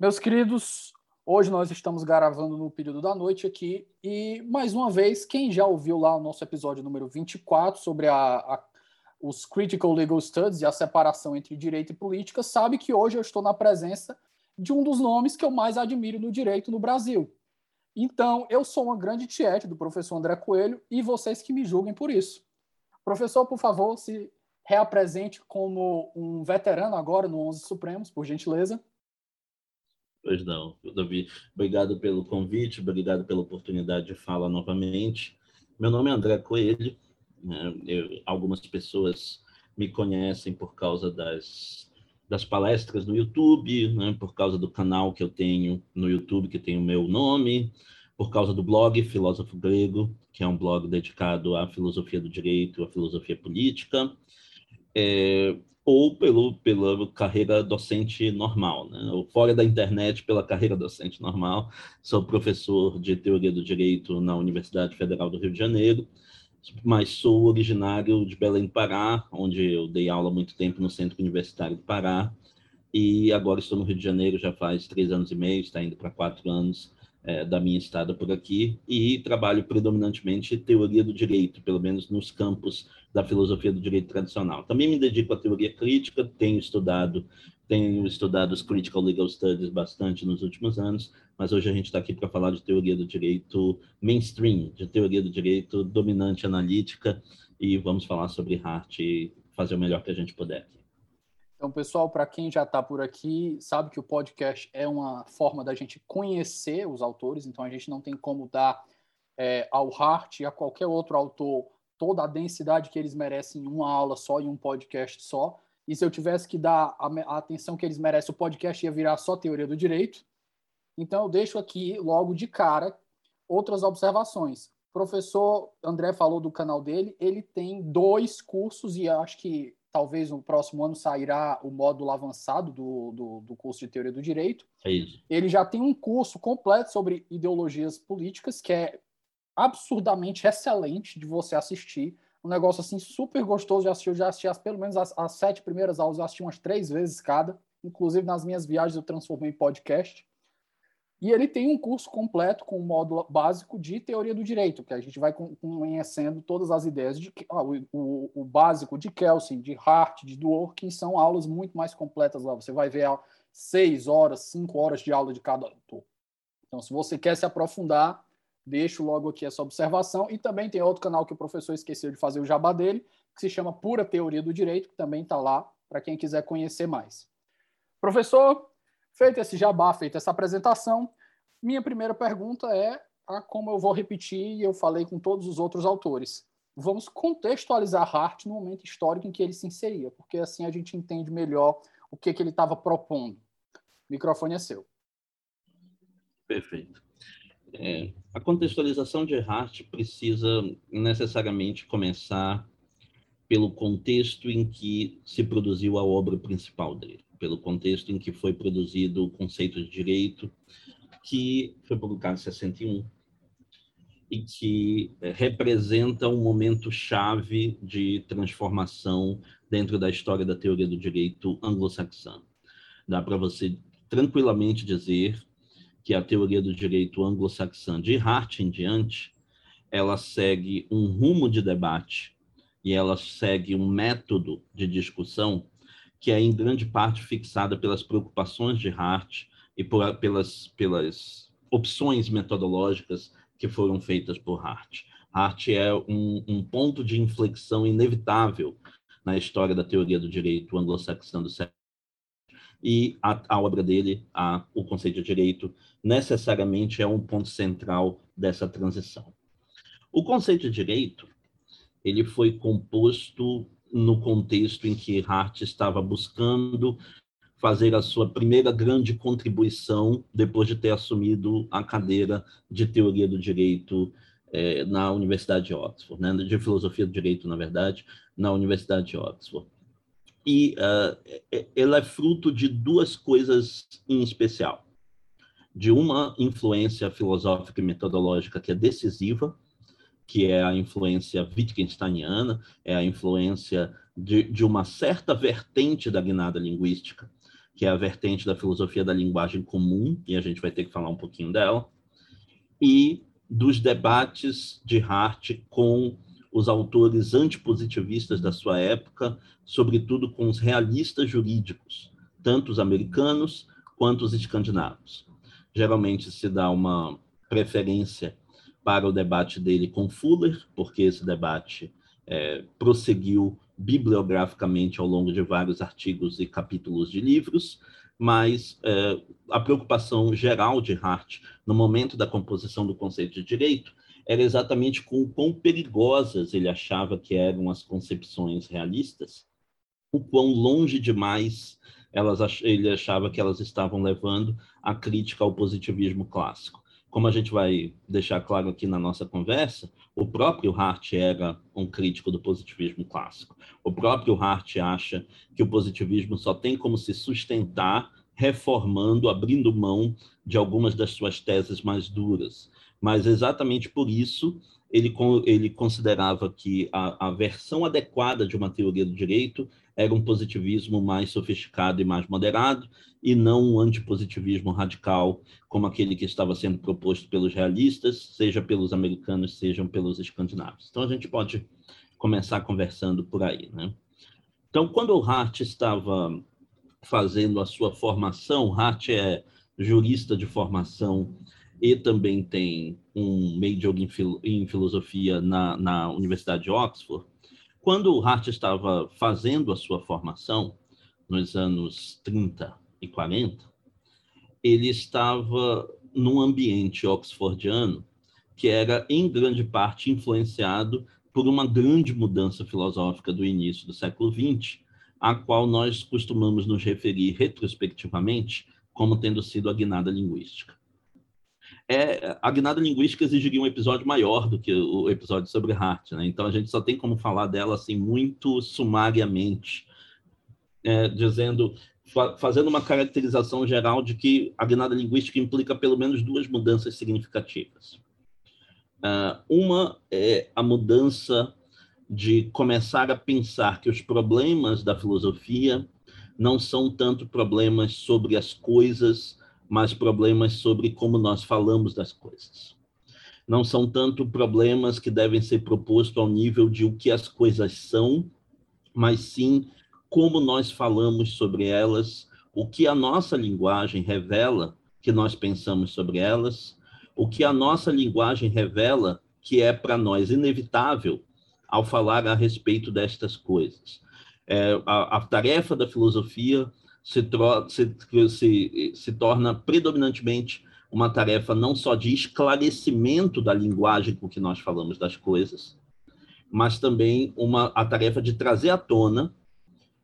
Meus queridos, hoje nós estamos gravando no período da noite aqui e, mais uma vez, quem já ouviu lá o nosso episódio número 24 sobre a, a, os Critical Legal Studies e a separação entre direito e política, sabe que hoje eu estou na presença de um dos nomes que eu mais admiro no direito no Brasil. Então, eu sou uma grande tiete do professor André Coelho e vocês que me julguem por isso. Professor, por favor, se reapresente como um veterano agora no 11 Supremos, por gentileza. Pois não, Davi. Obrigado pelo convite, obrigado pela oportunidade de falar novamente. Meu nome é André Coelho. Né? Eu, algumas pessoas me conhecem por causa das, das palestras no YouTube, né? por causa do canal que eu tenho no YouTube, que tem o meu nome, por causa do blog Filósofo Grego, que é um blog dedicado à filosofia do direito, à filosofia política. É, ou pelo, pela carreira docente normal, né? ou fora da internet pela carreira docente normal. Sou professor de Teoria do Direito na Universidade Federal do Rio de Janeiro, mas sou originário de Belém do Pará, onde eu dei aula muito tempo no Centro Universitário do Pará, e agora estou no Rio de Janeiro já faz três anos e meio, está indo para quatro anos, é, da minha estada por aqui e trabalho predominantemente teoria do direito, pelo menos nos campos da filosofia do direito tradicional. Também me dedico à teoria crítica, tenho estudado tenho estudado os critical legal studies bastante nos últimos anos, mas hoje a gente está aqui para falar de teoria do direito mainstream, de teoria do direito dominante analítica e vamos falar sobre Hart e fazer o melhor que a gente puder. Então, pessoal, para quem já está por aqui, sabe que o podcast é uma forma da gente conhecer os autores, então a gente não tem como dar é, ao Hart e a qualquer outro autor toda a densidade que eles merecem em uma aula só, em um podcast só. E se eu tivesse que dar a, atenção que eles merecem, o podcast ia virar só teoria do direito. Então, eu deixo aqui, logo de cara, outras observações. O professor André falou do canal dele, ele tem dois cursos, e acho que talvez no próximo ano sairá o módulo avançado do, do, do, curso de Teoria do Direito. É isso. Ele já tem um curso completo sobre ideologias políticas, que é absurdamente excelente de você assistir. Um negócio assim super gostoso de assistir. Eu já assisti as, pelo menos as, as sete primeiras aulas, eu assisti umas três vezes cada. Inclusive nas minhas viagens eu transformei em podcast. E ele tem um curso completo com um módulo básico de teoria do direito, que a gente vai conhecendo todas as ideias de o, o, o, básico de Kelsen, de Hart, de Dworkin, são aulas muito mais completas lá. Você vai ver seis horas, cinco horas de aula de cada autor. Então, se você quer se aprofundar, deixo logo aqui essa observação. E também tem outro canal que o professor esqueceu de fazer o jabá dele, que se chama Pura Teoria do Direito, que também está lá para quem quiser conhecer mais. Professor, Feito esse jabá, feita essa apresentação, minha primeira pergunta é a como eu vou repetir e eu falei com todos os outros autores. Vamos contextualizar Hart no momento histórico em que ele se inseria, porque assim a gente entende melhor o que, que ele estava propondo. O microfone é seu. Perfeito. É, a contextualização de Hart precisa necessariamente começar pelo contexto em que se produziu a obra principal dele pelo contexto em que foi produzido o conceito de direito, que foi publicado em 61 e que eh, representa um momento chave de transformação dentro da história da teoria do direito anglo-saxão. Dá para você tranquilamente dizer que a teoria do direito anglo-saxão de Hart em diante, ela segue um rumo de debate e ela segue um método de discussão que é em grande parte fixada pelas preocupações de Hart e por, pelas, pelas opções metodológicas que foram feitas por Hart. Hart é um, um ponto de inflexão inevitável na história da teoria do direito anglo-saxão do século e a, a, obra dele, a, o conceito de direito, necessariamente é um ponto central dessa transição. O conceito de direito ele foi composto no contexto em que Hart estava buscando fazer a sua primeira grande contribuição depois de ter assumido a cadeira de teoria do direito é, na Universidade de Oxford, né, de filosofia do direito, na verdade, na Universidade de Oxford. E uh, ela é fruto de duas coisas em especial. De uma influência filosófica e metodológica que é decisiva, que é a influência Wittgensteiniana, é a influência de, de uma certa vertente da guinada linguística, que é a vertente da filosofia da linguagem comum, e a gente vai ter que falar um pouquinho dela, e dos debates de Hart com os autores antipositivistas da sua época, sobretudo com os realistas jurídicos, tanto os americanos quanto os escandinavos. Geralmente se dá uma preferência para o debate dele com Fuller, porque esse debate é, prosseguiu bibliograficamente ao longo de vários artigos e capítulos de livros, mas é, a preocupação geral de Hart no momento da composição do conceito de direito era exatamente com o quão perigosas ele achava que eram as concepções realistas, o quão longe demais elas, ele achava que elas estavam levando a crítica ao positivismo clássico. Como a gente vai deixar claro aqui na nossa conversa, o próprio Hart era um crítico do positivismo clássico. O próprio Hart acha que o positivismo só tem como se sustentar reformando, abrindo mão de algumas das suas teses mais duras. Mas exatamente por isso ele, ele considerava que a, a versão adequada de uma teoria do direito era um positivismo mais sofisticado e mais moderado, e não um antipositivismo radical, como aquele que estava sendo proposto pelos realistas, seja pelos americanos, sejam pelos escandinavos. Então, a gente pode começar conversando por aí. Né? Então, quando o Hart estava fazendo a sua formação, Hart é jurista de formação e também tem um major em, fil em filosofia na, na Universidade de Oxford, quando o Hart estava fazendo a sua formação, nos anos 30 e 40, ele estava num ambiente oxfordiano que era, em grande parte, influenciado por uma grande mudança filosófica do início do século XX, a qual nós costumamos nos referir retrospectivamente como tendo sido a guinada linguística é, a guinada linguística exigiria um episódio maior do que o episódio sobre Hart, né? Então a gente só tem como falar dela assim muito sumariamente, é, dizendo, fa fazendo uma caracterização geral de que a guinada linguística implica pelo menos duas mudanças significativas. Uh, uma é a mudança de começar a pensar que os problemas da filosofia não são tanto problemas sobre as coisas mas problemas sobre como nós falamos das coisas. Não são tanto problemas que devem ser propostos ao nível de o que as coisas são, mas sim como nós falamos sobre elas, o que a nossa linguagem revela que nós pensamos sobre elas, o que a nossa linguagem revela que é para nós inevitável ao falar a respeito destas coisas. É, a, a tarefa da filosofia se, se, se, se torna predominantemente uma tarefa não só de esclarecimento da linguagem com que nós falamos das coisas, mas também uma, a tarefa de trazer à tona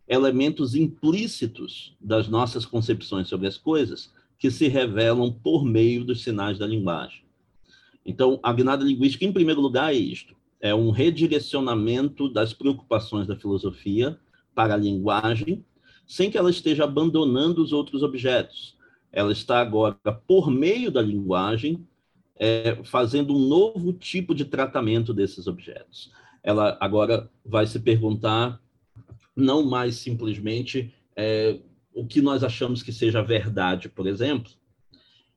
elementos implícitos das nossas concepções sobre as coisas que se revelam por meio dos sinais da linguagem. Então, a guinada linguística, em primeiro lugar, é isto: é um redirecionamento das preocupações da filosofia para a linguagem sem que ela esteja abandonando os outros objetos. Ela está agora, por meio da linguagem, é, fazendo um novo tipo de tratamento desses objetos. Ela agora vai se perguntar não mais simplesmente é, o que nós achamos que seja verdade, por exemplo,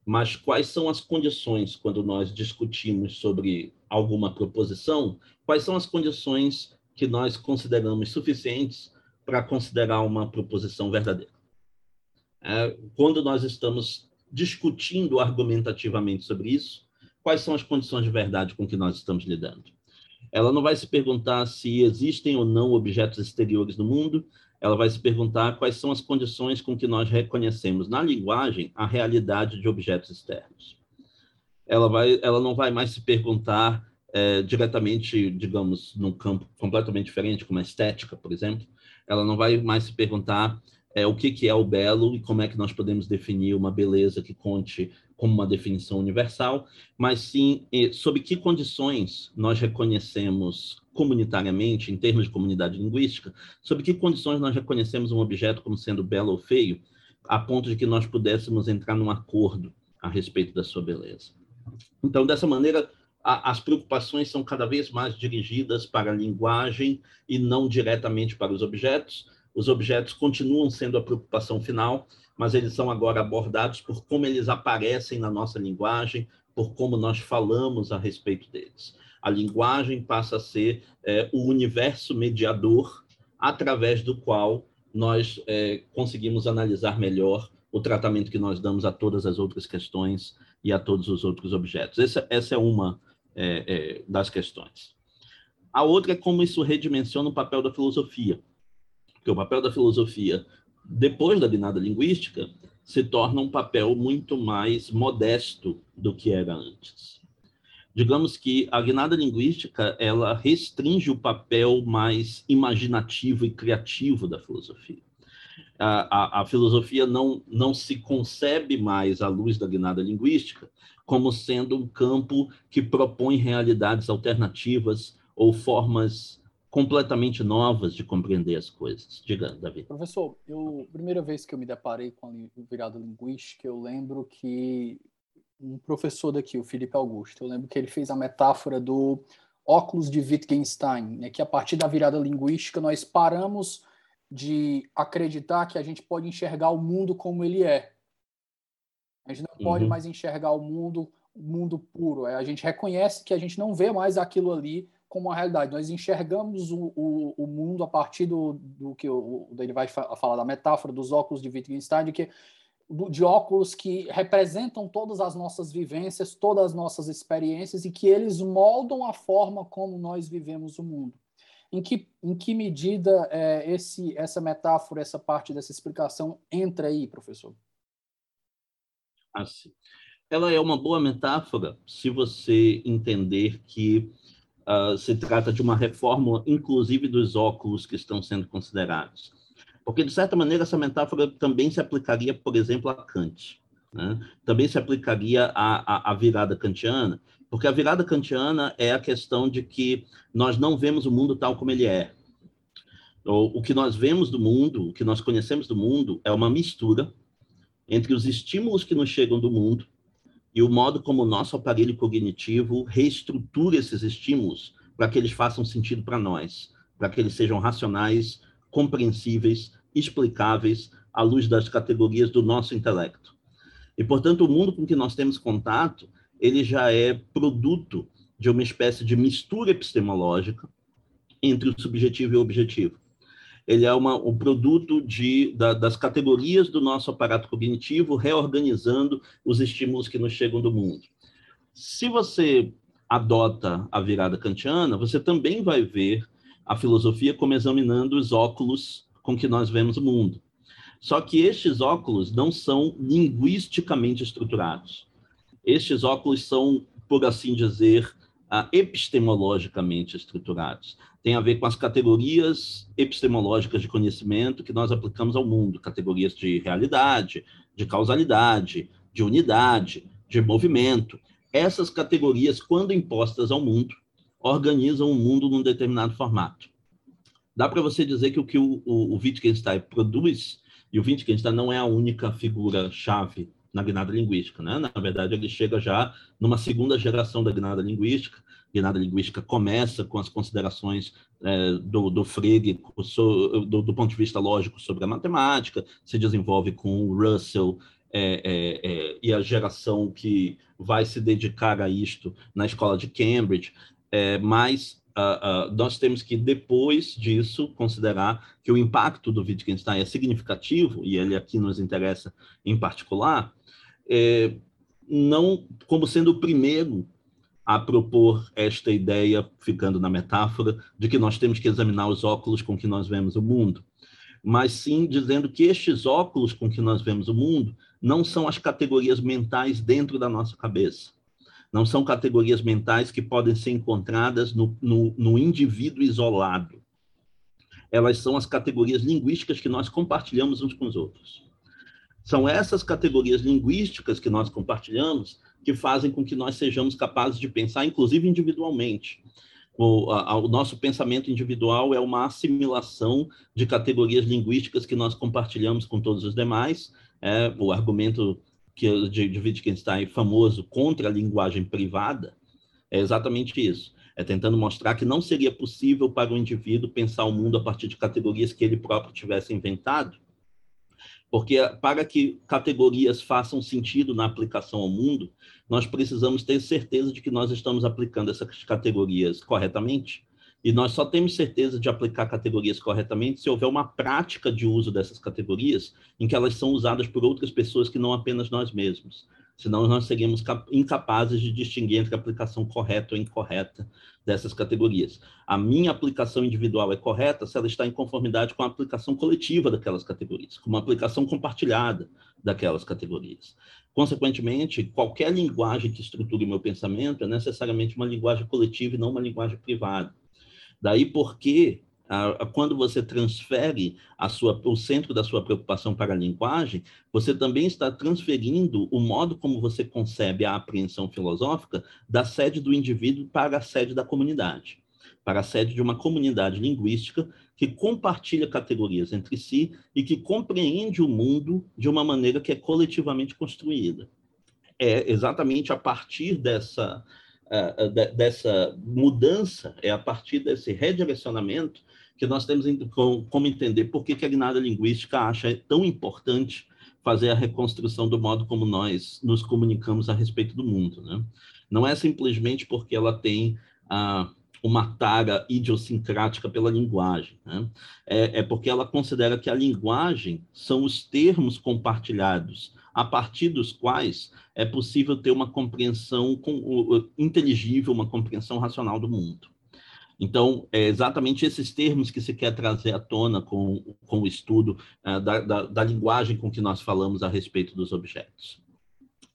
mas quais são as condições quando nós discutimos sobre alguma proposição, quais são as condições que nós consideramos suficientes para considerar uma proposição verdadeira. É, quando nós estamos discutindo argumentativamente sobre isso, quais são as condições de verdade com que nós estamos lidando? Ela não vai se perguntar se existem ou não objetos exteriores no mundo, ela vai se perguntar quais são as condições com que nós reconhecemos na linguagem a realidade de objetos externos. Ela, vai, ela não vai mais se perguntar é, diretamente, digamos, num campo completamente diferente, como a estética, por exemplo. Ela não vai mais se perguntar é, o que, que é o belo e como é que nós podemos definir uma beleza que conte como uma definição universal, mas sim sob que condições nós reconhecemos comunitariamente, em termos de comunidade linguística, sob que condições nós reconhecemos um objeto como sendo belo ou feio, a ponto de que nós pudéssemos entrar num acordo a respeito da sua beleza. Então, dessa maneira, a, as preocupações são cada vez mais dirigidas para a linguagem e não diretamente para os objetos. Os objetos continuam sendo a preocupação final, mas eles são agora abordados por como eles aparecem na nossa linguagem, por como nós falamos a respeito deles. A linguagem passa a ser é, o universo mediador através do qual nós é, conseguimos analisar melhor o tratamento que nós damos a todas as outras questões e a todos os outros objetos. Essa, essa é uma é, é, das questões. A outra é como isso redimensiona o papel da filosofia. O papel da filosofia, depois da guinada linguística, se torna um papel muito mais modesto do que era antes. Digamos que a guinada linguística ela restringe o papel mais imaginativo e criativo da filosofia a, a, filosofia não, não se concebe mais à luz da guinada linguística como sendo um campo que propõe realidades alternativas ou formas completamente novas de compreender as coisas. Diga, Davi. Professor, eu primeira vez que eu me deparei com a virada linguística, eu lembro que um professor daqui, o Felipe Augusto, eu lembro que ele fez a metáfora do óculos de Wittgenstein, né, que a partir da virada linguística nós paramos de acreditar que a gente pode enxergar o mundo como ele é. A gente não pode uhum. mais enxergar o mundo o mundo puro. É, a gente reconhece que a gente não vê mais aquilo ali como uma realidade. Nós enxergamos o, o, o mundo a partir do, do que o, ele vai falar da metáfora dos óculos de Wittgenstein, de que de óculos que representam todas as nossas vivências, todas as nossas experiências e que eles moldam a forma como nós vivemos o mundo. Em que, em que medida é, esse, essa metáfora, essa parte dessa explicação entra aí, professor? Assim, ela é uma boa metáfora se você entender que uh, se trata de uma reforma, inclusive dos óculos que estão sendo considerados. Porque, de certa maneira, essa metáfora também se aplicaria, por exemplo, a Kant. Né? Também se aplicaria à, à, à virada kantiana, porque a virada kantiana é a questão de que nós não vemos o mundo tal como ele é. O, o que nós vemos do mundo, o que nós conhecemos do mundo, é uma mistura entre os estímulos que nos chegam do mundo e o modo como o nosso aparelho cognitivo reestrutura esses estímulos para que eles façam sentido para nós, para que eles sejam racionais, compreensíveis, explicáveis à luz das categorias do nosso intelecto. E, portanto, o mundo com que nós temos contato ele já é produto de uma espécie de mistura epistemológica entre o subjetivo e o objetivo. Ele é uma, o produto de, da, das categorias do nosso aparato cognitivo, reorganizando os estímulos que nos chegam do mundo. Se você adota a virada kantiana, você também vai ver a filosofia como examinando os óculos com que nós vemos o mundo. Só que estes óculos não são linguisticamente estruturados. Estes óculos são, por assim dizer, epistemologicamente estruturados. Tem a ver com as categorias epistemológicas de conhecimento que nós aplicamos ao mundo, categorias de realidade, de causalidade, de unidade, de movimento. Essas categorias, quando impostas ao mundo, organizam o mundo num determinado formato. Dá para você dizer que o que o, o, o Wittgenstein produz, e o Wittgenstein não é a única figura-chave na guinada linguística, né? Na verdade, ele chega já numa segunda geração da guinada linguística. A guinada linguística começa com as considerações é, do, do Frege so, do, do, ponto de vista lógico sobre a matemática, se desenvolve com o Russell é, é, é e a geração que vai se dedicar a isto na escola de Cambridge, é, mas Uh, uh, nós temos que, depois disso, considerar que o impacto do Wittgenstein é significativo, e ele aqui nos interessa em particular, é, não como sendo o primeiro a propor esta ideia, ficando na metáfora, de que nós temos que examinar os óculos com que nós vemos o mundo, mas sim dizendo que estes óculos com que nós vemos o mundo não são as categorias mentais dentro da nossa cabeça, não são categorias mentais que podem ser encontradas no, no, no indivíduo isolado. Elas são as categorias linguísticas que nós compartilhamos uns com os outros. São essas categorias linguísticas que nós compartilhamos que fazem com que nós sejamos capazes de pensar, inclusive individualmente. O, a, o, nosso pensamento individual é uma assimilação de categorias linguísticas que nós compartilhamos com todos os demais. É, o argumento que de, de Wittgenstein famoso contra a linguagem privada é exatamente isso. É tentando mostrar que não seria possível para o indivíduo pensar o mundo a partir de categorias que ele próprio tivesse inventado, porque para que categorias façam sentido na aplicação ao mundo, nós precisamos ter certeza de que nós estamos aplicando essas categorias corretamente. E nós só temos certeza de aplicar categorias corretamente se houver uma prática de uso dessas categorias em que elas são usadas por outras pessoas que não apenas nós mesmos senão nós seríamos incapazes de distinguir entre a aplicação correta ou incorreta dessas categorias. A minha aplicação individual é correta se ela está em conformidade com a aplicação coletiva daquelas categorias, com uma aplicação compartilhada daquelas categorias. Consequentemente, qualquer linguagem que estruture o meu pensamento é necessariamente uma linguagem coletiva e não uma linguagem privada. Daí porque quando você transfere sua, o centro da sua preocupação para a linguagem, você também está transferindo o modo como você concebe a apreensão filosófica da sede do indivíduo para a sede da comunidade, para a sede de uma comunidade linguística que compartilha categorias entre si e que compreende o mundo de uma maneira que é coletivamente construída. É exatamente a partir dessa, uh, dessa mudança, é a partir desse redirecionamento que nós temos como entender por que, a guinada linguística acha tão importante fazer a reconstrução do modo como nós nos comunicamos a respeito do mundo. Né? Não é simplesmente porque ela tem ah, uma tara idiosincrática pela linguagem. Né? É, é porque ela considera que a linguagem são os termos compartilhados a partir dos quais é possível ter uma compreensão com, inteligível, uma compreensão racional do mundo. Então, é exatamente esses termos que se quer trazer à tona com, com o estudo uh, da, da, da, linguagem com que nós falamos a respeito dos objetos.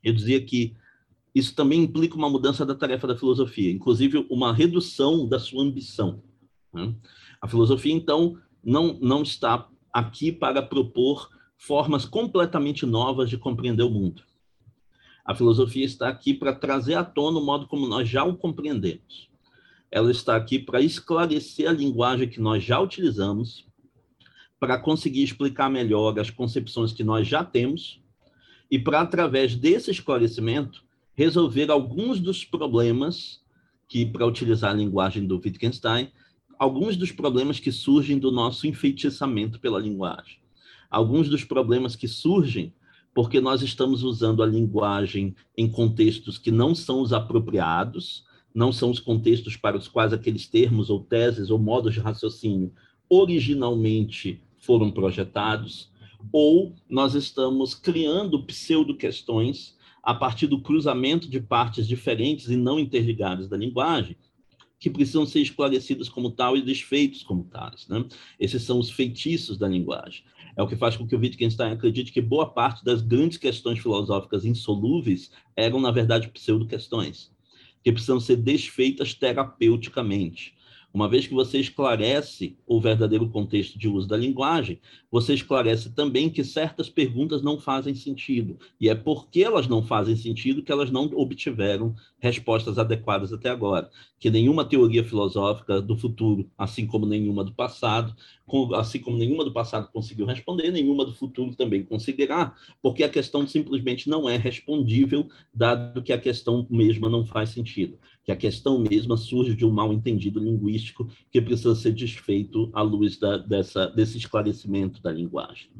Eu dizia que isso também implica uma mudança da tarefa da filosofia, inclusive uma redução da sua ambição. Né? A filosofia, então, não, não está aqui para propor formas completamente novas de compreender o mundo. A filosofia está aqui para trazer à tona o modo como nós já o compreendemos ela está aqui para esclarecer a linguagem que nós já utilizamos, para conseguir explicar melhor as concepções que nós já temos e para, através desse esclarecimento, resolver alguns dos problemas que, para utilizar a linguagem do Wittgenstein, alguns dos problemas que surgem do nosso enfeitiçamento pela linguagem. Alguns dos problemas que surgem porque nós estamos usando a linguagem em contextos que não são os apropriados, não são os contextos para os quais aqueles termos ou teses ou modos de raciocínio originalmente foram projetados, ou nós estamos criando pseudo-questões a partir do cruzamento de partes diferentes e não interligadas da linguagem, que precisam ser esclarecidas como tal e desfeitos como tais. Né? Esses são os feitiços da linguagem. É o que faz com que o Wittgenstein acredite que boa parte das grandes questões filosóficas insolúveis eram, na verdade, pseudo-questões que precisam ser desfeitas terapeuticamente. Uma vez que você esclarece o verdadeiro contexto de uso da linguagem, você esclarece também que certas perguntas não fazem sentido. E é porque elas não fazem sentido que elas não obtiveram respostas adequadas até agora. Que nenhuma teoria filosófica do futuro, assim como nenhuma do passado, assim como nenhuma do passado conseguiu responder, nenhuma do futuro também conseguirá, porque a questão simplesmente não é respondível, dado que a questão mesma não faz sentido que a questão mesma surge de um mal entendido linguístico que precisa ser desfeito à luz da, dessa, desse esclarecimento da linguagem.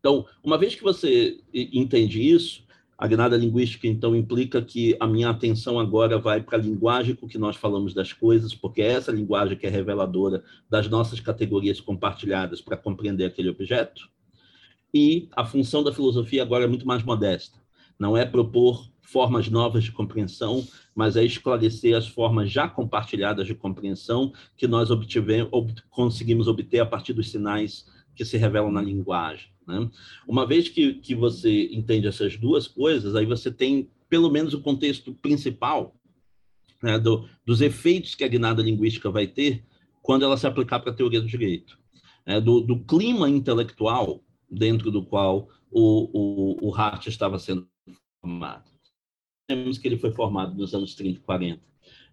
Então, uma vez que você entende isso, a guinada linguística, então, implica que a minha atenção agora vai para a linguagem com que nós falamos das coisas, porque é essa linguagem que é reveladora das nossas categorias compartilhadas para compreender aquele objeto. E a função da filosofia agora é muito mais modesta. Não é propor formas novas de compreensão, mas é esclarecer as formas já compartilhadas de compreensão que nós obtivemos, ob, conseguimos obter a partir dos sinais que se revelam na linguagem. Né? Uma vez que, que você entende essas duas coisas, aí você tem pelo menos o contexto principal né, do, dos efeitos que a guinada linguística vai ter quando ela se aplicar para a teoria do direito, é, do, do, clima intelectual dentro do qual o, o, o Hart estava sendo formado. Temos que ele foi formado nos anos 30 e 40.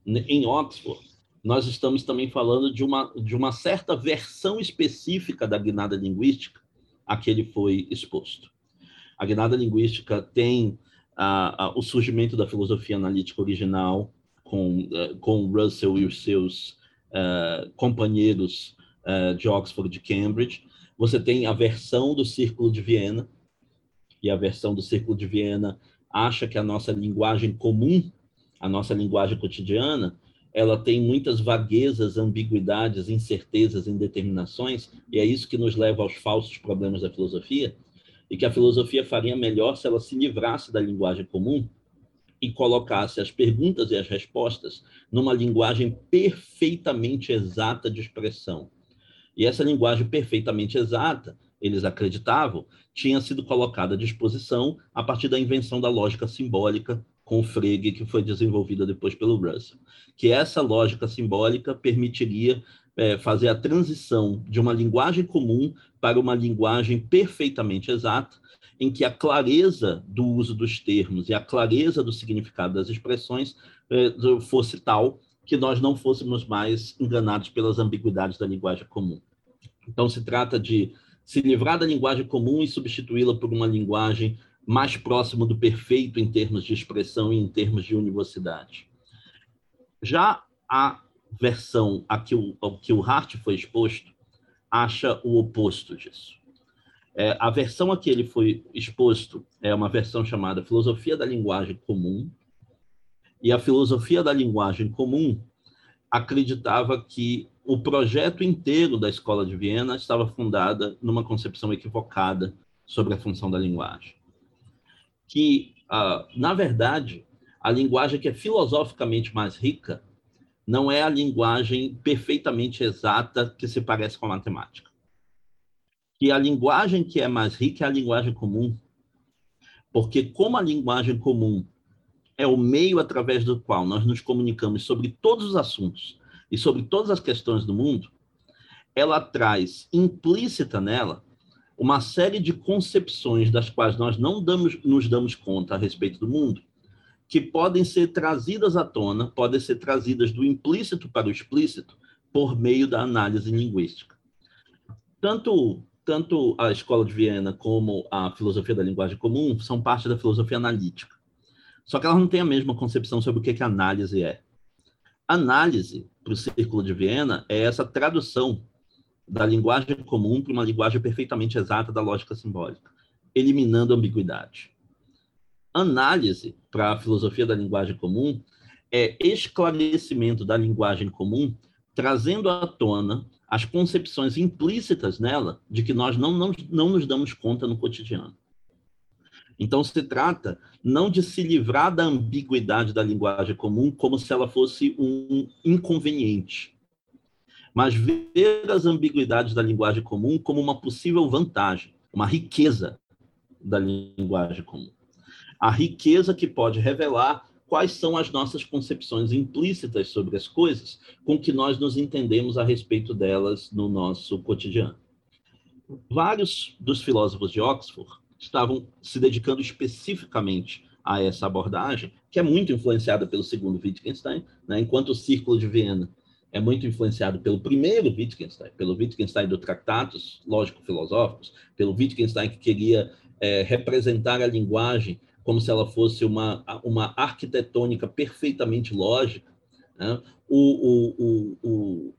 Em Oxford, nós estamos também falando de uma, de uma certa versão específica da guinada linguística a que ele foi exposto. A guinada linguística tem o surgimento da filosofia analítica original, com, uh, com Russell e os seus uh, companheiros uh, de Oxford e Cambridge. Você tem a versão do Círculo de Viena, e a versão do Círculo de Viena acha que a nossa linguagem comum, a nossa linguagem cotidiana, ela tem muitas vaguezas, ambiguidades, incertezas, indeterminações, e é isso que nos leva aos falsos problemas da filosofia, e que a filosofia faria melhor se ela se livrasse da linguagem comum e colocasse as perguntas e as respostas numa linguagem perfeitamente exata de expressão. E essa linguagem perfeitamente exata, eles acreditavam, tinha sido colocada à disposição a partir da invenção da lógica simbólica com Frege, que foi desenvolvida depois pelo Russell. Que essa lógica simbólica permitiria é, fazer a transição de uma linguagem comum para uma linguagem perfeitamente exata, em que a clareza do uso dos termos e a clareza do significado das expressões é, fosse tal que nós não fôssemos mais enganados pelas ambiguidades da linguagem comum. Então, se trata de se livrar da linguagem comum e substituí-la por uma linguagem mais próxima do perfeito em termos de expressão e em termos de univocidade. Já a versão a que o, a que o Hart foi exposto acha o oposto disso. É, a versão a que ele foi exposto é uma versão chamada Filosofia da Linguagem Comum, e a filosofia da linguagem comum acreditava que o projeto inteiro da Escola de Viena estava fundada numa concepção equivocada sobre a função da linguagem. Que, uh, na verdade, a linguagem que é filosoficamente mais rica não é a linguagem perfeitamente exata que se parece com a matemática que a linguagem que é mais rica é a linguagem comum. Porque, como a linguagem comum é o meio através do qual nós nos comunicamos sobre todos os assuntos e sobre todas as questões do mundo, ela traz implícita nela uma série de concepções das quais nós não damos, nos damos conta a respeito do mundo, que podem ser trazidas à tona, podem ser trazidas do implícito para o explícito por meio da análise linguística. Tanto tanto a escola de Viena como a filosofia da linguagem comum são parte da filosofia analítica. Só que elas não têm a mesma concepção sobre o que, que análise é. Análise, para o Círculo de Viena, é essa tradução da linguagem comum para uma linguagem perfeitamente exata da lógica simbólica, eliminando a ambiguidade. Análise, para a filosofia da linguagem comum, é esclarecimento da linguagem comum, trazendo à tona as concepções implícitas nela de que nós não, não, não nos damos conta no cotidiano. Então, se trata não de se livrar da ambiguidade da linguagem comum como se ela fosse um inconveniente, mas ver as ambiguidades da linguagem comum como uma possível vantagem, uma riqueza da linguagem comum. A riqueza que pode revelar quais são as nossas concepções implícitas sobre as coisas com que nós nos entendemos a respeito delas no nosso cotidiano. Vários dos filósofos de Oxford estavam se dedicando especificamente a essa abordagem, que é muito influenciada pelo segundo Wittgenstein, né? enquanto o Círculo de Viena é muito influenciado pelo primeiro Wittgenstein, pelo Wittgenstein do Tratados Lógico-Filosóficos, pelo Wittgenstein que queria é, representar a linguagem como se ela fosse uma, uma arquitetônica perfeitamente lógica. Né? O, o, o,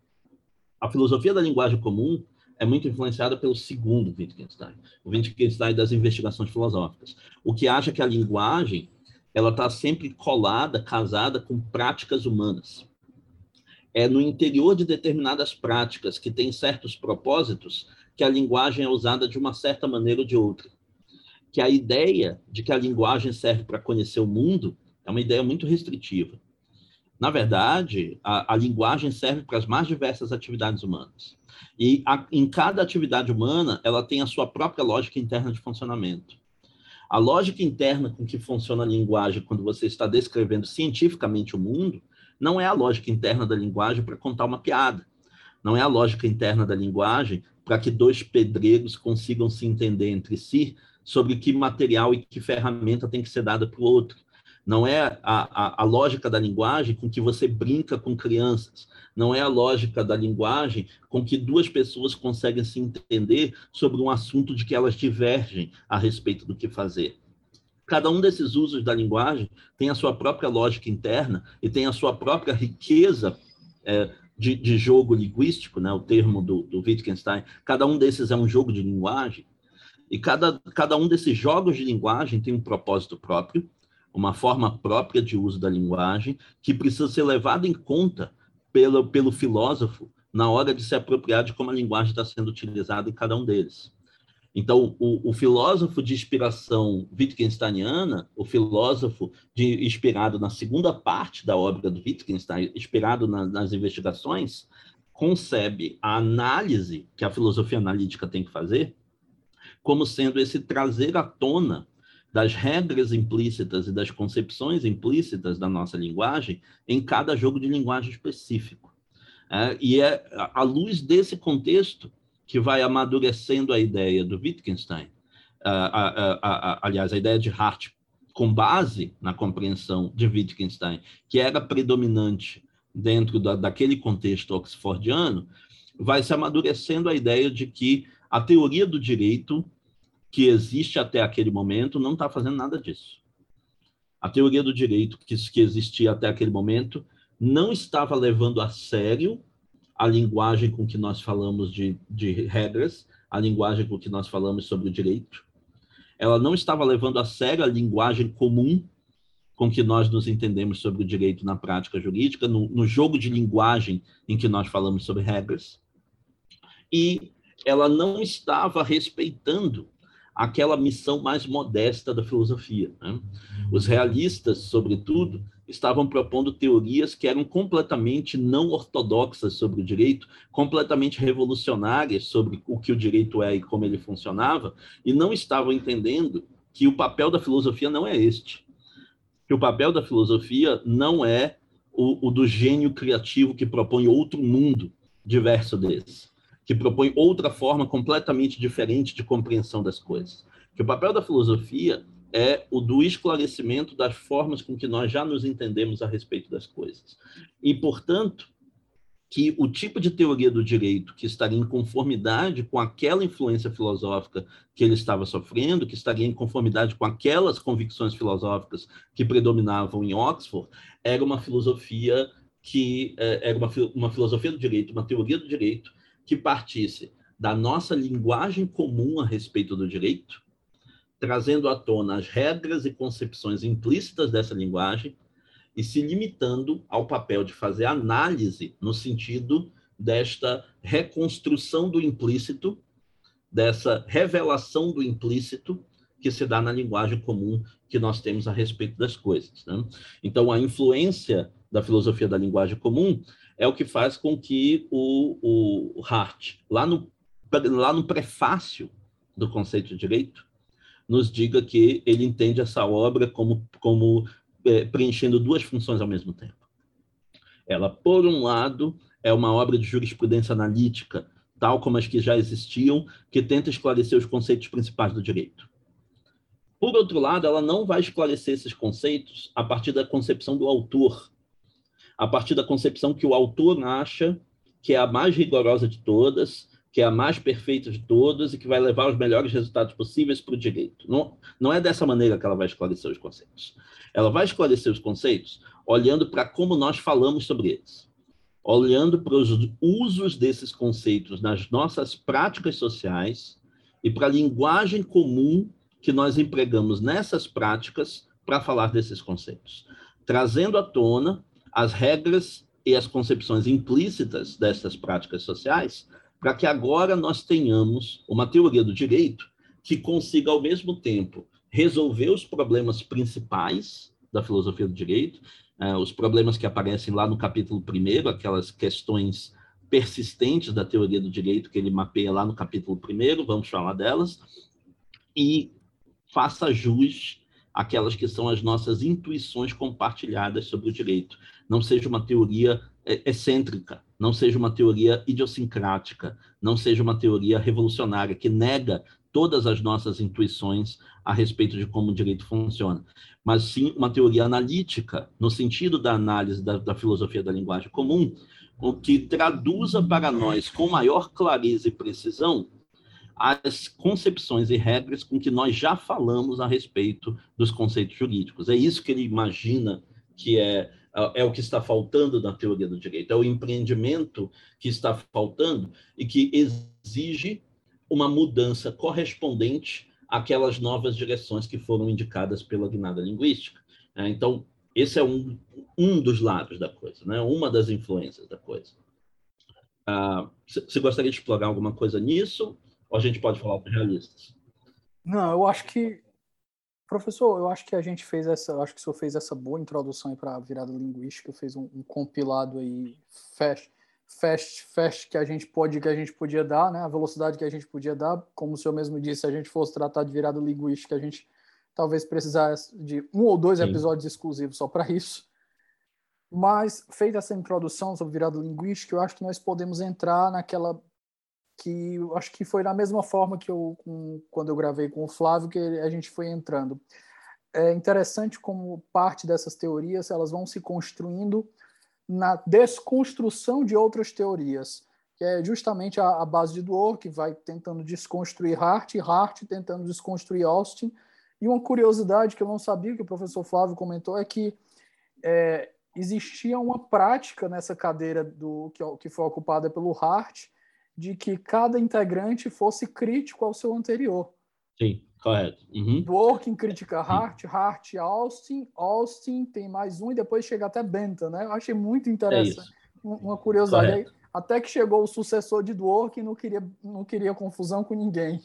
a filosofia da linguagem comum é muito influenciada pelo segundo Wittgenstein, o Wittgenstein das investigações filosóficas, o que acha que a linguagem ela está sempre colada, casada com práticas humanas. É no interior de determinadas práticas que têm certos propósitos que a linguagem é usada de uma certa maneira ou de outra que a ideia de que a linguagem serve para conhecer o mundo é uma ideia muito restritiva. Na verdade, a, a linguagem serve para as mais diversas atividades humanas. E a, em cada atividade humana, ela tem a sua própria lógica interna de funcionamento. A lógica interna com que funciona a linguagem quando você está descrevendo cientificamente o mundo não é a lógica interna da linguagem para contar uma piada. Não é a lógica interna da linguagem para que dois pedreiros consigam se entender entre si sobre que material e que ferramenta tem que ser dada para o outro. Não é a, a, a, lógica da linguagem com que você brinca com crianças. Não é a lógica da linguagem com que duas pessoas conseguem se entender sobre um assunto de que elas divergem a respeito do que fazer. Cada um desses usos da linguagem tem a sua própria lógica interna e tem a sua própria riqueza é, de, de, jogo linguístico, né? o termo do, do Wittgenstein. Cada um desses é um jogo de linguagem. E cada, cada um desses jogos de linguagem tem um propósito próprio uma forma própria de uso da linguagem que precisa ser levada em conta pelo, pelo filósofo na hora de se apropriar de como a linguagem está sendo utilizada em cada um deles. Então, o, o, filósofo de inspiração Wittgensteiniana, o filósofo de, inspirado na segunda parte da obra do Wittgenstein, inspirado na, nas investigações, concebe a análise que a filosofia analítica tem que fazer como sendo esse trazer à tona das regras implícitas e das concepções implícitas da nossa linguagem em cada jogo de linguagem específico. É, e é à luz desse contexto que vai amadurecendo a ideia do Wittgenstein, a, a, a, aliás, a ideia de Hart, com base na compreensão de Wittgenstein, que era predominante dentro da, daquele contexto oxfordiano, vai se amadurecendo a ideia de que a teoria do direito que existe até aquele momento não está fazendo nada disso. A teoria do direito que, que existia até aquele momento não estava levando a sério a linguagem com que nós falamos de, de regras, a linguagem com que nós falamos sobre o direito. Ela não estava levando a sério a linguagem comum com que nós nos entendemos sobre o direito na prática jurídica, no, no jogo de linguagem em que nós falamos sobre regras. E ela não estava respeitando aquela missão mais modesta da filosofia. Né? Os realistas, sobretudo, estavam propondo teorias que eram completamente não ortodoxas sobre o direito, completamente revolucionárias sobre o que o direito é e como ele funcionava, e não estavam entendendo que o papel da filosofia não é este. Que o papel da filosofia não é o, o do gênio criativo que propõe outro mundo diverso desse que propõe outra forma completamente diferente de compreensão das coisas. Que o papel da filosofia é o do esclarecimento das formas com que nós já nos entendemos a respeito das coisas. E, portanto, que o tipo de teoria do direito que estaria em conformidade com aquela influência filosófica que ele estava sofrendo, que estaria em conformidade com aquelas convicções filosóficas que predominavam em Oxford, era uma filosofia que eh, era uma, uma filosofia do direito, uma teoria do direito que partisse da nossa linguagem comum a respeito do direito, trazendo à tona as regras e concepções implícitas dessa linguagem e se limitando ao papel de fazer análise no sentido desta reconstrução do implícito, dessa revelação do implícito que se dá na linguagem comum que nós temos a respeito das coisas. Né? Então, a influência da filosofia da linguagem comum é o que faz com que o, o Hart, lá no, lá no prefácio do conceito de direito, nos diga que ele entende essa obra como, como é, preenchendo duas funções ao mesmo tempo. Ela, por um lado, é uma obra de jurisprudência analítica, tal como as que já existiam, que tenta esclarecer os conceitos principais do direito. Por outro lado, ela não vai esclarecer esses conceitos a partir da concepção do autor, a partir da concepção que o autor acha que é a mais rigorosa de todas, que é a mais perfeita de todas e que vai levar os melhores resultados possíveis para o direito. Não, não é dessa maneira que ela vai esclarecer os conceitos. Ela vai esclarecer os conceitos olhando para como nós falamos sobre eles, olhando para os usos desses conceitos nas nossas práticas sociais e para a linguagem comum que nós empregamos nessas práticas para falar desses conceitos, trazendo à tona as regras e as concepções implícitas dessas práticas sociais, para que agora nós tenhamos uma teoria do direito que consiga, ao mesmo tempo, resolver os problemas principais da filosofia do direito, eh, os problemas que aparecem lá no capítulo primeiro, aquelas questões persistentes da teoria do direito que ele mapeia lá no capítulo primeiro, vamos falar delas, e faça jus àquelas que são as nossas intuições compartilhadas sobre o direito. Não seja uma teoria é, excêntrica, não seja uma teoria idiosincrática, não seja uma teoria revolucionária que nega todas as nossas intuições a respeito de como o direito funciona, mas sim uma teoria analítica, no sentido da análise da, da filosofia da linguagem comum, o que traduza para nós com maior clareza e precisão as concepções e regras com que nós já falamos a respeito dos conceitos jurídicos. É isso que ele imagina que é, é o que está faltando na teoria do direito, é o empreendimento que está faltando e que exige uma mudança correspondente àquelas novas direções que foram indicadas pela guinada linguística. É, então, esse é um, um dos lados da coisa, né? uma das influências da coisa. Ah, você gostaria de explorar alguma coisa nisso? Ou a gente pode falar para realistas? Não, eu acho que. Professor, eu acho que a gente fez essa. Acho que o senhor fez essa boa introdução para a virada linguística, fez um, um compilado aí fast fast, fast que a gente pode que a gente podia dar, né? A velocidade que a gente podia dar, como o senhor mesmo disse, se a gente fosse tratar de virada linguística, a gente talvez precisasse de um ou dois Sim. episódios exclusivos só para isso. Mas feita essa introdução sobre virada linguística, eu acho que nós podemos entrar naquela que acho que foi da mesma forma que eu quando eu gravei com o Flávio que a gente foi entrando. É interessante como parte dessas teorias elas vão se construindo na desconstrução de outras teorias, que é justamente a, a base de Dworkin, que vai tentando desconstruir Hart, Hart tentando desconstruir Austin. E uma curiosidade que eu não sabia, que o professor Flávio comentou, é que é, existia uma prática nessa cadeira do que, que foi ocupada pelo Hart, de que cada integrante fosse crítico ao seu anterior. Sim. Correto. Uhum. Dworkin critica Hart, Hart Austin, Austin tem mais um e depois chega até Bentham, né? Eu achei muito interessante. É uma curiosidade aí. Até que chegou o sucessor de Dworkin não queria, não queria confusão com ninguém.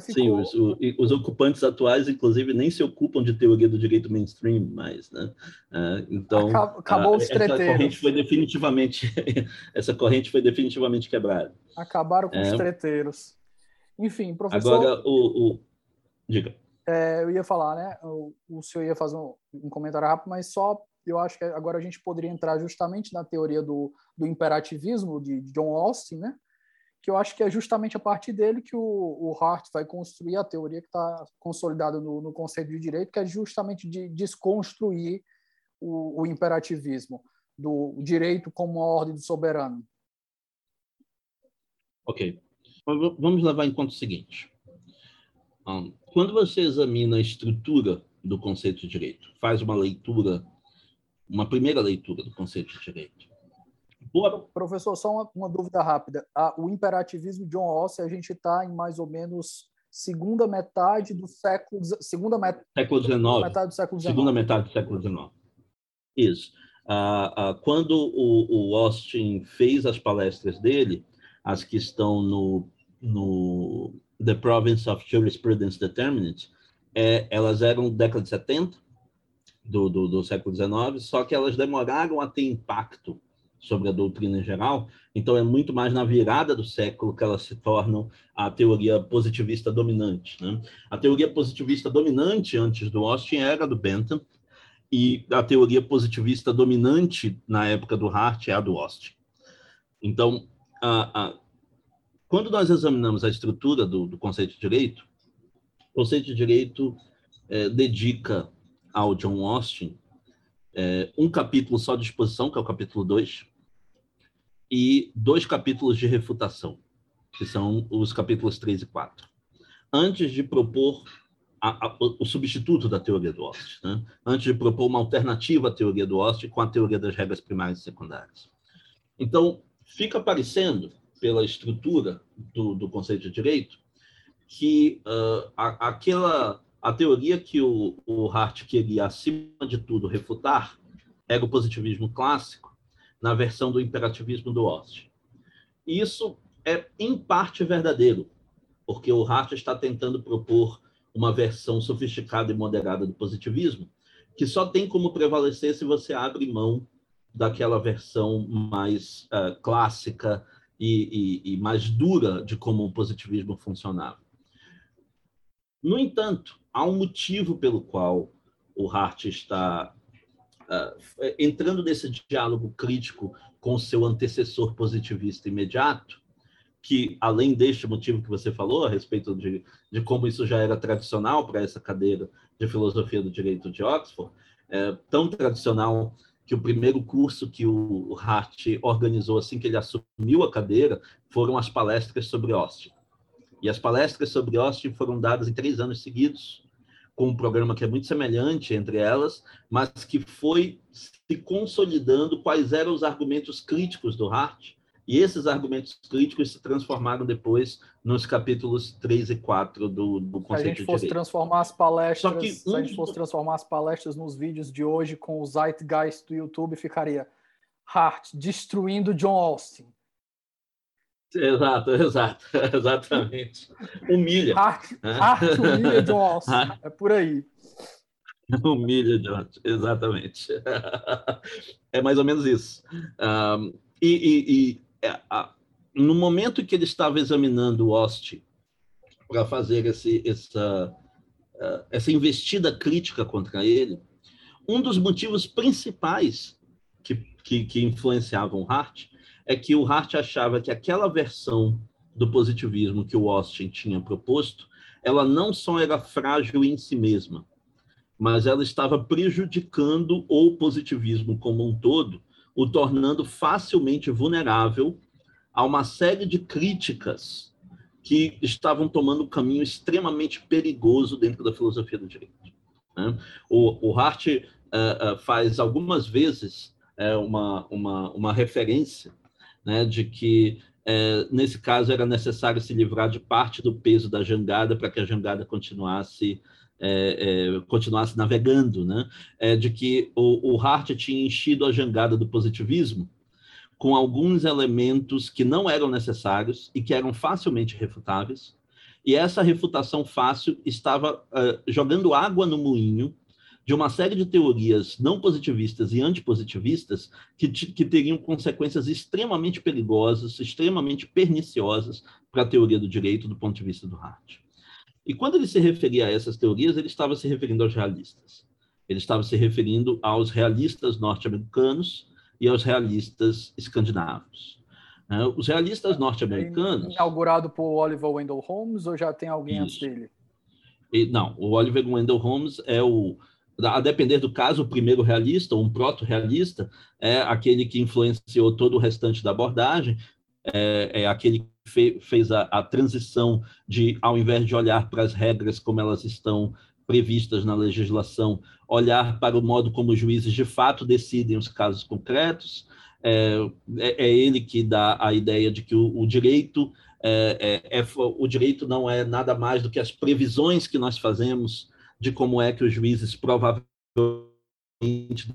Sim, os, os, ocupantes atuais, inclusive, nem se ocupam de teoria do direito mainstream mais, né? Uh, então, acabou, acabou os treteiros. Essa corrente foi definitivamente, essa corrente foi definitivamente quebrada. Acabaram com é. os treteiros. Enfim, professor. Agora, o. o... Diga. É, eu ia falar, né? O, o senhor ia fazer um, um, comentário rápido, mas só eu acho que agora a gente poderia entrar justamente na teoria do, do imperativismo de John Austin, né? Que eu acho que é justamente a partir dele que o, o Hart vai construir a teoria que está consolidada no, no, conceito de direito, que é justamente de desconstruir o, o imperativismo do direito como uma ordem do soberano. Ok vamos levar em conta o seguinte. Quando você examina a estrutura do conceito de direito, faz uma leitura, uma primeira leitura do conceito de direito. Professor, só uma, uma dúvida rápida. o imperativismo de John Rawls, a gente está em mais ou menos segunda metade do século segunda met, século XIX. metade do século XIX. Segunda metade do século XIX. Isso. Ah, ah, quando o, o Austin fez as palestras dele, as que estão no no The Province of Jurisprudence Determinate, é, elas eram década de 70 do, do, do século XIX, só que elas demoraram a ter impacto sobre a doutrina em geral, então é muito mais na virada do século que elas se tornam a teoria positivista dominante. Né? A teoria positivista dominante antes do Austin era do Bentham, e a teoria positivista dominante na época do Hart é a do Austin. Então, a, a, quando nós examinamos a estrutura do, do conceito de direito, o conceito de direito é, dedica ao John Austin é, um capítulo só de exposição, que é o capítulo 2, e dois capítulos de refutação, que são os capítulos 3 e 4. Antes de propor a, a, o substituto da teoria do Austin, né? antes de propor uma alternativa à teoria do Austin com a teoria das regras primárias e secundárias. Então, fica parecendo pela estrutura do, do conceito de direito, que uh, a, aquela a teoria que o, o Hart queria, acima de tudo, refutar era o positivismo clássico, na versão do imperativismo do Austin. Isso é, em parte, verdadeiro, porque o Hart está tentando propor uma versão sofisticada e moderada do positivismo, que só tem como prevalecer se você abre mão daquela versão mais uh, clássica, e, e, e mais dura de como o positivismo funcionava. No entanto, há um motivo pelo qual o Hart está uh, entrando nesse diálogo crítico com seu antecessor positivista imediato, que, além deste motivo que você falou, a respeito de, de como isso já era tradicional para essa cadeira de filosofia do direito de Oxford, é tão tradicional que o primeiro curso que o Hart organizou assim que ele assumiu a cadeira foram as palestras sobre Austin. E as palestras sobre Austin foram dadas em três anos seguidos, com um programa que é muito semelhante entre elas, mas que foi se consolidando quais eram os argumentos críticos do Hart e esses argumentos críticos se transformaram depois nos capítulos 3 e 4 do, do conceito de Se a gente fosse transformar as palestras, que, se a gente fosse transformar as palestras nos vídeos de hoje com o Zeitgeist do YouTube, ficaria Hart destruindo John Austin. Exato, exato, exatamente. Humilha. Hart, Hart humilha John Austin. É por aí. Humilha John, exatamente. É mais ou menos isso. Um, e, e, e é, no momento que ele estava examinando o Ost para fazer esse, essa, é, essa investida crítica contra ele, um dos motivos principais que, que, que influenciavam Hart é que o Hart achava que aquela versão do positivismo que o Austin tinha proposto, ela não só era frágil em si mesma, mas ela estava prejudicando o positivismo como um todo o tornando facilmente vulnerável a uma série de críticas que estavam tomando um caminho extremamente perigoso dentro da filosofia do direito. Né? O, o Hart uh, uh, faz algumas vezes uh, uma, uma, uma referência né, de que, nesse caso, era necessário se livrar de parte do peso da jangada para que a jangada continuasse é, é, continuasse navegando, né? É, de que o, o Hart tinha enchido a jangada do positivismo com alguns elementos que não eram necessários e que eram facilmente refutáveis, e essa refutação fácil estava uh, jogando água no moinho de uma série de teorias não positivistas e antipositivistas que, que teriam consequências extremamente perigosas, extremamente perniciosas para a teoria do direito do ponto de vista do Hart. E quando ele se referia a essas teorias, ele estava se referindo aos realistas. Ele estava se referindo aos realistas norte-americanos e aos realistas escandinavos. Né? Os realistas norte-americanos. Inaugurado por Oliver Wendell Holmes ou já tem alguém Isso. antes dele? E, não, o Oliver Wendell Holmes é o, a depender do caso, o primeiro realista, um proto-realista, é aquele que influenciou todo o restante da abordagem, é, é aquele que fe, fez a, a transição de, ao invés de olhar para as regras como elas estão previstas na legislação, olhar para o modo como os juízes de fato decidem os casos concretos. É, é, é ele que dá a ideia de que o, o direito é, é, é, o direito não é nada mais do que as previsões que nós fazemos de como é que os juízes provavelmente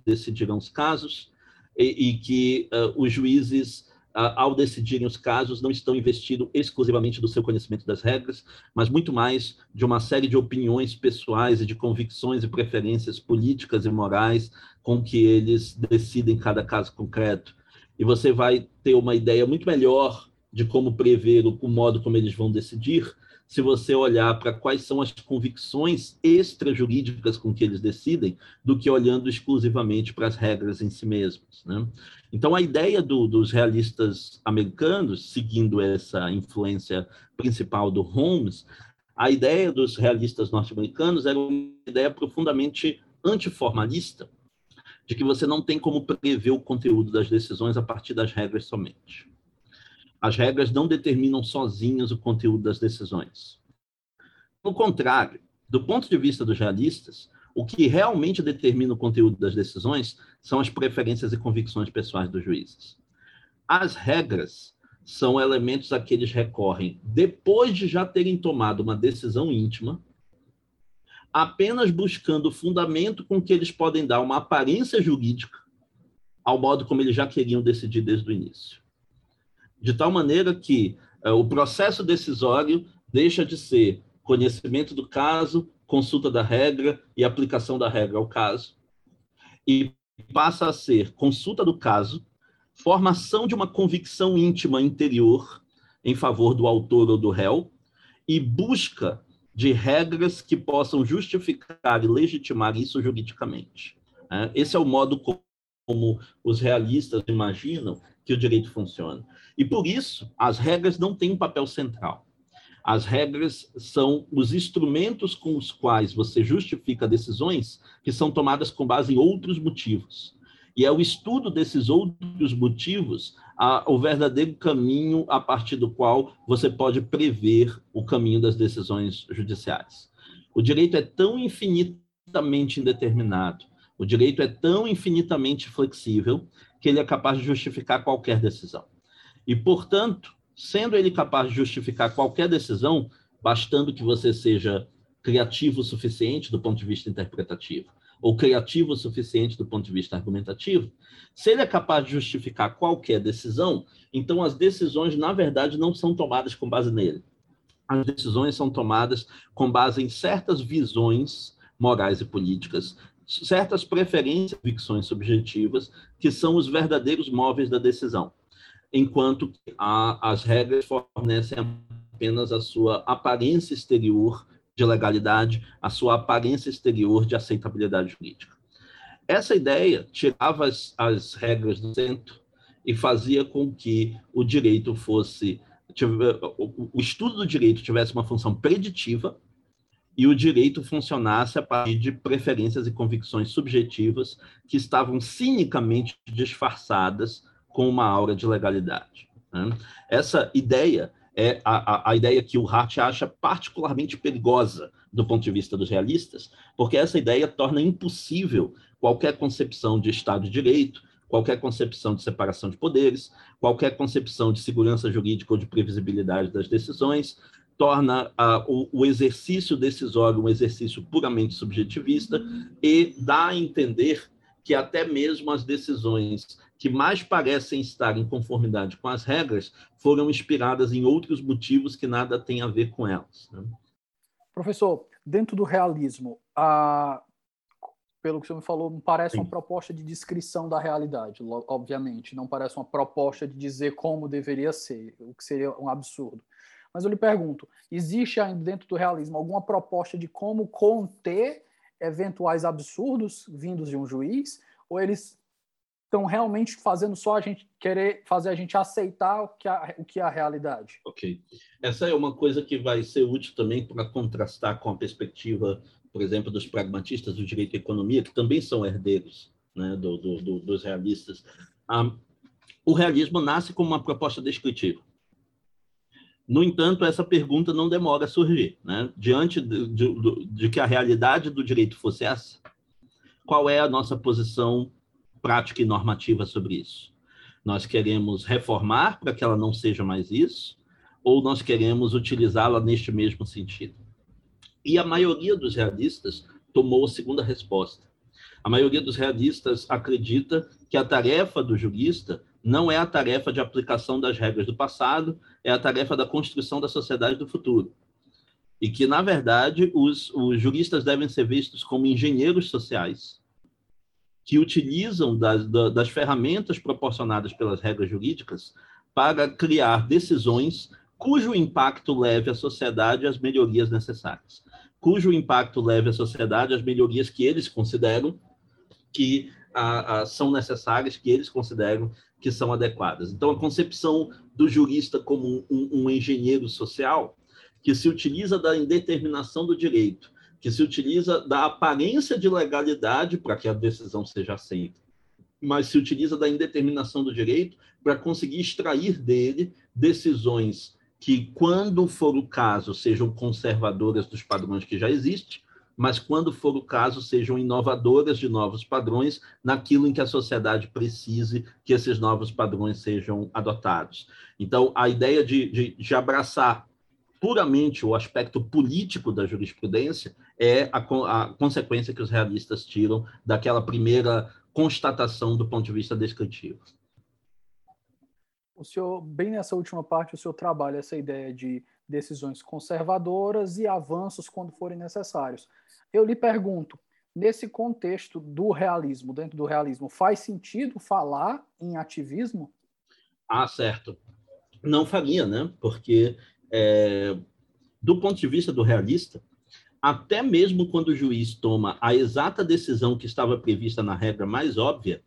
decidirão os casos e, e que uh, os juízes ao decidirem os casos, não estão investindo exclusivamente do seu conhecimento das regras, mas muito mais de uma série de opiniões pessoais e de convicções e preferências políticas e morais com que eles decidem cada caso concreto. E você vai ter uma ideia muito melhor de como prever o, modo como eles vão decidir, se você olhar para quais são as convicções extrajurídicas com que eles decidem, do que olhando exclusivamente para as regras em si mesmas. Né? Então, a ideia do, dos realistas americanos, seguindo essa influência principal do Holmes, a ideia dos realistas norte-americanos era uma ideia profundamente antiformalista, de que você não tem como prever o conteúdo das decisões a partir das regras somente. As regras não determinam sozinhas o conteúdo das decisões. Pelo contrário, do ponto de vista dos realistas, o que realmente determina o conteúdo das decisões são as preferências e convicções pessoais dos juízes. As regras são elementos a que eles recorrem depois de já terem tomado uma decisão íntima, apenas buscando o fundamento com que eles podem dar uma aparência jurídica ao modo como eles já queriam decidir desde o início de tal maneira que uh, o processo decisório deixa de ser conhecimento do caso, consulta da regra e aplicação da regra ao caso, e passa a ser consulta do caso, formação de uma convicção íntima interior em favor do autor ou do réu, e busca de regras que possam justificar e legitimar isso juridicamente. Né? Esse é o modo como os realistas imaginam que o direito funciona. E por isso, as regras não têm um papel central. As regras são os instrumentos com os quais você justifica decisões que são tomadas com base em outros motivos. E é o estudo desses outros motivos a, o verdadeiro caminho a partir do qual você pode prever o caminho das decisões judiciais. O direito é tão infinitamente indeterminado, o direito é tão infinitamente flexível que ele é capaz de justificar qualquer decisão. E, portanto, sendo ele capaz de justificar qualquer decisão, bastando que você seja criativo o suficiente do ponto de vista interpretativo, ou criativo o suficiente do ponto de vista argumentativo, se ele é capaz de justificar qualquer decisão, então as decisões, na verdade, não são tomadas com base nele. As decisões são tomadas com base em certas visões morais e políticas, certas preferências convicções subjetivas, que são os verdadeiros móveis da decisão enquanto a, as regras fornecem apenas a sua aparência exterior de legalidade, a sua aparência exterior de aceitabilidade jurídica. Essa ideia tirava as, as regras do centro e fazia com que o direito fosse o estudo do direito tivesse uma função preditiva e o direito funcionasse a partir de preferências e convicções subjetivas que estavam cinicamente disfarçadas com uma aura de legalidade. Né? Essa ideia é a, a, a, ideia que o Hart acha particularmente perigosa do ponto de vista dos realistas, porque essa ideia torna impossível qualquer concepção de Estado de Direito, qualquer concepção de separação de poderes, qualquer concepção de segurança jurídica ou de previsibilidade das decisões, torna uh, o, o, exercício decisório um exercício puramente subjetivista e dá a entender que até mesmo as decisões que mais parecem estar em conformidade com as regras foram inspiradas em outros motivos que nada têm a ver com elas. Né? Professor, dentro do realismo, a... pelo que o senhor me falou, me parece Sim. uma proposta de descrição da realidade, obviamente, não parece uma proposta de dizer como deveria ser, o que seria um absurdo. Mas eu lhe pergunto, existe ainda dentro do realismo alguma proposta de como conter eventuais absurdos vindos de um juiz? Ou eles estão realmente fazendo só a gente querer fazer a gente aceitar o que, a, o que é a realidade. Ok. Essa é uma coisa que vai ser útil também para contrastar com a perspectiva, por exemplo, dos pragmatistas do direito à economia, que também são herdeiros né, do, do, do, dos realistas. Um, o realismo nasce como uma proposta descritiva. No entanto, essa pergunta não demora a surgir. Né? Diante de, de, de que a realidade do direito fosse essa, qual é a nossa posição prática e normativa sobre isso. Nós queremos reformar para que ela não seja mais isso, ou nós queremos utilizá-la neste mesmo sentido? E a maioria dos realistas tomou a segunda resposta. A maioria dos realistas acredita que a tarefa do jurista não é a tarefa de aplicação das regras do passado, é a tarefa da construção da sociedade do futuro. E que, na verdade, os, os juristas devem ser vistos como engenheiros sociais, que utilizam das, das ferramentas proporcionadas pelas regras jurídicas para criar decisões cujo impacto leve à sociedade as melhorias necessárias, cujo impacto leve à sociedade as melhorias que eles consideram que a, a, são necessárias, que eles consideram que são adequadas. Então, a concepção do jurista como um, um engenheiro social que se utiliza da indeterminação do direito que se utiliza da aparência de legalidade para que a decisão seja aceita, mas se utiliza da indeterminação do direito para conseguir extrair dele decisões que, quando for o caso, sejam conservadoras dos padrões que já existem, mas quando for o caso, sejam inovadoras de novos padrões naquilo em que a sociedade precise que esses novos padrões sejam adotados. Então, a ideia de, de, de abraçar puramente o aspecto político da jurisprudência é a, a, consequência que os realistas tiram daquela primeira constatação do ponto de vista descritivo. O senhor, bem nessa última parte, o senhor trabalha essa ideia de decisões conservadoras e avanços quando forem necessários. Eu lhe pergunto, nesse contexto do realismo, dentro do realismo, faz sentido falar em ativismo? Ah, certo. Não faria, né? Porque é, do ponto de vista do realista, até mesmo quando o juiz toma a exata decisão que estava prevista na regra mais óbvia,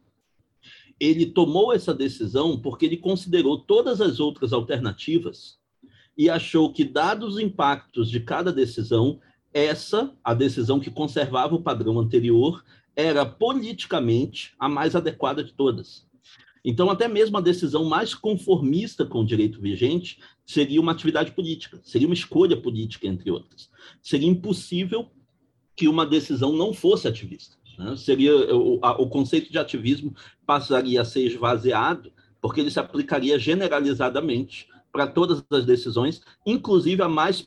ele tomou essa decisão porque ele considerou todas as outras alternativas e achou que, dados os impactos de cada decisão, essa, a decisão que conservava o padrão anterior, era politicamente a mais adequada de todas. Então, até mesmo a decisão mais conformista com o direito vigente seria uma atividade política, seria uma escolha política, entre outras. Seria impossível que uma decisão não fosse ativista. Né? Seria o, a, o conceito de ativismo passaria a ser esvaziado, porque ele se aplicaria generalizadamente para todas as decisões, inclusive a mais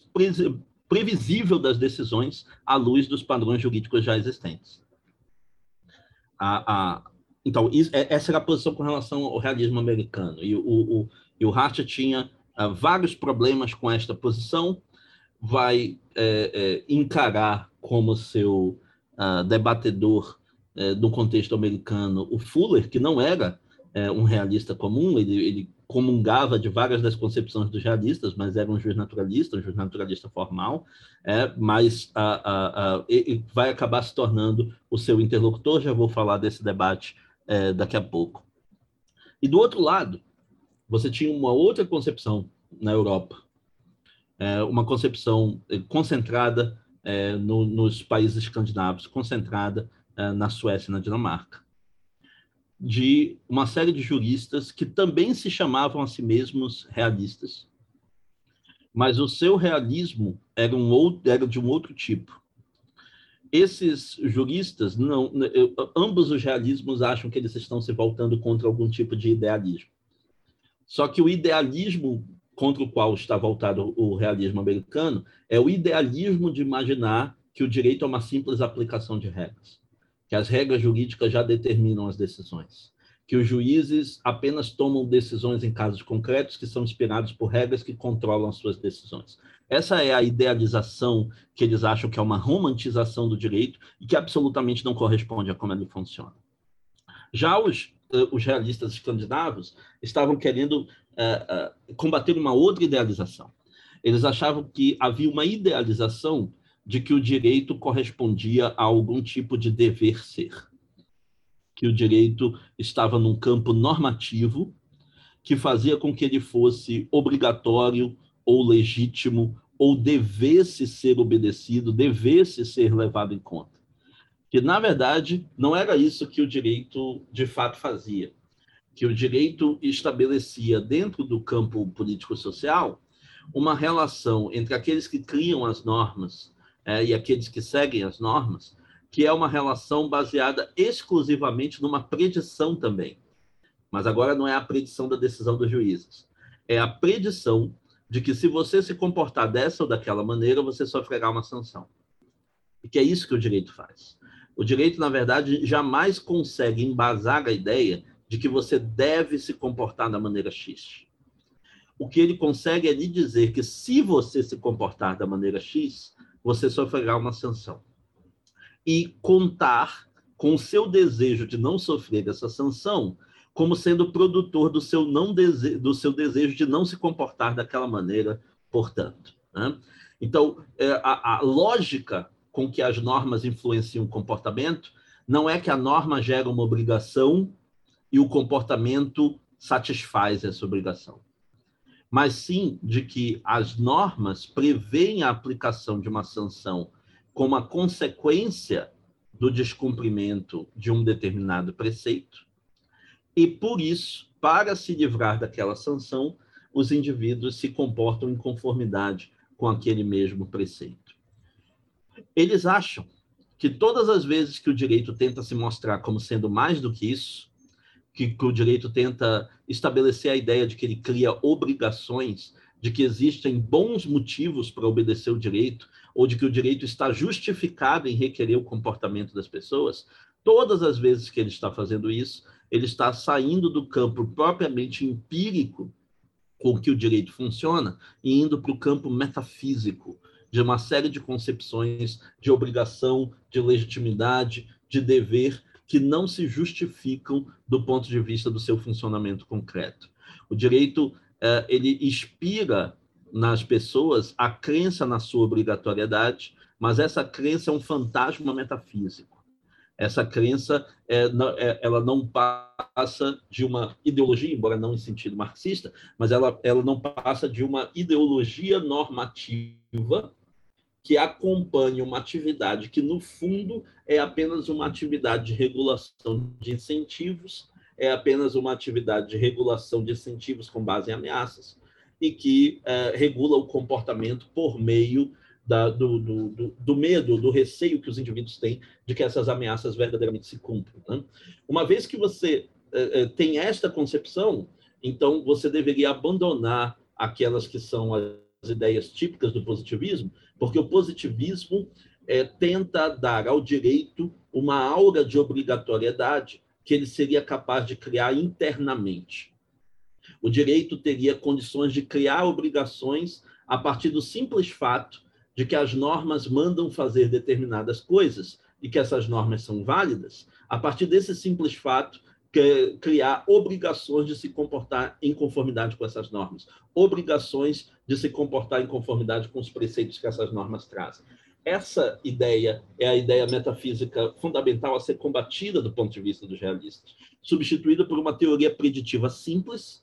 previsível das decisões, à luz dos padrões jurídicos já existentes. A, a, então, isso, é, essa era a posição com relação ao realismo americano. E o, o, e o Hart tinha uh, vários problemas com esta posição, vai é, é, encarar como seu uh, debatedor uh, do contexto americano o Fuller, que não era uh, um realista comum, ele, ele, comungava de várias das concepções dos realistas, mas era um juiz naturalista, um juiz naturalista formal, é, mas ele vai acabar se tornando o seu interlocutor, já vou falar desse debate é, daqui a pouco. E do outro lado, você tinha uma outra concepção na Europa, é, uma concepção concentrada é, no, nos países escandinavos, concentrada é, na Suécia e na Dinamarca, de uma série de juristas que também se chamavam a si mesmos realistas, mas o seu realismo era, um outro, era de um outro tipo. Esses juristas, não, ambos os realismos acham que eles estão se voltando contra algum tipo de idealismo. Só que o idealismo contra o qual está voltado o realismo americano é o idealismo de imaginar que o direito é uma simples aplicação de regras, que as regras jurídicas já determinam as decisões que os juízes apenas tomam decisões em casos concretos que são inspirados por regras que controlam as suas decisões. Essa é a idealização que eles acham que é uma romantização do direito e que absolutamente não corresponde a como ele funciona. Já os, uh, os realistas escandinavos estavam querendo uh, uh, combater uma outra idealização. Eles achavam que havia uma idealização de que o direito correspondia a algum tipo de dever ser que o direito estava num campo normativo que fazia com que ele fosse obrigatório ou legítimo ou devesse ser obedecido, devesse ser levado em conta. Que, na verdade, não era isso que o direito de fato fazia. Que o direito estabelecia, dentro do campo político-social, uma relação entre aqueles que criam as normas é, e aqueles que seguem as normas, que é uma relação baseada exclusivamente numa predição também. Mas agora não é a predição da decisão dos juízes. É a predição de que se você se comportar dessa ou daquela maneira, você sofrerá uma sanção. E que é isso que o direito faz. O direito, na verdade, jamais consegue embasar a ideia de que você deve se comportar da maneira X. O que ele consegue é lhe dizer que se você se comportar da maneira X, você sofrerá uma sanção e contar com o seu desejo de não sofrer essa sanção como sendo produtor do seu, não dese... do seu desejo de não se comportar daquela maneira, portanto. Né? Então, é, a, a lógica com que as normas influenciam o comportamento não é que a norma gera uma obrigação e o comportamento satisfaz essa obrigação, mas sim de que as normas prevêem a aplicação de uma sanção como a consequência do descumprimento de um determinado preceito, e por isso, para se livrar daquela sanção, os indivíduos se comportam em conformidade com aquele mesmo preceito. Eles acham que todas as vezes que o direito tenta se mostrar como sendo mais do que isso, que, que o direito tenta estabelecer a ideia de que ele cria obrigações, de que existem bons motivos para obedecer o direito, ou de que o direito está justificado em requerer o comportamento das pessoas, todas as vezes que ele está fazendo isso, ele está saindo do campo propriamente empírico com que o direito funciona e indo para o campo metafísico de uma série de concepções de obrigação, de legitimidade, de dever que não se justificam do ponto de vista do seu funcionamento concreto. O direito eh, ele inspira nas pessoas a crença na sua obrigatoriedade, mas essa crença é um fantasma metafísico. Essa crença é, é, ela não passa de uma ideologia, embora não em sentido marxista, mas ela, ela não passa de uma ideologia normativa que acompanha uma atividade que, no fundo, é apenas uma atividade de regulação de incentivos, é apenas uma atividade de regulação de incentivos com base em ameaças, e que é, regula o comportamento por meio da, do, do, do, medo, do receio que os indivíduos têm de que essas ameaças verdadeiramente se cumpram. Né? Uma vez que você é, é, tem esta concepção, então você deveria abandonar aquelas que são ideias típicas do positivismo, porque o positivismo é, tenta dar ao direito uma aura de obrigatoriedade que ele seria capaz de criar internamente. O direito teria condições de criar obrigações a partir do simples fato de que as normas mandam fazer determinadas coisas e que essas normas são válidas, a partir desse simples fato, criar obrigações de se comportar em conformidade com essas normas, obrigações de se comportar em conformidade com os preceitos que essas normas trazem. Essa ideia é a ideia metafísica fundamental a ser combatida do ponto de vista dos realistas, substituída por uma teoria preditiva simples,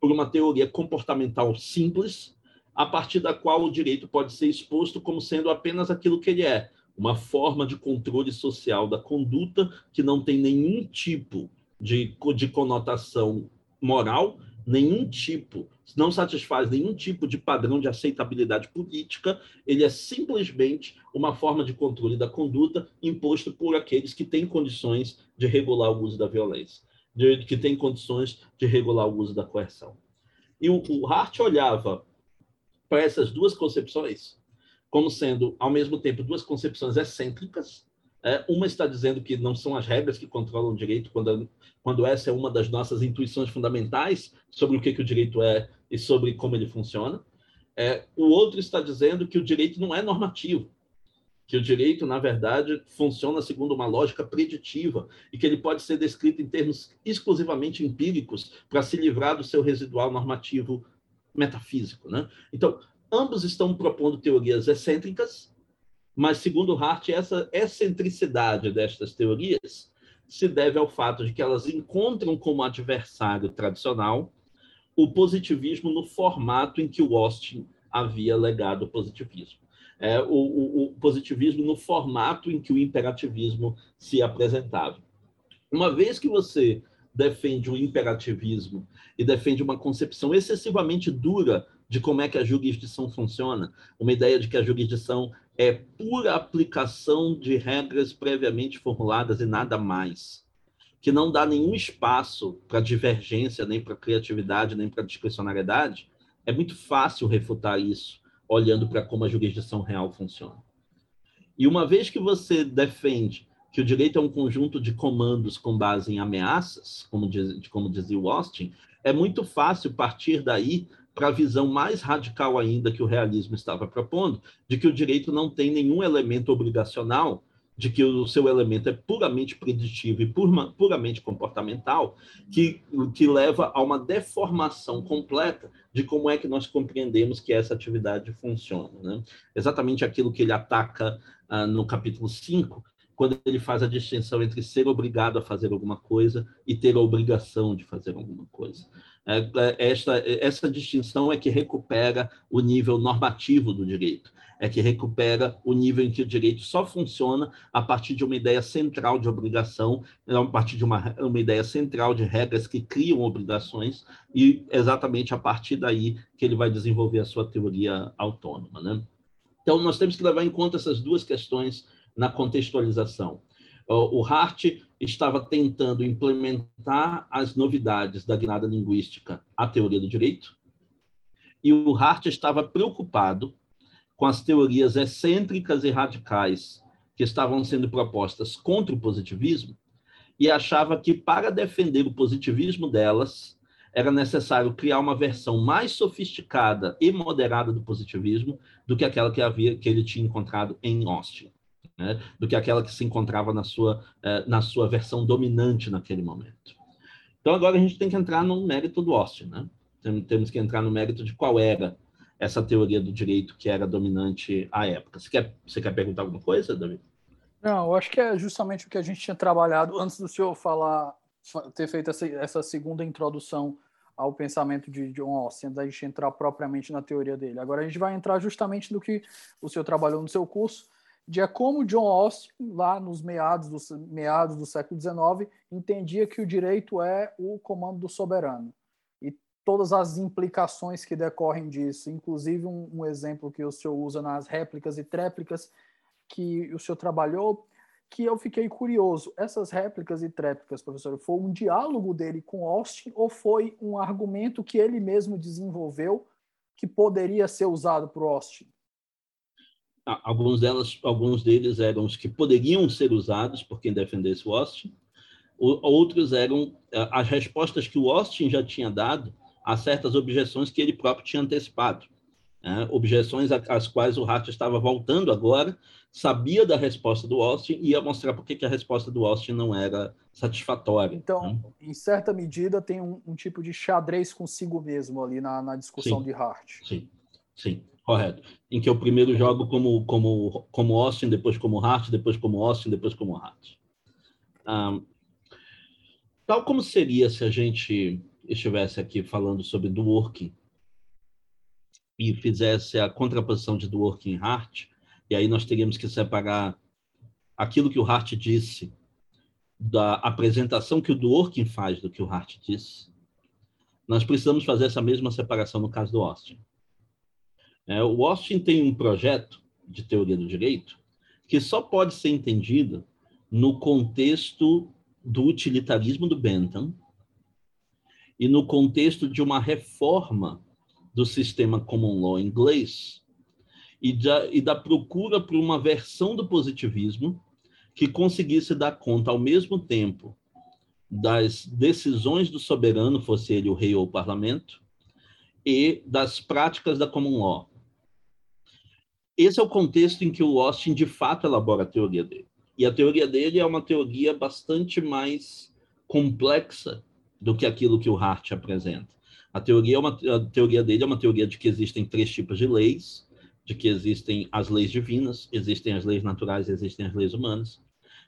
por uma teoria comportamental simples, a partir da qual o direito pode ser exposto como sendo apenas aquilo que ele é, uma forma de controle social da conduta que não tem nenhum tipo de, de conotação moral, nenhum tipo, não satisfaz nenhum tipo de padrão de aceitabilidade política, ele é simplesmente uma forma de controle da conduta imposto por aqueles que têm condições de regular o uso da violência de, que tem condições de regular o uso da coerção. E o, o Hart olhava para essas duas concepções como sendo, ao mesmo tempo, duas concepções excêntricas. É, uma está dizendo que não são as regras que controlam o direito, quando, quando essa é uma das nossas intuições fundamentais sobre o que, que o direito é e sobre como ele funciona. É, o outro está dizendo que o direito não é normativo, que o direito, na verdade, funciona segundo uma lógica preditiva e que ele pode ser descrito em termos exclusivamente empíricos para se livrar do seu residual normativo metafísico. Né? Então, ambos estão propondo teorias excêntricas, mas, segundo Hart, essa excentricidade destas teorias se deve ao fato de que elas encontram como adversário tradicional o positivismo no formato em que o Austin havia legado o positivismo é, o, o, o positivismo no formato em que o imperativismo se apresentava. Uma vez que você defende o imperativismo e defende uma concepção excessivamente dura de como é que a jurisdição funciona, uma ideia de que a jurisdição é pura aplicação de regras previamente formuladas e nada mais, que não dá nenhum espaço para divergência, nem para criatividade, nem para discricionariedade, é muito fácil refutar isso olhando para como a jurisdição real funciona. E uma vez que você defende que o direito é um conjunto de comandos com base em ameaças, como, diz, como dizia o Austin, é muito fácil partir daí para a visão mais radical ainda que o realismo estava propondo, de que o direito não tem nenhum elemento obrigacional de que o seu elemento é puramente preditivo e puramente comportamental, que, que leva a uma deformação completa de como é que nós compreendemos que essa atividade funciona. Né? Exatamente aquilo que ele ataca ah, no capítulo 5, quando ele faz a distinção entre ser obrigado a fazer alguma coisa e ter a obrigação de fazer alguma coisa. É, é, esta, essa distinção é que recupera o nível normativo do direito é que recupera o nível em que o direito só funciona a partir de uma ideia central de obrigação, a partir de uma, uma ideia central de regras que criam obrigações, e exatamente a partir daí que ele vai desenvolver a sua teoria autônoma. Né? Então, nós temos que levar em conta essas duas questões na contextualização. O Hart estava tentando implementar as novidades da guinada linguística à teoria do direito, e o Hart estava preocupado com as teorias excêntricas e radicais que estavam sendo propostas contra o positivismo e achava que para defender o positivismo delas era necessário criar uma versão mais sofisticada e moderada do positivismo do que aquela que havia que ele tinha encontrado em Austin, né? do que aquela que se encontrava na sua eh, na sua versão dominante naquele momento. Então agora a gente tem que entrar no mérito do Austin, né? Temos que entrar no mérito de qual era essa teoria do direito que era dominante à época. Você quer, você quer perguntar alguma coisa, David? Não, eu acho que é justamente o que a gente tinha trabalhado antes do senhor falar, ter feito essa, essa segunda introdução ao pensamento de John Austin, da gente entrar propriamente na teoria dele. Agora a gente vai entrar justamente no que o senhor trabalhou no seu curso, de é como John Austin, lá nos meados do, meados do século XIX, entendia que o direito é o comando do soberano. E todas as implicações que decorrem disso, inclusive um, um exemplo que o senhor usa nas réplicas e tréplicas que o senhor trabalhou, que eu fiquei curioso. Essas réplicas e tréplicas, professor, foi um diálogo dele com Austin ou foi um argumento que ele mesmo desenvolveu que poderia ser usado por Austin? Alguns, delas, alguns deles eram os que poderiam ser usados por quem defendesse o Austin, outros eram as respostas que o Austin já tinha dado a certas objeções que ele próprio tinha antecipado. Né? Objeções às quais o Hart estava voltando agora sabia da resposta do Austin e ia mostrar por que a resposta do Austin não era satisfatória. Então, né? em certa medida, tem um, um, tipo de xadrez consigo mesmo ali na, na discussão sim, de Hart. Sim, sim, correto. Em que eu primeiro jogo como, como, como Austin, depois como Hart, depois como Austin, depois como Hart. Tal como seria se a gente estivesse aqui falando sobre Dworkin e fizesse a contraposição de Dworkin e Hart, e aí nós teríamos que separar aquilo que o Hart disse da apresentação que o Dworkin faz do que o Hart disse. Nós precisamos fazer essa mesma separação no caso do Austin. É, o Austin tem um projeto de teoria do direito que só pode ser entendido no contexto do utilitarismo do Bentham e no contexto de uma reforma do sistema common law inglês e da, e da procura por uma versão do positivismo que conseguisse dar conta ao mesmo tempo das decisões do soberano, fosse ele o rei ou o parlamento, e das práticas da common law. Esse é o contexto em que o Austin de fato elabora a teoria dele. E a teoria dele é uma teoria bastante mais complexa do que aquilo que o Hart apresenta. A teoria, é uma, a teoria dele é uma teoria de que existem três tipos de leis, de que existem as leis divinas, existem as leis naturais, existem as leis humanas,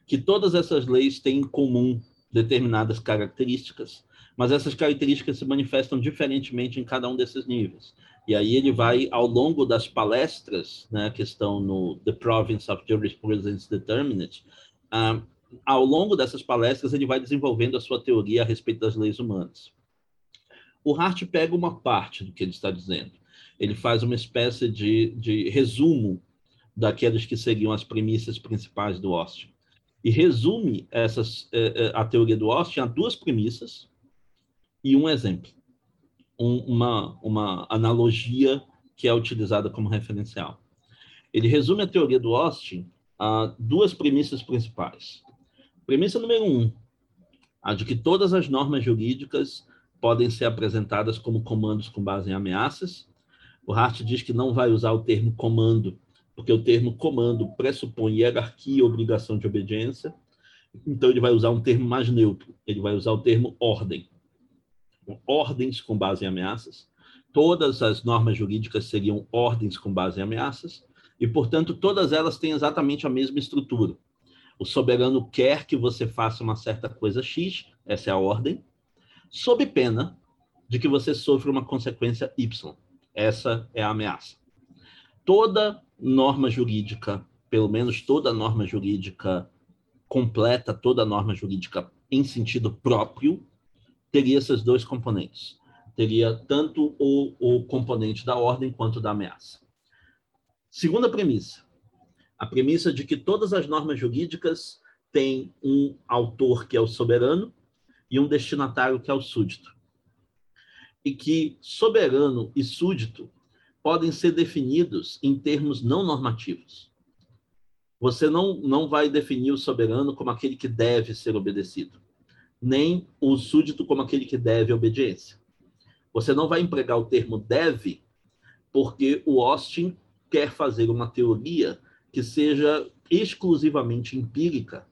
que todas essas leis têm em comum determinadas características, mas essas características se manifestam diferentemente em cada um desses níveis. E aí ele vai, ao longo das palestras, né, que estão no The Province of Jurisprudence Determinate, uh, ao longo dessas palestras ele vai desenvolvendo a sua teoria a respeito das leis humanas. O Hart pega uma parte do que ele está dizendo ele faz uma espécie de, de resumo daquelas que seriam as premissas principais do Austin. E resume essas, eh, eh, a teoria do Austin a duas premissas e um exemplo, um, uma, uma analogia que é utilizada como referencial. Ele resume a teoria do Austin a duas premissas principais. Premissa número um, a de que todas as normas jurídicas podem ser apresentadas como comandos com base em ameaças o Hart diz que não vai usar o termo comando, porque o termo comando pressupõe hierarquia e obrigação de obediência. Então, ele vai usar um termo mais neutro. Ele vai usar o termo ordem. Ordens com base em ameaças. Todas as normas jurídicas seriam ordens com base em ameaças. E, portanto, todas elas têm exatamente a mesma estrutura. O soberano quer que você faça uma certa coisa X, essa é a ordem, sob pena de que você sofra uma consequência Y. Essa é a ameaça. Toda norma jurídica, pelo menos toda norma jurídica completa, toda norma jurídica em sentido próprio, teria esses dois componentes. Teria tanto o, o componente da ordem quanto da ameaça. Segunda premissa. A premissa de que todas as normas jurídicas têm um autor que é o soberano e um destinatário que é o súdito e que soberano e súdito podem ser definidos em termos não normativos. Você não, não vai definir o soberano como aquele que deve ser obedecido, nem o súdito como aquele que deve obediência. Você não vai empregar o termo deve, porque o Austin quer fazer uma teoria que seja exclusivamente empírica,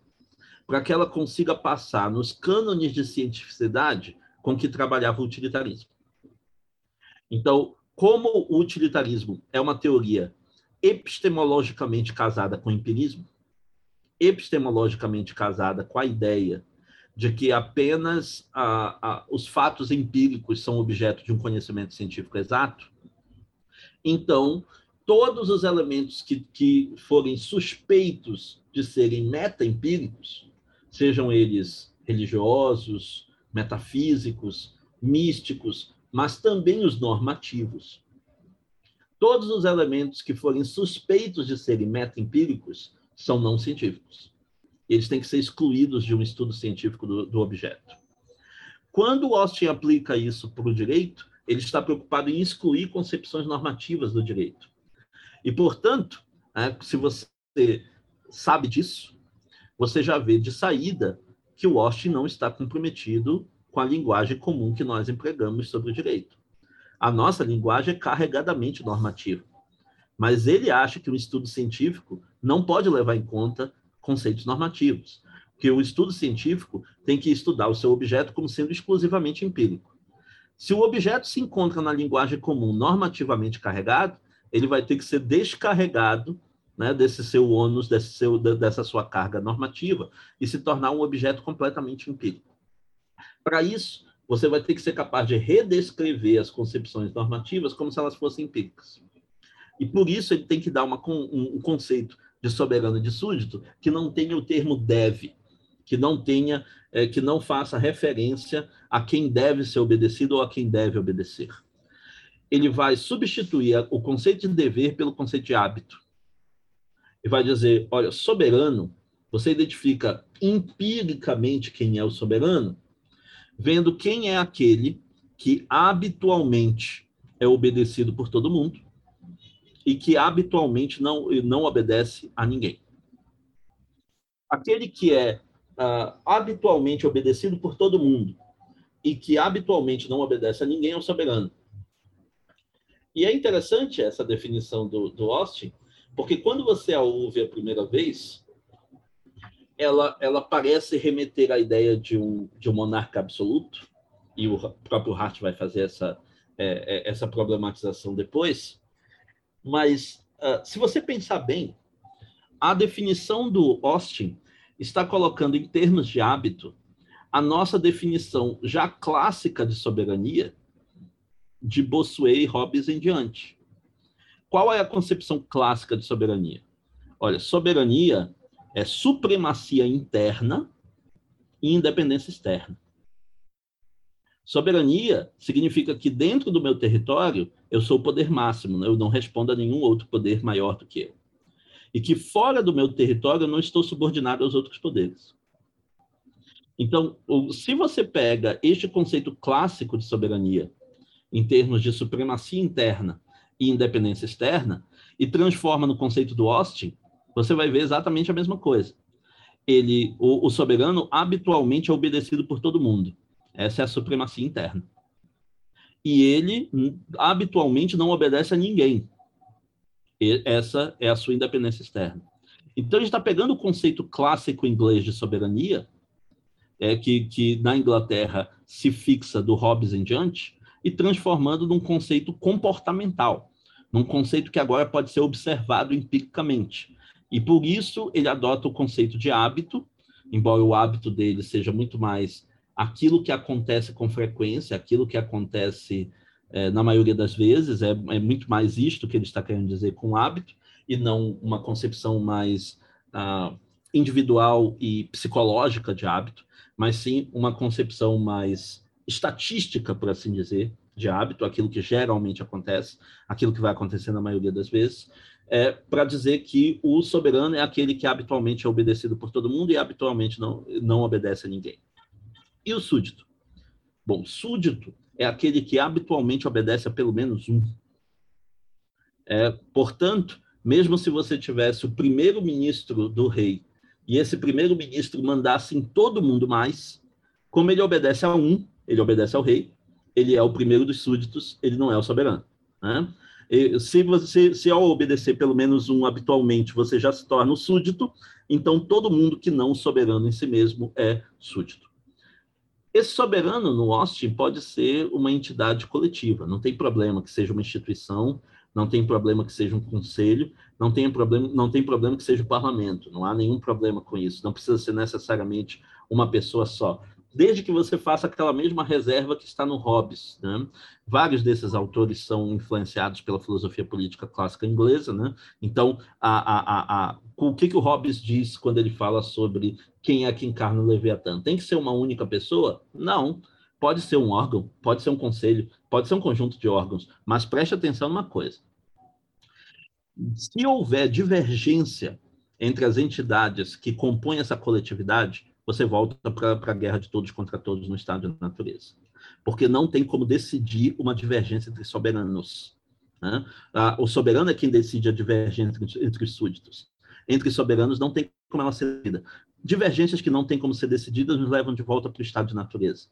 para que ela consiga passar nos cânones de cientificidade com que trabalhava o utilitarismo. Então, como o utilitarismo é uma teoria epistemologicamente casada com o empirismo, epistemologicamente casada com a ideia de que apenas os fatos empíricos são objeto de um conhecimento científico exato, então todos os elementos que, que forem suspeitos de serem meta-empíricos, sejam eles religiosos, metafísicos, místicos, mas também os normativos. Todos os elementos que forem suspeitos de serem meta-empíricos são não científicos. Eles têm que ser excluídos de um estudo científico do, do objeto. Quando Austin aplica isso para o direito, ele está preocupado em excluir concepções normativas do direito. E, portanto, né, se você sabe disso, você já vê de saída que o Austin não está comprometido com a linguagem comum que nós empregamos sobre o direito. A nossa linguagem é carregadamente normativa, mas ele acha que o estudo científico não pode levar em conta conceitos normativos, que o estudo científico tem que estudar o seu objeto como sendo exclusivamente empírico. Se o objeto se encontra na linguagem comum normativamente carregado, ele vai ter que ser descarregado né, desse seu ônus, desse seu, dessa sua carga normativa, e se tornar um objeto completamente empírico. Para isso, você vai ter que ser capaz de redescrever as concepções normativas como se elas fossem empíricas. E por isso ele tem que dar uma, um, um conceito de soberano de súdito que não tenha o termo deve, que não tenha, é, que não faça referência a quem deve ser obedecido ou a quem deve obedecer. Ele vai substituir o conceito de dever pelo conceito de hábito. E vai dizer, olha, soberano, você identifica empiricamente quem é o soberano, vendo quem é aquele que habitualmente é obedecido por todo mundo e que habitualmente não, não obedece a ninguém. Aquele que é uh, habitualmente obedecido por todo mundo e que habitualmente não obedece a ninguém é o soberano. E é interessante essa definição do, do Austin, porque quando você a ouve a primeira vez, ela, ela parece remeter à ideia de um, de um monarca absoluto, e o próprio Hart vai fazer essa, é, é essa problematização depois, mas uh, se você pensar bem, a definição do Austin está colocando em termos de hábito a nossa definição já clássica de soberania de Bossuet, Hobbes em diante. Qual é a concepção clássica de soberania? Olha, soberania é supremacia interna e independência externa. Soberania significa que dentro do meu território eu sou o poder máximo, né? eu não respondo a nenhum outro poder maior do que eu. E que fora do meu território eu não estou subordinado aos outros poderes. Então, se você pega este conceito clássico de soberania em termos de supremacia interna e independência externa e transforma no conceito do Austin, você vai ver exatamente a mesma coisa. Ele, o, o soberano habitualmente é obedecido por todo mundo essa é a supremacia interna. E ele habitualmente não obedece a ninguém. E essa é a sua independência externa. Então, a gente está pegando o conceito clássico inglês de soberania, é, que, que na Inglaterra se fixa do Hobbes em diante, e transformando num conceito comportamental, num conceito que agora pode ser observado empiricamente. E por isso ele adota o conceito de hábito, embora o hábito dele seja muito mais aquilo que acontece com frequência, aquilo que acontece é, na maioria das vezes, é, é, muito mais isto que ele está querendo dizer com hábito, e não uma concepção mais ah, individual e psicológica de hábito, mas sim uma concepção mais estatística, por assim dizer, de hábito, aquilo que geralmente acontece, aquilo que vai acontecer na maioria das vezes, é para dizer que o soberano é aquele que habitualmente é obedecido por todo mundo e habitualmente não, não obedece a ninguém. E o súdito? Bom, súdito é aquele que habitualmente obedece a pelo menos um. É, portanto, mesmo se você tivesse o primeiro ministro do rei e esse primeiro ministro mandasse em todo mundo mais, como ele obedece a um, ele obedece ao rei, ele é o primeiro dos súditos, ele não é o soberano. Né? E se você, se ao obedecer pelo menos um habitualmente, você já se torna o súdito, então todo mundo que não soberano em si mesmo é súdito. Esse soberano no Austin pode ser uma entidade coletiva, não tem problema que seja uma instituição, não tem problema que seja um conselho, não tem problema, não tem problema que seja o parlamento, não há nenhum problema com isso, não precisa ser necessariamente uma pessoa só desde que você faça aquela mesma reserva que está no Hobbes. Né? Vários desses autores são influenciados pela filosofia política clássica inglesa. Né? Então, a, a, a, o que, que o Hobbes diz quando ele fala sobre quem é que encarna o Leviatã? Tem que ser uma única pessoa? Não. Pode ser um órgão, pode ser um conselho, pode ser um conjunto de órgãos, mas preste atenção numa coisa. Se houver divergência entre as entidades que compõem essa coletividade, você volta para a guerra de todos contra todos no estado de natureza. Porque não tem como decidir uma divergência entre soberanos. Né? O soberano é quem decide a divergência entre, entre os súditos. Entre soberanos não tem como ela ser decidida. Divergências que não têm como ser decididas nos levam de volta para o estado de natureza.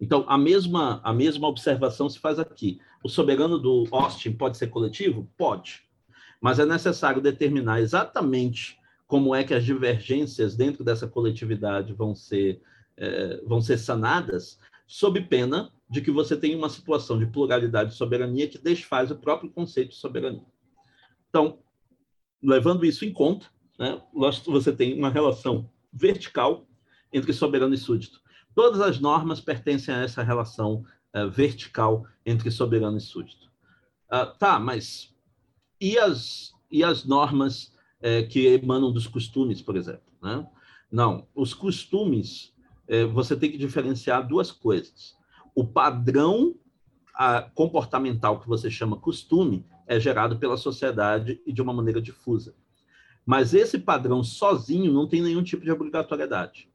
Então, a mesma, a mesma observação se faz aqui. O soberano do Austin pode ser coletivo? Pode. Mas é necessário determinar exatamente como é que as divergências dentro dessa coletividade vão ser, é, vão ser sanadas, sob pena de que você tenha uma situação de pluralidade e soberania que desfaz o próprio conceito de soberania. Então, levando isso em conta, né, você tem uma relação vertical entre soberano e súdito. Todas as normas pertencem a essa relação uh, vertical entre soberano e súdito. Uh, tá, mas e as, e as normas é, que emanam dos costumes, por exemplo. Né? Não, os costumes, é, você tem que diferenciar duas coisas. O padrão comportamental que você chama costume é gerado pela sociedade e de uma maneira difusa. Mas esse padrão sozinho não tem nenhum tipo de obrigatoriedade.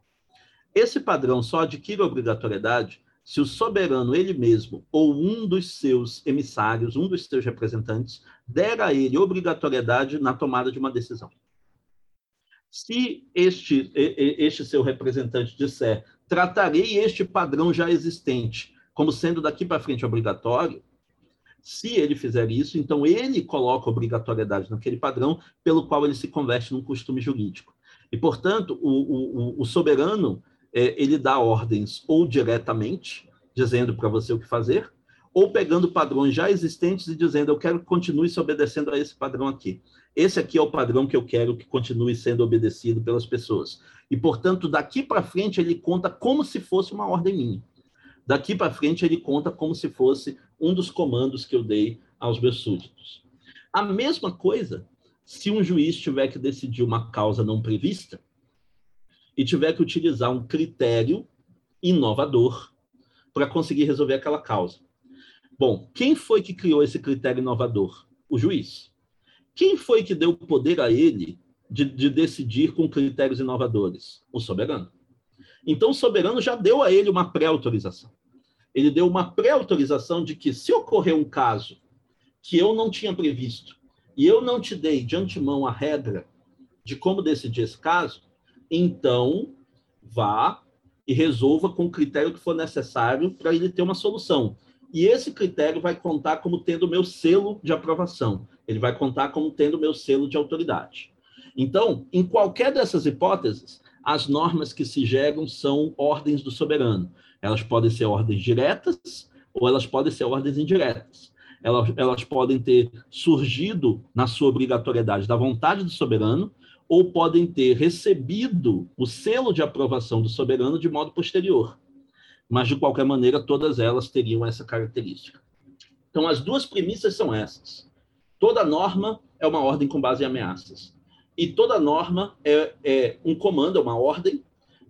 Esse padrão só adquire obrigatoriedade se o soberano ele mesmo ou um dos seus emissários, um dos seus representantes, der a ele obrigatoriedade na tomada de uma decisão. Se este, este seu representante disser, tratarei este padrão já existente como sendo daqui para frente obrigatório, se ele fizer isso, então ele coloca obrigatoriedade naquele padrão pelo qual ele se converte num costume jurídico. E, portanto, o, o, o soberano é, ele dá ordens ou diretamente, dizendo para você o que fazer, ou pegando padrões já existentes e dizendo, eu quero que continue se obedecendo a esse padrão aqui. Esse aqui é o padrão que eu quero que continue sendo obedecido pelas pessoas. E, portanto, daqui para frente ele conta como se fosse uma ordem minha. Daqui para frente ele conta como se fosse um dos comandos que eu dei aos meus súditos. A mesma coisa se um juiz tiver que decidir uma causa não prevista, e tiver que utilizar um critério inovador para conseguir resolver aquela causa. Bom, quem foi que criou esse critério inovador? O juiz. Quem foi que deu poder a ele de, de decidir com critérios inovadores? O soberano. Então, o soberano já deu a ele uma pré-autorização. Ele deu uma pré-autorização de que, se ocorrer um caso que eu não tinha previsto e eu não te dei de antemão a regra de como decidir esse caso, então vá e resolva com o critério que for necessário para ele ter uma solução. E esse critério vai contar como tendo meu selo de aprovação. Ele vai contar como tendo meu selo de autoridade. Então, em qualquer dessas hipóteses, as normas que se geram são ordens do soberano. Elas podem ser ordens diretas ou elas podem ser ordens indiretas. Elas, elas podem ter surgido na sua obrigatoriedade da vontade do soberano ou podem ter recebido o selo de aprovação do soberano de modo posterior. Mas, de qualquer maneira, todas elas teriam essa característica. Então, as duas premissas são essas. Toda norma é uma ordem com base em ameaças. E toda norma é, é um comando, é uma ordem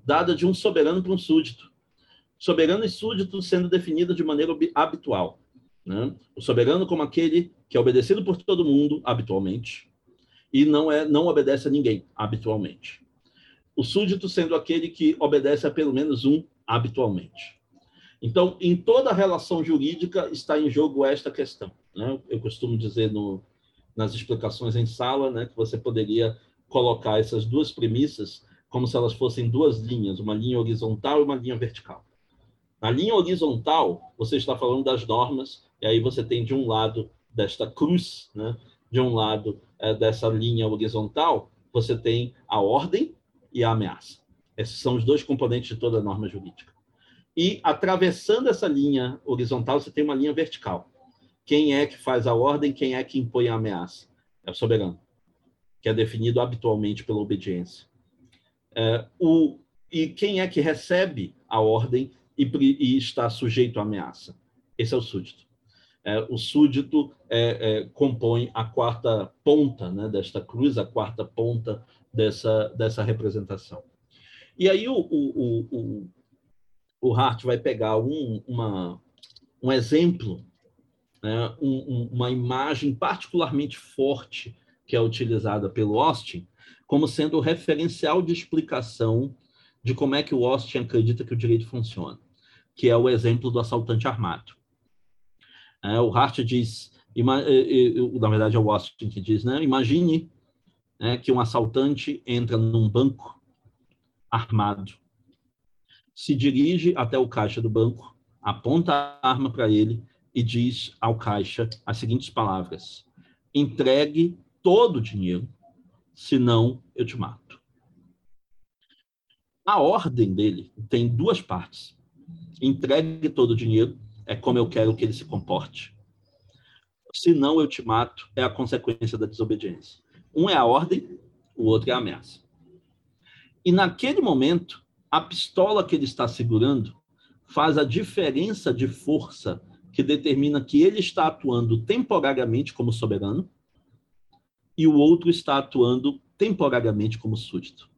dada de um soberano para um súdito. Soberano e súdito sendo definido de maneira habitual. Né? O soberano como aquele que é obedecido por todo mundo habitualmente, e não é não obedece a ninguém habitualmente. O súdito sendo aquele que obedece a pelo menos um habitualmente. Então, em toda relação jurídica está em jogo esta questão. Né? Eu costumo dizer no, nas explicações em sala né, que você poderia colocar essas duas premissas como se elas fossem duas linhas, uma linha horizontal e uma linha vertical. Na linha horizontal, você está falando das normas, e aí você tem de um lado desta cruz, né, de um lado é, dessa linha horizontal, você tem a ordem e a ameaça. Esses são os dois componentes de toda norma jurídica. e atravessando essa linha horizontal, você tem uma linha vertical. Quem é que faz a ordem, quem é que impõe a ameaça? É o soberano, que é definido habitualmente pela obediência. É, o, e quem é que recebe a ordem e, e está sujeito à ameaça? Esse é o súdito. É, o súdito é, é, compõe a quarta ponta né, desta cruz, a quarta ponta dessa, dessa representação. E aí o, o, o, o Hart vai pegar um, uma, um exemplo né, um, uma imagem particularmente forte que é utilizada pelo Austin como sendo o referencial de explicação de como é que o Austin acredita que o direito funciona, que é o exemplo do assaltante armado. É, o Hart diz, na verdade é o Austin que diz, né? Imagine né, que um assaltante entra num banco armado, se dirige até o caixa do banco, aponta a arma para ele e diz ao caixa as seguintes palavras: entregue todo o dinheiro, senão eu te mato. A ordem dele tem duas partes. Entregue todo o dinheiro, é como eu quero que ele se comporte. Senão eu te mato, é a consequência da desobediência. Um é a ordem, o outro é a ameaça. E naquele momento, a pistola que ele está segurando faz a diferença de força que determina que ele está atuando temporariamente como soberano e o outro está atuando temporariamente como súdito.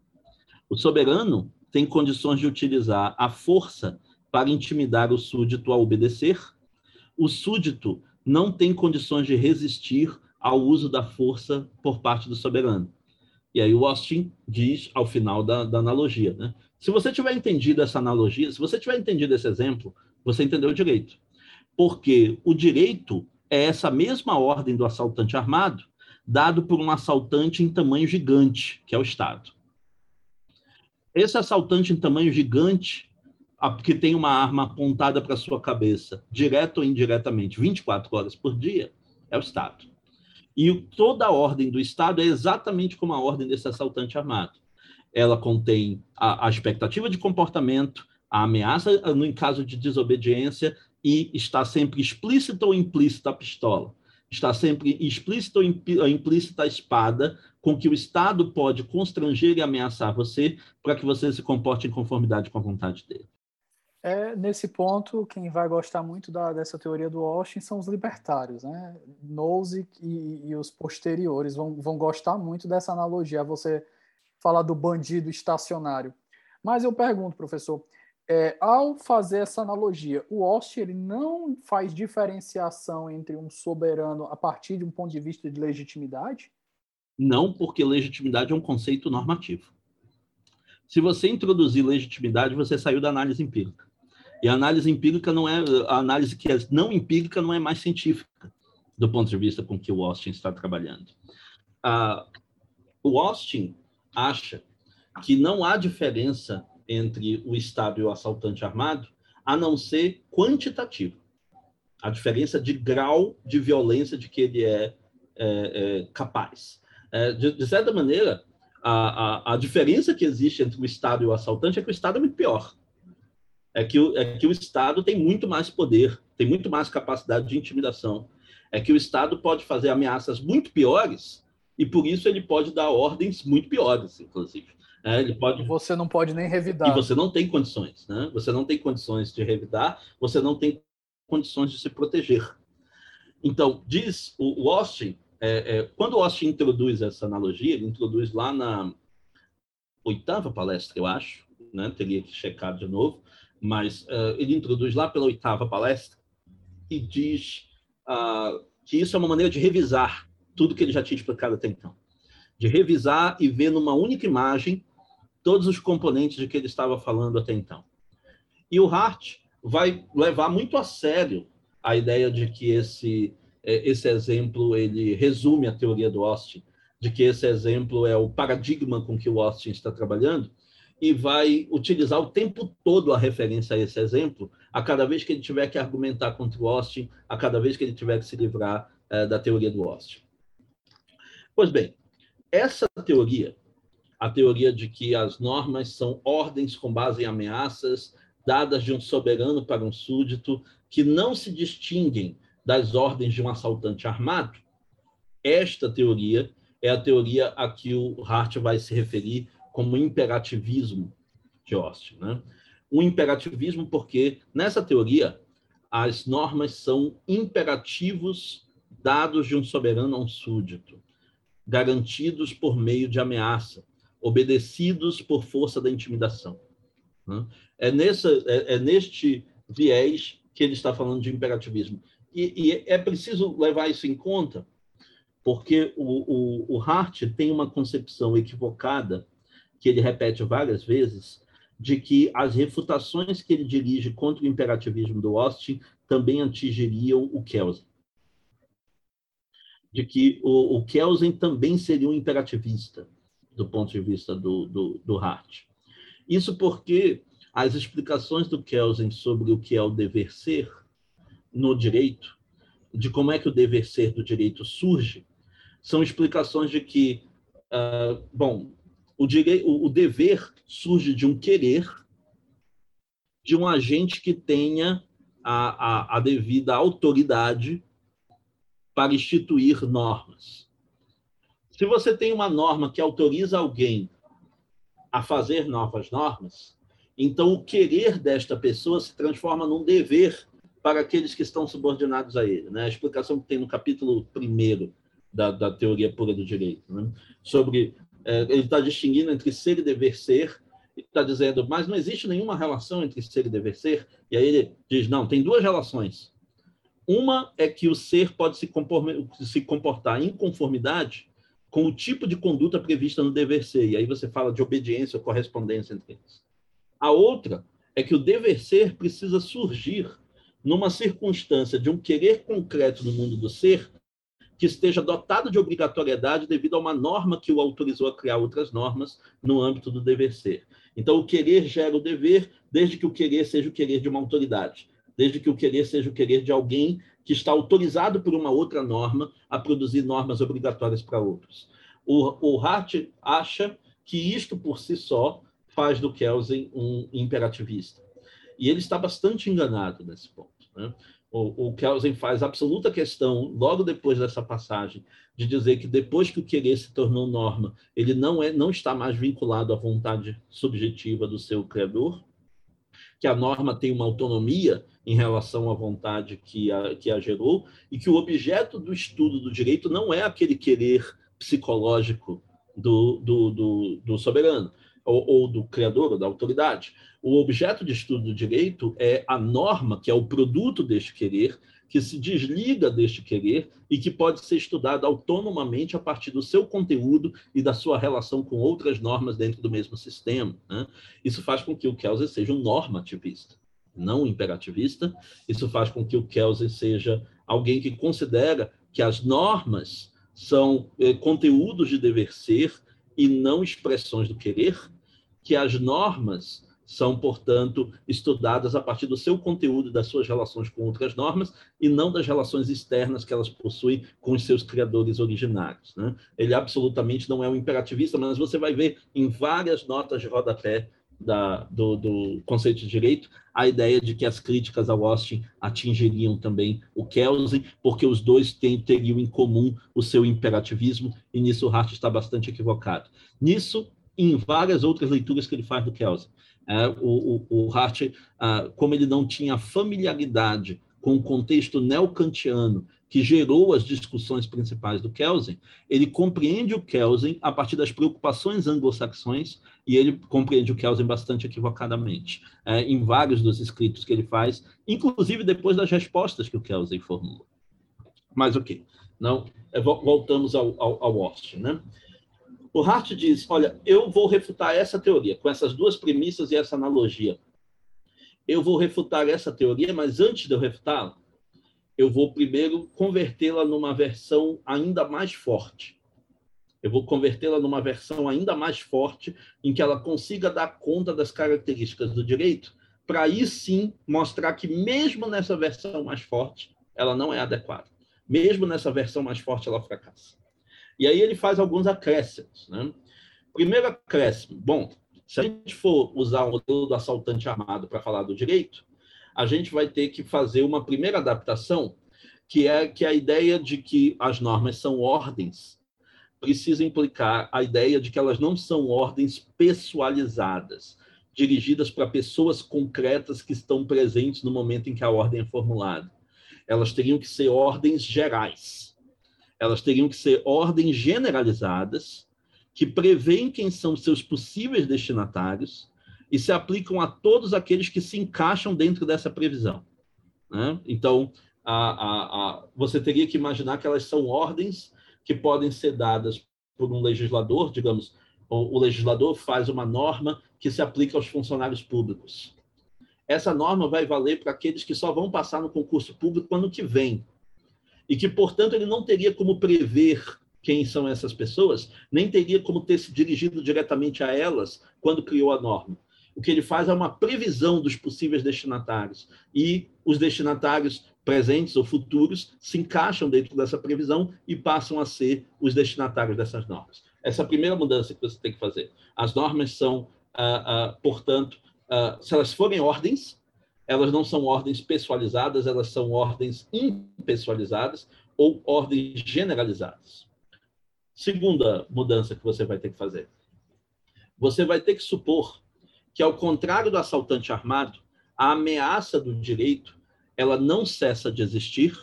O soberano tem condições de utilizar a força para intimidar o súdito a obedecer. O súdito não tem condições de resistir ao uso da força por parte do soberano. E aí o Austin diz ao final da, da analogia, né? Se você tiver entendido essa analogia, se você tiver entendido esse exemplo, você entendeu direito porque o direito é essa mesma ordem do assaltante armado, dado por um assaltante em tamanho gigante, que é o Estado. Esse assaltante em tamanho gigante, que tem uma arma apontada para sua cabeça, direto ou indiretamente, 24 horas por dia, é o Estado. E toda a ordem do Estado é exatamente como a ordem desse assaltante armado. Ela contém a, a expectativa de comportamento, a ameaça no caso de desobediência e está sempre explícita ou implícita a pistola. Está sempre explícita ou implícita a espada, com que o Estado pode constranger e ameaçar você para que você se comporte em conformidade com a vontade dele. É, nesse ponto, quem vai gostar muito da, dessa teoria do Austin são os libertários, né? Nozick e, e, os posteriores vão, vão gostar muito dessa analogia, você falar do bandido estacionário. Mas eu pergunto, professor, é, ao fazer essa analogia, o Ost ele não faz diferenciação entre um soberano a partir de um ponto de vista de legitimidade? Não, porque legitimidade é um conceito normativo. Se você introduzir legitimidade, você saiu da análise empírica. E a análise empírica não é a análise que é não empírica não é mais científica do ponto de vista com que o Austin está trabalhando. O Austin acha que não há diferença entre o Estado e o assaltante armado, a não ser quantitativo. A diferença de grau de violência de que ele é, é, é capaz. É, de, de, certa maneira, a, a, a, diferença que existe entre o Estado e o assaltante é que o Estado é muito pior. É que, o, é que o Estado tem muito mais poder, tem muito mais capacidade de intimidação. É que o Estado pode fazer ameaças muito piores e, por isso, ele pode dar ordens muito piores, inclusive. É, ele pode... Você não pode nem revidar. E você não tem condições, né? Você não tem condições de revidar, você não tem condições de se proteger. Então, diz o, Austin, é, é, quando o Austin introduz essa analogia, ele introduz lá na oitava palestra, eu acho, né? teria que checar de novo, mas uh, ele introduz lá pela oitava palestra e diz uh, que isso é uma maneira de revisar tudo que ele já tinha explicado até então. De revisar e ver numa única imagem todos os componentes de que ele estava falando até então. E o Hart vai levar muito a sério a ideia de que esse é, esse exemplo ele resume a teoria do Austin, de que esse exemplo é o paradigma com que o Austin está trabalhando e vai utilizar o tempo todo a referência a esse exemplo, a cada vez que ele tiver que argumentar contra o Austin, a cada vez que ele tiver que se livrar é, da teoria do Austin. Pois bem, essa teoria a teoria de que as normas são ordens com base em ameaças dadas de um soberano para um súdito, que não se distinguem das ordens de um assaltante armado, esta teoria é a teoria a que o Hart vai se referir como imperativismo de Austin. Né? O imperativismo porque, nessa teoria, as normas são imperativos dados de um soberano a um súdito, garantidos por meio de ameaça, obedecidos por força da intimidação. Né? É, nessa, é, é neste viés que ele está falando de imperativismo. E, e, é preciso levar isso em conta, porque o, o, o Hart tem uma concepção equivocada, que ele repete várias vezes, de que as refutações que ele dirige contra o imperativismo do Austin também atingiriam o Kelsen. De que o, o Kelsen também seria um imperativista, do ponto de vista do, do, do Hart. Isso porque as explicações do Kelsen sobre o que é o dever ser no direito, de como é que o dever ser do direito surge, são explicações de que, uh, bom, o, o, dever surge de um querer de um agente que tenha a, a, a devida autoridade para instituir normas. Se você tem uma norma que autoriza alguém a fazer novas normas, então o querer desta pessoa se transforma num dever para aqueles que estão subordinados a ele. Né? A explicação que tem no capítulo 1 da, da teoria pura do direito, né? sobre ele está distinguindo entre ser e dever ser, está dizendo, mas não existe nenhuma relação entre ser e dever ser, e aí ele diz, não, tem duas relações. Uma é que o ser pode se, se comportar em conformidade com o tipo de conduta prevista no dever ser. E aí você fala de obediência ou correspondência entre eles. A outra é que o dever ser precisa surgir numa circunstância de um querer concreto no mundo do ser que esteja dotado de obrigatoriedade devido a uma norma que o autorizou a criar outras normas no âmbito do dever ser. Então, o querer gera o dever, desde que o querer seja o querer de uma autoridade, desde que o querer seja o querer de alguém que está autorizado por uma outra norma a produzir normas obrigatórias para outros. O, o Hart acha que isto por si só faz do Kelsen um imperativista. E ele está bastante enganado nesse ponto. Né? O, Kelsen faz absoluta questão, logo depois dessa passagem, de dizer que depois que o querer se tornou norma, ele não, é, não está mais vinculado à vontade subjetiva do seu criador, que a norma tem uma autonomia em relação à vontade que a, que a gerou, e que o objeto do estudo do direito não é aquele querer psicológico do, do, do, do soberano, ou, ou, do criador, ou da autoridade. O objeto de estudo do direito é a norma, que é o produto deste querer, que se desliga deste querer e que pode ser estudado autonomamente a partir do seu conteúdo e da sua relação com outras normas dentro do mesmo sistema. Né? Isso faz com que o Kelsen seja um normativista, não um imperativista. Isso faz com que o Kelsen seja alguém que considera que as normas são eh, conteúdos de dever ser e não expressões do querer, que as normas são, portanto, estudadas a partir do seu conteúdo das suas relações com outras normas, e não das relações externas que elas possuem com os seus criadores originários. Né? Ele absolutamente não é um imperativista, mas você vai ver em várias notas de rodapé da, do, do, conceito de direito a ideia de que as críticas ao Austin atingiriam também o Kelsen, porque os dois têm, teriam em comum o seu imperativismo, e nisso o Hart está bastante equivocado. Nisso, em várias outras leituras que ele faz do Kelsen. É, o, o, o Hart, ah, como ele não tinha familiaridade com o contexto neocantiano que gerou as discussões principais do Kelsen, ele compreende o Kelsen a partir das preocupações anglo-saxões e ele compreende o Kelsen bastante equivocadamente é, em vários dos escritos que ele faz, inclusive depois das respostas que o Kelsen formulou. Mas ok, não, é, voltamos ao, ao, ao Austin, né? O Hart diz: olha, eu vou refutar essa teoria, com essas duas premissas e essa analogia. Eu vou refutar essa teoria, mas antes de eu refutá-la, eu vou primeiro convertê-la numa versão ainda mais forte. Eu vou convertê-la numa versão ainda mais forte, em que ela consiga dar conta das características do direito, para aí sim mostrar que, mesmo nessa versão mais forte, ela não é adequada. Mesmo nessa versão mais forte, ela fracassa. E aí ele faz alguns acréscimos. Né? Primeiro acréscimo, bom, Se a gente for usar o modelo do assaltante armado para falar do direito, a gente vai ter que fazer uma primeira adaptação, que é que a ideia de que as normas são ordens precisa implicar a ideia de que elas não são ordens pessoalizadas, dirigidas para pessoas concretas que estão presentes no momento em que a ordem é formulada. Elas teriam que ser ordens gerais. Elas teriam que ser ordens generalizadas que prevêem quem são seus possíveis destinatários e se aplicam a todos aqueles que se encaixam dentro dessa previsão. Né? Então, a, a, a, você teria que imaginar que elas são ordens que podem ser dadas por um legislador, digamos, o, o legislador faz uma norma que se aplica aos funcionários públicos. Essa norma vai valer para aqueles que só vão passar no concurso público ano que vem. E que, portanto, ele não teria como prever quem são essas pessoas, nem teria como ter se dirigido diretamente a elas quando criou a norma. O que ele faz é uma previsão dos possíveis destinatários. E os destinatários presentes ou futuros se encaixam dentro dessa previsão e passam a ser os destinatários dessas normas. Essa é a primeira mudança que você tem que fazer. As normas são, ah, ah, portanto, ah, se elas forem ordens, elas não são ordens pessoalizadas, elas são ordens impessoalizadas ou ordens generalizadas. Segunda mudança que você vai ter que fazer. Você vai ter que supor que, ao contrário do assaltante armado, a ameaça do direito ela não cessa de existir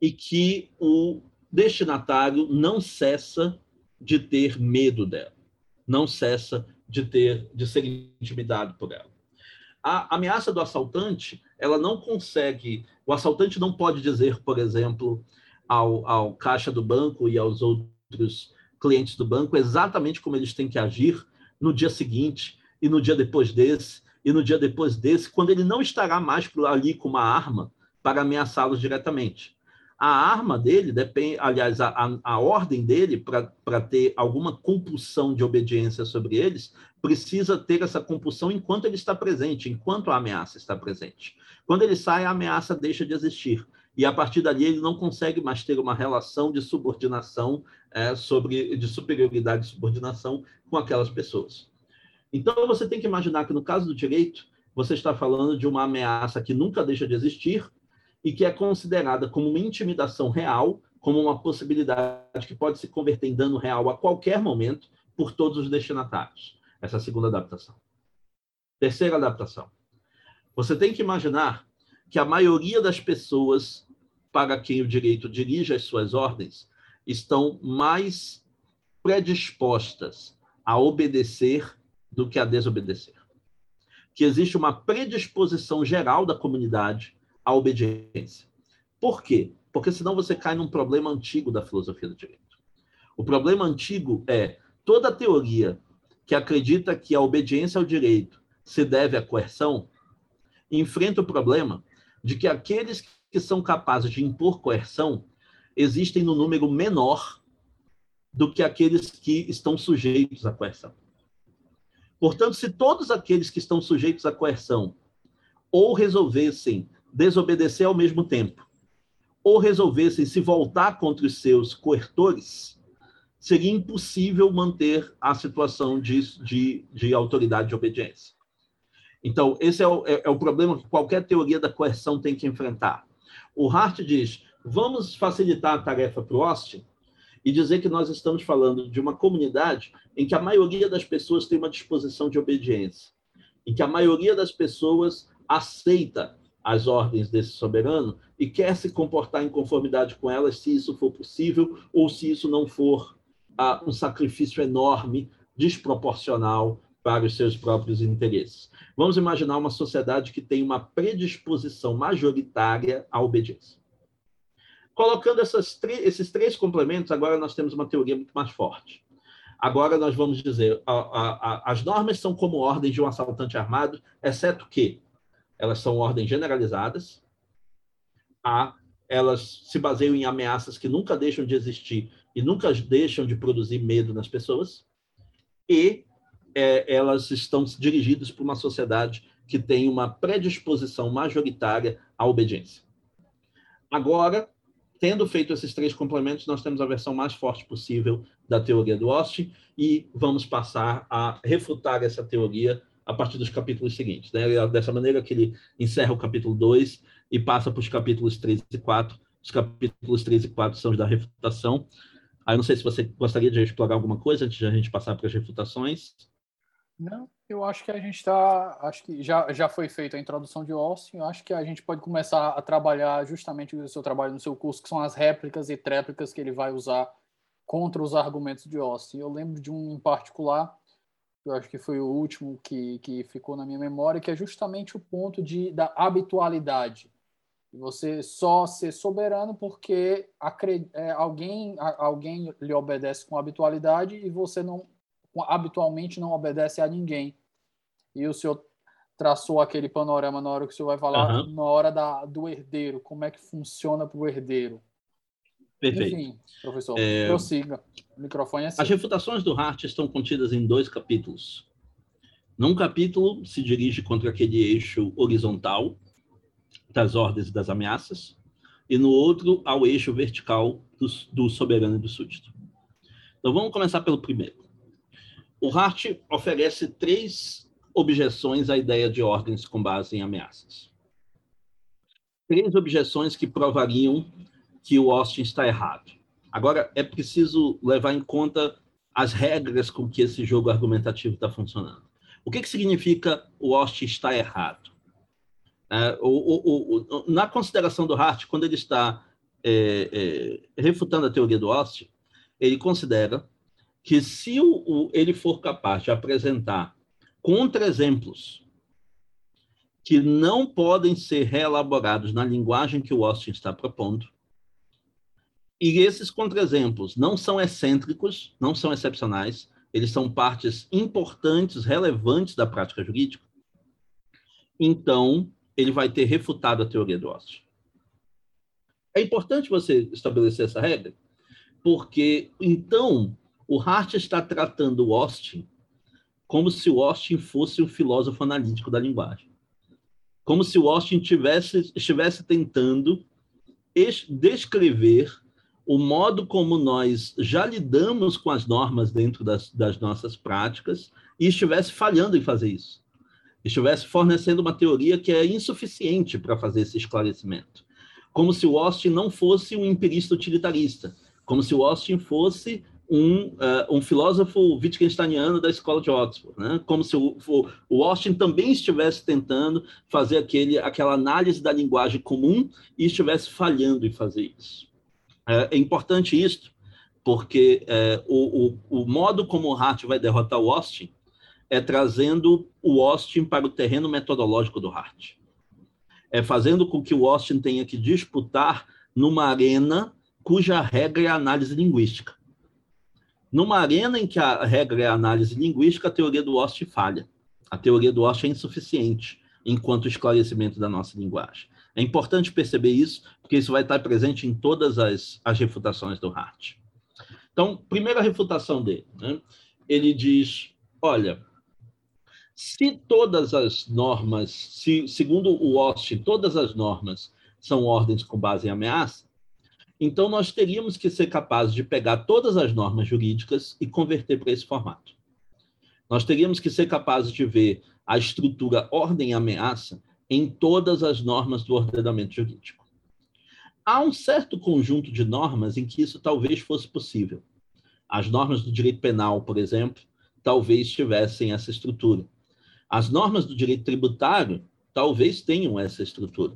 e que o destinatário não cessa de ter medo dela, não cessa de ter de ser intimidado por ela. A ameaça do assaltante, ela não consegue, o assaltante não pode dizer, por exemplo, ao, ao caixa do banco e aos outros clientes do banco exatamente como eles têm que agir no dia seguinte e no dia depois desse e no dia depois desse, quando ele não estará mais ali com uma arma para ameaçá-los diretamente. A arma dele depende, aliás, a, a, a ordem dele para ter alguma compulsão de obediência sobre eles, precisa ter essa compulsão enquanto ele está presente, enquanto a ameaça está presente. Quando ele sai, a ameaça deixa de existir e a partir dali ele não consegue mais ter uma relação de subordinação é, sobre de superioridade e subordinação com aquelas pessoas. Então, você tem que imaginar que, no caso do direito, você está falando de uma ameaça que nunca deixa de existir e que é considerada como uma intimidação real, como uma possibilidade que pode se converter em dano real a qualquer momento por todos os destinatários. Essa é a segunda adaptação. Terceira adaptação. Você tem que imaginar que a maioria das pessoas para quem o direito dirige as suas ordens estão mais predispostas a obedecer do que a desobedecer. Que existe uma predisposição geral da comunidade à obediência. Por quê? Porque senão você cai num problema antigo da filosofia do direito. O problema antigo é toda teoria que acredita que a obediência ao direito se deve à coerção enfrenta o problema de que aqueles que são capazes de impor coerção existem no número menor do que aqueles que estão sujeitos à coerção. Portanto, se todos aqueles que estão sujeitos à coerção ou resolvessem desobedecer ao mesmo tempo, ou resolvessem se voltar contra os seus coertores, seria impossível manter a situação de, de, de autoridade de obediência. Então, esse é o, é, é o problema que qualquer teoria da coerção tem que enfrentar. O Hart diz: vamos facilitar a tarefa para o Austin e dizer que nós estamos falando de uma comunidade em que a maioria das pessoas tem uma disposição de obediência, em que a maioria das pessoas aceita as ordens desse soberano e quer se comportar em conformidade com elas, se isso for possível, ou se isso não for ah, um sacrifício enorme, desproporcional para os seus próprios interesses. Vamos imaginar uma sociedade que tem uma predisposição majoritária à obediência. Colocando esses três complementos, agora nós temos uma teoria muito mais forte. Agora nós vamos dizer, a, a, a, as normas são como ordens de um assaltante armado, exceto que elas são ordens generalizadas, a, elas se baseiam em ameaças que nunca deixam de existir e nunca deixam de produzir medo nas pessoas, e é, elas estão dirigidas por uma sociedade que tem uma predisposição majoritária à obediência. Agora, tendo feito esses três complementos, nós temos a versão mais forte possível da teoria do Austin e vamos passar a refutar essa teoria a partir dos capítulos seguintes. Né? Dessa maneira que ele encerra o capítulo 2 e passa para os capítulos 3 e 4. Os capítulos 3 e 4 são os da refutação. Aí não sei se você gostaria de explorar alguma coisa antes de a gente passar para as refutações. Não, eu acho que a gente está. Acho que já, já foi feita a introdução de Austin. Acho que a gente pode começar a trabalhar justamente o seu trabalho no seu curso, que são as réplicas e tréplicas que ele vai usar contra os argumentos de Austin. Eu lembro de um em particular, eu acho que foi o último que, que ficou na minha memória, que é justamente o ponto de, da habitualidade. Você só ser soberano porque é, alguém, alguém lhe obedece com habitualidade e você não habitualmente não obedece a ninguém. E o senhor traçou aquele panorama na hora que o senhor vai falar, uhum. na hora da, do herdeiro, como é que funciona para o herdeiro. Perfeito. Enfim, professor, é... prossiga. O microfone é seu. As refutações do Hart estão contidas em dois capítulos. Num capítulo se dirige contra aquele eixo horizontal das ordens e das ameaças, e no outro ao eixo vertical do, do soberano e do súdito. Então vamos começar pelo primeiro. O Hart oferece três objeções à ideia de ordens com base em ameaças. Três objeções que provariam que o Austin está errado. Agora, é preciso levar em conta as regras com que esse jogo argumentativo está funcionando. O que, que significa o Austin está errado? É, o, o, o, na consideração do Hart, quando ele está é, é, refutando a teoria do Austin, ele considera que se ele for capaz de apresentar contra-exemplos que não podem ser reelaborados na linguagem que o Austin está propondo, e esses contra-exemplos não são excêntricos, não são excepcionais, eles são partes importantes, relevantes da prática jurídica. Então, ele vai ter refutado a teoria do Austin. É importante você estabelecer essa regra, porque então o Hart está tratando o Austin como se o Austin fosse um filósofo analítico da linguagem. Como se o Austin tivesse, estivesse tentando descrever o modo como nós já lidamos com as normas dentro das, das nossas práticas e estivesse falhando em fazer isso. Estivesse fornecendo uma teoria que é insuficiente para fazer esse esclarecimento. Como se o Austin não fosse um empirista utilitarista, como se o Austin fosse um, uh, um filósofo wittgensteiniano da escola de Oxford, né? como se o, o, Austin também estivesse tentando fazer aquele, aquela análise da linguagem comum e estivesse falhando em fazer isso. É, é importante isso, porque é, o, o, o, modo como o Hart vai derrotar o Austin é trazendo o Austin para o terreno metodológico do Hart. É fazendo com que o Austin tenha que disputar numa arena cuja regra é a análise linguística. Numa arena em que a regra é a análise linguística, a teoria do Austin falha. A teoria do Austin é insuficiente enquanto esclarecimento da nossa linguagem. É importante perceber isso, porque isso vai estar presente em todas as, as refutações do Hart. Então, primeira refutação dele, né? ele diz: olha, se todas as normas, se, segundo o Austin, todas as normas são ordens com base em ameaça, então nós teríamos que ser capazes de pegar todas as normas jurídicas e converter para esse formato. Nós teríamos que ser capazes de ver a estrutura ordem e ameaça em todas as normas do ordenamento jurídico. Há um certo conjunto de normas em que isso talvez fosse possível. As normas do direito penal, por exemplo, talvez tivessem essa estrutura. As normas do direito tributário talvez tenham essa estrutura.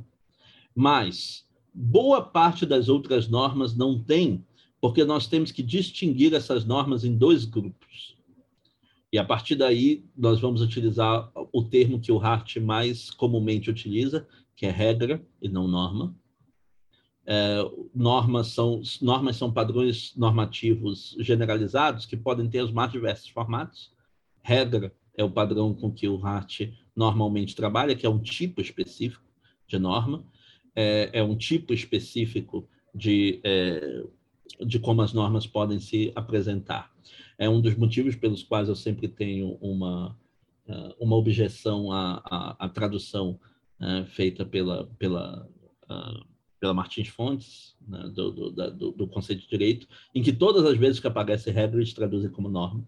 Mas boa parte das outras normas não tem, porque nós temos que distinguir essas normas em dois grupos. E a partir daí, nós vamos utilizar o termo que o Hart mais comumente utiliza, que é regra e não norma. É, normas, são, normas são padrões normativos generalizados que podem ter os mais diversos formatos. Regra é o padrão com que o Hart normalmente trabalha, que é um tipo específico de norma, é, é um tipo específico de, é, de como as normas podem se apresentar é um dos motivos pelos quais eu sempre tenho uma, eh, uma objeção à, à, à tradução uh, feita pela, pela, uh, pela Martins Fontes, né, do, do, do, do, conceito de direito, em que todas as vezes que aparece regra, eles traduzem como norma.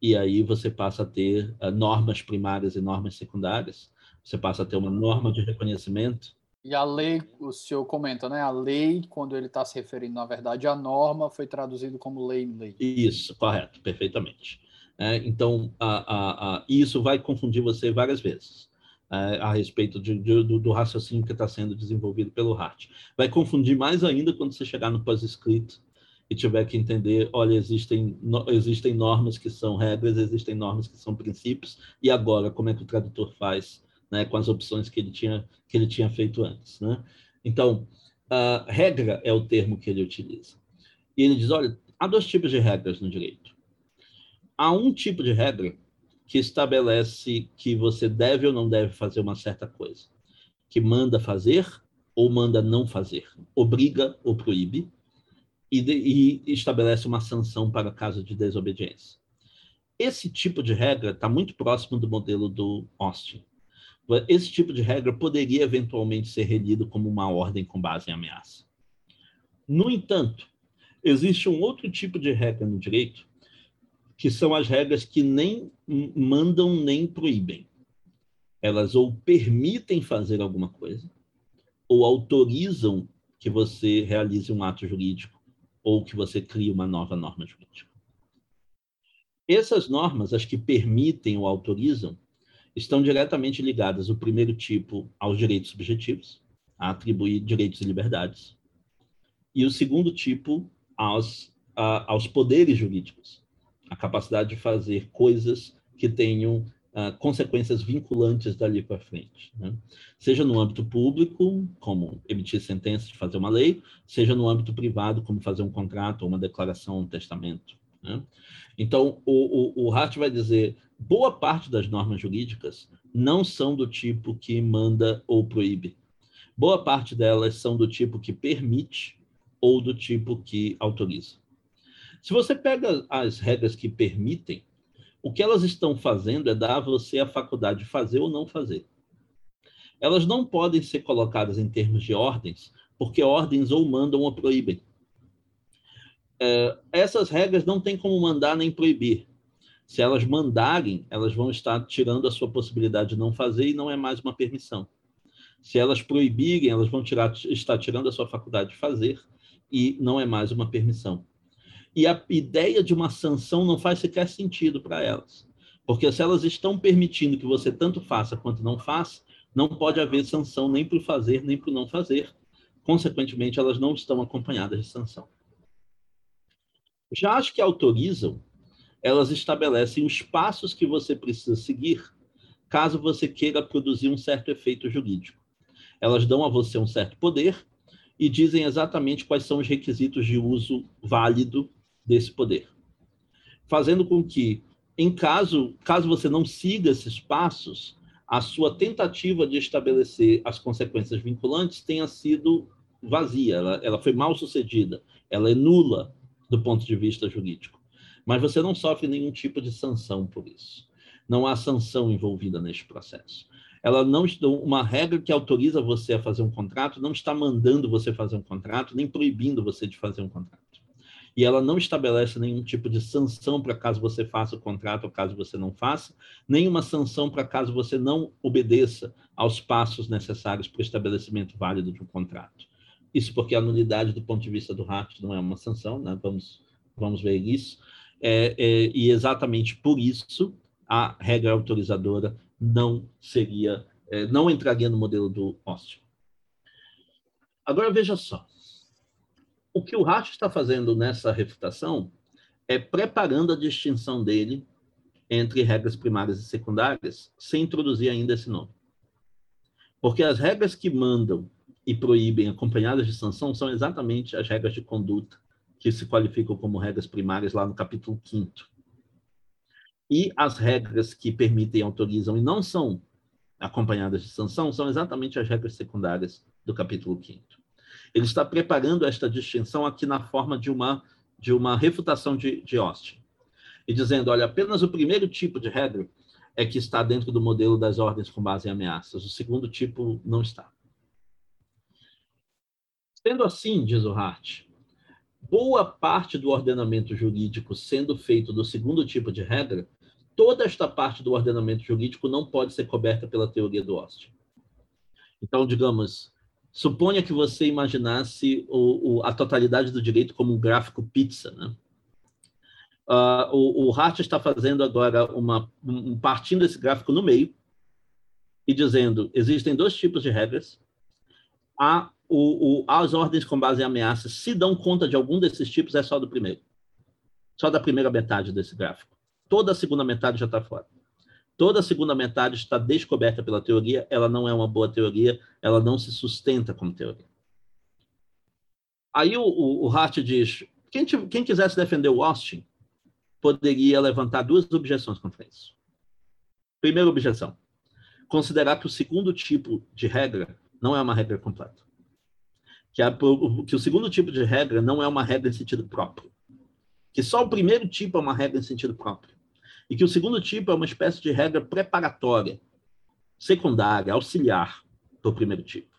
E aí você passa a ter uh, normas primárias e normas secundárias. Você passa a ter uma norma de reconhecimento. E a lei, o senhor comenta, né? A lei, quando ele está se referindo, na verdade, à norma, foi traduzido como lei em lei. Isso, correto, perfeitamente. É, então, a, a, a, isso vai confundir você várias vezes é, a respeito de, de, do, do, raciocínio que está sendo desenvolvido pelo Hart. Vai confundir mais ainda quando você chegar no pós-escrito e tiver que entender, olha, existem, no, existem normas que são regras, existem normas que são princípios, e agora, como é que o tradutor faz né, com as opções que ele tinha, que ele tinha feito antes. Né? Então, a regra é o termo que ele utiliza. E ele diz, olha, há dois tipos de regras no direito. Há um tipo de regra que estabelece que você deve ou não deve fazer uma certa coisa, que manda fazer ou manda não fazer, obriga ou proíbe, e, de, e estabelece uma sanção para caso de desobediência. Esse tipo de regra está muito próximo do modelo do Austin. Esse tipo de regra poderia eventualmente ser relido como uma ordem com base em ameaça. No entanto, existe um outro tipo de regra no direito que são as regras que nem mandam nem proíbem. Elas ou permitem fazer alguma coisa, ou autorizam que você realize um ato jurídico, ou que você crie uma nova norma jurídica. Essas normas, as que permitem ou autorizam, estão diretamente ligadas, o primeiro tipo, aos direitos subjetivos, a atribuir direitos e liberdades, e o segundo tipo, aos, a, aos poderes jurídicos, a capacidade de fazer coisas que tenham uh, consequências vinculantes dali para frente. Né? Seja no âmbito público, como emitir sentença de fazer uma lei, seja no âmbito privado, como fazer um contrato, uma declaração, um testamento. Né? Então, o, o, o Hart vai dizer, boa parte das normas jurídicas não são do tipo que manda ou proíbe. Boa parte delas são do tipo que permite ou do tipo que autoriza. Se você pega as regras que permitem, o que elas estão fazendo é dar a você a faculdade de fazer ou não fazer. Elas não podem ser colocadas em termos de ordens, porque ordens ou mandam ou proíbem. É, essas regras não têm como mandar nem proibir. Se elas mandarem, elas vão estar tirando a sua possibilidade de não fazer e não é mais uma permissão. Se elas proibirem, elas vão tirar, estar tirando a sua faculdade de fazer e não é mais uma permissão e a ideia de uma sanção não faz sequer sentido para elas. Porque se elas estão permitindo que você tanto faça quanto não faça, não pode haver sanção nem para o fazer, nem para o não fazer. Consequentemente, elas não estão acompanhadas de sanção. Já as que autorizam, elas estabelecem os passos que você precisa seguir caso você queira produzir um certo efeito jurídico. Elas dão a você um certo poder e dizem exatamente quais são os requisitos de uso válido desse poder, fazendo com que, em caso, caso você não siga esses passos, a sua tentativa de estabelecer as consequências vinculantes tenha sido vazia, ela, ela foi mal sucedida, ela é nula do ponto de vista jurídico. Mas você não sofre nenhum tipo de sanção por isso. Não há sanção envolvida neste processo. Ela não uma regra que autoriza você a fazer um contrato não está mandando você fazer um contrato, nem proibindo você de fazer um contrato e ela não estabelece nenhum tipo de sanção para caso você faça o contrato ou caso você não faça, nenhuma sanção para caso você não obedeça aos passos necessários para o estabelecimento válido de um contrato. Isso porque a nulidade do ponto de vista do RAT não é uma sanção, né? vamos, vamos ver isso. É, é, e exatamente por isso a regra autorizadora não seria, é, não entraria no modelo do Austin. Agora veja só, o que o Hart está fazendo nessa refutação é preparando a distinção dele entre regras primárias e secundárias, sem introduzir ainda esse nome. Porque as regras que mandam e proíbem acompanhadas de sanção são exatamente as regras de conduta que se qualificam como regras primárias lá no capítulo 5 E as regras que permitem, autorizam e não são acompanhadas de sanção são exatamente as regras secundárias do capítulo 5 ele está preparando esta distinção aqui na forma de uma, de uma refutação de, de Austin. E dizendo, olha, apenas o primeiro tipo de regra é que está dentro do modelo das ordens com base em ameaças. O segundo tipo não está. Sendo assim, diz o Hart, boa parte do ordenamento jurídico sendo feito do segundo tipo de regra, toda esta parte do ordenamento jurídico não pode ser coberta pela teoria do Austin. Então, digamos, suponha que você imaginasse o, o, a totalidade do direito como um gráfico pizza, né? Uh, o, o Hart está fazendo agora uma um, partindo esse gráfico no meio e dizendo existem dois tipos de regras. Há o, o, as ordens com base em ameaças se dão conta de algum desses tipos é só do primeiro, só da primeira metade desse gráfico. Toda a segunda metade já está fora. Toda a segunda metade está descoberta pela teoria. Ela não é uma boa teoria. Ela não se sustenta como teoria. Aí o, o, o Hart diz: quem, quem quisesse defender o Austin poderia levantar duas objeções contra isso. Primeira objeção: considerar que o segundo tipo de regra não é uma regra completa. Que, a, que o segundo tipo de regra não é uma regra em sentido próprio. Que só o primeiro tipo é uma regra em sentido próprio. E que o segundo tipo é uma espécie de regra preparatória, secundária, auxiliar para o primeiro tipo.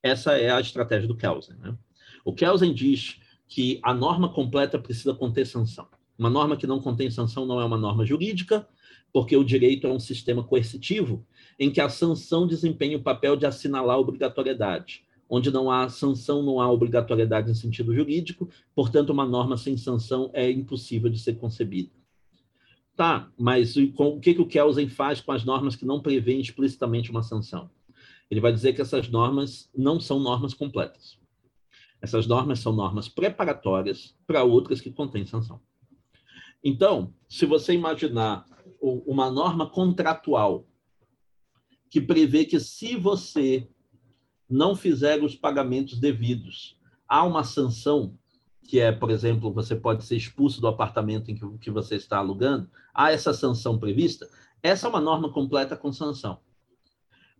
Essa é a estratégia do Kelsen. Né? O Kelsen diz que a norma completa precisa conter sanção. Uma norma que não contém sanção não é uma norma jurídica, porque o direito é um sistema coercitivo em que a sanção desempenha o papel de assinalar a obrigatoriedade. Onde não há sanção, não há obrigatoriedade em sentido jurídico, portanto, uma norma sem sanção é impossível de ser concebida. Tá, mas o que, que o Kelsen faz com as normas que não prevêem explicitamente uma sanção? Ele vai dizer que essas normas não são normas completas. Essas normas são normas preparatórias para outras que contêm sanção. Então, se você imaginar uma norma contratual que prevê que se você não fizer os pagamentos devidos, há uma sanção, que é, por exemplo, você pode ser expulso do apartamento em que, você está alugando, há essa sanção prevista, essa é uma norma completa com sanção.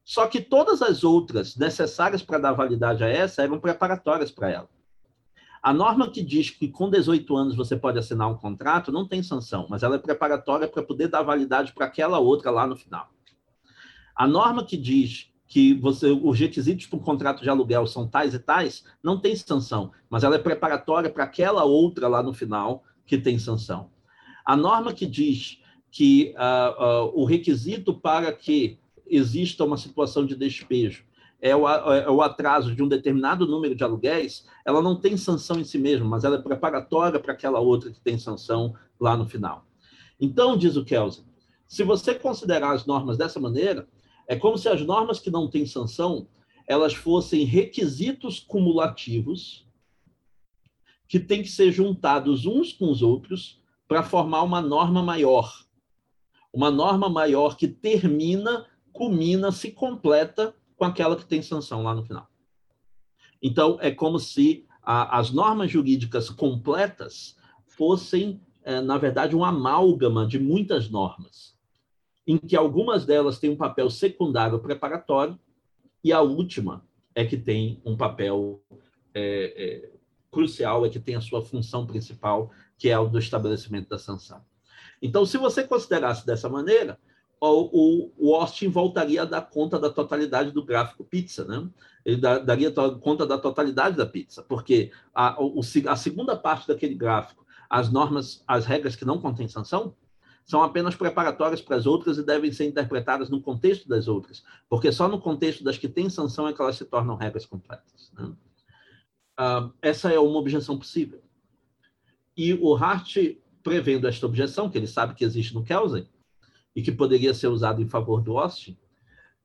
Só que todas as outras necessárias para dar validade a essa eram preparatórias para ela. A norma que diz que com 18 anos você pode assinar um contrato não tem sanção, mas ela é preparatória para poder dar validade para aquela outra lá no final. A norma que diz que você, os requisitos para um contrato de aluguel são tais e tais, não tem sanção, mas ela é preparatória para aquela outra lá no final que tem sanção. A norma que diz que uh, uh, o requisito para que exista uma situação de despejo é o, é o atraso de um determinado número de aluguéis, ela não tem sanção em si mesma, mas ela é preparatória para aquela outra que tem sanção lá no final. Então, diz o Kelsen, se você considerar as normas dessa maneira, é como se as normas que não têm sanção, elas fossem requisitos cumulativos que têm que ser juntados uns com os outros para formar uma norma maior. Uma norma maior que termina, culmina, se completa com aquela que tem sanção lá no final. Então, é como se a, as normas jurídicas completas fossem, é, na verdade, um amálgama de muitas normas, em que algumas delas têm um papel secundário preparatório e a última é que tem um papel é, é, crucial, é que tem a sua função principal, que é o do estabelecimento da sanção. Então, se você considerasse dessa maneira, o, o Austin voltaria a dar conta da totalidade do gráfico pizza, né? Ele daria conta da totalidade da pizza, porque a, a segunda parte daquele gráfico, as normas, as regras que não contêm sanção, são apenas preparatórias para as outras e devem ser interpretadas no contexto das outras, porque só no contexto das que têm sanção é que elas se tornam regras completas. Né? Uh, essa é uma objeção possível. E o Hart, prevendo esta objeção, que ele sabe que existe no Kelsen, e que poderia ser usado em favor do Austin,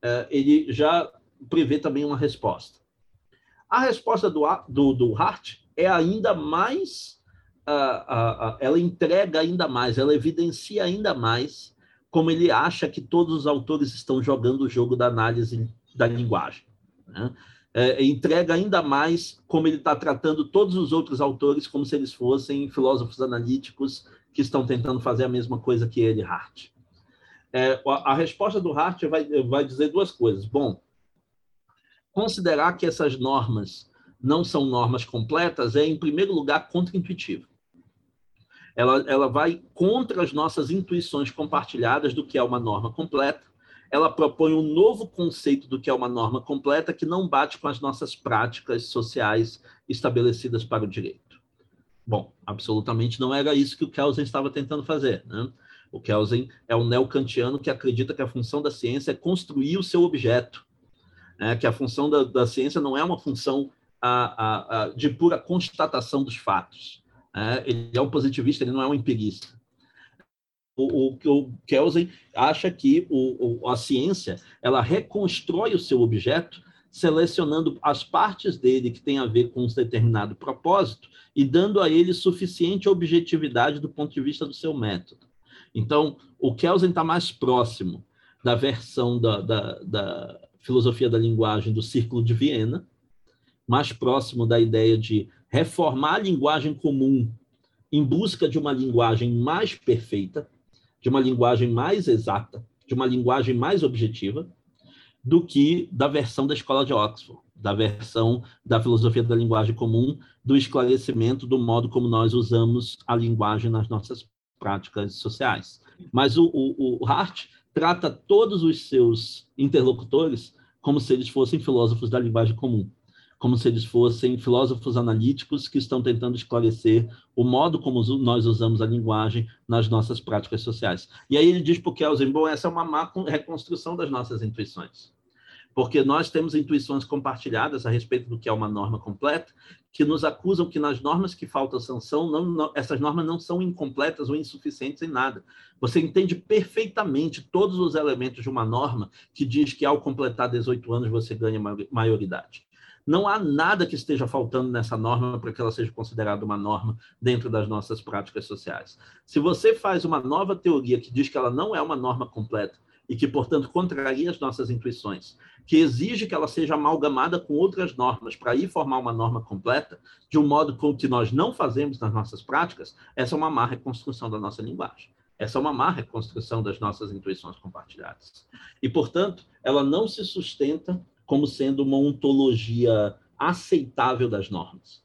é, ele já prevê também uma resposta. A resposta do, do, do Hart é ainda mais, uh, uh, ela entrega ainda mais, ela evidencia ainda mais como ele acha que todos os autores estão jogando o jogo da análise da linguagem. Né? É, entrega ainda mais como ele está tratando todos os outros autores como se eles fossem filósofos analíticos que estão tentando fazer a mesma coisa que ele, Hart. É, a, a, resposta do Hart vai, vai dizer duas coisas. Bom, considerar que essas normas não são normas completas é, em primeiro lugar, contraintuitivo. Ela, ela vai contra as nossas intuições compartilhadas do que é uma norma completa. ela propõe um novo conceito do que é uma norma completa que não bate com as nossas práticas sociais estabelecidas para o direito. Bom, absolutamente não era isso que o Kelsen estava tentando fazer. Né? O Kelsen é um neocantiano que acredita que a função da ciência é construir o seu objeto, né? que a função da, da, ciência não é uma função a, a, a, de pura constatação dos fatos. Né? Ele é um positivista, ele não é um empirista. O, o, o Kelsen acha que o, a ciência ela reconstrói o seu objeto selecionando as partes dele que têm a ver com um determinado propósito e dando a ele suficiente objetividade do ponto de vista do seu método. Então, o Kelsen está mais próximo da versão da, da, da, filosofia da linguagem do Círculo de Viena, mais próximo da ideia de reformar a linguagem comum em busca de uma linguagem mais perfeita, de uma linguagem mais exata, de uma linguagem mais objetiva, do que da versão da escola de Oxford, da versão da filosofia da linguagem comum, do esclarecimento do modo como nós usamos a linguagem nas nossas práticas sociais. Mas o, o, o Hart trata todos os seus interlocutores como se eles fossem filósofos da linguagem comum, como se eles fossem filósofos analíticos que estão tentando esclarecer o modo como nós usamos a linguagem nas nossas práticas sociais. E aí ele diz para o Kelsen, bom, essa é uma má reconstrução das nossas intuições porque nós temos intuições compartilhadas a respeito do que é uma norma completa, que nos acusam que nas normas que falta sanção, não, não, essas normas não são incompletas ou insuficientes em nada. Você entende perfeitamente todos os elementos de uma norma que diz que ao completar 18 anos você ganha maioridade. Não há nada que esteja faltando nessa norma para que ela seja considerada uma norma dentro das nossas práticas sociais. Se você faz uma nova teoria que diz que ela não é uma norma completa, e que, portanto, contraria as nossas intuições, que exige que ela seja amalgamada com outras normas para ir formar uma norma completa, de um modo com que nós não fazemos nas nossas práticas, essa é uma má reconstrução da nossa linguagem. Essa é uma má reconstrução das nossas intuições compartilhadas. E, portanto, ela não se sustenta como sendo uma ontologia aceitável das normas.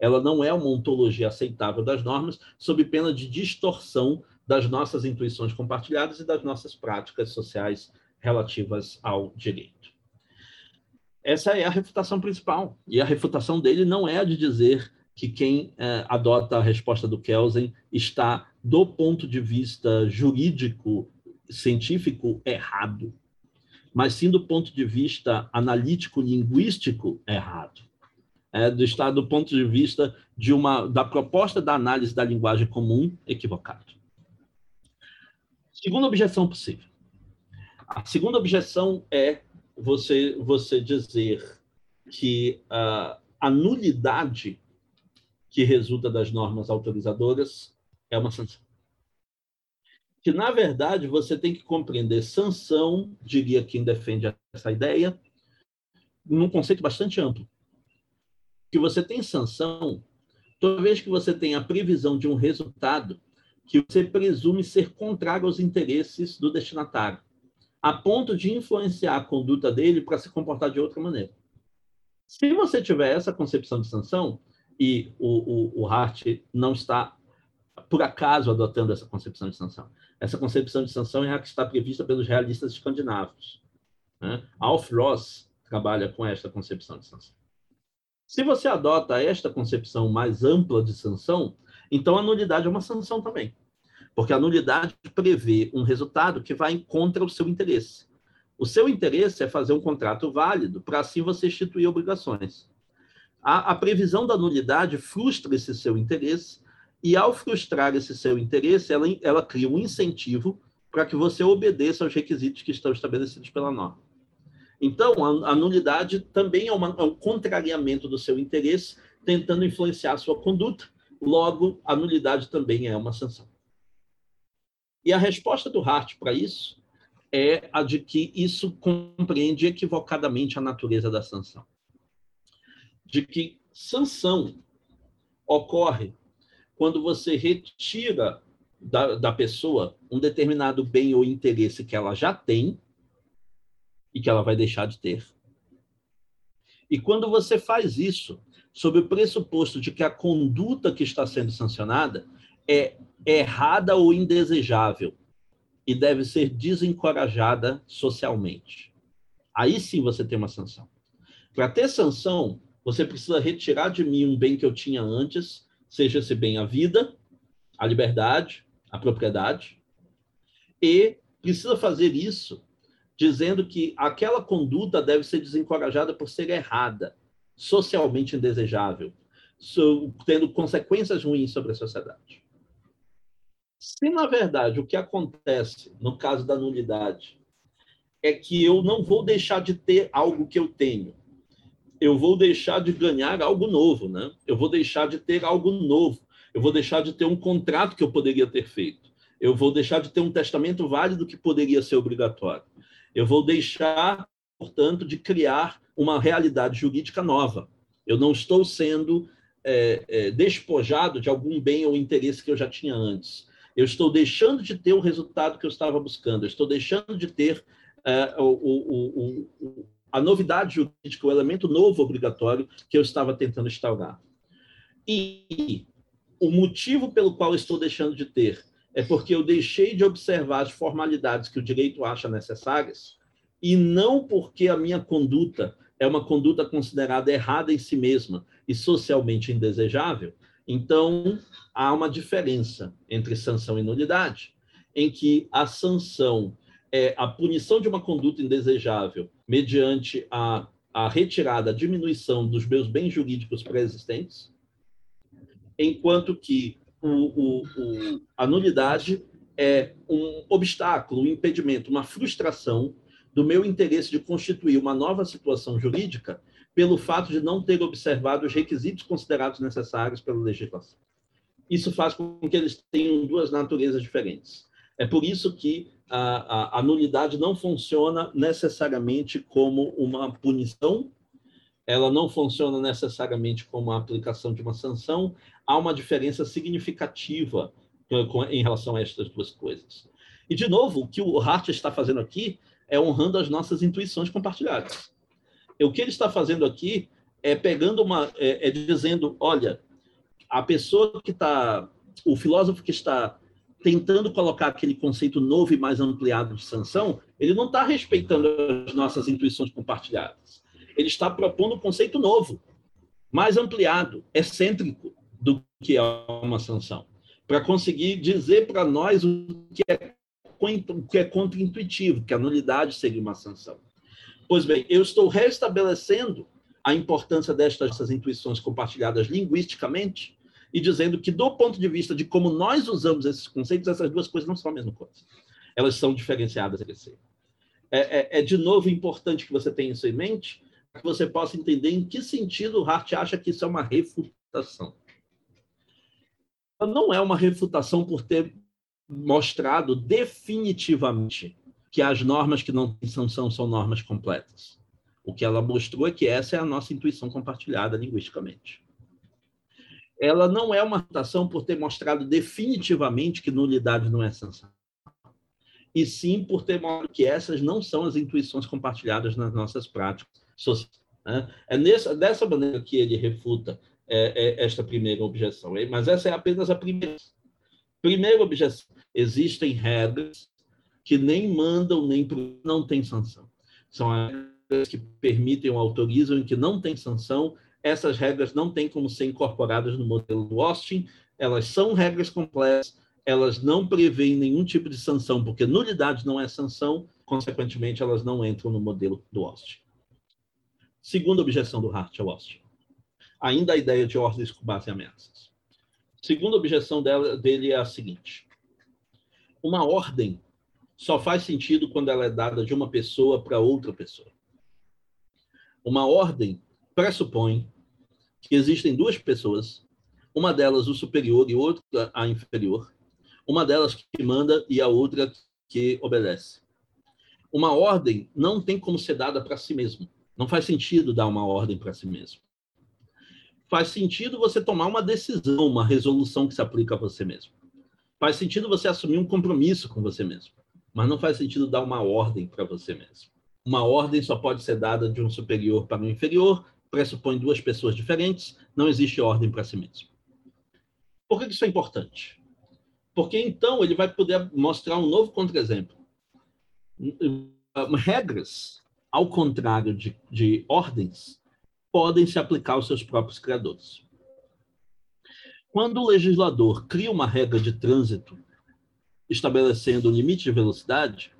Ela não é uma ontologia aceitável das normas, sob pena de distorção das nossas intuições compartilhadas e das nossas práticas sociais relativas ao direito. Essa é a refutação principal. E a refutação dele não é a de dizer que quem é, adota a resposta do Kelsen está, do ponto de vista jurídico, científico, errado, mas sim do ponto de vista analítico-linguístico, errado. É, do, está do ponto de vista de uma, da proposta da análise da linguagem comum, equivocado. Segunda objeção possível. A segunda objeção é você, você dizer que uh, a nulidade que resulta das normas autorizadoras é uma sanção. Que, na verdade, você tem que compreender sanção, diria quem defende essa ideia, num conceito bastante amplo. Que você tem sanção toda vez que você tem a previsão de um resultado que você presume ser contrário aos interesses do destinatário, a ponto de influenciar a conduta dele para se comportar de outra maneira. Se você tiver essa concepção de sanção, e o, o, o Hart não está, por acaso, adotando essa concepção de sanção, essa concepção de sanção é a que está prevista pelos realistas escandinavos. Né? Alf Ross trabalha com esta concepção de sanção. Se você adota esta concepção mais ampla de sanção, então a nulidade é uma sanção também. Porque a nulidade prevê um resultado que vai contra o seu interesse. O seu interesse é fazer um contrato válido, para assim você instituir obrigações. A, a, previsão da nulidade frustra esse seu interesse, e ao frustrar esse seu interesse, ela, ela cria um incentivo para que você obedeça aos requisitos que estão estabelecidos pela norma. Então, a, a nulidade também é, uma, é um contrariamento do seu interesse, tentando influenciar a sua conduta, logo, a nulidade também é uma sanção. E a resposta do Hart para isso é a de que isso compreende equivocadamente a natureza da sanção. De que sanção ocorre quando você retira da, da pessoa um determinado bem ou interesse que ela já tem e que ela vai deixar de ter. E quando você faz isso, sob o pressuposto de que a conduta que está sendo sancionada é errada ou indesejável e deve ser desencorajada socialmente. Aí sim você tem uma sanção. Para ter sanção, você precisa retirar de mim um bem que eu tinha antes, seja esse bem a vida, a liberdade, a propriedade, e precisa fazer isso dizendo que aquela conduta deve ser desencorajada por ser errada, socialmente indesejável, tendo consequências ruins sobre a sociedade. Se, na verdade, o que acontece no caso da nulidade é que eu não vou deixar de ter algo que eu tenho, eu vou deixar de ganhar algo novo, né? Eu vou deixar de ter algo novo, eu vou deixar de ter um contrato que eu poderia ter feito, eu vou deixar de ter um testamento válido que poderia ser obrigatório, eu vou deixar, portanto, de criar uma realidade jurídica nova. Eu não estou sendo é, é, despojado de algum bem ou interesse que eu já tinha antes. Eu estou deixando de ter o resultado que eu estava buscando. Eu estou deixando de ter é, o, o, o, a novidade jurídica, o elemento novo obrigatório que eu estava tentando instaurar. E o motivo pelo qual estou deixando de ter é porque eu deixei de observar as formalidades que o direito acha necessárias e não porque a minha conduta é uma conduta considerada errada em si mesma e socialmente indesejável. Então, há uma diferença entre sanção e nulidade, em que a sanção é a punição de uma conduta indesejável mediante a, a retirada, a diminuição dos meus bens jurídicos pré-existentes, enquanto que o, o, o, a nulidade é um obstáculo, um impedimento, uma frustração do meu interesse de constituir uma nova situação jurídica pelo fato de não ter observado os requisitos considerados necessários pela legislação. Isso faz com que eles tenham duas naturezas diferentes. É por isso que a, a, a nulidade não funciona necessariamente como uma punição, ela não funciona necessariamente como a aplicação de uma sanção, há uma diferença significativa em relação a estas duas coisas. E, de novo, o que o Hart está fazendo aqui é honrando as nossas intuições compartilhadas. E o que ele está fazendo aqui é pegando uma. é, é dizendo: olha, a pessoa que está. o filósofo que está tentando colocar aquele conceito novo e mais ampliado de sanção, ele não está respeitando as nossas intuições compartilhadas. Ele está propondo um conceito novo, mais ampliado, excêntrico do que é uma sanção, para conseguir dizer para nós o que é, o que é contra-intuitivo, que a nulidade seria uma sanção. Pois bem, eu estou restabelecendo a importância destas intuições compartilhadas linguisticamente e dizendo que, do ponto de vista de como nós usamos esses conceitos, essas duas coisas não são a mesma coisa. Elas são diferenciadas entre si. É, é, é de novo importante que você tenha isso em mente, para que você possa entender em que sentido Hart acha que isso é uma refutação. Não é uma refutação por ter mostrado definitivamente que as normas que não têm sanção são normas completas. O que ela mostrou é que essa é a nossa intuição compartilhada linguisticamente ela não é uma reputação por ter mostrado definitivamente que nulidade não é sanção, e sim por ter mostrado que essas não são as intuições compartilhadas nas nossas práticas sociais. Né? É nessa, dessa maneira que ele refuta é, é, esta primeira objeção. Mas essa é apenas a primeira. Primeira objeção: existem regras que nem mandam nem não têm sanção. São as regras que permitem ou autorizam e que não têm sanção essas regras não têm como ser incorporadas no modelo do Austin, elas são regras complexas, elas não prevêem nenhum tipo de sanção, porque nulidade não é sanção, consequentemente, elas não entram no modelo do Austin. Segunda objeção do Hart ao Austin. Ainda a ideia de ordens com base em ameaças. Segunda objeção dela, dele é a seguinte: uma ordem só faz sentido quando ela é dada de uma pessoa para outra pessoa. Uma ordem pressupõe que existem duas pessoas, uma delas o superior e outra a inferior, uma delas que manda e a outra que obedece. Uma ordem não tem como ser dada para si mesmo. Não faz sentido dar uma ordem para si mesmo. Faz sentido você tomar uma decisão, uma resolução que se aplica a você mesmo. Faz sentido você assumir um compromisso com você mesmo. Mas não faz sentido dar uma ordem para você mesmo. Uma ordem só pode ser dada de um superior para um inferior, pressupõe duas pessoas diferentes, não existe ordem para si mesmo. Por que isso é importante? Porque então ele vai poder mostrar um novo contra-exemplo. Regras, ao contrário de, de ordens, podem se aplicar aos seus próprios criadores. Quando o legislador cria uma regra de trânsito estabelecendo um limite de velocidade,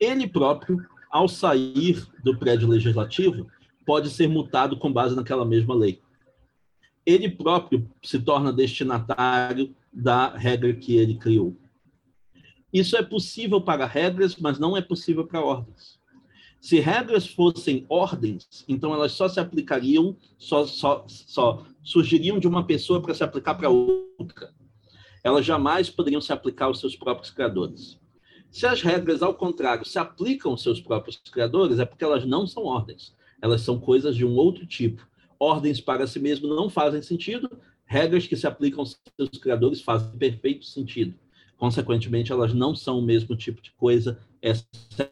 ele próprio, ao sair do prédio legislativo, pode ser multado com base naquela mesma lei. Ele próprio se torna destinatário da regra que ele criou. Isso é possível para regras, mas não é possível para ordens. Se regras fossem ordens, então elas só se aplicariam, só, só, só surgiriam de uma pessoa para se aplicar para outra. Elas jamais poderiam se aplicar aos seus próprios criadores. Se as regras, ao contrário, se aplicam aos seus próprios criadores, é porque elas não são ordens. Elas são coisas de um outro tipo. Ordens para si mesmo não fazem sentido, regras que se aplicam aos seus criadores fazem perfeito sentido. Consequentemente, elas não são o mesmo tipo de coisa. Essa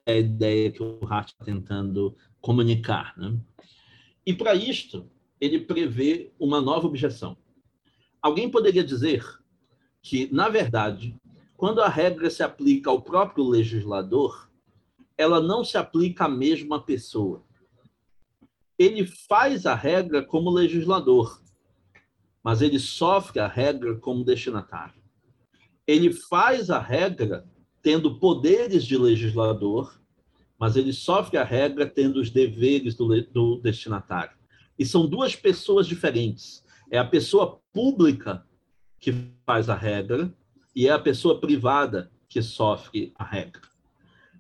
é a ideia que o Hart está tentando comunicar. Né? E para isto, ele prevê uma nova objeção. Alguém poderia dizer que, na verdade, quando a regra se aplica ao próprio legislador, ela não se aplica à mesma pessoa. Ele faz a regra como legislador, mas ele sofre a regra como destinatário ele faz a regra tendo poderes de legislador, mas ele sofre a regra tendo os deveres do, do destinatário. E são duas pessoas diferentes. É a pessoa pública que faz a regra e é a pessoa privada que sofre a regra.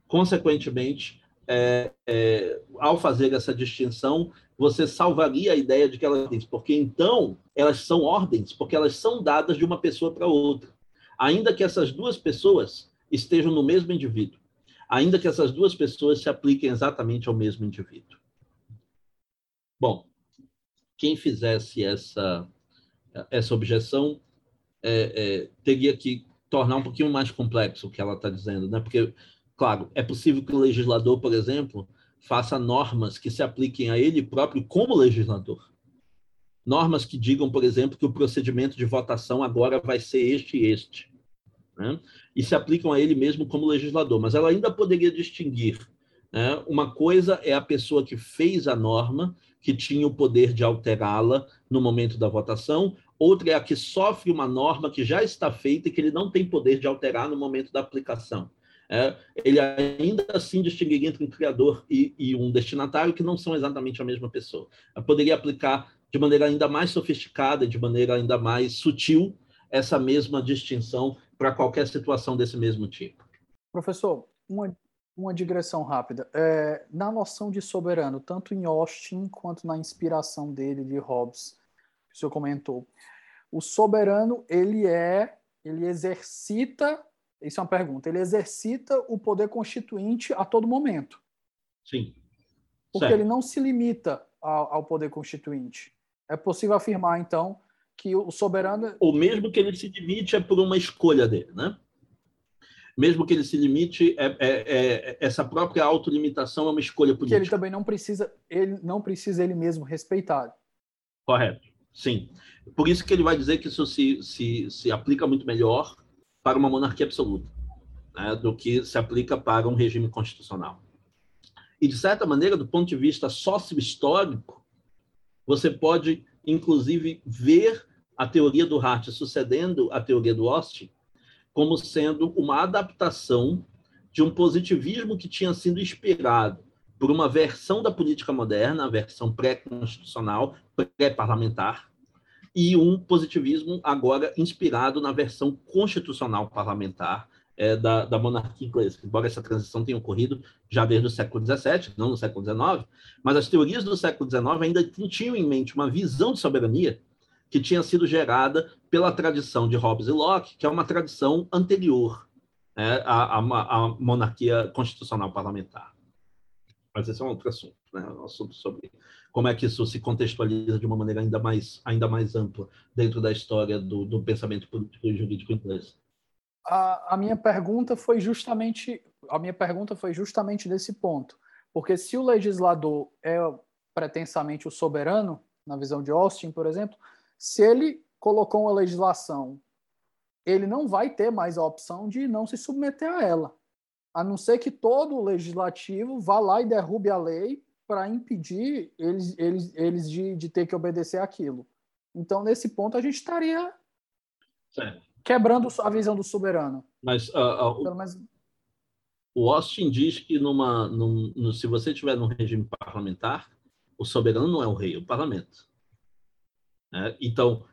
Consequentemente, é, é, ao fazer essa distinção, você salvaria a ideia de que elas porque então elas são ordens, porque elas são dadas de uma pessoa para outra ainda que essas duas pessoas estejam no mesmo indivíduo, ainda que essas duas pessoas se apliquem exatamente ao mesmo indivíduo. Bom, quem fizesse essa, essa objeção é, é, teria que tornar um pouquinho mais complexo o que ela está dizendo, né? Porque, claro, é possível que o legislador, por exemplo, faça normas que se apliquem a ele próprio como legislador normas que digam, por exemplo, que o procedimento de votação agora vai ser este e este. Né? E se aplicam a ele mesmo como legislador. Mas ela ainda poderia distinguir. Né? Uma coisa é a pessoa que fez a norma, que tinha o poder de alterá-la no momento da votação, outra é a que sofre uma norma que já está feita e que ele não tem poder de alterar no momento da aplicação. É, ele ainda assim distinguiria entre um criador e, e, um destinatário que não são exatamente a mesma pessoa. Eu poderia aplicar de maneira ainda mais sofisticada, de maneira ainda mais sutil, essa mesma distinção para qualquer situação desse mesmo tipo. Professor, uma, uma digressão rápida. É, na noção de soberano, tanto em Austin quanto na inspiração dele de Hobbes, que o senhor comentou, o soberano ele é, ele exercita, isso é uma pergunta, ele exercita o poder constituinte a todo momento. Sim. Porque certo. ele não se limita ao, ao poder constituinte. É possível afirmar, então, que o soberano. Ou mesmo que ele se limite é por uma escolha dele, né? Mesmo que ele se limite, é, é, é essa própria autolimitação é uma escolha política. Que ele também não precisa, ele não precisa ele mesmo respeitar. Correto, sim. Por isso que ele vai dizer que isso se, se, se aplica muito melhor para uma monarquia absoluta né, do que se aplica para um regime constitucional. E, de certa maneira, do ponto de vista sócio-histórico, você pode, inclusive, ver a teoria do Hart sucedendo a teoria do Austin como sendo uma adaptação de um positivismo que tinha sido inspirado por uma versão da política moderna, a versão pré-constitucional, pré-parlamentar, e um positivismo agora inspirado na versão constitucional parlamentar, é, da, da, monarquia inglesa, embora essa transição tenha ocorrido já desde o século XVII, não no século XIX, mas as teorias do século XIX ainda tinham em mente uma visão de soberania que tinha sido gerada pela tradição de Hobbes e Locke, que é uma tradição anterior né, à, à, à, monarquia constitucional parlamentar. Mas esse é um outro assunto, né, um assunto sobre como é que isso se contextualiza de uma maneira ainda mais, ainda mais ampla dentro da história do, do pensamento político e jurídico inglês? A, a minha pergunta foi justamente a minha pergunta foi justamente desse ponto, porque se o legislador é pretensamente o soberano, na visão de Austin, por exemplo, se ele colocou uma legislação ele não vai ter mais a opção de não se submeter a ela, a não ser que todo o legislativo vá lá e derrube a lei para impedir eles, eles, eles de, de ter que obedecer aquilo. Então, nesse ponto, a gente estaria certo. quebrando a visão do soberano. Mas, uh, uh, menos... o Austin diz que numa, num, no, se você tiver num regime parlamentar, o soberano não é o rei, é o parlamento. É, então,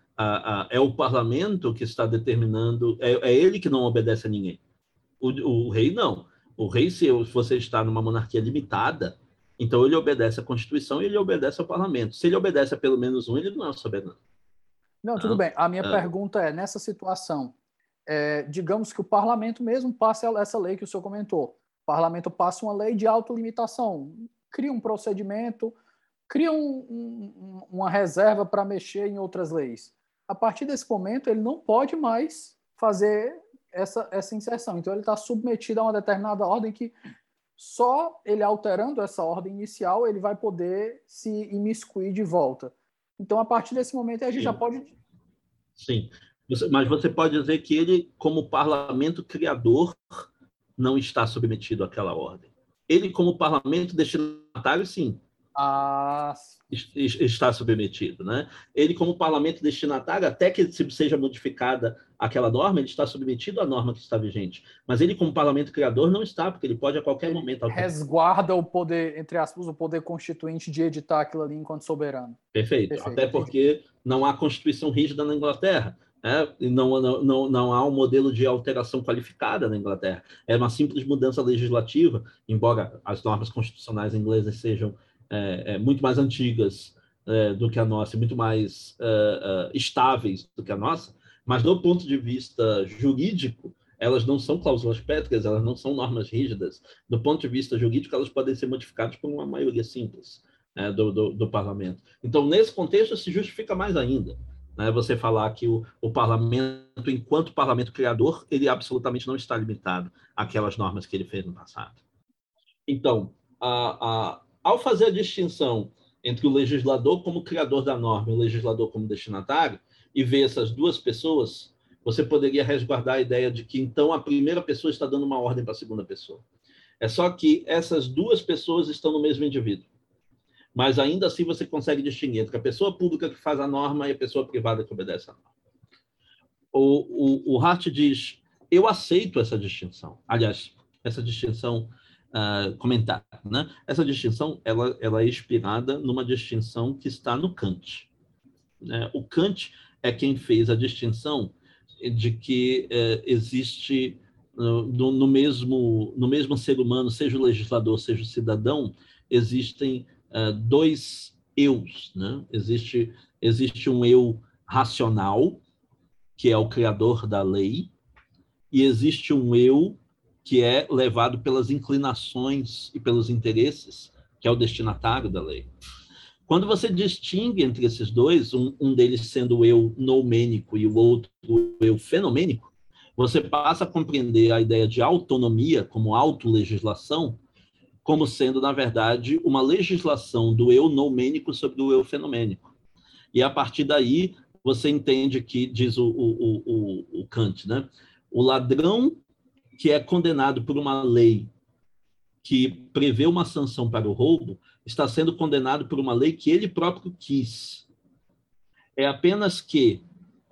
é o parlamento que está determinando, é, é, ele que não obedece a ninguém. O, o rei não. O rei, se você está numa monarquia limitada, então ele obedece à Constituição e ele obedece ao parlamento. Se ele obedece a pelo menos um, ele não é soberano. Não, tudo ah, bem. A minha ah. pergunta é, nessa situação, é, digamos que o parlamento mesmo passe essa lei que o senhor comentou. O parlamento passa uma lei de autolimitação, cria um procedimento, cria um, um, uma reserva para mexer em outras leis. A partir desse momento, ele não pode mais fazer essa, essa inserção. Então, ele está submetido a uma determinada ordem que só ele alterando essa ordem inicial, ele vai poder se imiscuir de volta. Então, a partir desse momento, a gente Sim. já pode. Sim, mas você pode dizer que ele, como parlamento criador, não está submetido àquela ordem. Ele, como parlamento destinatário, sim, ah, está submetido, né? Ele, como parlamento destinatário, até que seja modificada aquela norma, ele está submetido à norma que está vigente. Mas ele, como parlamento criador, não está, porque ele pode a qualquer ele momento. Alterar. Resguarda o poder, entre aspas, o poder constituinte de editar aquilo ali enquanto soberano. Perfeito. Perfeito. Até porque não há constituição rígida na Inglaterra. É, não, não, não há um modelo de alteração qualificada na Inglaterra. É uma simples mudança legislativa, embora as normas constitucionais inglesas sejam é, é, muito mais antigas é, do que a nossa, muito mais é, estáveis do que a nossa, mas do ponto de vista jurídico, elas não são cláusulas pétreas, elas não são normas rígidas. Do ponto de vista jurídico, elas podem ser modificadas por uma maioria simples né, do, do, do, parlamento. Então, nesse contexto, se justifica mais ainda. Né, você falar que o, o parlamento, enquanto parlamento criador, ele absolutamente não está limitado àquelas normas que ele fez no passado. Então, a, a, ao fazer a distinção entre o legislador como criador da norma e o legislador como destinatário, e ver essas duas pessoas, você poderia resguardar a ideia de que então a primeira pessoa está dando uma ordem para a segunda pessoa. É só que essas duas pessoas estão no mesmo indivíduo. Mas ainda assim você consegue distinguir entre a pessoa pública que faz a norma e a pessoa privada que obedece a norma. O, o, o Hart diz: eu aceito essa distinção. Aliás, essa distinção uh, comentar. Né? Essa distinção ela, ela é inspirada numa distinção que está no Kant. Né? O Kant é quem fez a distinção de que uh, existe uh, no, no, mesmo, no mesmo ser humano, seja o legislador, seja o cidadão, existem dois eus. Né? Existe, existe um eu racional, que é o criador da lei, e existe um eu que é levado pelas inclinações e pelos interesses, que é o destinatário da lei. Quando você distingue entre esses dois, um, um deles sendo o eu noumênico e o outro o eu fenomênico, você passa a compreender a ideia de autonomia como autolegislação como sendo, na verdade, uma legislação do eu noumênico sobre o eu fenomênico. E a partir daí, você entende que, diz o, o, o, o Kant, né? o ladrão que é condenado por uma lei que prevê uma sanção para o roubo, está sendo condenado por uma lei que ele próprio quis. É apenas que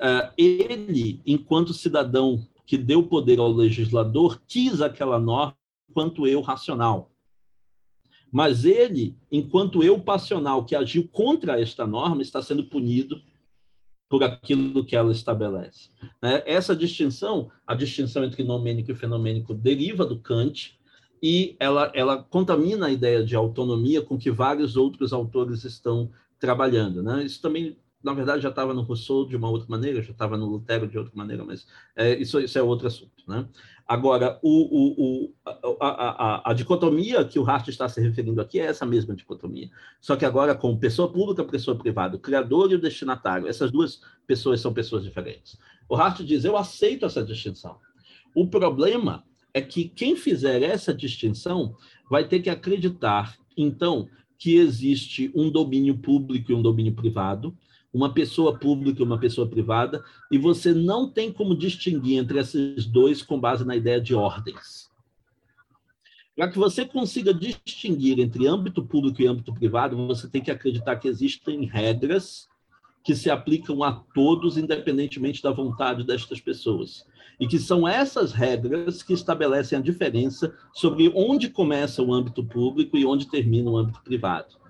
uh, ele, enquanto cidadão que deu poder ao legislador, quis aquela norma enquanto eu racional. Mas ele, enquanto eu passional que agiu contra esta norma, está sendo punido por aquilo que ela estabelece. Né? Essa distinção, a distinção entre nomênico e fenomênico, deriva do Kant e ela, ela contamina a ideia de autonomia com que vários outros autores estão trabalhando. Né? Isso também na verdade já estava no Rousseau de uma outra maneira, já estava no Lutero de outra maneira, mas é, isso, isso é outro assunto. Né? Agora, o, o, o, a, a, a, dicotomia que o Hart está se referindo aqui é essa mesma dicotomia, só que agora com pessoa pública, pessoa privada, o criador e o destinatário, essas duas pessoas são pessoas diferentes. O Hart diz, eu aceito essa distinção. O problema é que quem fizer essa distinção vai ter que acreditar, então, que existe um domínio público e um domínio privado, uma pessoa pública e uma pessoa privada, e você não tem como distinguir entre esses dois com base na ideia de ordens. Para que você consiga distinguir entre âmbito público e âmbito privado, você tem que acreditar que existem regras que se aplicam a todos, independentemente da vontade destas pessoas. E que são essas regras que estabelecem a diferença sobre onde começa o âmbito público e onde termina o âmbito privado.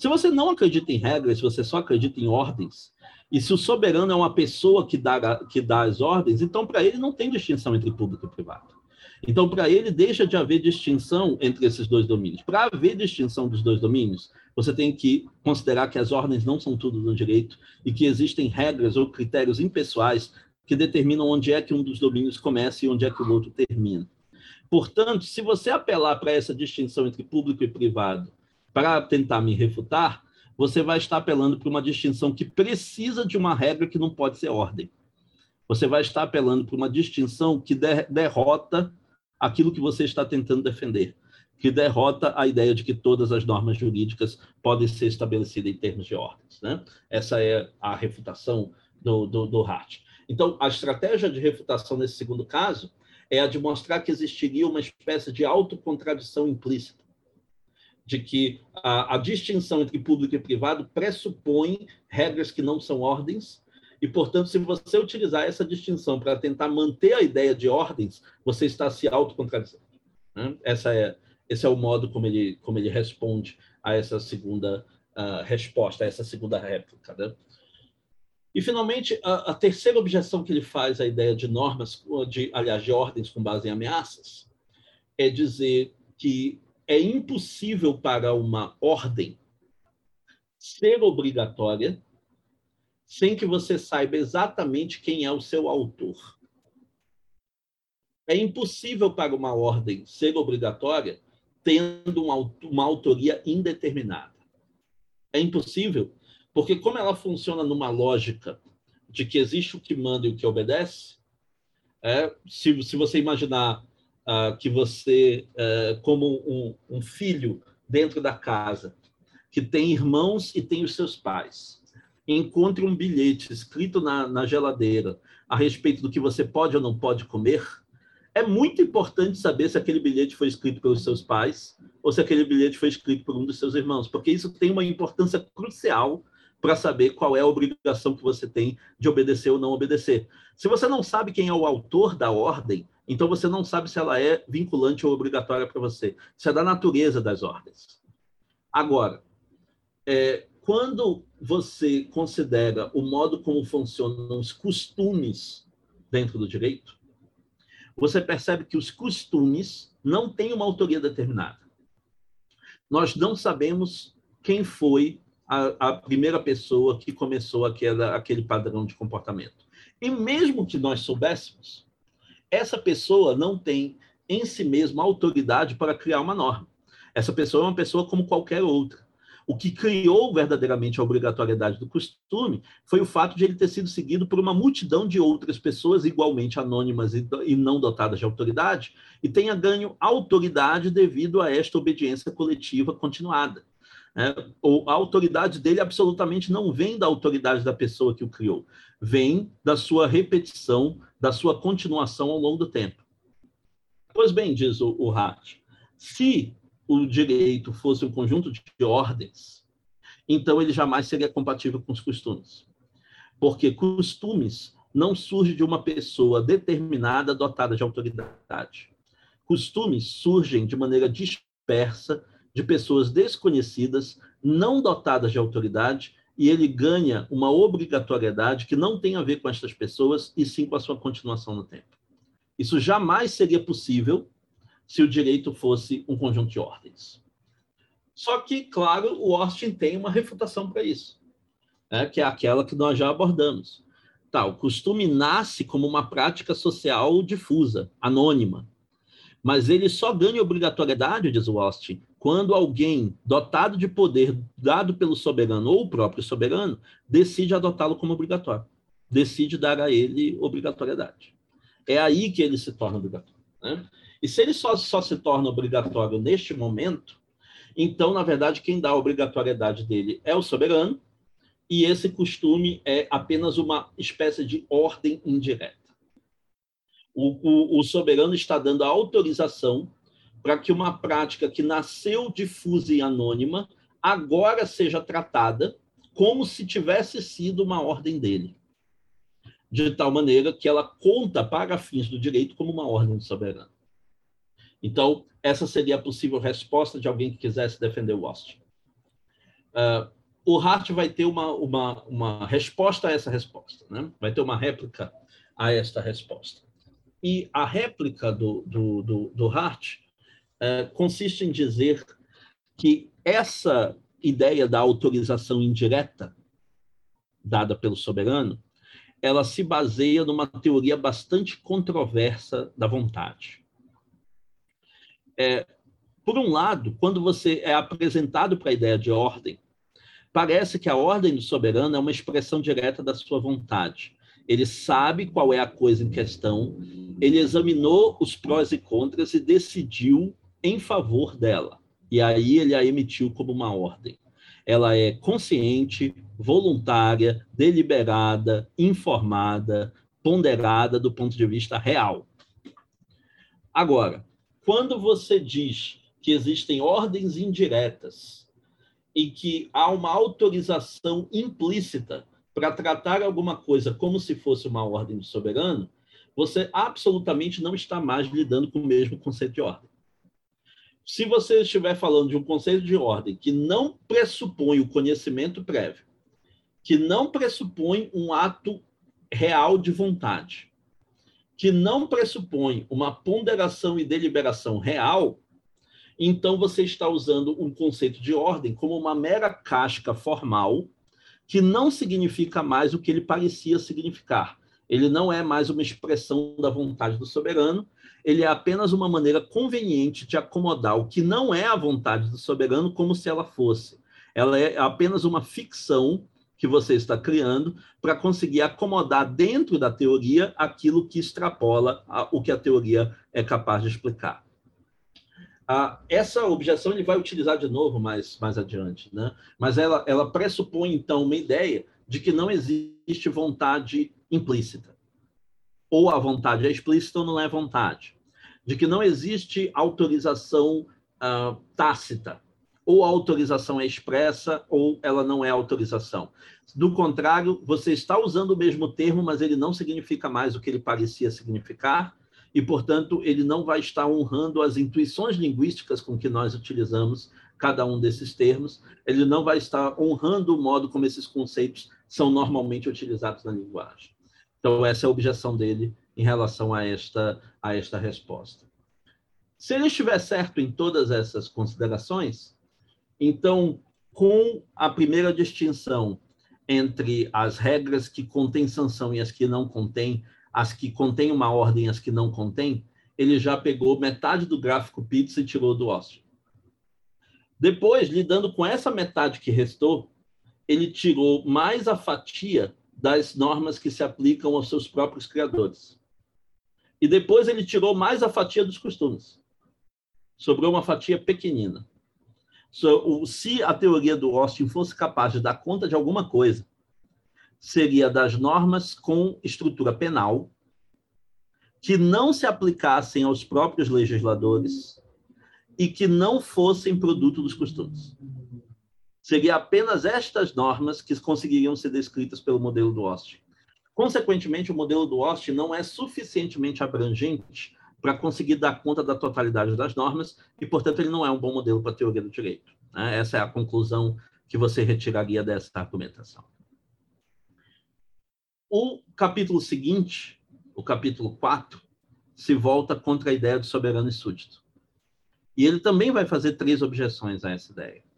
Se você não acredita em regras, se você só acredita em ordens, e se o soberano é uma pessoa que dá, que dá as ordens, então para ele não tem distinção entre público e privado. Então, para ele, deixa de haver distinção entre esses dois domínios. Para haver distinção dos dois domínios, você tem que considerar que as ordens não são tudo no direito e que existem regras ou critérios impessoais que determinam onde é que um dos domínios começa e onde é que o outro termina. Portanto, se você apelar para essa distinção entre público e privado para tentar me refutar, você vai estar apelando para uma distinção que precisa de uma regra que não pode ser ordem. Você vai estar apelando para uma distinção que derrota aquilo que você está tentando defender, que derrota a ideia de que todas as normas jurídicas podem ser estabelecidas em termos de ordens. Né? Essa é a refutação do, do, do Hart. Então, a estratégia de refutação nesse segundo caso é a de mostrar que existiria uma espécie de autocontradição implícita, de que a, a distinção entre público e privado pressupõe regras que não são ordens e, portanto, se você utilizar essa distinção para tentar manter a ideia de ordens, você está se autocontradizendo. Né? Essa é, esse é o modo como ele, como ele responde a essa segunda uh, resposta, a essa segunda réplica. Né? E, finalmente, a, a, terceira objeção que ele faz à ideia de normas, de, aliás, de ordens com base em ameaças, é dizer que é impossível para uma ordem ser obrigatória sem que você saiba exatamente quem é o seu autor. É impossível para uma ordem ser obrigatória tendo uma, autoria indeterminada. É impossível, porque como ela funciona numa lógica de que existe o que manda e o que obedece, é, se, se você imaginar uh, que você, uh, como um, filho dentro da casa, que tem irmãos e tem os seus pais, encontre um bilhete escrito na geladeira a respeito do que você pode ou não pode comer, é muito importante saber se aquele bilhete foi escrito pelos seus pais ou se aquele bilhete foi escrito por um dos seus irmãos, porque isso tem uma importância crucial para saber qual é a obrigação que você tem de obedecer ou não obedecer. Se você não sabe quem é o autor da ordem, então você não sabe se ela é vinculante ou obrigatória para você. Isso é da natureza das ordens. Agora, é, quando você considera o modo como funcionam os costumes dentro do direito, você percebe que os costumes não têm uma autoria determinada. Nós não sabemos quem foi a, a primeira pessoa que começou aquela, aquele padrão de comportamento. E mesmo que nós soubéssemos, essa pessoa não tem em si mesma autoridade para criar uma norma. Essa pessoa é uma pessoa como qualquer outra. O que criou verdadeiramente a obrigatoriedade do costume foi o fato de ele ter sido seguido por uma multidão de outras pessoas igualmente anônimas e não dotadas de autoridade, e tenha ganho autoridade devido a esta obediência coletiva continuada. É, a autoridade dele absolutamente não vem da autoridade da pessoa que o criou, vem da sua repetição, da sua continuação ao longo do tempo. Pois bem, diz o, o Hart, se o direito fosse um conjunto de ordens, então ele jamais seria compatível com os costumes. Porque costumes não surgem de uma pessoa determinada dotada de autoridade. Costumes surgem de maneira dispersa de pessoas desconhecidas, não dotadas de autoridade, e ele ganha uma obrigatoriedade que não tem a ver com estas pessoas e sim com a sua continuação no tempo. Isso jamais seria possível se o direito fosse um conjunto de ordens. Só que, claro, o Austin tem uma refutação para isso, né, que é aquela que nós já abordamos. Tá, o costume nasce como uma prática social difusa, anônima, mas ele só ganha obrigatoriedade, diz o Austin, quando alguém dotado de poder dado pelo soberano ou o próprio soberano decide adotá-lo como obrigatório, decide dar a ele obrigatoriedade. É aí que ele se torna obrigatório. Né? E se ele só, só se torna obrigatório neste momento, então, na verdade, quem dá a obrigatoriedade dele é o soberano, e esse costume é apenas uma espécie de ordem indireta. O, o, o soberano está dando a autorização para que uma prática que nasceu difusa e anônima agora seja tratada como se tivesse sido uma ordem dele. De tal maneira que ela conta para fins do direito como uma ordem do soberano. Então, essa seria a possível resposta de alguém que quisesse defender o Austin. Uh, o Hart vai ter uma, uma, uma resposta a essa resposta, né? vai ter uma réplica a esta resposta. E a réplica do, do, do, do Hart consiste em dizer que essa ideia da autorização indireta dada pelo soberano, ela se baseia numa teoria bastante controversa da vontade. É, por um lado, quando você é apresentado para a ideia de ordem, parece que a ordem do soberano é uma expressão direta da sua vontade. Ele sabe qual é a coisa em questão, ele examinou os prós e contras e decidiu em favor dela. E aí ele a emitiu como uma ordem. Ela é consciente, voluntária, deliberada, informada, ponderada do ponto de vista real. Agora, quando você diz que existem ordens indiretas e que há uma autorização implícita para tratar alguma coisa como se fosse uma ordem do soberano, você absolutamente não está mais lidando com o mesmo conceito de ordem. Se você estiver falando de um conceito de ordem que não pressupõe o conhecimento prévio, que não pressupõe um ato real de vontade, que não pressupõe uma ponderação e deliberação real, então você está usando um conceito de ordem como uma mera casca formal que não significa mais o que ele parecia significar. Ele não é mais uma expressão da vontade do soberano, ele é apenas uma maneira conveniente de acomodar o que não é a vontade do soberano como se ela fosse. Ela é apenas uma ficção que você está criando para conseguir acomodar dentro da teoria aquilo que extrapola o que a teoria é capaz de explicar. Ah, essa objeção ele vai utilizar de novo mais, mais adiante, né? mas ela, ela pressupõe, então, uma ideia de que não existe vontade implícita ou a vontade é explícita ou não é vontade, de que não existe autorização uh, tácita, ou a autorização é expressa ou ela não é autorização. Do contrário, você está usando o mesmo termo, mas ele não significa mais o que ele parecia significar, e, portanto, ele não vai estar honrando as intuições linguísticas com que nós utilizamos cada um desses termos, ele não vai estar honrando o modo como esses conceitos são normalmente utilizados na linguagem. Então, essa é a objeção dele em relação a esta, a esta resposta. Se ele estiver certo em todas essas considerações, então, com a primeira distinção entre as regras que contêm sanção e as que não contêm, as que contêm uma ordem e as que não contêm, ele já pegou metade do gráfico pizza e tirou do Austin. Depois, lidando com essa metade que restou, ele tirou mais a fatia das normas que se aplicam aos seus próprios criadores. E depois ele tirou mais a fatia dos costumes. Sobrou uma fatia pequenina. Se a teoria do Austin fosse capaz de dar conta de alguma coisa, seria das normas com estrutura penal que não se aplicassem aos próprios legisladores e que não fossem produto dos costumes. Seria apenas estas normas que conseguiriam ser descritas pelo modelo do Austin. Consequentemente, o modelo do Austin não é suficientemente abrangente para conseguir dar conta da totalidade das normas e, portanto, ele não é um bom modelo para a teoria do direito. Né? Essa é a conclusão que você retiraria dessa argumentação. O capítulo seguinte, o capítulo 4, se volta contra a ideia do soberano e súdito. E ele também vai fazer três objeções a essa ideia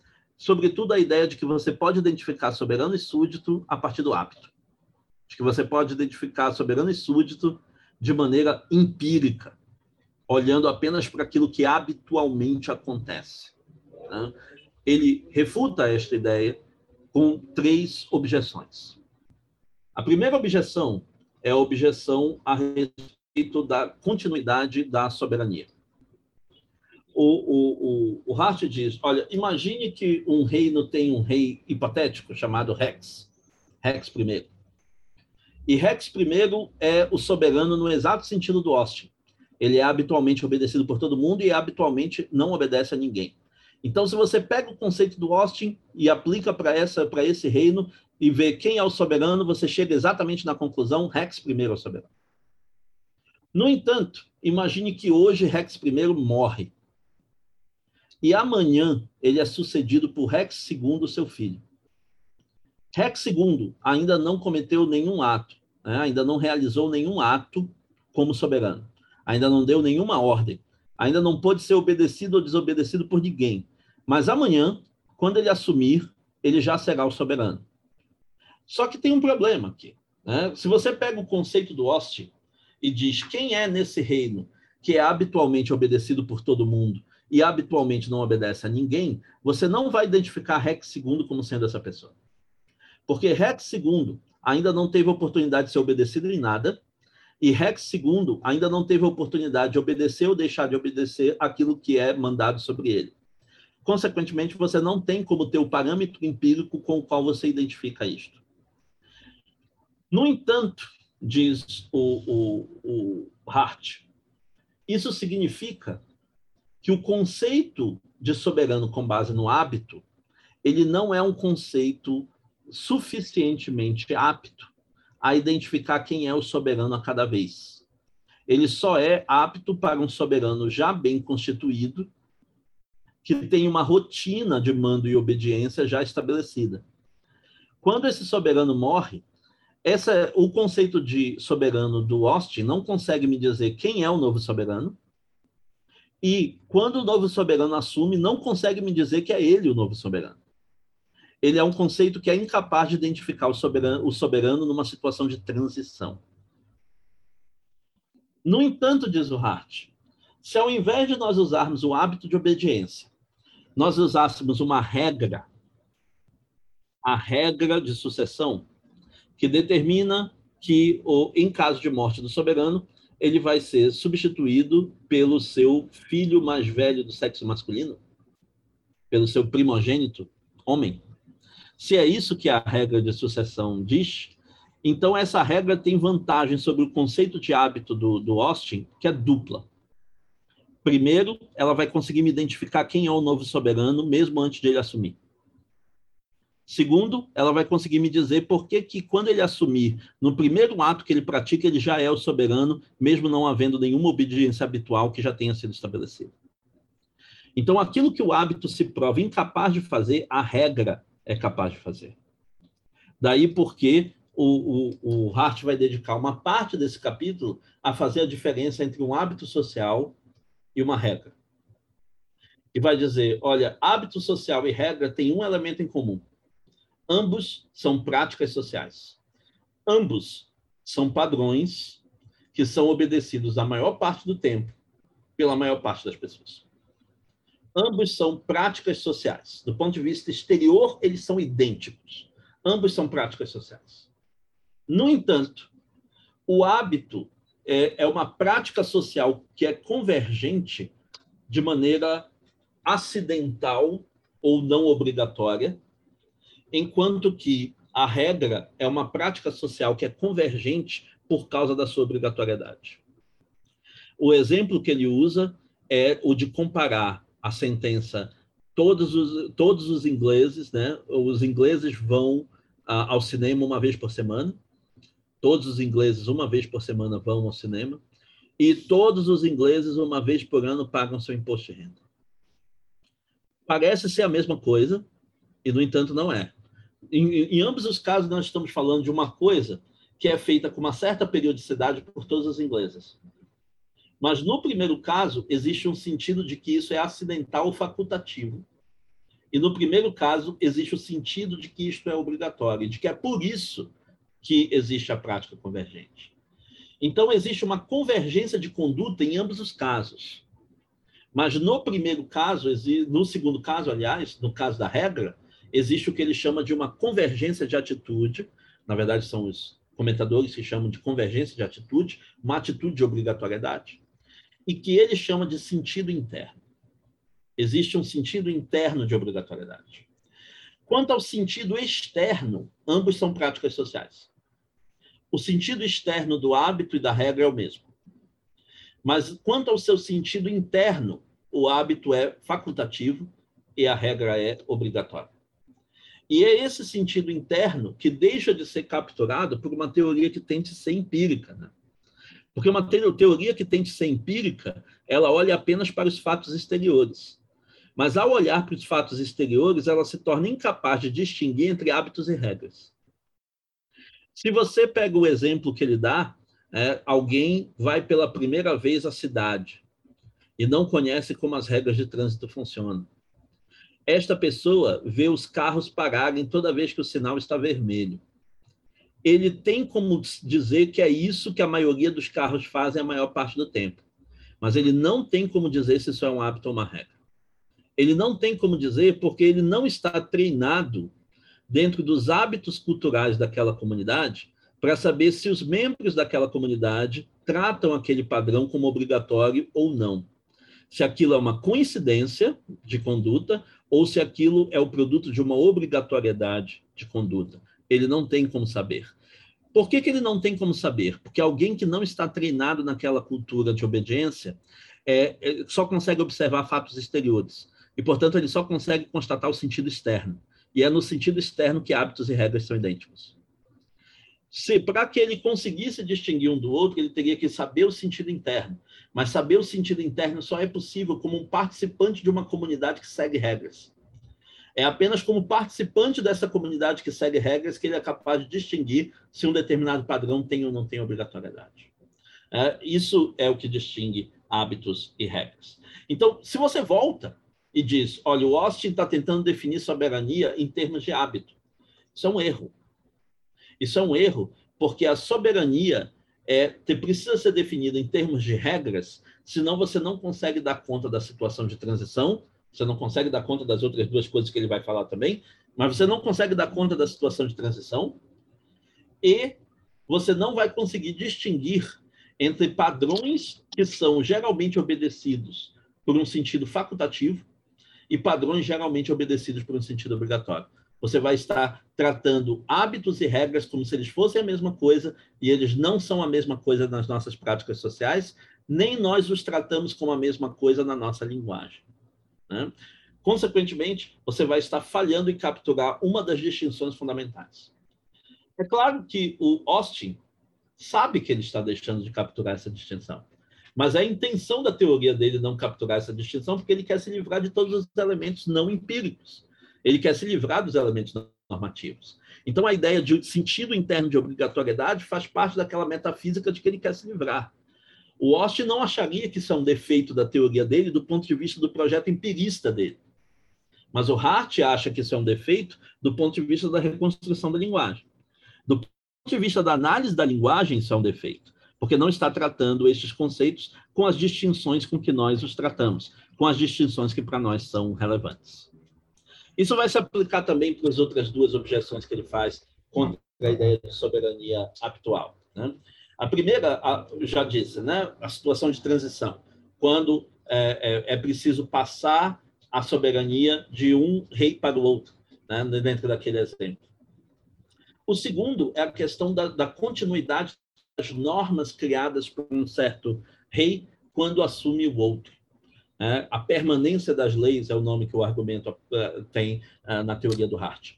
sobretudo a ideia de que você pode identificar soberano e súdito a partir do hábito. De que você pode identificar soberano e súdito de maneira empírica, olhando apenas para aquilo que habitualmente acontece. Né? Ele refuta esta ideia com três objeções. A primeira objeção é a objeção a respeito da continuidade da soberania o, o, o, o Hart diz: olha, imagine que um reino tem um rei hipotético chamado Rex, Rex primeiro. E Rex primeiro é o soberano no exato sentido do Austin. Ele é habitualmente obedecido por todo mundo e habitualmente não obedece a ninguém. Então, se você pega o conceito do Austin e aplica para essa para esse reino e vê quem é o soberano, você chega exatamente na conclusão Rex primeiro é o soberano. No entanto, imagine que hoje Rex primeiro morre. E amanhã ele é sucedido por Rex II, seu filho. Rex II ainda não cometeu nenhum ato, né? ainda não realizou nenhum ato como soberano, ainda não deu nenhuma ordem, ainda não pôde ser obedecido ou desobedecido por ninguém. Mas amanhã, quando ele assumir, ele já será o soberano. Só que tem um problema aqui. Né? Se você pega o conceito do Austin e diz quem é nesse reino que é habitualmente obedecido por todo mundo e habitualmente não obedece a ninguém, você não vai identificar Rex II como sendo essa pessoa. Porque Rex II ainda não teve oportunidade de ser obedecido em nada, e Rex II ainda não teve oportunidade de obedecer ou deixar de obedecer aquilo que é mandado sobre ele. Consequentemente, você não tem como ter o parâmetro empírico com o qual você identifica isto. No entanto, diz o, o, o Hart, isso significa que o conceito de soberano com base no hábito, ele não é um conceito suficientemente apto a identificar quem é o soberano a cada vez. Ele só é apto para um soberano já bem constituído, que tem uma rotina de mando e obediência já estabelecida. Quando esse soberano morre, essa, o conceito de soberano do Austin não consegue me dizer quem é o novo soberano, e quando o novo soberano assume, não consegue me dizer que é ele o novo soberano ele é um conceito que é incapaz de identificar o soberano, o soberano numa situação de transição. No entanto, diz o Hart, se ao invés de nós usarmos o hábito de obediência, nós usássemos uma regra, a regra de sucessão, que determina que, em caso de morte do soberano, ele vai ser substituído pelo seu filho mais velho do sexo masculino, pelo seu primogênito, homem. Se é isso que a regra de sucessão diz, então essa regra tem vantagem sobre o conceito de hábito do, do Austin, que é dupla. Primeiro, ela vai conseguir me identificar quem é o novo soberano, mesmo antes de ele assumir. Segundo, ela vai conseguir me dizer por que, que quando ele assumir, no primeiro ato que ele pratica, ele já é o soberano, mesmo não havendo nenhuma obediência habitual que já tenha sido estabelecida. Então, aquilo que o hábito se prova incapaz de fazer, a regra é capaz de fazer. Daí porque o, o, o Hart vai dedicar uma parte desse capítulo a fazer a diferença entre um hábito social e uma regra. E vai dizer: olha, hábito social e regra têm um elemento em comum. Ambos são práticas sociais. Ambos são padrões que são obedecidos a maior parte do tempo pela maior parte das pessoas. Ambos são práticas sociais. Do ponto de vista exterior, eles são idênticos. Ambos são práticas sociais. No entanto, o hábito é, é uma prática social que é convergente de maneira acidental ou não obrigatória, enquanto que a regra é uma prática social que é convergente por causa da sua obrigatoriedade. O exemplo que ele usa é o de comparar a sentença, todos os, todos os ingleses, né? Os ingleses vão ao cinema uma vez por semana. Todos os ingleses, uma vez por semana, vão ao cinema. E todos os ingleses, uma vez por ano, pagam seu imposto de renda. Parece ser a mesma coisa, e, no entanto, não é. Em, em ambos os casos, nós estamos falando de uma coisa que é feita com uma certa periodicidade por todos os ingleses. Mas no primeiro caso, existe um sentido de que isso é acidental ou facultativo. E no primeiro caso, existe o sentido de que isto é obrigatório, de que é por isso que existe a prática convergente. Então, existe uma convergência de conduta em ambos os casos. Mas no primeiro caso, no segundo caso, aliás, no caso da regra, existe o que ele chama de uma convergência de atitude. Na verdade, são os comentadores que chamam de convergência de atitude, uma atitude de obrigatoriedade e que ele chama de sentido interno. Existe um sentido interno de obrigatoriedade. Quanto ao sentido externo, ambos são práticas sociais. O sentido externo do hábito e da regra é o mesmo. Mas quanto ao seu sentido interno, o hábito é facultativo e a regra é obrigatória. E é esse sentido interno que deixa de ser capturado por uma teoria que tente ser empírica. Né? Porque uma teoria que tente ser empírica, ela olha apenas para os fatos exteriores. Mas ao olhar para os fatos exteriores, ela se torna incapaz de distinguir entre hábitos e regras. Se você pega o exemplo que ele dá, é, alguém vai pela primeira vez à cidade e não conhece como as regras de trânsito funcionam. Esta pessoa vê os carros pararem toda vez que o sinal está vermelho. Ele tem como dizer que é isso que a maioria dos carros fazem a maior parte do tempo. Mas ele não tem como dizer se isso é um hábito ou uma regra. Ele não tem como dizer porque ele não está treinado dentro dos hábitos culturais daquela comunidade para saber se os membros daquela comunidade tratam aquele padrão como obrigatório ou não. Se aquilo é uma coincidência de conduta ou se aquilo é o produto de uma obrigatoriedade de conduta. Ele não tem como saber. Por que, que ele não tem como saber? Porque alguém que não está treinado naquela cultura de obediência é, é, só consegue observar fatos exteriores. E, portanto, ele só consegue constatar o sentido externo. E é no sentido externo que hábitos e regras são idênticos. Se para que ele conseguisse distinguir um do outro, ele teria que saber o sentido interno. Mas saber o sentido interno só é possível como um participante de uma comunidade que segue regras. É apenas como participante dessa comunidade que segue regras que ele é capaz de distinguir se um determinado padrão tem ou não tem obrigatoriedade. É, isso é o que distingue hábitos e regras. Então, se você volta e diz: olha, o Austin está tentando definir soberania em termos de hábito. Isso é um erro. Isso é um erro, porque a soberania é, precisa ser definida em termos de regras, senão você não consegue dar conta da situação de transição, você não consegue dar conta das outras duas coisas que ele vai falar também, mas você não consegue dar conta da situação de transição e você não vai conseguir distinguir entre padrões que são geralmente obedecidos por um sentido facultativo e padrões geralmente obedecidos por um sentido obrigatório. Você vai estar tratando hábitos e regras como se eles fossem a mesma coisa, e eles não são a mesma coisa nas nossas práticas sociais, nem nós os tratamos como a mesma coisa na nossa linguagem. Né? Consequentemente, você vai estar falhando em capturar uma das distinções fundamentais. É claro que o Austin sabe que ele está deixando de capturar essa distinção. Mas a intenção da teoria dele não capturar essa distinção porque ele quer se livrar de todos os elementos não empíricos. Ele quer se livrar dos elementos normativos. Então, a ideia de sentido interno de obrigatoriedade faz parte daquela metafísica de que ele quer se livrar. O Austin não acharia que isso é um defeito da teoria dele do ponto de vista do projeto empirista dele. Mas o Hart acha que isso é um defeito do ponto de vista da reconstrução da linguagem. Do ponto de vista da análise da linguagem, isso é um defeito porque não está tratando estes conceitos com as distinções com que nós os tratamos, com as distinções que para nós são relevantes. Isso vai se aplicar também para as outras duas objeções que ele faz contra a ideia de soberania atual. Né? A primeira, já disse, né? a situação de transição, quando é, é, é preciso passar a soberania de um rei para o outro, né? dentro daquele exemplo. O segundo é a questão da, da continuidade as normas criadas por um certo rei quando assume o outro. É, a permanência das leis é o nome que o argumento uh, tem uh, na teoria do Hart.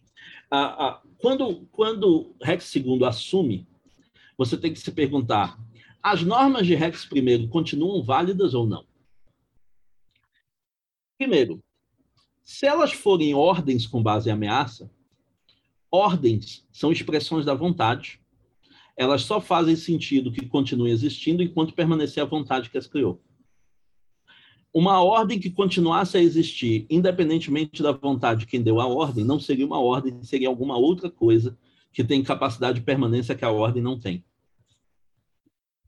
Quando, quando Rex II assume, você tem que se perguntar: as normas de Rex I continuam válidas ou não? Primeiro, se elas forem ordens com base em ameaça, ordens são expressões da vontade elas só fazem sentido que continuem existindo enquanto permanecer a vontade que as criou. Uma ordem que continuasse a existir, independentemente da vontade de quem deu a ordem, não seria uma ordem, seria alguma outra coisa que tem capacidade de permanência que a ordem não tem.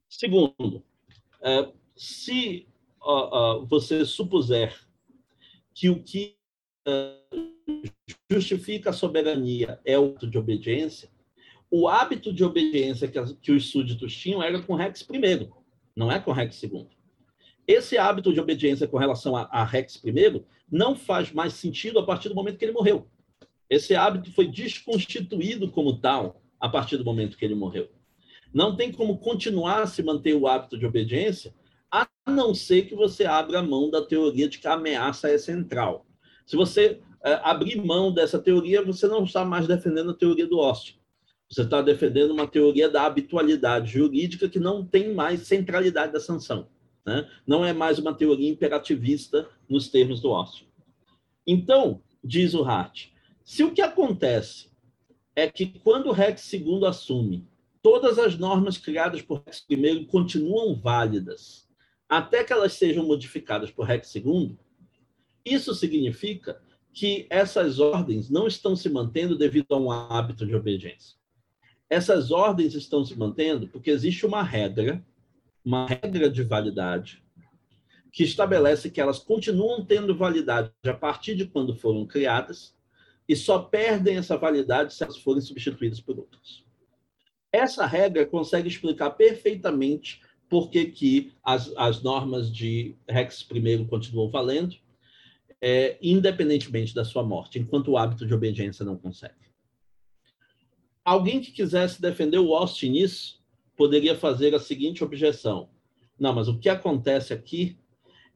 Segundo, é, se você supuser que o que é, justifica a soberania é o ato de obediência, o hábito de obediência que os súditos tinham era com Rex I, não é com Rex II. Esse hábito de obediência com relação a, a Rex I não faz mais sentido a partir do momento que ele morreu. Esse hábito foi desconstituído como tal a partir do momento que ele morreu. Não tem como continuar a se manter o hábito de obediência, a não ser que você abra mão da teoria de que a ameaça é central. Se você é, abrir mão dessa teoria, você não está mais defendendo a teoria do Austin. Você está defendendo uma teoria da habitualidade jurídica que não tem mais centralidade da sanção. Né? Não é mais uma teoria imperativista nos termos do Austin. Então, diz o Hart, se o que acontece é que quando Rex II assume, todas as normas criadas por Rex I continuam válidas, até que elas sejam modificadas por Rex II, isso significa que essas ordens não estão se mantendo devido a um hábito de obediência. Essas ordens estão se mantendo porque existe uma regra, uma regra de validade, que estabelece que elas continuam tendo validade a partir de quando foram criadas e só perdem essa validade se elas forem substituídas por outras. Essa regra consegue explicar perfeitamente por que, que as, as normas de Rex I continuam valendo, é, independentemente da sua morte, enquanto o hábito de obediência não consegue. Alguém que quisesse defender o Austin nisso poderia fazer a seguinte objeção: não, mas o que acontece aqui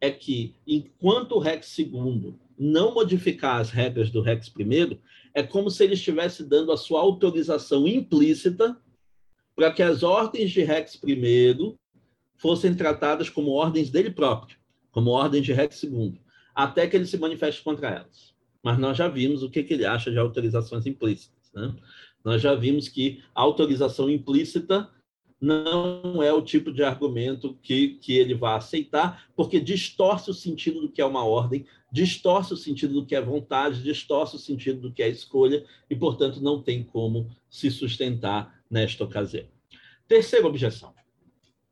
é que, enquanto o Rex II não modificar as regras do Rex I, é como se ele estivesse dando a sua autorização implícita para que as ordens de Rex I fossem tratadas como ordens dele próprio, como ordens de Rex II, até que ele se manifeste contra elas. Mas nós já vimos o que, que ele acha de autorizações implícitas. Né? Nós já vimos que a autorização implícita não é o tipo de argumento que, que ele vai aceitar, porque distorce o sentido do que é uma ordem, distorce o sentido do que é vontade, distorce o sentido do que é escolha, e, portanto, não tem como se sustentar nesta ocasião. Terceira objeção,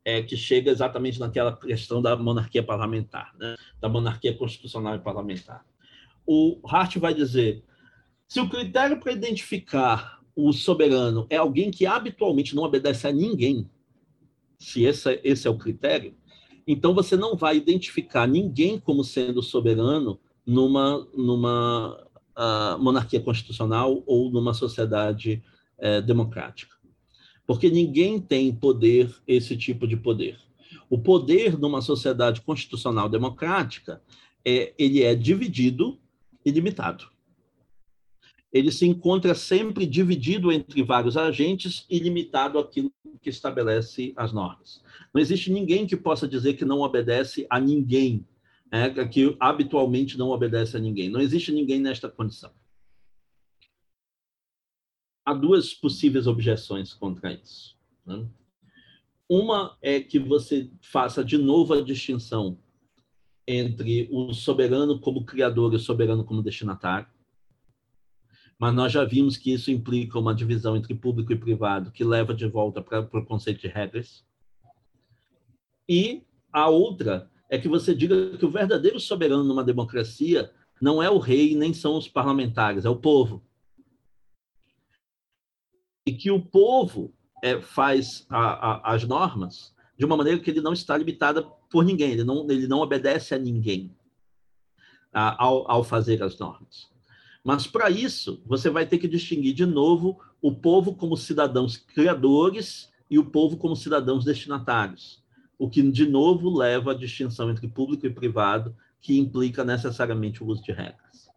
é que chega exatamente naquela questão da monarquia parlamentar, né? da monarquia constitucional e parlamentar. O Hart vai dizer: se o critério para identificar o soberano é alguém que habitualmente não obedece a ninguém, se esse, esse é o critério, então você não vai identificar ninguém como sendo soberano numa, numa uh, monarquia constitucional ou numa sociedade uh, democrática. Porque ninguém tem poder, esse tipo de poder. O poder numa sociedade constitucional democrática, é, ele é dividido e limitado ele se encontra sempre dividido entre vários agentes e limitado àquilo que estabelece as normas. Não existe ninguém que possa dizer que não obedece a ninguém, né, que habitualmente não obedece a ninguém. Não existe ninguém nesta condição. Há duas possíveis objeções contra isso. Né? Uma é que você faça de novo a distinção entre o soberano como criador e o soberano como destinatário mas nós já vimos que isso implica uma divisão entre público e privado, que leva de volta para o conceito de regras. E a outra é que você diga que o verdadeiro soberano numa democracia não é o rei nem são os parlamentares, é o povo. E que o povo é, faz a, a, as normas de uma maneira que ele não está limitada por ninguém, ele não, ele não obedece a ninguém a, ao, ao fazer as normas. Mas para isso, você vai ter que distinguir de novo o povo como cidadãos criadores e o povo como cidadãos destinatários, o que de novo leva à distinção entre público e privado, que implica necessariamente o uso de regras.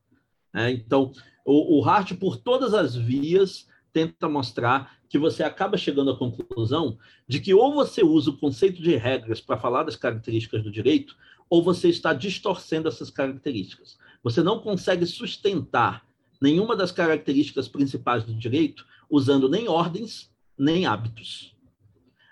É, então, o, o Hart, por todas as vias, tenta mostrar que você acaba chegando à conclusão de que ou você usa o conceito de regras para falar das características do direito, ou você está distorcendo essas características. Você não consegue sustentar nenhuma das características principais do direito usando nem ordens, nem hábitos.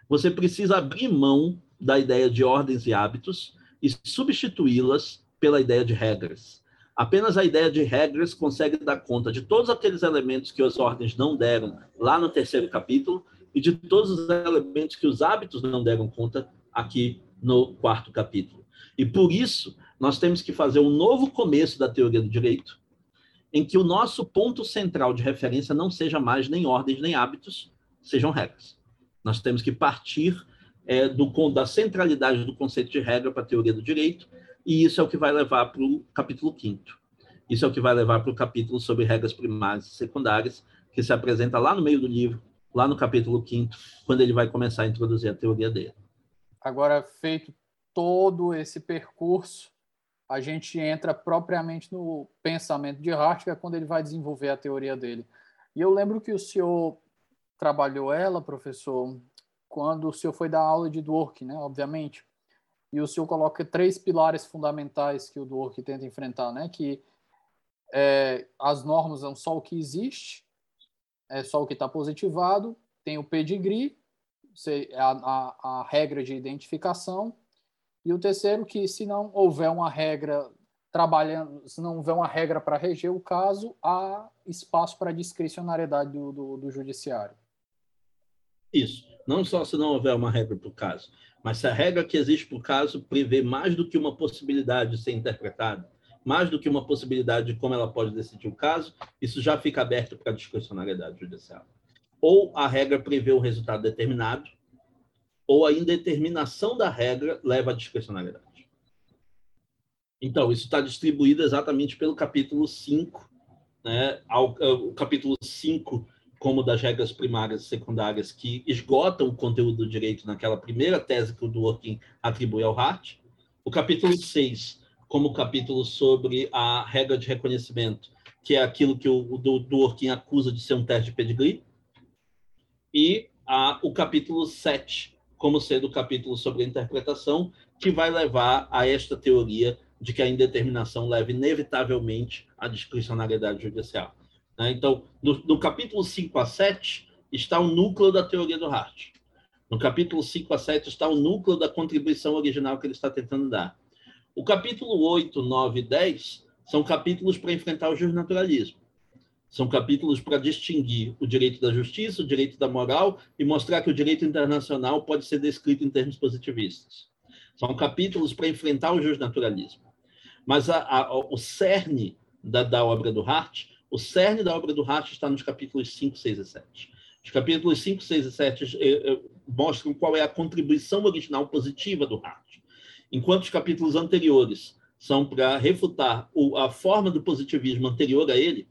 Você precisa abrir mão da ideia de ordens e hábitos e substituí-las pela ideia de regras. Apenas a ideia de regras consegue dar conta de todos aqueles elementos que as ordens não deram lá no terceiro capítulo e de todos os elementos que os hábitos não deram conta aqui no quarto capítulo. E por isso, nós temos que fazer um novo começo da teoria do direito, em que o nosso ponto central de referência não seja mais nem ordens nem hábitos, sejam regras. Nós temos que partir é, do, da centralidade do conceito de regra para a teoria do direito, e isso é o que vai levar para o capítulo 5 Isso é o que vai levar para o capítulo sobre regras primárias e secundárias, que se apresenta lá no meio do livro, lá no capítulo 5, quando ele vai começar a introduzir a teoria dele. Agora, feito todo esse percurso, a gente entra propriamente no pensamento de Hart, que é quando ele vai desenvolver a teoria dele. E eu lembro que o senhor trabalhou ela, professor, quando o senhor foi dar aula de Dworkin, né, obviamente. E o senhor coloca três pilares fundamentais que o Dworkin tenta enfrentar, né, que é, as normas são só o que existe, é só o que está positivado, tem o pedigree, a, a, a regra de identificação, e o terceiro que se não houver uma regra trabalhando, se não houver uma regra para reger o caso, há espaço para discricionariedade do, do, do, judiciário. Isso. Não só se não houver uma regra para o caso, mas se a regra que existe para o caso prevê mais do que uma possibilidade de ser interpretada, mais do que uma possibilidade de como ela pode decidir o caso, isso já fica aberto para a discricionariedade judicial. Ou a regra prevê um resultado determinado, ou a indeterminação da regra leva à discricionariedade. Então, isso está distribuído exatamente pelo capítulo 5, né, ao, o capítulo 5 como das regras primárias e secundárias que esgotam o conteúdo do direito naquela primeira tese que o Dworkin atribui ao Hart. O capítulo 6, como capítulo sobre a regra de reconhecimento, que é aquilo que o, o Dworkin acusa de ser um teste de pedigree. E a, o capítulo 7, como sendo o capítulo sobre a interpretação, que vai levar a esta teoria de que a indeterminação leva inevitavelmente à discricionariedade judicial. Né? Então, no, no, capítulo 5 a 7 está o núcleo da teoria do Hart. No capítulo 5 a 7 está o núcleo da contribuição original que ele está tentando dar. O capítulo 8, 9 e 10 são capítulos para enfrentar o justnaturalismo. São capítulos para distinguir o direito da justiça, o direito da moral e mostrar que o direito internacional pode ser descrito em termos positivistas. São capítulos para enfrentar o justnaturalismo. Mas a, a, o cerne da, da, obra do Hart, o cerne da obra do Hart está nos capítulos 5, 6 e 7. Os capítulos 5, 6 e 7 eh, eh, mostram qual é a contribuição original positiva do Hart. Enquanto os capítulos anteriores são para refutar o, a forma do positivismo anterior a ele,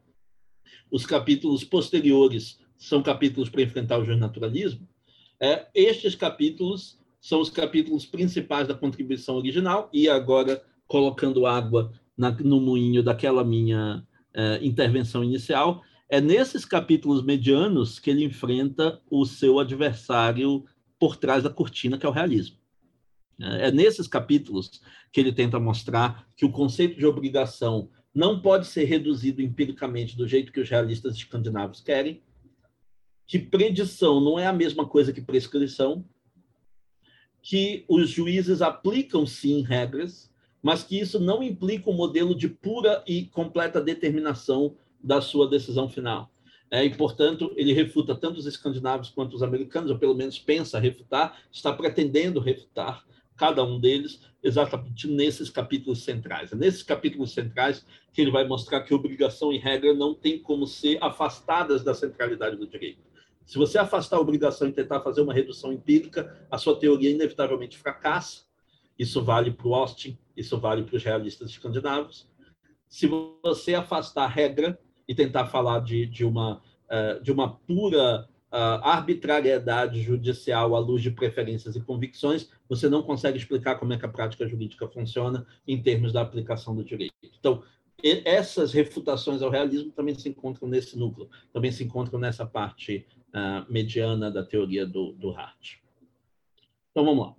os capítulos posteriores são capítulos para enfrentar o justnaturalismo, é, estes capítulos são os capítulos principais da contribuição original, e agora colocando água na, no moinho daquela minha é, intervenção inicial, é nesses capítulos medianos que ele enfrenta o seu adversário por trás da cortina, que é o realismo. É, é nesses capítulos que ele tenta mostrar que o conceito de obrigação não pode ser reduzido empiricamente do jeito que os realistas escandinavos querem, que predição não é a mesma coisa que prescrição, que os juízes aplicam sim regras, mas que isso não implica um modelo de pura e completa determinação da sua decisão final. É, e, portanto, ele refuta tanto os escandinavos quanto os americanos, ou pelo menos pensa refutar, está pretendendo refutar cada um deles exatamente nesses capítulos centrais. É nesses capítulos centrais que ele vai mostrar que obrigação e regra não têm como ser afastadas da centralidade do direito. Se você afastar a obrigação e tentar fazer uma redução empírica, a sua teoria inevitavelmente fracassa. Isso vale para o Austin, isso vale para os realistas escandinavos. Se você afastar a regra e tentar falar de, de, uma, eh, de uma pura arbitrariedade judicial à luz de preferências e convicções, você não consegue explicar como é que a prática jurídica funciona em termos da aplicação do direito. Então, essas refutações ao realismo também se encontram nesse núcleo, também se encontram nessa parte uh, mediana da teoria do, do Hart. Então, vamos lá.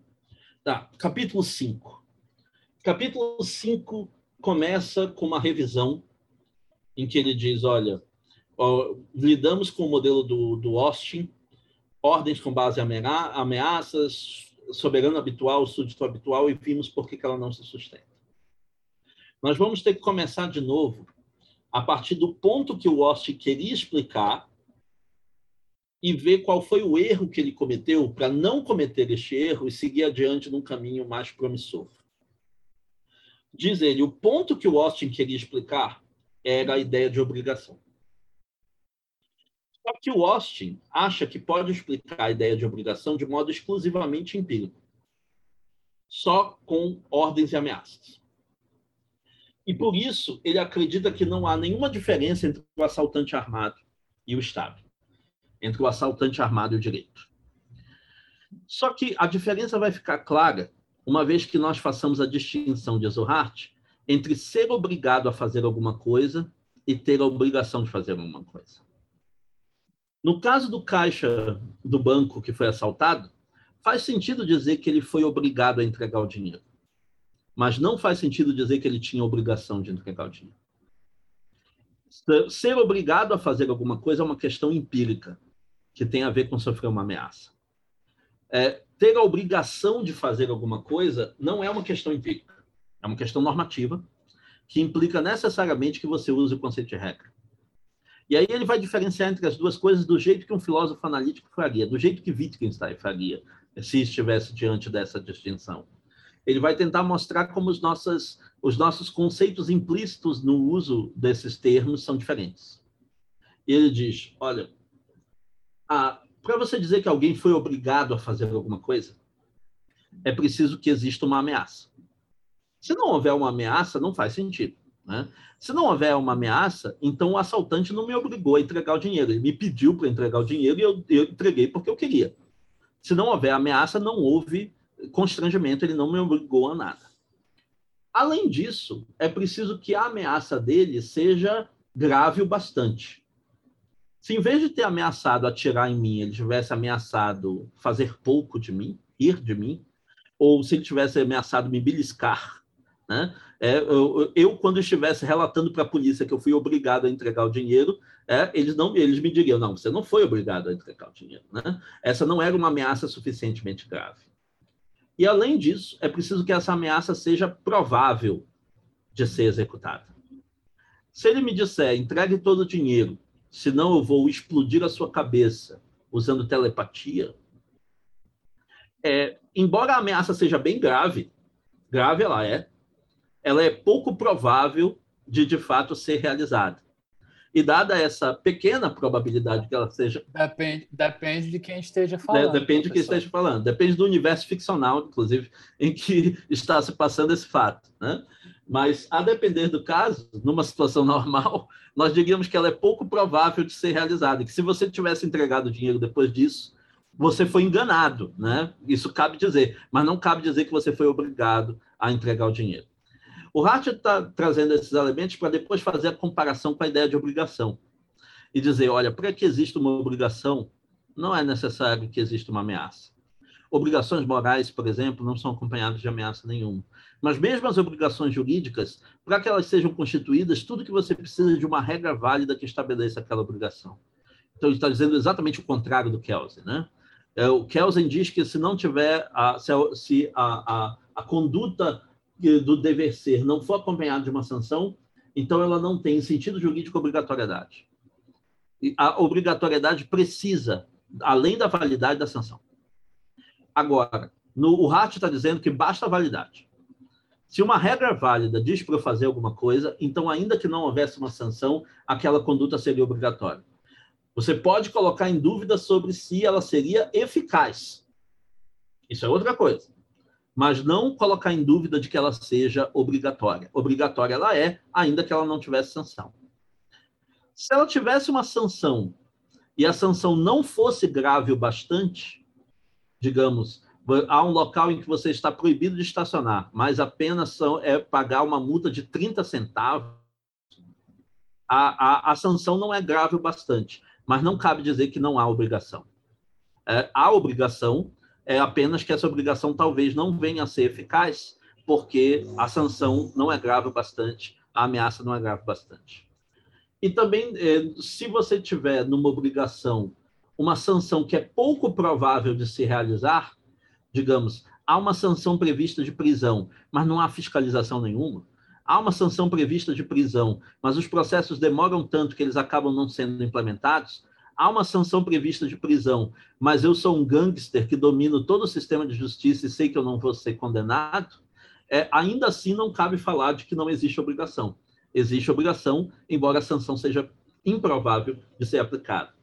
Tá, capítulo 5. Capítulo 5 começa com uma revisão em que ele diz, olha, lidamos com o modelo do, do Austin, ordens com base em ameaças, soberano habitual, súdito habitual, e vimos por que, que ela não se sustenta. Nós vamos ter que começar de novo a partir do ponto que o Austin queria explicar e ver qual foi o erro que ele cometeu para não cometer este erro e seguir adiante num caminho mais promissor. Diz ele, o ponto que o Austin queria explicar era a ideia de obrigação. Só que o Austin acha que pode explicar a ideia de obrigação de modo exclusivamente empírico, só com ordens e ameaças. E por isso ele acredita que não há nenhuma diferença entre o assaltante armado e o Estado, entre o assaltante armado e o direito. Só que a diferença vai ficar clara uma vez que nós façamos a distinção de Zohart entre ser obrigado a fazer alguma coisa e ter a obrigação de fazer alguma coisa. No caso do caixa do banco que foi assaltado, faz sentido dizer que ele foi obrigado a entregar o dinheiro. Mas não faz sentido dizer que ele tinha obrigação de entregar o dinheiro. Ser obrigado a fazer alguma coisa é uma questão empírica, que tem a ver com sofrer uma ameaça. É, ter a obrigação de fazer alguma coisa não é uma questão empírica, é uma questão normativa, que implica necessariamente que você use o conceito de regra. E aí ele vai diferenciar entre as duas coisas do jeito que um filósofo analítico faria, do jeito que Wittgenstein faria, se estivesse diante dessa distinção. Ele vai tentar mostrar como os nossos, os nossos conceitos implícitos no uso desses termos são diferentes. Ele diz: olha, para você dizer que alguém foi obrigado a fazer alguma coisa, é preciso que exista uma ameaça. Se não houver uma ameaça, não faz sentido. Né? Se não houver uma ameaça, então o assaltante não me obrigou a entregar o dinheiro. Ele me pediu para entregar o dinheiro e eu, eu entreguei porque eu queria. Se não houver ameaça, não houve constrangimento, ele não me obrigou a nada. Além disso, é preciso que a ameaça dele seja grave o bastante. Se em vez de ter ameaçado atirar em mim, ele tivesse ameaçado fazer pouco de mim, rir de mim, ou se ele tivesse ameaçado me beliscar, né? É, eu, eu, quando estivesse relatando para a polícia que eu fui obrigado a entregar o dinheiro, é, eles não, eles me diriam, não, você não foi obrigado a entregar o dinheiro, né? Essa não era uma ameaça suficientemente grave. E além disso, é preciso que essa ameaça seja provável de ser executada. Se ele me disser, entregue todo o dinheiro, senão eu vou explodir a sua cabeça usando telepatia, é, embora a ameaça seja bem grave, grave ela é, ela é pouco provável de de fato ser realizada. E dada essa pequena probabilidade que ela seja. Depende, depende de quem esteja falando. Depende de quem esteja falando. Depende do universo ficcional, inclusive, em que está se passando esse fato. Né? Mas, a depender do caso, numa situação normal, nós diríamos que ela é pouco provável de ser realizada. Que se você tivesse entregado o dinheiro depois disso, você foi enganado. Né? Isso cabe dizer. Mas não cabe dizer que você foi obrigado a entregar o dinheiro. O Hart está trazendo esses elementos para depois fazer a comparação com a ideia de obrigação e dizer, olha, para que exista uma obrigação, não é necessário que exista uma ameaça. Obrigações morais, por exemplo, não são acompanhadas de ameaça nenhuma. Mas mesmo as obrigações jurídicas, para que elas sejam constituídas, tudo que você precisa de uma regra válida que estabeleça aquela obrigação. Então, ele está dizendo exatamente o contrário do Kelsen. Né? É, o Kelsen diz que se não tiver, a, se a, a, a conduta do dever ser não for acompanhado de uma sanção, então ela não tem sentido jurídico obrigatoriedade. A obrigatoriedade precisa, além da validade da sanção. Agora, no, o RAT está dizendo que basta a validade. Se uma regra válida diz para eu fazer alguma coisa, então, ainda que não houvesse uma sanção, aquela conduta seria obrigatória. Você pode colocar em dúvida sobre se ela seria eficaz. Isso é outra coisa mas não colocar em dúvida de que ela seja obrigatória. Obrigatória ela é, ainda que ela não tivesse sanção. Se ela tivesse uma sanção e a sanção não fosse grave o bastante, digamos, há um local em que você está proibido de estacionar, mas apenas são, é pagar uma multa de 30 centavos, a, a, a sanção não é grave o bastante, mas não cabe dizer que não há obrigação. É, há obrigação, é apenas que essa obrigação talvez não venha a ser eficaz, porque a sanção não é grave o bastante, a ameaça não é grave o bastante. E também, é, se você tiver numa obrigação uma sanção que é pouco provável de se realizar, digamos, há uma sanção prevista de prisão, mas não há fiscalização nenhuma, há uma sanção prevista de prisão, mas os processos demoram tanto que eles acabam não sendo implementados, há uma sanção prevista de prisão, mas eu sou um gangster que domino todo o sistema de justiça e sei que eu não vou ser condenado, é, ainda assim não cabe falar de que não existe obrigação. Existe obrigação, embora a sanção seja improvável de ser aplicada.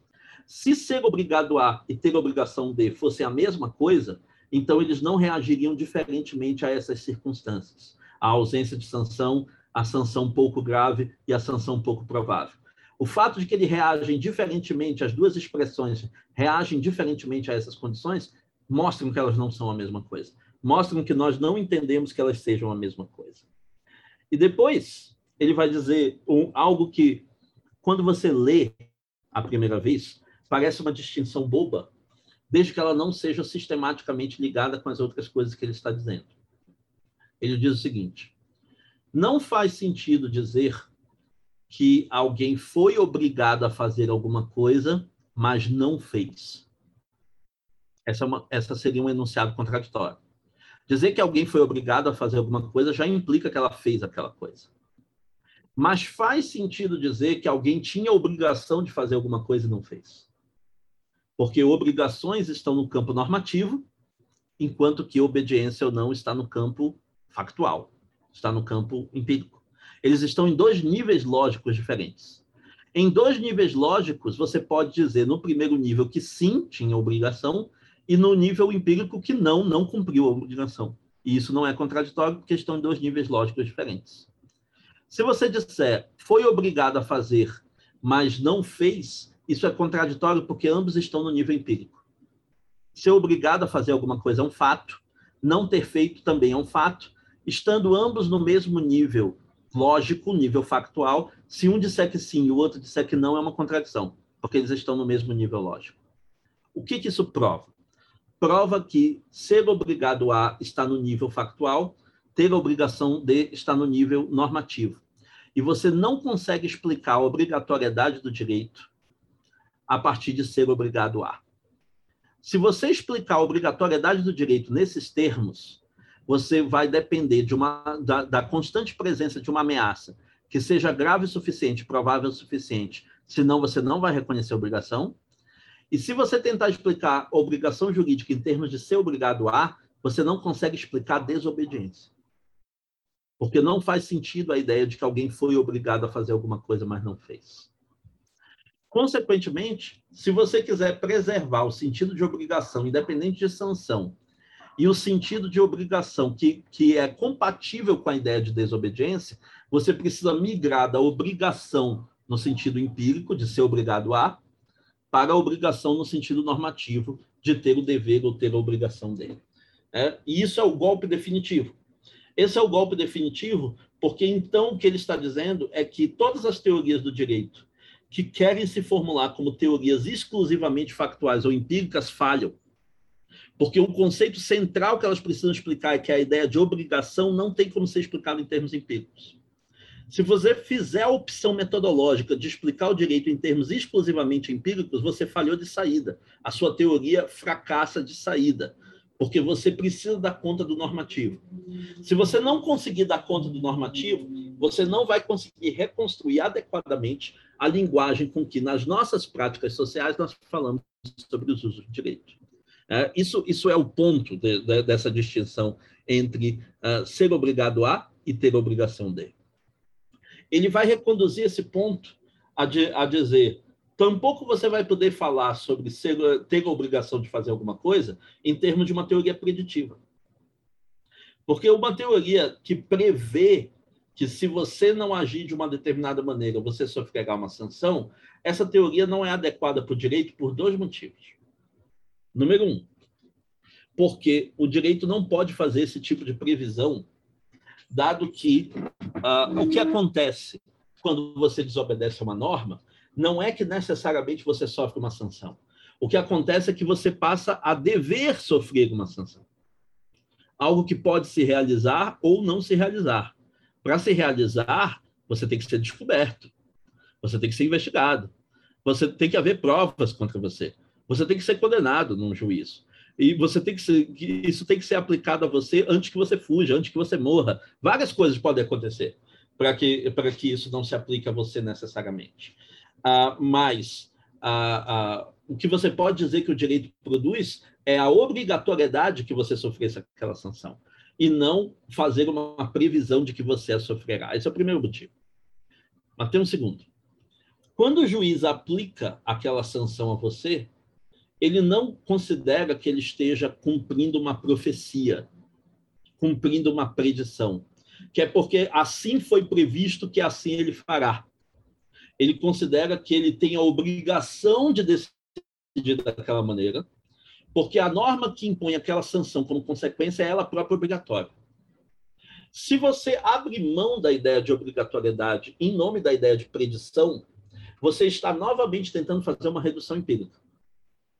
Se ser obrigado a e ter obrigação de fossem a mesma coisa, então eles não reagiriam diferentemente a essas circunstâncias. A ausência de sanção, a sanção pouco grave e a sanção pouco provável. O fato de que ele reagem diferentemente, as duas expressões reagem diferentemente a essas condições, mostram que elas não são a mesma coisa. Mostram que nós não entendemos que elas sejam a mesma coisa. E depois, ele vai dizer um, algo que, quando você lê a primeira vez, parece uma distinção boba, desde que ela não seja sistematicamente ligada com as outras coisas que ele está dizendo. Ele diz o seguinte: não faz sentido dizer que alguém foi obrigado a fazer alguma coisa, mas não fez. Essa, é uma, essa seria um enunciado contraditório. Dizer que alguém foi obrigado a fazer alguma coisa já implica que ela fez aquela coisa. Mas faz sentido dizer que alguém tinha obrigação de fazer alguma coisa e não fez. Porque obrigações estão no campo normativo, enquanto que obediência ou não está no campo factual, está no campo empírico. Eles estão em dois níveis lógicos diferentes. Em dois níveis lógicos, você pode dizer no primeiro nível que sim, tinha obrigação, e no nível empírico que não, não cumpriu a obrigação. E isso não é contraditório, porque estão em dois níveis lógicos diferentes. Se você disser foi obrigado a fazer, mas não fez, isso é contraditório porque ambos estão no nível empírico. Ser obrigado a fazer alguma coisa é um fato, não ter feito também é um fato, estando ambos no mesmo nível lógico, nível factual, se um disser que sim e o outro disser que não, é uma contradição, porque eles estão no mesmo nível lógico. O que, que isso prova? Prova que ser obrigado a estar no nível factual, ter a obrigação de estar no nível normativo. E você não consegue explicar a obrigatoriedade do direito a partir de ser obrigado a. Se você explicar a obrigatoriedade do direito nesses termos, você vai depender de uma, da, da constante presença de uma ameaça que seja grave o suficiente, provável o suficiente, senão você não vai reconhecer a obrigação. E se você tentar explicar obrigação jurídica em termos de ser obrigado a, você não consegue explicar desobediência. Porque não faz sentido a ideia de que alguém foi obrigado a fazer alguma coisa, mas não fez. Consequentemente, se você quiser preservar o sentido de obrigação, independente de sanção, e o sentido de obrigação, que, que é compatível com a ideia de desobediência, você precisa migrar da obrigação no sentido empírico, de ser obrigado a, para a obrigação no sentido normativo, de ter o dever ou ter a obrigação dele. É? E isso é o golpe definitivo. Esse é o golpe definitivo, porque então o que ele está dizendo é que todas as teorias do direito que querem se formular como teorias exclusivamente factuais ou empíricas falham porque o conceito central que elas precisam explicar é que a ideia de obrigação não tem como ser explicada em termos empíricos. Se você fizer a opção metodológica de explicar o direito em termos exclusivamente empíricos, você falhou de saída. A sua teoria fracassa de saída, porque você precisa dar conta do normativo. Se você não conseguir dar conta do normativo, você não vai conseguir reconstruir adequadamente a linguagem com que, nas nossas práticas sociais, nós falamos sobre os usos do direito. É, isso, isso é o ponto de, de, dessa distinção entre uh, ser obrigado a e ter obrigação de. Ele vai reconduzir esse ponto a, de, a dizer: tampouco você vai poder falar sobre ser, ter a obrigação de fazer alguma coisa em termos de uma teoria preditiva. Porque uma teoria que prevê que se você não agir de uma determinada maneira, você sofrerá uma sanção, essa teoria não é adequada para o direito por dois motivos. Número um, porque o direito não pode fazer esse tipo de previsão, dado que uh, o que acontece quando você desobedece a uma norma não é que necessariamente você sofre uma sanção. O que acontece é que você passa a dever sofrer uma sanção. Algo que pode se realizar ou não se realizar. Para se realizar, você tem que ser descoberto. Você tem que ser investigado. Você tem que haver provas contra você. Você tem que ser condenado num juízo. E você tem que ser, isso tem que ser aplicado a você antes que você fuja, antes que você morra. Várias coisas podem acontecer para que, que isso não se aplique a você necessariamente. Ah, mas ah, ah, o que você pode dizer que o direito produz é a obrigatoriedade que você sofresse aquela sanção, e não fazer uma previsão de que você a sofrerá. Esse é o primeiro motivo. Mas tem um segundo. Quando o juiz aplica aquela sanção a você, ele não considera que ele esteja cumprindo uma profecia, cumprindo uma predição. que é porque assim foi previsto que assim ele fará. Ele considera que ele tem a obrigação de decidir daquela maneira, porque a norma que impõe aquela sanção como consequência é ela própria obrigatória. Se você abre mão da ideia de obrigatoriedade em nome da ideia de predição, você está novamente tentando fazer uma redução empírica,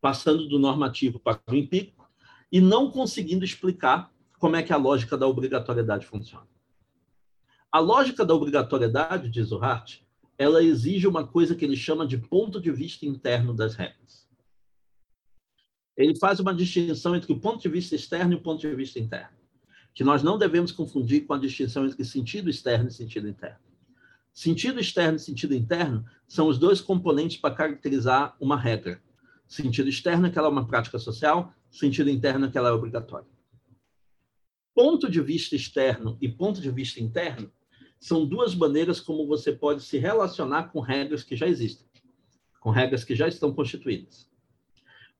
passando do normativo para o empírico e não conseguindo explicar como é que a lógica da obrigatoriedade funciona. A lógica da obrigatoriedade, diz o Hart, ela exige uma coisa que ele chama de ponto de vista interno das regras. Ele faz uma distinção entre o ponto de vista externo e o ponto de vista interno, que nós não devemos confundir com a distinção entre sentido externo e sentido interno. Sentido externo e sentido interno são os dois componentes para caracterizar uma regra. Sentido externo que ela é uma prática social, sentido interno que ela é obrigatória. Ponto de vista externo e ponto de vista interno são duas maneiras como você pode se relacionar com regras que já existem, com regras que já estão constituídas.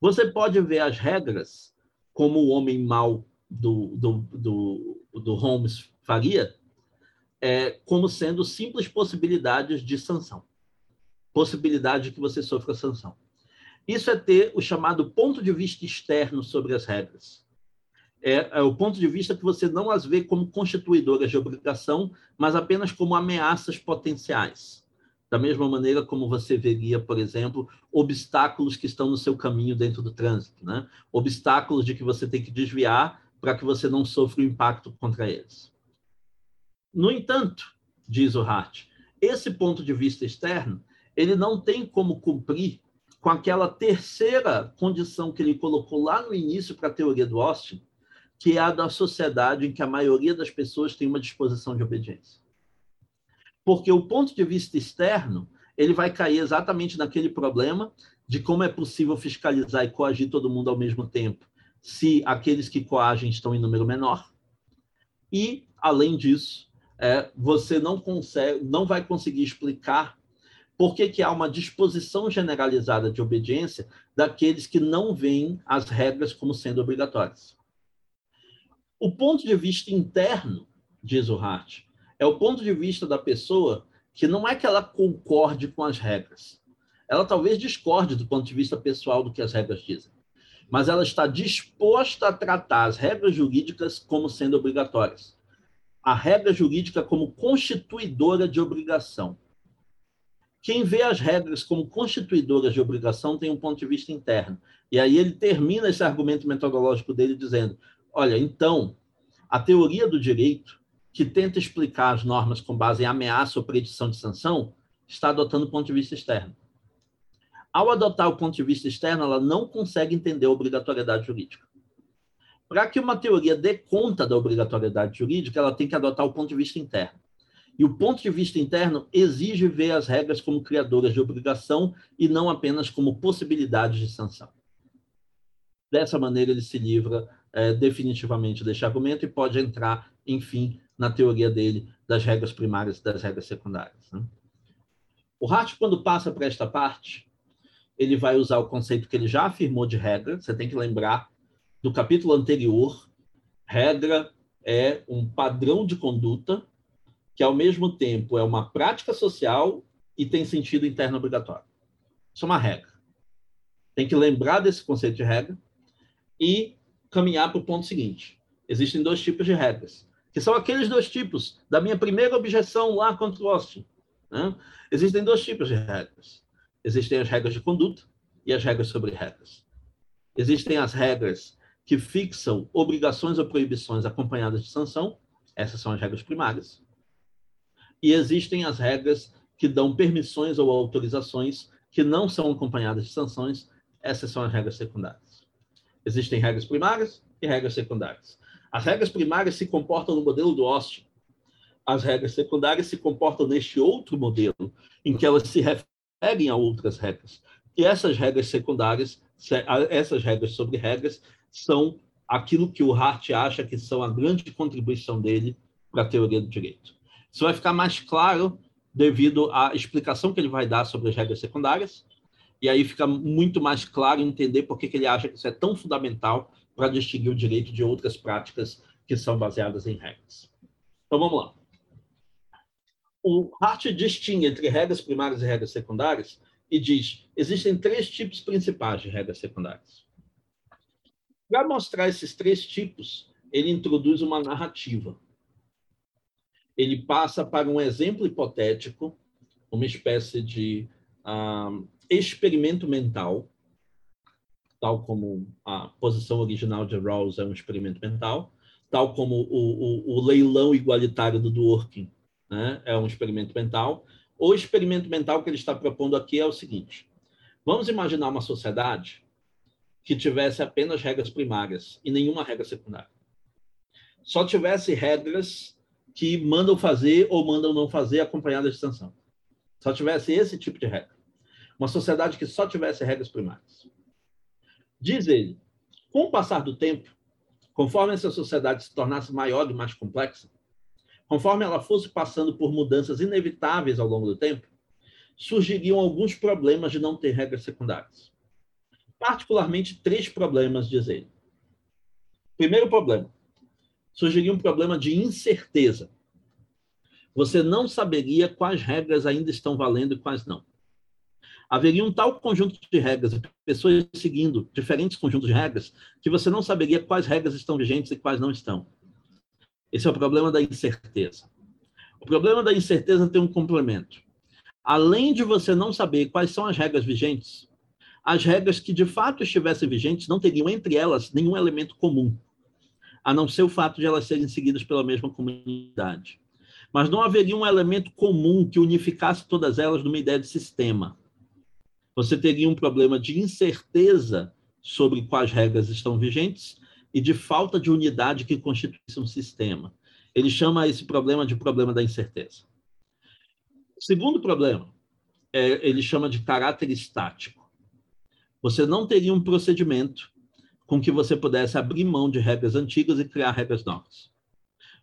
Você pode ver as regras como o homem mau do, do, do, do Holmes faria, é, como sendo simples possibilidades de sanção. Possibilidade de que você sofra sanção. Isso é ter o chamado ponto de vista externo sobre as regras é, é, o ponto de vista que você não as vê como constituidoras de obrigação, mas apenas como ameaças potenciais. Da mesma maneira como você veria, por exemplo, obstáculos que estão no seu caminho dentro do trânsito, né? obstáculos de que você tem que desviar para que você não sofra o impacto contra eles. No entanto, diz o Hart, esse ponto de vista externo, ele não tem como cumprir com aquela terceira condição que ele colocou lá no início para a teoria do Austin, que é a da sociedade em que a maioria das pessoas tem uma disposição de obediência. Porque o ponto de vista externo, ele vai cair exatamente naquele problema de como é possível fiscalizar e coagir todo mundo ao mesmo tempo, se aqueles que coagem estão em número menor. E, além disso, é, você não consegue, não vai conseguir explicar por que, que há uma disposição generalizada de obediência daqueles que não veem as regras como sendo obrigatórias. O ponto de vista interno, diz o Hart, é o ponto de vista da pessoa que não é que ela concorde com as regras. Ela talvez discorde do ponto de vista pessoal do que as regras dizem, mas ela está disposta a tratar as regras jurídicas como sendo obrigatórias. A regra jurídica como constituidora de obrigação. Quem vê as regras como constituidoras de obrigação tem um ponto de vista interno. E aí ele termina esse argumento metodológico dele dizendo: Olha, então, a teoria do direito, que tenta explicar as normas com base em ameaça ou predição de sanção, está adotando o ponto de vista externo. Ao adotar o ponto de vista externo, ela não consegue entender a obrigatoriedade jurídica. Para que uma teoria dê conta da obrigatoriedade jurídica, ela tem que adotar o ponto de vista interno. E o ponto de vista interno exige ver as regras como criadoras de obrigação e não apenas como possibilidades de sanção. Dessa maneira, ele se livra é, definitivamente deste argumento e pode entrar, enfim, na teoria dele das regras primárias e das regras secundárias. Né? O Hart, quando passa para esta parte, ele vai usar o conceito que ele já afirmou de regra. Você tem que lembrar do capítulo anterior. Regra é um padrão de conduta que, ao mesmo tempo, é uma prática social e tem sentido interno obrigatório. Isso é uma regra. Tem que lembrar desse conceito de regra e caminhar para o ponto seguinte. Existem dois tipos de regras, que são aqueles dois tipos da minha primeira objeção lá contra o Austin. Né? Existem dois tipos de regras. Existem as regras de conduta e as regras sobre regras. Existem as regras que fixam obrigações ou proibições acompanhadas de sanção, essas são as regras primárias. E existem as regras que dão permissões ou autorizações que não são acompanhadas de sanções, essas são as regras secundárias. Existem regras primárias e regras secundárias. As regras primárias se comportam no modelo do Austin. As regras secundárias se comportam neste outro modelo, em que elas se referem a outras regras. E essas regras secundárias, essas regras sobre regras, são aquilo que o Hart acha que são a grande contribuição dele para a teoria do direito. Isso vai ficar mais claro devido à explicação que ele vai dar sobre as regras secundárias e aí fica muito mais claro entender por que, ele acha que isso é tão fundamental para distinguir o direito de outras práticas que são baseadas em regras. Então vamos lá. O Hart distingue entre regras primárias e regras secundárias e diz: existem três tipos principais de regras secundárias. Para mostrar esses três tipos, ele introduz uma narrativa. Ele passa para um exemplo hipotético, uma espécie de uh, experimento mental, tal como a posição original de Rawls é um experimento mental, tal como o, o, o leilão igualitário do Dworkin né, é um experimento mental. O experimento mental que ele está propondo aqui é o seguinte: vamos imaginar uma sociedade que tivesse apenas regras primárias e nenhuma regra secundária. Só tivesse regras que mandam fazer ou mandam não fazer acompanhada de sanção. Só tivesse esse tipo de regra. Uma sociedade que só tivesse regras primárias. Diz ele, com o passar do tempo, conforme essa sociedade se tornasse maior e mais complexa, conforme ela fosse passando por mudanças inevitáveis ao longo do tempo, surgiriam alguns problemas de não ter regras secundárias particularmente três problemas, diz ele. Primeiro problema: surgiria um problema de incerteza. Você não saberia quais regras ainda estão valendo e quais não. Haveria um tal conjunto de regras pessoas seguindo diferentes conjuntos de regras que você não saberia quais regras estão vigentes e quais não estão. Esse é o problema da incerteza. O problema da incerteza tem um complemento. Além de você não saber quais são as regras vigentes, as regras que de fato estivessem vigentes não teriam entre elas nenhum elemento comum, a não ser o fato de elas serem seguidas pela mesma comunidade. Mas não haveria um elemento comum que unificasse todas elas numa ideia de sistema. Você teria um problema de incerteza sobre quais regras estão vigentes e de falta de unidade que constituísse um sistema. Ele chama esse problema de problema da incerteza. Segundo problema, é, ele chama de caráter estático. Você não teria um procedimento com que você pudesse abrir mão de regras antigas e criar regras novas.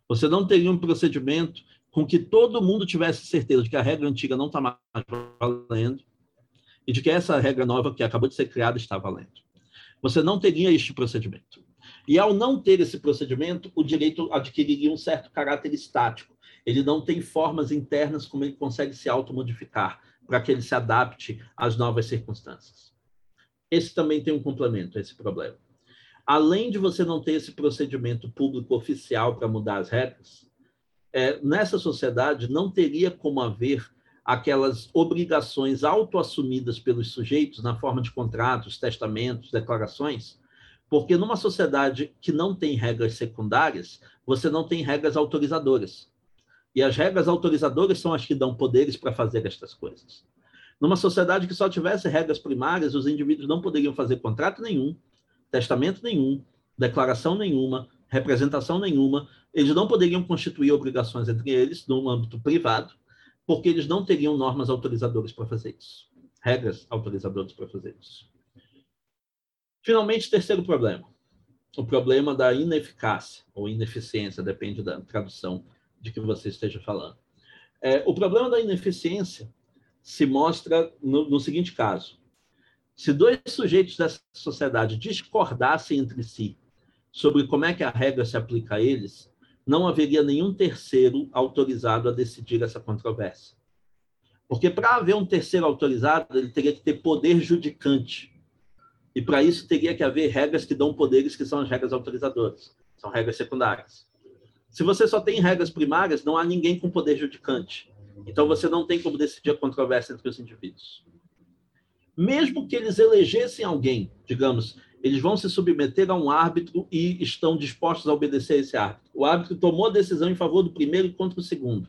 Você não teria um procedimento com que todo mundo tivesse certeza de que a regra antiga não está mais valendo e de que essa regra nova que acabou de ser criada está valendo. Você não teria este procedimento. E ao não ter esse procedimento, o direito adquiriria um certo caráter estático. Ele não tem formas internas como ele consegue se automodificar para que ele se adapte às novas circunstâncias. Esse também tem um complemento, esse problema. Além de você não ter esse procedimento público oficial para mudar as regras, é, nessa sociedade não teria como haver aquelas obrigações autoassumidas pelos sujeitos na forma de contratos, testamentos, declarações, porque numa sociedade que não tem regras secundárias, você não tem regras autorizadoras. E as regras autorizadoras são as que dão poderes para fazer estas coisas. Numa sociedade que só tivesse regras primárias, os indivíduos não poderiam fazer contrato nenhum, testamento nenhum, declaração nenhuma, representação nenhuma, eles não poderiam constituir obrigações entre eles no âmbito privado, porque eles não teriam normas autorizadoras para fazer isso, regras autorizadoras para fazer isso. Finalmente, terceiro problema, o problema da ineficácia ou ineficiência, depende da tradução de que você esteja falando. É, o problema da ineficiência se mostra no, no seguinte caso: se dois sujeitos dessa sociedade discordassem entre si sobre como é que a regra se aplica a eles, não haveria nenhum terceiro autorizado a decidir essa controvérsia. Porque para haver um terceiro autorizado, ele teria que ter poder judicante. E para isso teria que haver regras que dão poderes que são as regras autorizadoras, são regras secundárias. Se você só tem regras primárias, não há ninguém com poder judicante. Então você não tem como decidir a controvérsia entre os indivíduos. Mesmo que eles elegessem alguém, digamos, eles vão se submeter a um árbitro e estão dispostos a obedecer a esse árbitro. O árbitro tomou a decisão em favor do primeiro e contra o segundo.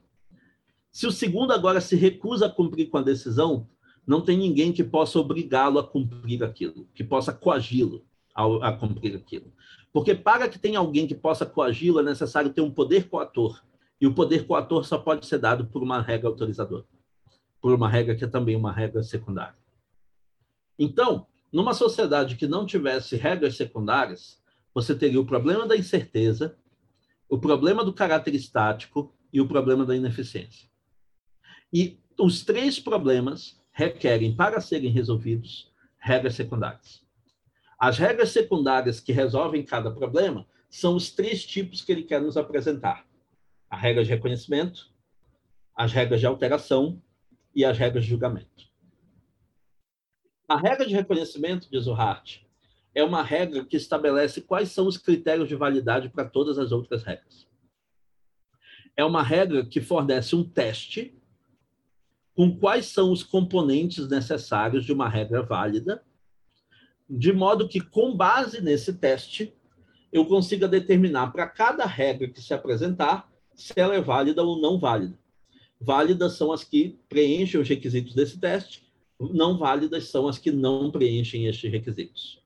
Se o segundo agora se recusa a cumprir com a decisão, não tem ninguém que possa obrigá-lo a cumprir aquilo, que possa coagi-lo a, a cumprir aquilo. Porque para que tenha alguém que possa coagi-lo, é necessário ter um poder coator. E o poder coator só pode ser dado por uma regra autorizadora, por uma regra que é também uma regra secundária. Então, numa sociedade que não tivesse regras secundárias, você teria o problema da incerteza, o problema do caráter estático e o problema da ineficiência. E os três problemas requerem, para serem resolvidos, regras secundárias. As regras secundárias que resolvem cada problema são os três tipos que ele quer nos apresentar a regra de reconhecimento, as regras de alteração e as regras de julgamento. A regra de reconhecimento, diz o Hart, é uma regra que estabelece quais são os critérios de validade para todas as outras regras. É uma regra que fornece um teste com quais são os componentes necessários de uma regra válida, de modo que, com base nesse teste, eu consiga determinar para cada regra que se apresentar se ela é válida ou não válida. Válidas são as que preenchem os requisitos desse teste, não válidas são as que não preenchem estes requisitos.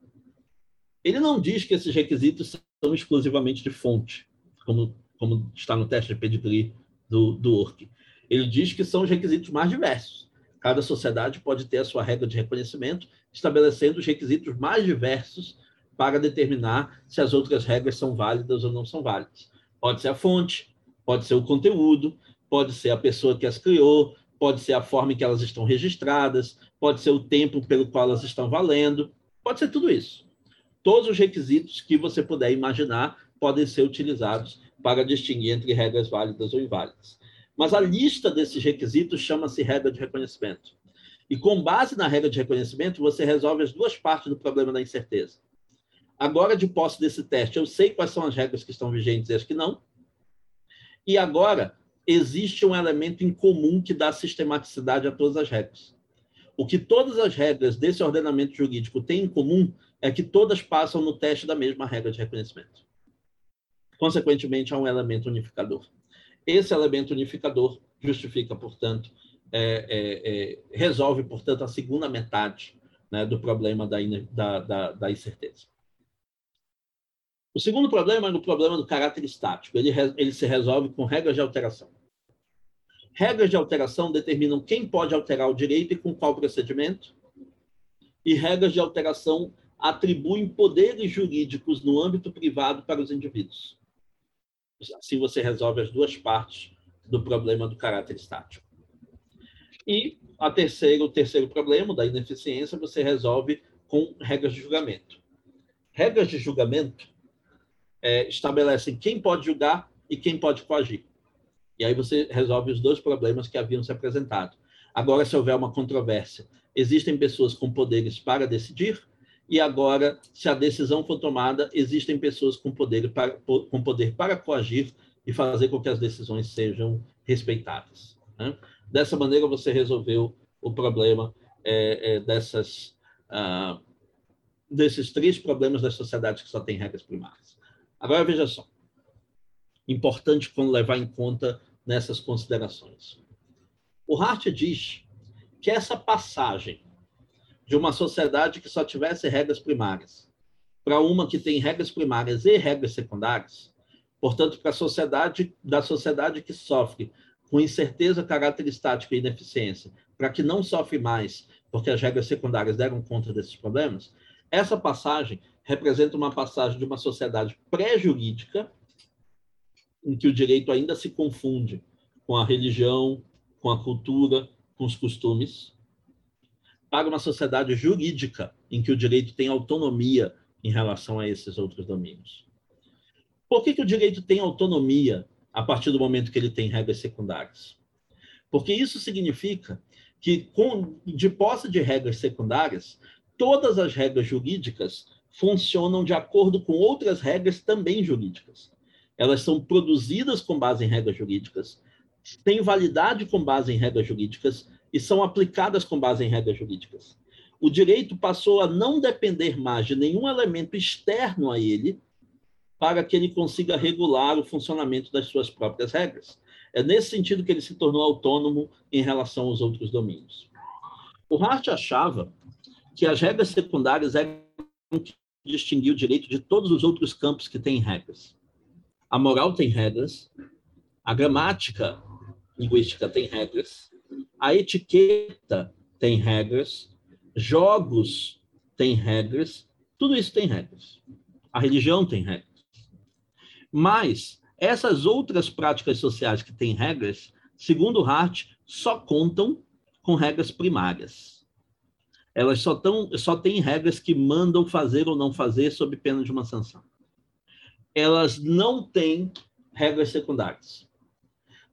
Ele não diz que esses requisitos são exclusivamente de fonte, como, como está no teste de pedigree do, do ORC. Ele diz que são os requisitos mais diversos. Cada sociedade pode ter a sua regra de reconhecimento, estabelecendo os requisitos mais diversos para determinar se as outras regras são válidas ou não são válidas. Pode ser a fonte, pode ser o conteúdo, pode ser a pessoa que as criou, pode ser a forma em que elas estão registradas, pode ser o tempo pelo qual elas estão valendo, pode ser tudo isso. Todos os requisitos que você puder imaginar podem ser utilizados para distinguir entre regras válidas ou inválidas. Mas a lista desses requisitos chama-se regra de reconhecimento. E com base na regra de reconhecimento, você resolve as duas partes do problema da incerteza. Agora, de posse desse teste, eu sei quais são as regras que estão vigentes e as que não. E agora, existe um elemento em comum que dá sistematicidade a todas as regras. O que todas as regras desse ordenamento jurídico têm em comum é que todas passam no teste da mesma regra de reconhecimento. Consequentemente, há um elemento unificador. Esse elemento unificador justifica, portanto, é, é, é, resolve, portanto, a segunda metade né, do problema da, da, da, da incerteza. O segundo problema é o problema do caráter estático. Ele, ele se resolve com regras de alteração. Regras de alteração determinam quem pode alterar o direito e com qual procedimento. E regras de alteração atribuem poderes jurídicos no âmbito privado para os indivíduos. Assim você resolve as duas partes do problema do caráter estático. E a terceira, o terceiro problema da ineficiência você resolve com regras de julgamento. Regras de julgamento é, estabelecem quem pode julgar e quem pode coagir. E aí você resolve os dois problemas que haviam se apresentado. Agora, se houver uma controvérsia, existem pessoas com poderes para decidir, e agora, se a decisão for tomada, existem pessoas com poder para, com poder para coagir e fazer com que as decisões sejam respeitadas. Né? Dessa maneira, você resolveu o problema é, é, dessas, ah, desses três problemas das sociedades que só têm regras primárias. Agora, veja só. Importante quando levar em conta nessas considerações. O Hart diz que essa passagem de uma sociedade que só tivesse regras primárias para uma que tem regras primárias e regras secundárias, portanto, para a sociedade da sociedade que sofre com incerteza, caráter estático e ineficiência, para que não sofre mais, porque as regras secundárias deram conta desses problemas, essa passagem representa uma passagem de uma sociedade pré-jurídica em que o direito ainda se confunde com a religião, com a cultura, com os costumes, para uma sociedade jurídica em que o direito tem autonomia em relação a esses outros domínios. Por que, que o direito tem autonomia a partir do momento que ele tem regras secundárias? Porque isso significa que, com, de posse de regras secundárias, todas as regras jurídicas funcionam de acordo com outras regras também jurídicas elas são produzidas com base em regras jurídicas, têm validade com base em regras jurídicas e são aplicadas com base em regras jurídicas. O direito passou a não depender mais de nenhum elemento externo a ele para que ele consiga regular o funcionamento das suas próprias regras. É nesse sentido que ele se tornou autônomo em relação aos outros domínios. O Hart achava que as regras secundárias eram que distinguir o direito de todos os outros campos que têm regras. A moral tem regras, a gramática linguística tem regras, a etiqueta tem regras, jogos têm regras, tudo isso tem regras. A religião tem regras. Mas essas outras práticas sociais que têm regras, segundo Hart, só contam com regras primárias. Elas só, tão, só têm regras que mandam fazer ou não fazer sob pena de uma sanção elas não têm regras secundárias.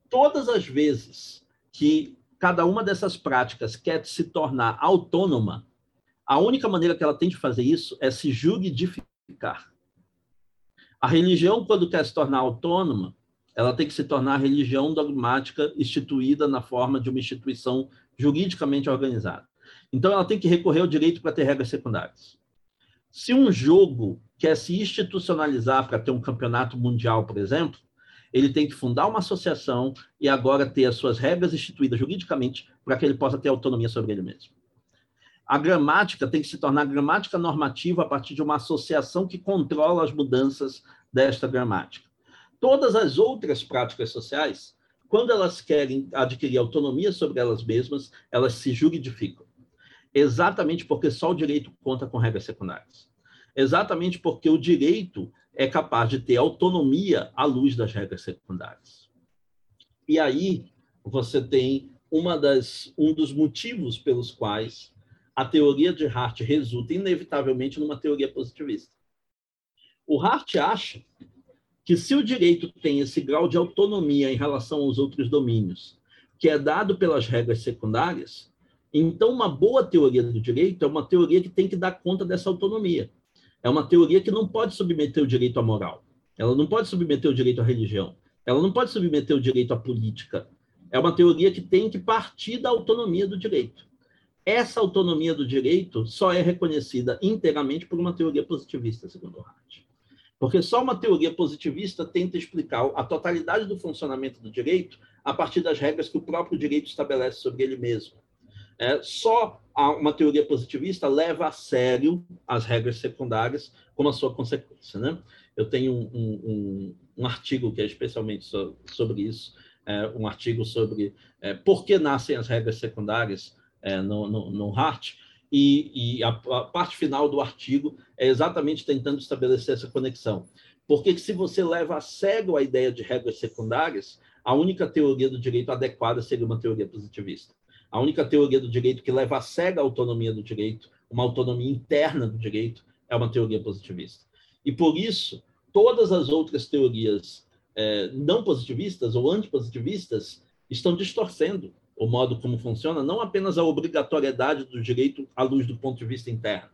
todas as vezes que cada uma dessas práticas quer se tornar autônoma, a única maneira que ela tem de fazer isso é se juridificar. A religião, quando quer se tornar autônoma, ela tem que se tornar religião dogmática instituída na forma de uma instituição juridicamente organizada. Então, ela tem que recorrer ao direito para ter regras secundárias. Se um jogo quer se institucionalizar para ter um campeonato mundial, por exemplo, ele tem que fundar uma associação e agora ter as suas regras instituídas juridicamente para que ele possa ter autonomia sobre ele mesmo. A gramática tem que se tornar gramática normativa a partir de uma associação que controla as mudanças desta gramática. Todas as outras práticas sociais, quando elas querem adquirir autonomia sobre elas mesmas, elas se juridificam. Exatamente porque só o direito conta com regras secundárias. Exatamente porque o direito é capaz de ter autonomia à luz das regras secundárias. E aí você tem uma das, um dos motivos pelos quais a teoria de Hart resulta inevitavelmente numa teoria positivista. O Hart acha que se o direito tem esse grau de autonomia em relação aos outros domínios, que é dado pelas regras secundárias, então uma boa teoria do direito é uma teoria que tem que dar conta dessa autonomia. É uma teoria que não pode submeter o direito à moral. Ela não pode submeter o direito à religião. Ela não pode submeter o direito à política. É uma teoria que tem que partir da autonomia do direito. Essa autonomia do direito só é reconhecida inteiramente por uma teoria positivista, segundo Hart. Porque só uma teoria positivista tenta explicar a totalidade do funcionamento do direito a partir das regras que o próprio direito estabelece sobre ele mesmo. É, só uma teoria positivista leva a sério as regras secundárias como a sua consequência. Né? Eu tenho um, um, um artigo que é especialmente so, sobre isso, é, um artigo sobre é, por que nascem as regras secundárias é, no, no, no Hart, e, e a, a, parte final do artigo é exatamente tentando estabelecer essa conexão. Porque se você leva a sério a ideia de regras secundárias, a única teoria do direito adequada seria uma teoria positivista. A única teoria do direito que leva a sério a autonomia do direito, uma autonomia interna do direito, é uma teoria positivista. E por isso, todas as outras teorias é, não positivistas ou antipositivistas estão distorcendo o modo como funciona, não apenas a obrigatoriedade do direito à luz do ponto de vista interno.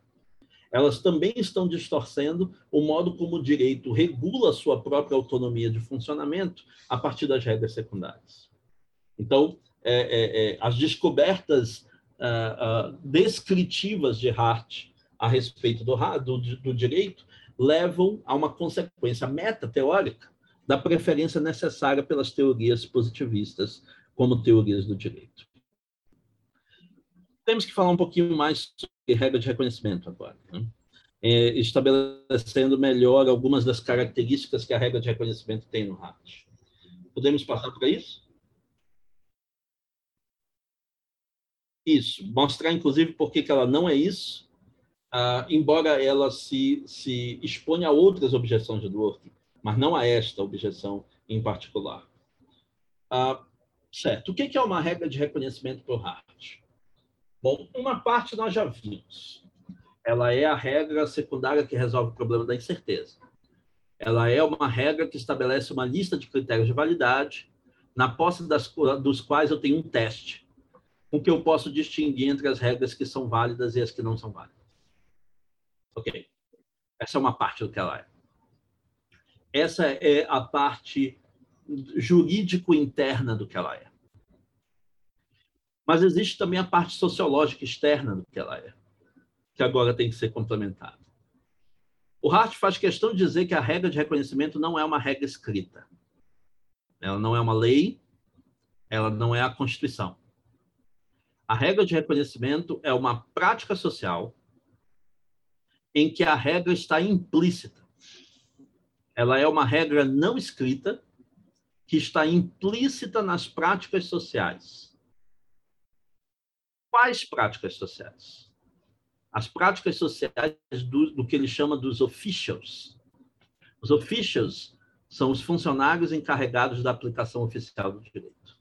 Elas também estão distorcendo o modo como o direito regula a sua própria autonomia de funcionamento a partir das regras secundárias. Então, é, é, é, as descobertas uh, uh, descritivas de Hart a respeito do, do, do direito levam a uma consequência meta-teórica da preferência necessária pelas teorias positivistas como teorias do direito. Temos que falar um pouquinho mais sobre regra de reconhecimento agora, né? é, estabelecendo melhor algumas das características que a regra de reconhecimento tem no Hart. Podemos passar para isso? Isso, mostrar inclusive por que ela não é isso, uh, embora ela se, se exponha a outras objeções de Dworkin, mas não a esta objeção em particular. Uh, certo, o que é uma regra de reconhecimento por Hart? Bom, uma parte nós já vimos. Ela é a regra secundária que resolve o problema da incerteza. Ela é uma regra que estabelece uma lista de critérios de validade, na posse das, dos quais eu tenho um teste com que eu posso distinguir entre as regras que são válidas e as que não são válidas. Ok. Essa é uma parte do que ela é. Essa é a parte jurídico-interna do que ela é. Mas existe também a parte sociológica externa do que ela é, que agora tem que ser complementada. O Hart faz questão de dizer que a regra de reconhecimento não é uma regra escrita. Ela não é uma lei, ela não é a Constituição. A regra de reconhecimento é uma prática social em que a regra está implícita. Ela é uma regra não escrita que está implícita nas práticas sociais. Quais práticas sociais? As práticas sociais do, do que ele chama dos officials. Os officials são os funcionários encarregados da aplicação oficial do direito.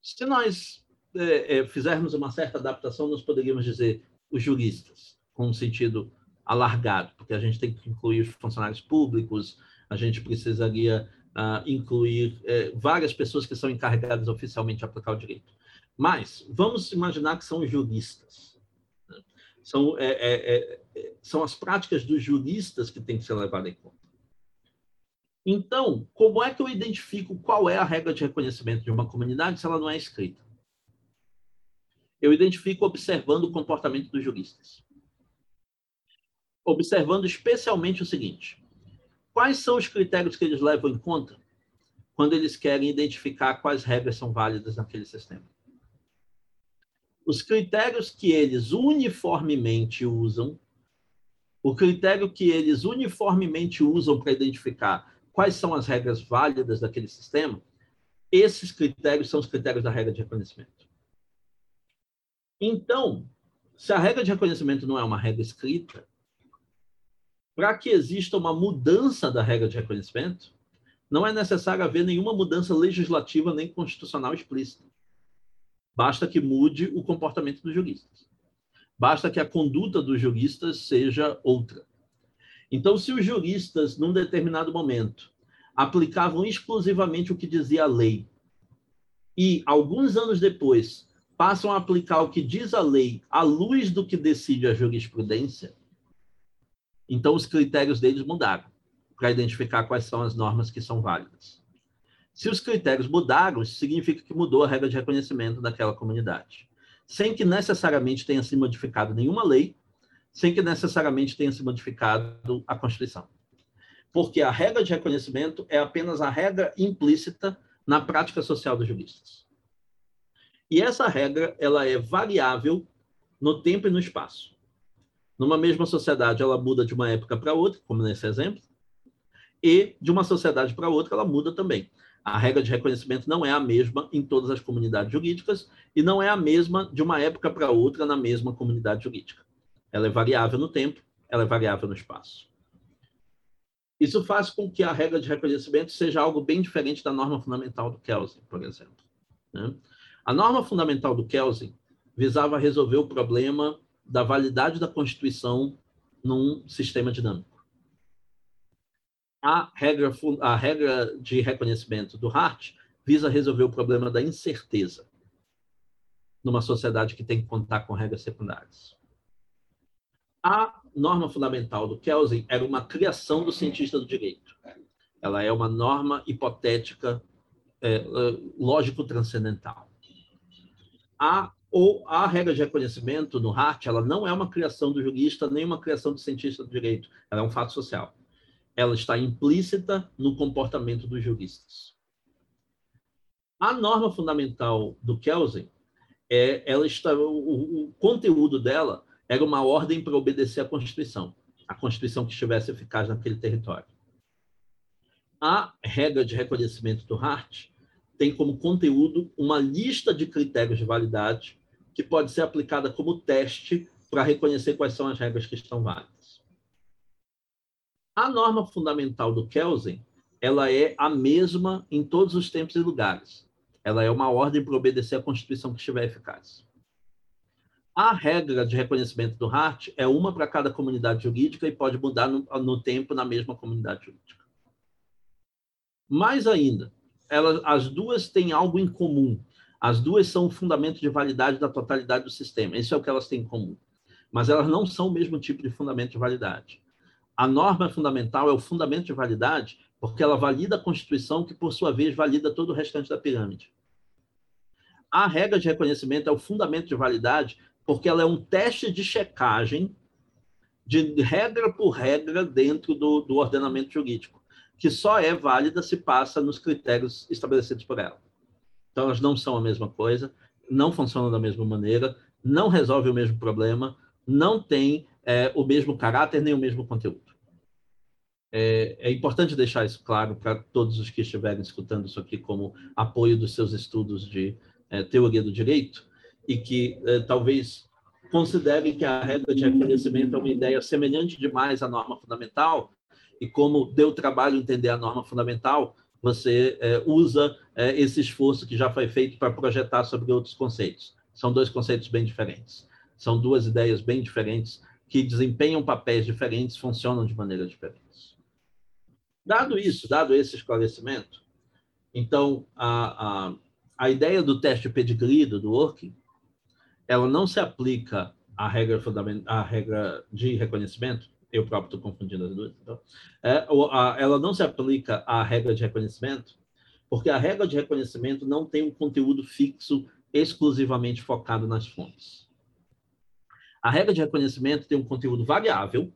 Se nós é, é, fizermos uma certa adaptação, nós poderíamos dizer os juristas, com um sentido alargado, porque a gente tem que incluir os funcionários públicos, a gente precisaria uh, incluir uh, várias pessoas que são encarregadas oficialmente de aplicar o direito. Mas vamos imaginar que são juristas. Né? São, é, é, é, são as práticas dos juristas que têm que ser levadas em conta. Então, como é que eu identifico qual é a regra de reconhecimento de uma comunidade se ela não é escrita? Eu identifico observando o comportamento dos juristas. Observando especialmente o seguinte: quais são os critérios que eles levam em conta quando eles querem identificar quais regras são válidas naquele sistema? Os critérios que eles uniformemente usam, o critério que eles uniformemente usam para identificar quais são as regras válidas daquele sistema, esses critérios são os critérios da regra de reconhecimento. Então, se a regra de reconhecimento não é uma regra escrita, para que exista uma mudança da regra de reconhecimento, não é necessário haver nenhuma mudança legislativa nem constitucional explícita. Basta que mude o comportamento dos juristas. Basta que a conduta dos juristas seja outra. Então, se os juristas, num determinado momento, aplicavam exclusivamente o que dizia a lei, e alguns anos depois passam a aplicar o que diz a lei à luz do que decide a jurisprudência, então os critérios deles mudaram para identificar quais são as normas que são válidas. Se os critérios mudaram, significa que mudou a regra de reconhecimento daquela comunidade, sem que necessariamente tenha se modificado nenhuma lei sem que necessariamente tenha se modificado a Constituição. Porque a regra de reconhecimento é apenas a regra implícita na prática social dos juristas. E essa regra, ela é variável no tempo e no espaço. Numa mesma sociedade, ela muda de uma época para outra, como nesse exemplo, e de uma sociedade para outra, ela muda também. A regra de reconhecimento não é a mesma em todas as comunidades jurídicas e não é a mesma de uma época para outra na mesma comunidade jurídica. Ela é variável no tempo, ela é variável no espaço. Isso faz com que a regra de reconhecimento seja algo bem diferente da norma fundamental do Kelsen, por exemplo. Né? A norma fundamental do Kelsen visava resolver o problema da validade da Constituição num sistema dinâmico. A regra, a regra de reconhecimento do Hart visa resolver o problema da incerteza numa sociedade que tem que contar com regras secundárias. A norma fundamental do Kelsen era uma criação do cientista do direito. Ela é uma norma hipotética, é, é lógico-transcendental. A, ou a regra de reconhecimento no Hart, ela não é uma criação do jurista, nem uma criação do cientista do direito. Ela é um fato social. Ela está implícita no comportamento dos juristas. A norma fundamental do Kelsen, é, ela está, o, o conteúdo dela era uma ordem para obedecer à Constituição, a Constituição que estivesse eficaz naquele território. A regra de reconhecimento do Hart tem como conteúdo uma lista de critérios de validade que pode ser aplicada como teste para reconhecer quais são as regras que estão válidas. A norma fundamental do Kelsen, ela é a mesma em todos os tempos e lugares. Ela é uma ordem para obedecer à Constituição que estiver eficaz. A regra de reconhecimento do Hart é uma para cada comunidade jurídica e pode mudar no, no tempo na mesma comunidade jurídica. Mais ainda, elas, as duas têm algo em comum. As duas são o fundamento de validade da totalidade do sistema. Isso é o que elas têm em comum. Mas elas não são o mesmo tipo de fundamento de validade. A norma fundamental é o fundamento de validade porque ela valida a Constituição, que, por sua vez, valida todo o restante da pirâmide. A regra de reconhecimento é o fundamento de validade porque ela é um teste de checagem de regra por regra dentro do, do ordenamento jurídico, que só é válida se passa nos critérios estabelecidos por ela. Então, elas não são a mesma coisa, não funcionam da mesma maneira, não resolvem o mesmo problema, não têm é, o mesmo caráter nem o mesmo conteúdo. É, é importante deixar isso claro para todos os que estiverem escutando isso aqui como apoio dos seus estudos de é, teoria do direito, e que eh, talvez considerem que a regra de reconhecimento é uma ideia semelhante demais à norma fundamental, e como deu trabalho entender a norma fundamental, você eh, usa eh, esse esforço que já foi feito para projetar sobre outros conceitos. São dois conceitos bem diferentes. São duas ideias bem diferentes que desempenham papéis diferentes, funcionam de maneira diferente. Dado isso, dado esse esclarecimento, então a, a, a ideia do teste pedigree do working, ela não se aplica à regra, à regra de reconhecimento, eu próprio estou confundindo as duas, então, é, a, ela não se aplica à regra de reconhecimento, porque a regra de reconhecimento não tem um conteúdo fixo exclusivamente focado nas fontes. A regra de reconhecimento tem um conteúdo variável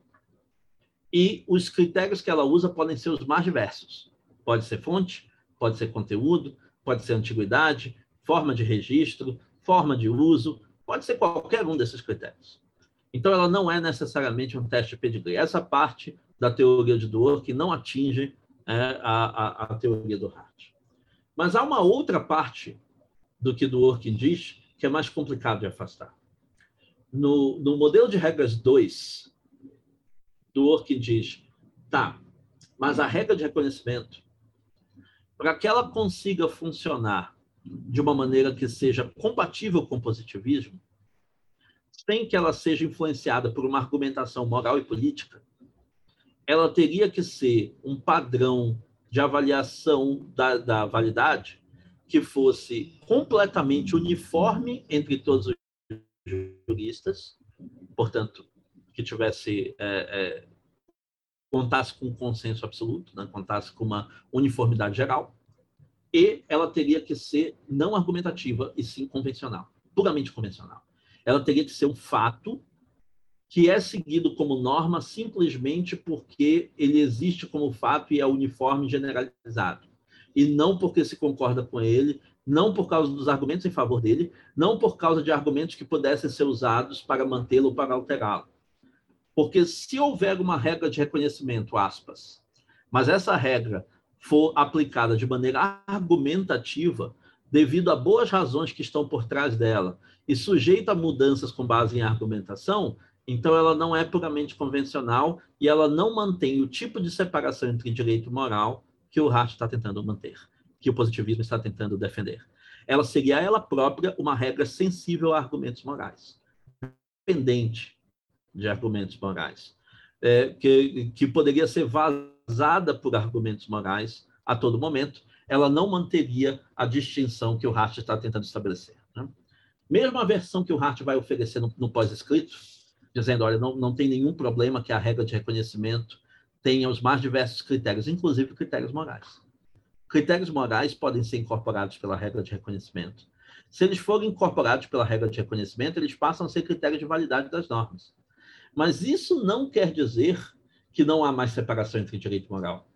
e os critérios que ela usa podem ser os mais diversos. Pode ser fonte, pode ser conteúdo, pode ser antiguidade, forma de registro, forma de uso, pode ser qualquer um desses critérios. Então, ela não é necessariamente um teste de pedigree. Essa parte da teoria de Dworkin que não atinge é, a, a, a, teoria do Hart. Mas há uma outra parte do que Dworkin diz que é mais complicado de afastar. No, no modelo de regras 2, Dworkin diz, tá, mas a regra de reconhecimento, para que ela consiga funcionar de uma maneira que seja compatível com o positivismo, sem que ela seja influenciada por uma argumentação moral e política, ela teria que ser um padrão de avaliação da, da validade que fosse completamente uniforme entre todos os juristas, portanto, que tivesse é, é, contasse com um consenso absoluto, né? contasse com uma uniformidade geral, e ela teria que ser não argumentativa e sim convencional, puramente convencional. Ela teria que ser um fato que é seguido como norma simplesmente porque ele existe como fato e é uniforme generalizado, e não porque se concorda com ele, não por causa dos argumentos em favor dele, não por causa de argumentos que pudessem ser usados para mantê-lo ou para alterá-lo. Porque se houver uma regra de reconhecimento, aspas, mas essa regra for aplicada de maneira argumentativa, devido a boas razões que estão por trás dela, e sujeita a mudanças com base em argumentação, então ela não é puramente convencional e ela não mantém o tipo de separação entre direito e moral que o Hart está tentando manter, que o positivismo está tentando defender. Ela seria ela própria uma regra sensível a argumentos morais, dependente de argumentos morais, é, que, que poderia ser vazada por argumentos morais a todo momento, ela não manteria a distinção que o Hart está tentando estabelecer. Né? Mesmo a versão que o Hart vai oferecer no, no pós-escrito, dizendo, olha, não, não tem nenhum problema que a regra de reconhecimento tenha os mais diversos critérios, inclusive critérios morais. Critérios morais podem ser incorporados pela regra de reconhecimento. Se eles forem incorporados pela regra de reconhecimento, eles passam a ser critérios de validade das normas. Mas isso não quer dizer que não há mais separação entre direito e moral.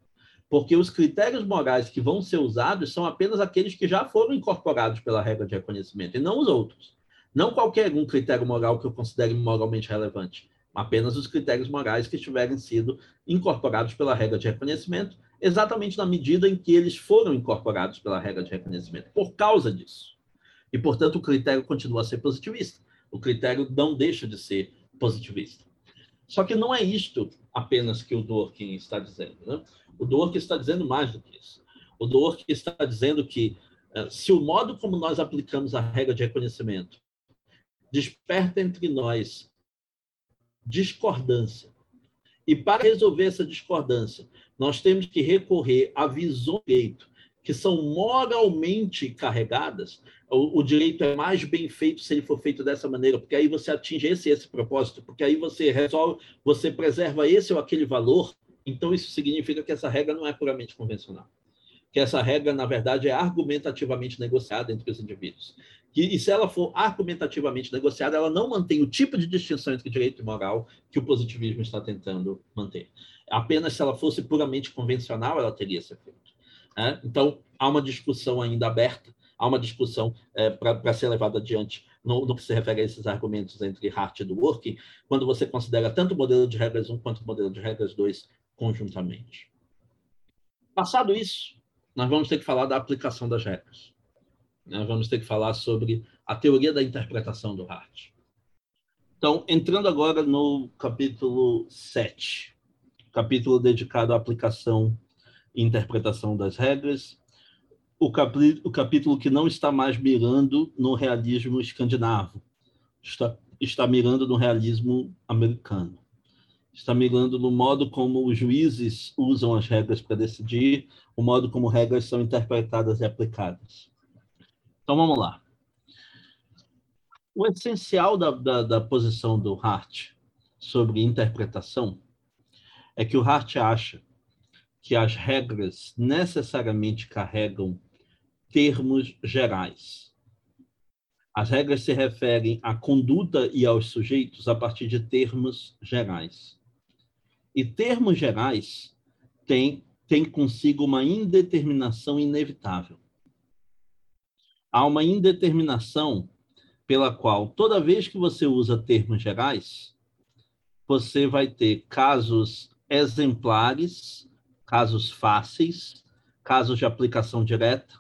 Porque os critérios morais que vão ser usados são apenas aqueles que já foram incorporados pela regra de reconhecimento, e não os outros. Não qualquer um critério moral que eu considere moralmente relevante, apenas os critérios morais que tiverem sido incorporados pela regra de reconhecimento, exatamente na medida em que eles foram incorporados pela regra de reconhecimento, por causa disso. E, portanto, o critério continua a ser positivista. O critério não deixa de ser positivista. Só que não é isto apenas que o Dworkin está dizendo. Né? O Dworkin está dizendo mais do que isso. O Dworkin está dizendo que eh, se o modo como nós aplicamos a regra de reconhecimento desperta entre nós discordância, e para resolver essa discordância, nós temos que recorrer a visões do direito que são moralmente carregadas, o, o, direito é mais bem feito se ele for feito dessa maneira, porque aí você atinge esse esse propósito, porque aí você resolve, você preserva esse ou aquele valor. Então isso significa que essa regra não é puramente convencional, que essa regra na verdade é argumentativamente negociada entre os indivíduos. E, e se ela for argumentativamente negociada, ela não mantém o tipo de distinção entre direito e moral que o positivismo está tentando manter. Apenas se ela fosse puramente convencional, ela teria esse efeito. Né? Então há uma discussão ainda aberta há uma discussão é, para ser levada adiante no, no, que se refere a esses argumentos entre Hart e Dworkin, quando você considera tanto o modelo de regras 1 quanto o modelo de regras 2 conjuntamente. Passado isso, nós vamos ter que falar da aplicação das regras. Nós vamos ter que falar sobre a teoria da interpretação do Hart. Então, entrando agora no capítulo 7, capítulo dedicado à aplicação interpretação das regras, o, capítulo, o capítulo que não está mais mirando no realismo escandinavo, está, está mirando no realismo americano. está migrando no modo como os juízes usam as regras para decidir, o modo como regras são interpretadas e aplicadas. Então vamos lá. O essencial da, da, da posição do Hart sobre interpretação é que o Hart acha que as regras necessariamente carregam termos gerais. As regras se referem à conduta e aos sujeitos a partir de termos gerais. E termos gerais têm, têm consigo uma indeterminação inevitável. Há uma indeterminação pela qual, toda vez que você usa termos gerais, você vai ter casos exemplares, casos fáceis, casos de aplicação direta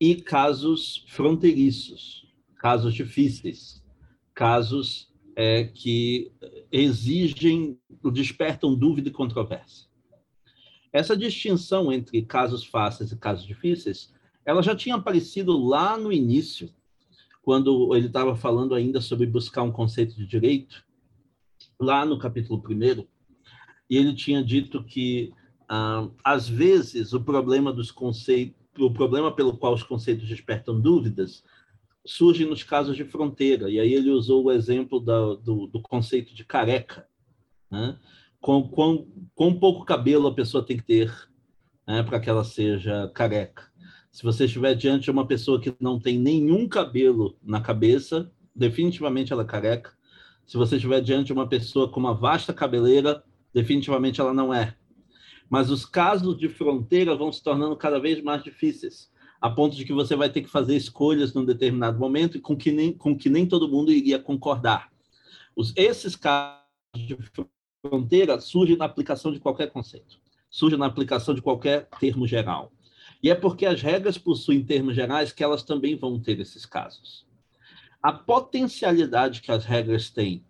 e casos fronteiriços, casos difíceis, casos é, que exigem, despertam dúvida e controvérsia. Essa distinção entre casos fáceis e casos difíceis, ela já tinha aparecido lá no início, quando ele estava falando ainda sobre buscar um conceito de direito, lá no capítulo 1, e ele tinha dito que, ah, às vezes, o problema dos conceitos, o problema pelo qual os conceitos despertam dúvidas surge nos casos de fronteira. E aí ele usou o exemplo da, do, do, conceito de careca. Né? Com, com, com pouco cabelo a pessoa tem que ter né, para que ela seja careca. Se você estiver diante de uma pessoa que não tem nenhum cabelo na cabeça, definitivamente ela é careca. Se você estiver diante de uma pessoa com uma vasta cabeleira, definitivamente ela não é. Mas os casos de fronteira vão se tornando cada vez mais difíceis, a ponto de que você vai ter que fazer escolhas num determinado momento com que nem, com que nem todo mundo iria concordar. Os, esses casos de fronteira surgem na aplicação de qualquer conceito, surgem na aplicação de qualquer termo geral. E é porque as regras possuem termos gerais que elas também vão ter esses casos a potencialidade que as regras têm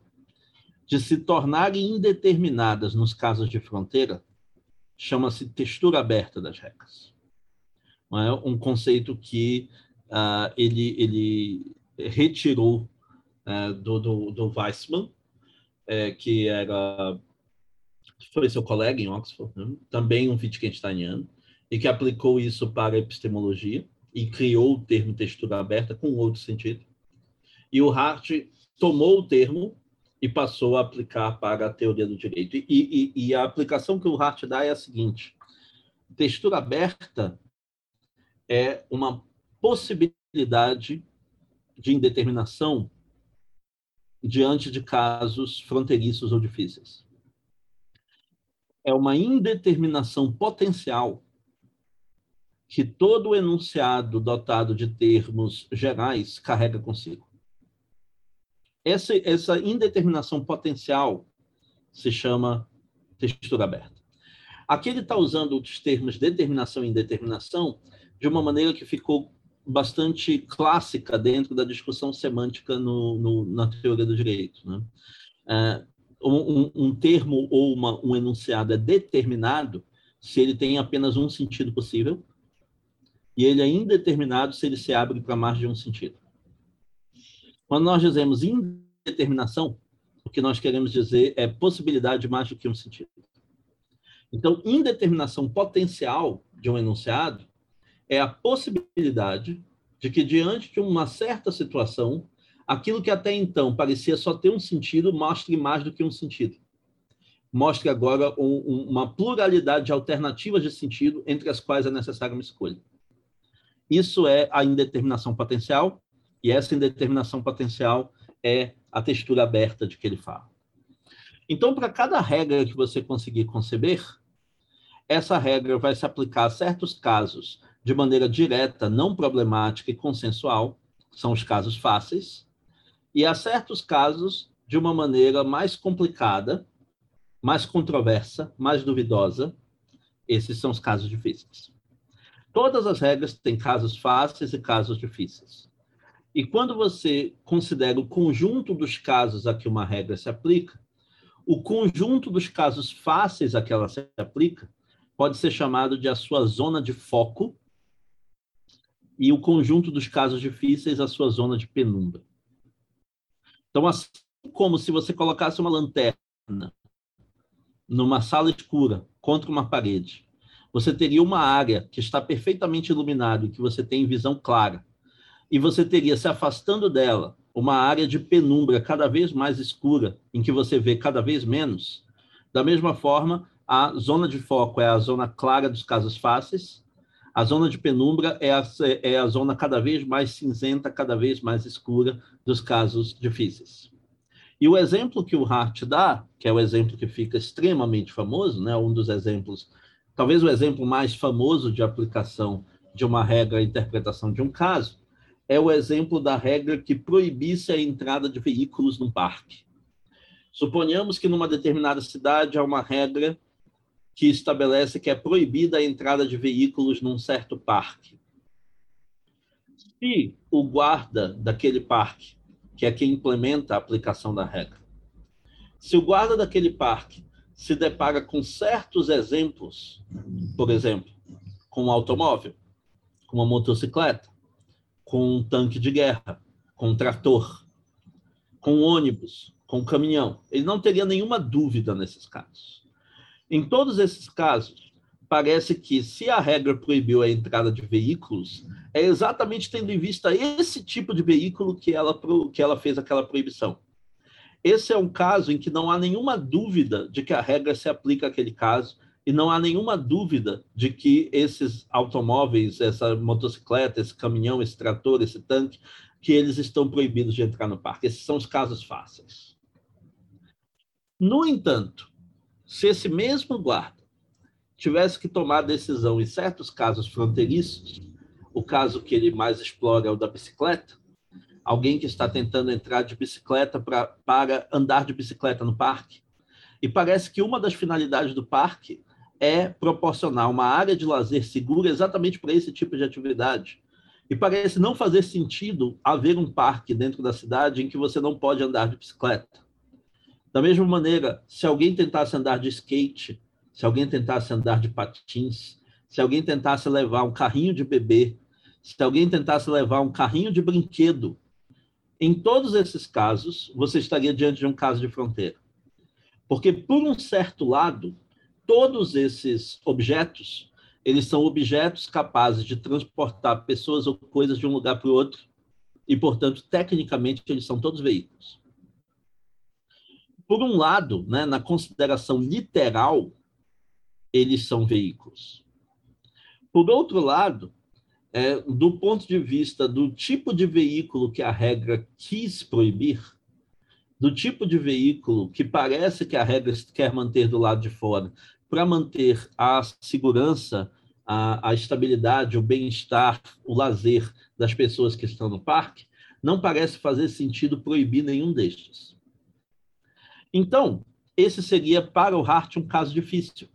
de se tornarem indeterminadas nos casos de fronteira chama-se textura aberta das regras. É um conceito que uh, ele, ele retirou uh, do, do, do Weissman, é, que era foi seu colega em Oxford, né? também um Wittgensteiniano, e que aplicou isso para a epistemologia e criou o termo textura aberta com outro sentido. E o Hart tomou o termo e passou a aplicar para a teoria do direito. E, e, e a aplicação que o Hart dá é a seguinte: textura aberta é uma possibilidade de indeterminação diante de casos fronteiriços ou difíceis. É uma indeterminação potencial que todo enunciado dotado de termos gerais carrega consigo. Essa, essa indeterminação potencial se chama textura aberta. Aqui ele está usando os termos determinação e indeterminação de uma maneira que ficou bastante clássica dentro da discussão semântica no, no, na teoria do direito. Né? É, um, um, termo ou uma, um enunciado é determinado se ele tem apenas um sentido possível, e ele é indeterminado se ele se abre para mais de um sentido. Quando nós dizemos indeterminação, o que nós queremos dizer é possibilidade mais do que um sentido. Então, indeterminação potencial de um enunciado é a possibilidade de que, diante de uma certa situação, aquilo que até então parecia só ter um sentido mostre mais do que um sentido. Mostre agora um, um, uma pluralidade de alternativas de sentido entre as quais é necessária uma escolha. Isso é a indeterminação potencial, e essa indeterminação potencial é a textura aberta de que ele fala. Então, para cada regra que você conseguir conceber, essa regra vai se aplicar a certos casos de maneira direta, não problemática e consensual, são os casos fáceis, e a certos casos de uma maneira mais complicada, mais controversa, mais duvidosa, esses são os casos difíceis. Todas as regras têm casos fáceis e casos difíceis. E quando você considera o conjunto dos casos a que uma regra se aplica, o conjunto dos casos fáceis a que ela se aplica pode ser chamado de a sua zona de foco e o conjunto dos casos difíceis a sua zona de penumbra. Então, assim como se você colocasse uma lanterna numa sala escura, contra uma parede, você teria uma área que está perfeitamente iluminada e que você tem visão clara, e você teria, se afastando dela, uma área de penumbra cada vez mais escura, em que você vê cada vez menos. Da mesma forma, a zona de foco é a zona clara dos casos fáceis, a zona de penumbra é a, é a zona cada vez mais cinzenta, cada vez mais escura dos casos difíceis. E o exemplo que o Hart dá, que é o exemplo que fica extremamente famoso, né, um dos exemplos, talvez o exemplo mais famoso de aplicação de uma regra à interpretação de um caso, é o exemplo da regra que proibisse a entrada de veículos no parque. Suponhamos que numa determinada cidade há uma regra que estabelece que é proibida a entrada de veículos num certo parque. Se o guarda daquele parque, que é quem implementa a aplicação da regra, se o guarda daquele parque se depara com certos exemplos, por exemplo, com um automóvel, com uma motocicleta, com um tanque de guerra, com um trator, com um ônibus, com um caminhão, ele não teria nenhuma dúvida nesses casos. Em todos esses casos, parece que se a regra proibiu a entrada de veículos, é exatamente tendo em vista esse tipo de veículo que ela, que ela fez aquela proibição. Esse é um caso em que não há nenhuma dúvida de que a regra se aplica àquele caso e não há nenhuma dúvida de que esses automóveis, essa motocicleta, esse caminhão, esse trator, esse tanque, que eles estão proibidos de entrar no parque. Esses são os casos fáceis. No entanto, se esse mesmo guarda tivesse que tomar decisão em certos casos fronteiriços, o caso que ele mais explora é o da bicicleta, alguém que está tentando entrar de bicicleta pra, para andar de bicicleta no parque, e parece que uma das finalidades do parque é proporcionar uma área de lazer segura exatamente para esse tipo de atividade. E parece não fazer sentido haver um parque dentro da cidade em que você não pode andar de bicicleta. Da mesma maneira, se alguém tentasse andar de skate, se alguém tentasse andar de patins, se alguém tentasse levar um carrinho de bebê, se alguém tentasse levar um carrinho de brinquedo, em todos esses casos, você estaria diante de um caso de fronteira. Porque, por um certo lado, todos esses objetos, eles são objetos capazes de transportar pessoas ou coisas de um lugar para o outro, e, portanto, tecnicamente, eles são todos veículos por um lado, né, na consideração literal, eles são veículos. Por outro lado, é, do ponto de vista do tipo de veículo que a regra quis proibir, do tipo de veículo que parece que a regra quer manter do lado de fora, para manter a segurança, a, a estabilidade, o bem-estar, o lazer das pessoas que estão no parque, não parece fazer sentido proibir nenhum destes. Então, esse seria para o Hart um caso difícil.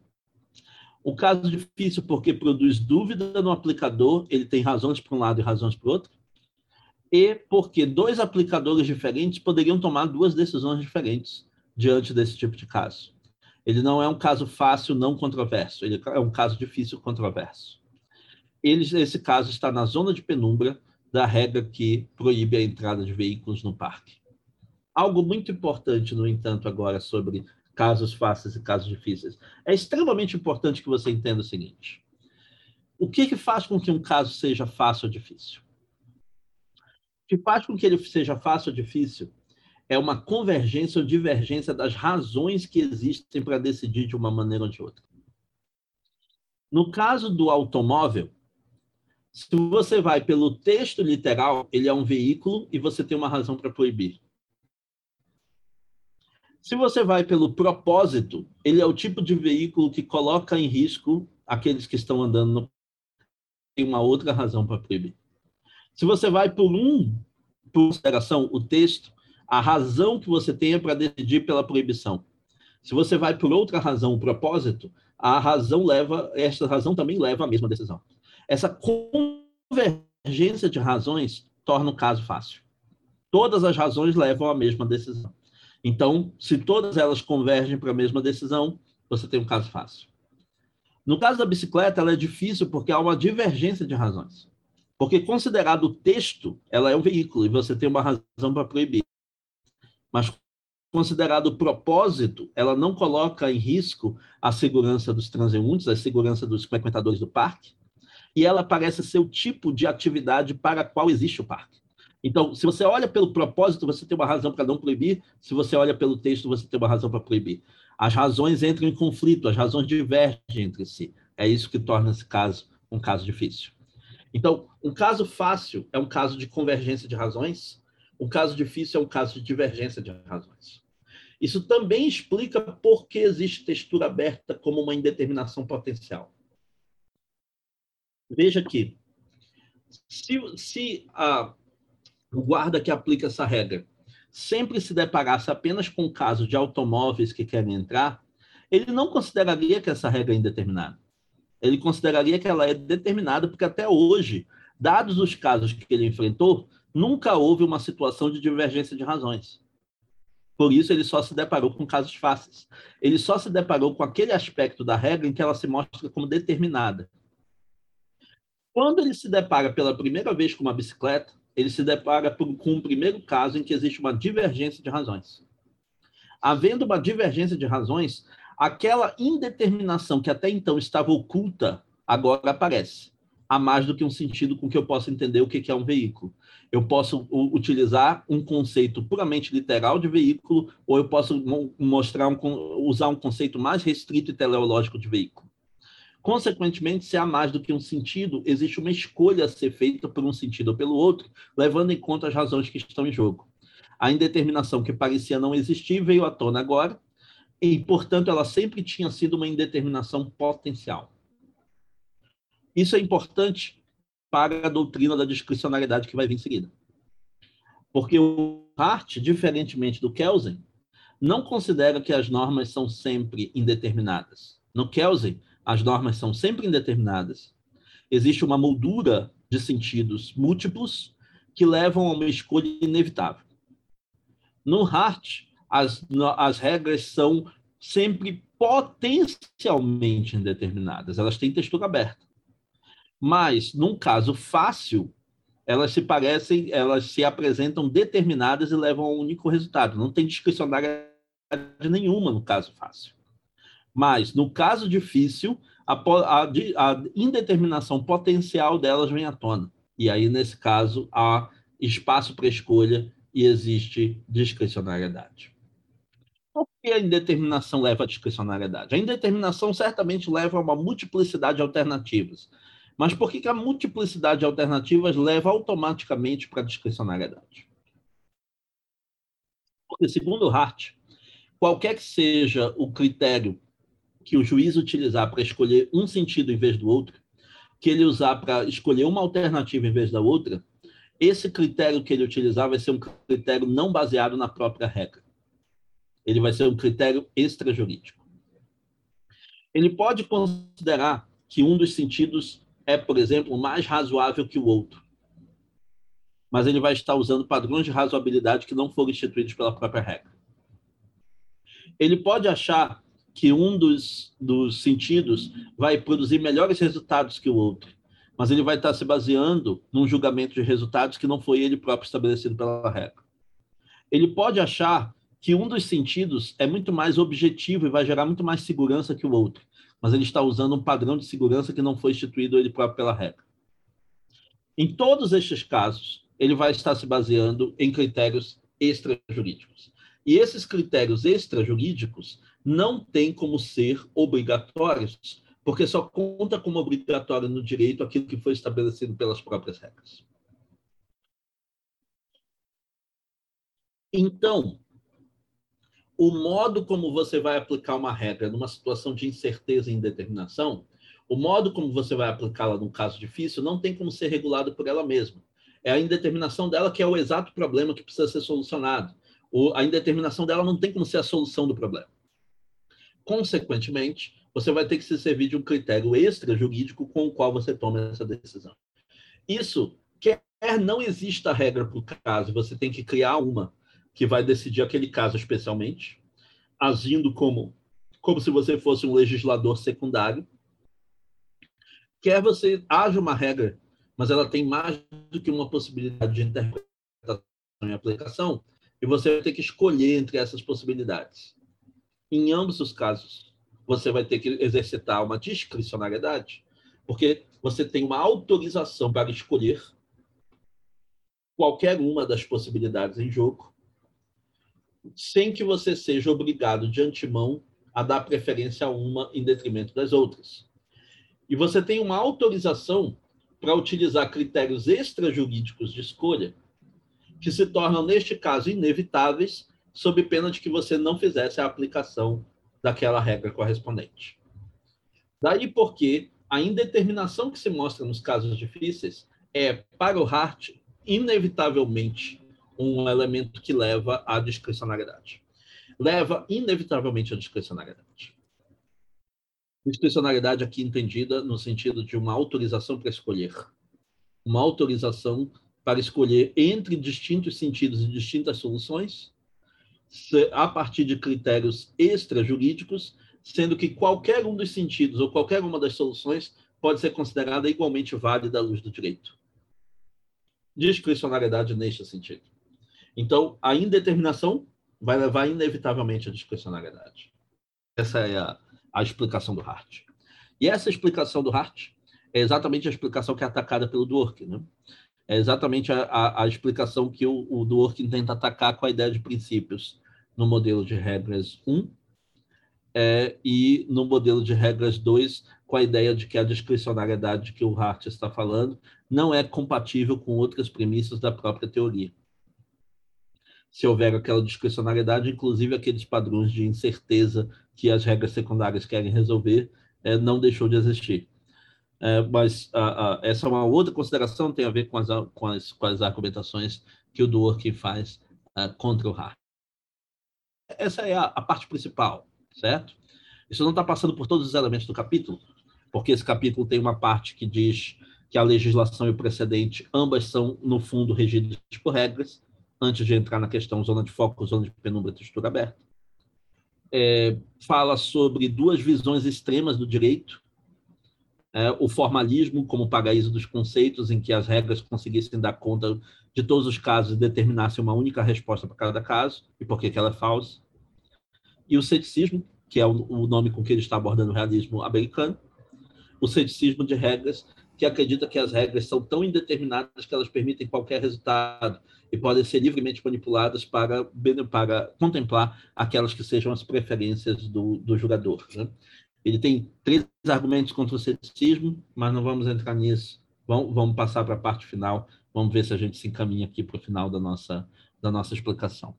O caso difícil porque produz dúvida no aplicador, ele tem razões para um lado e razões para o outro, e porque dois aplicadores diferentes poderiam tomar duas decisões diferentes diante desse tipo de caso. Ele não é um caso fácil, não controverso, ele é um caso difícil, controverso. Ele, esse caso está na zona de penumbra da regra que proíbe a entrada de veículos no parque. Algo muito importante, no entanto, agora sobre casos fáceis e casos difíceis. É extremamente importante que você entenda o seguinte: o que, que faz com que um caso seja fácil ou difícil? O que faz com que ele seja fácil ou difícil é uma convergência ou divergência das razões que existem para decidir de uma maneira ou de outra. No caso do automóvel, se você vai pelo texto literal, ele é um veículo e você tem uma razão para proibir. Se você vai pelo propósito, ele é o tipo de veículo que coloca em risco aqueles que estão andando no tem uma outra razão para proibir. Se você vai por um, por consideração, o texto, a razão que você é para decidir pela proibição. Se você vai por outra razão, o propósito, a razão leva, essa razão também leva à mesma decisão. Essa convergência de razões torna o caso fácil. Todas as razões levam à mesma decisão. Então, se todas elas convergem para a mesma decisão, você tem um caso fácil. No caso da bicicleta, ela é difícil porque há uma divergência de razões. Porque, considerado o texto, ela é um veículo e você tem uma razão para proibir. Mas, considerado o propósito, ela não coloca em risco a segurança dos transeuntes, a segurança dos frequentadores do parque, e ela parece ser o tipo de atividade para a qual existe o parque. Então, se você olha pelo propósito, você tem uma razão para não proibir, se você olha pelo texto, você tem uma razão para proibir. As razões entram em conflito, as razões divergem entre si. É isso que torna esse caso um caso difícil. Então, um caso fácil é um caso de convergência de razões, um caso difícil é um caso de divergência de razões. Isso também explica por que existe textura aberta como uma indeterminação potencial. Veja aqui, se, se a, o guarda que aplica essa regra sempre se deparasse apenas com casos de automóveis que querem entrar, ele não consideraria que essa regra é indeterminada. Ele consideraria que ela é determinada, porque até hoje, dados os casos que ele enfrentou, nunca houve uma situação de divergência de razões. Por isso, ele só se deparou com casos fáceis. Ele só se deparou com aquele aspecto da regra em que ela se mostra como determinada. Quando ele se depara pela primeira vez com uma bicicleta, ele se depara com o primeiro caso em que existe uma divergência de razões. Havendo uma divergência de razões, aquela indeterminação que até então estava oculta agora aparece. Há mais do que um sentido com que eu possa entender o que é um veículo. Eu posso utilizar um conceito puramente literal de veículo, ou eu posso mostrar um, usar um conceito mais restrito e teleológico de veículo. Consequentemente, se há mais do que um sentido, existe uma escolha a ser feita por um sentido ou pelo outro, levando em conta as razões que estão em jogo. A indeterminação que parecia não existir veio à tona agora, e, portanto, ela sempre tinha sido uma indeterminação potencial. Isso é importante para a doutrina da discricionariedade que vai vir em seguida. Porque o Hart, diferentemente do Kelsen, não considera que as normas são sempre indeterminadas. No Kelsen, as normas são sempre indeterminadas, existe uma moldura de sentidos múltiplos que levam a uma escolha inevitável. No Hart, as, as regras são sempre potencialmente indeterminadas, elas têm textura aberta. Mas, num caso fácil, elas se parecem, elas se apresentam determinadas e levam a um único resultado. Não tem discricionariedade nenhuma no caso fácil. Mas, no caso difícil, a, a, a indeterminação potencial delas vem à tona. E aí, nesse caso, há espaço para escolha e existe discricionariedade. Por que a indeterminação leva à discricionariedade? A indeterminação certamente leva a uma multiplicidade de alternativas. Mas por que, que a multiplicidade de alternativas leva automaticamente para a discricionariedade? Porque, segundo Hart, qualquer que seja o critério que o juiz utilizar para escolher um sentido em vez do outro, que ele usar para escolher uma alternativa em vez da outra, esse critério que ele utilizar vai ser um critério não baseado na própria regra. Ele vai ser um critério extrajurídico. Ele pode considerar que um dos sentidos é, por exemplo, mais razoável que o outro. Mas ele vai estar usando padrões de razoabilidade que não foram instituídos pela própria regra. Ele pode achar que um dos, dos sentidos vai produzir melhores resultados que o outro, mas ele vai estar se baseando num julgamento de resultados que não foi ele próprio estabelecido pela regra. Ele pode achar que um dos sentidos é muito mais objetivo e vai gerar muito mais segurança que o outro, mas ele está usando um padrão de segurança que não foi instituído ele próprio pela regra. Em todos estes casos, ele vai estar se baseando em critérios extrajurídicos. E esses critérios extrajurídicos não têm como ser obrigatórios, porque só conta como obrigatório no direito aquilo que foi estabelecido pelas próprias regras. Então, o modo como você vai aplicar uma regra numa situação de incerteza e indeterminação, o modo como você vai aplicá-la num caso difícil não tem como ser regulado por ela mesma. É a indeterminação dela que é o exato problema que precisa ser solucionado. a indeterminação dela não tem como ser a solução do problema. Consequentemente, você vai ter que se servir de um critério extra jurídico com o qual você toma essa decisão. Isso quer não exista regra para o caso, você tem que criar uma que vai decidir aquele caso especialmente, agindo como, como se você fosse um legislador secundário. Quer você haja uma regra, mas ela tem mais do que uma possibilidade de interpretação e aplicação, e você vai ter que escolher entre essas possibilidades. Em ambos os casos, você vai ter que exercitar uma discricionariedade, porque você tem uma autorização para escolher qualquer uma das possibilidades em jogo, sem que você seja obrigado de antemão a dar preferência a uma em detrimento das outras. E você tem uma autorização para utilizar critérios extrajurídicos de escolha, que se tornam, neste caso, inevitáveis, sob pena de que você não fizesse a aplicação daquela regra correspondente. Daí porque a indeterminação que se mostra nos casos difíceis é, para o Hart, inevitavelmente um elemento que leva à discricionariedade. Leva inevitavelmente à discricionariedade. Discricionariedade aqui entendida no sentido de uma autorização para escolher. Uma autorização para escolher entre distintos sentidos e distintas soluções, a partir de critérios extrajurídicos sendo que qualquer um dos sentidos ou qualquer uma das soluções pode ser considerada igualmente válida à luz do direito. Discricionariedade neste sentido. Então, a indeterminação vai levar inevitavelmente à discricionariedade. Essa é a, a explicação do Hart. E essa explicação do Hart é exatamente a explicação que é atacada pelo Dworkin. Né? É exatamente a, a, a explicação que o, o Dworkin tenta atacar com a ideia de princípios no modelo de regras 1 é, e no modelo de regras 2, com a ideia de que a discricionariedade que o Hart está falando não é compatível com outras premissas da própria teoria. Se houver aquela discricionariedade, inclusive aqueles padrões de incerteza que as regras secundárias querem resolver, é, não deixou de existir. É, mas a, a, essa é uma outra consideração, tem a ver com as, com as, com as argumentações que o Dworkin faz uh, contra o Hart. Essa é a, a parte principal certo? Isso não está passando por todos os elementos do capítulo, porque esse capítulo tem uma parte que diz que a legislação e o precedente ambas são, no fundo, regidas por regras, antes de entrar na questão zona de foco, zona de penumbra, textura aberta. É, fala sobre duas visões extremas do direito, é, o formalismo como paraíso dos conceitos, em que as regras conseguissem dar conta de todos os casos e determinassem uma única resposta para cada caso, e por que ela é falsa e o ceticismo, que é o, nome com que ele está abordando o realismo americano, o ceticismo de regras, que acredita que as regras são tão indeterminadas que elas permitem qualquer resultado e podem ser livremente manipuladas para, para contemplar aquelas que sejam as preferências do, do jogador. Né? Ele tem três argumentos contra o ceticismo, mas não vamos entrar nisso. Vamos, vamos passar para a parte final. Vamos ver se a gente se encaminha aqui para o final da nossa, da nossa explicação.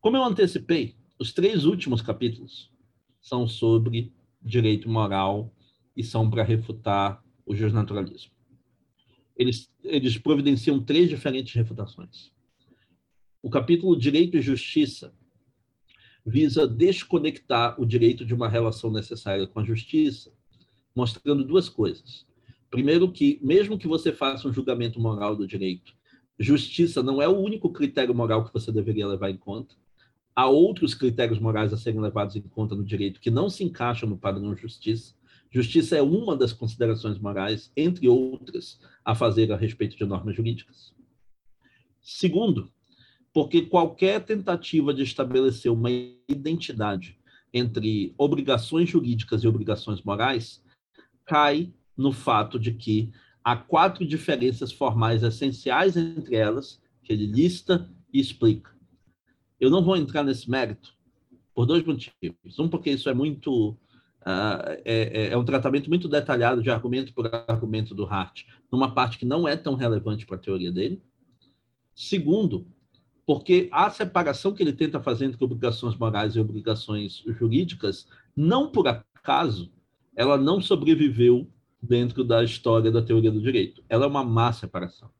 Como eu antecipei, os três últimos capítulos são sobre direito moral e são para refutar o justnaturalismo. Eles, eles providenciam três diferentes refutações. O capítulo Direito e Justiça visa desconectar o direito de uma relação necessária com a justiça, mostrando duas coisas. Primeiro, que mesmo que você faça um julgamento moral do direito, justiça não é o único critério moral que você deveria levar em conta há outros critérios morais a serem levados em conta no direito que não se encaixam no padrão justiça. Justiça é uma das considerações morais, entre outras, a fazer a respeito de normas jurídicas. Segundo, porque qualquer tentativa de estabelecer uma identidade entre obrigações jurídicas e obrigações morais cai no fato de que há quatro diferenças formais essenciais entre elas, que ele lista e explica. Eu não vou entrar nesse mérito por dois motivos. Um, porque isso é muito. Uh, é, é, um tratamento muito detalhado de argumento por argumento do Hart, numa parte que não é tão relevante para a teoria dele. Segundo, porque a separação que ele tenta fazer entre obrigações morais e obrigações jurídicas, não por acaso, ela não sobreviveu dentro da história da teoria do direito. Ela é uma má separação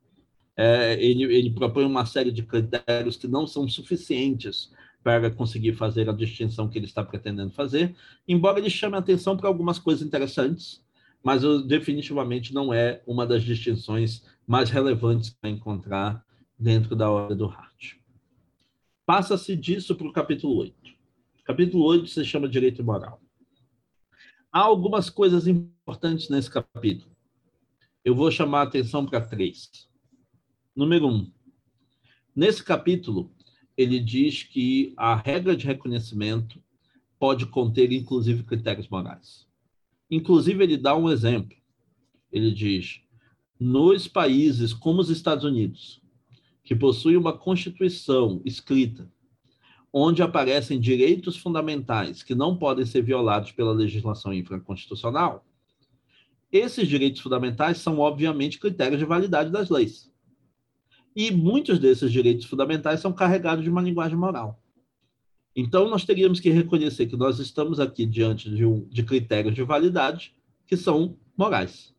é, ele, ele propõe uma série de critérios que não são suficientes para conseguir fazer a distinção que ele está pretendendo fazer, embora ele chame atenção para algumas coisas interessantes, mas definitivamente não é uma das distinções mais relevantes para encontrar dentro da obra do Hart. Passa-se disso para o capítulo 8. Capítulo 8 se chama Direito Moral. Há algumas coisas importantes nesse capítulo. Eu vou chamar a atenção para três. Número um, nesse capítulo, ele diz que a regra de reconhecimento pode conter, inclusive, critérios morais. Inclusive, ele dá um exemplo. Ele diz: nos países como os Estados Unidos, que possuem uma constituição escrita, onde aparecem direitos fundamentais que não podem ser violados pela legislação infraconstitucional, esses direitos fundamentais são, obviamente, critérios de validade das leis. E muitos desses direitos fundamentais são carregados de uma linguagem moral. Então, nós teríamos que reconhecer que nós estamos aqui diante de, um, de critérios de validade que são morais.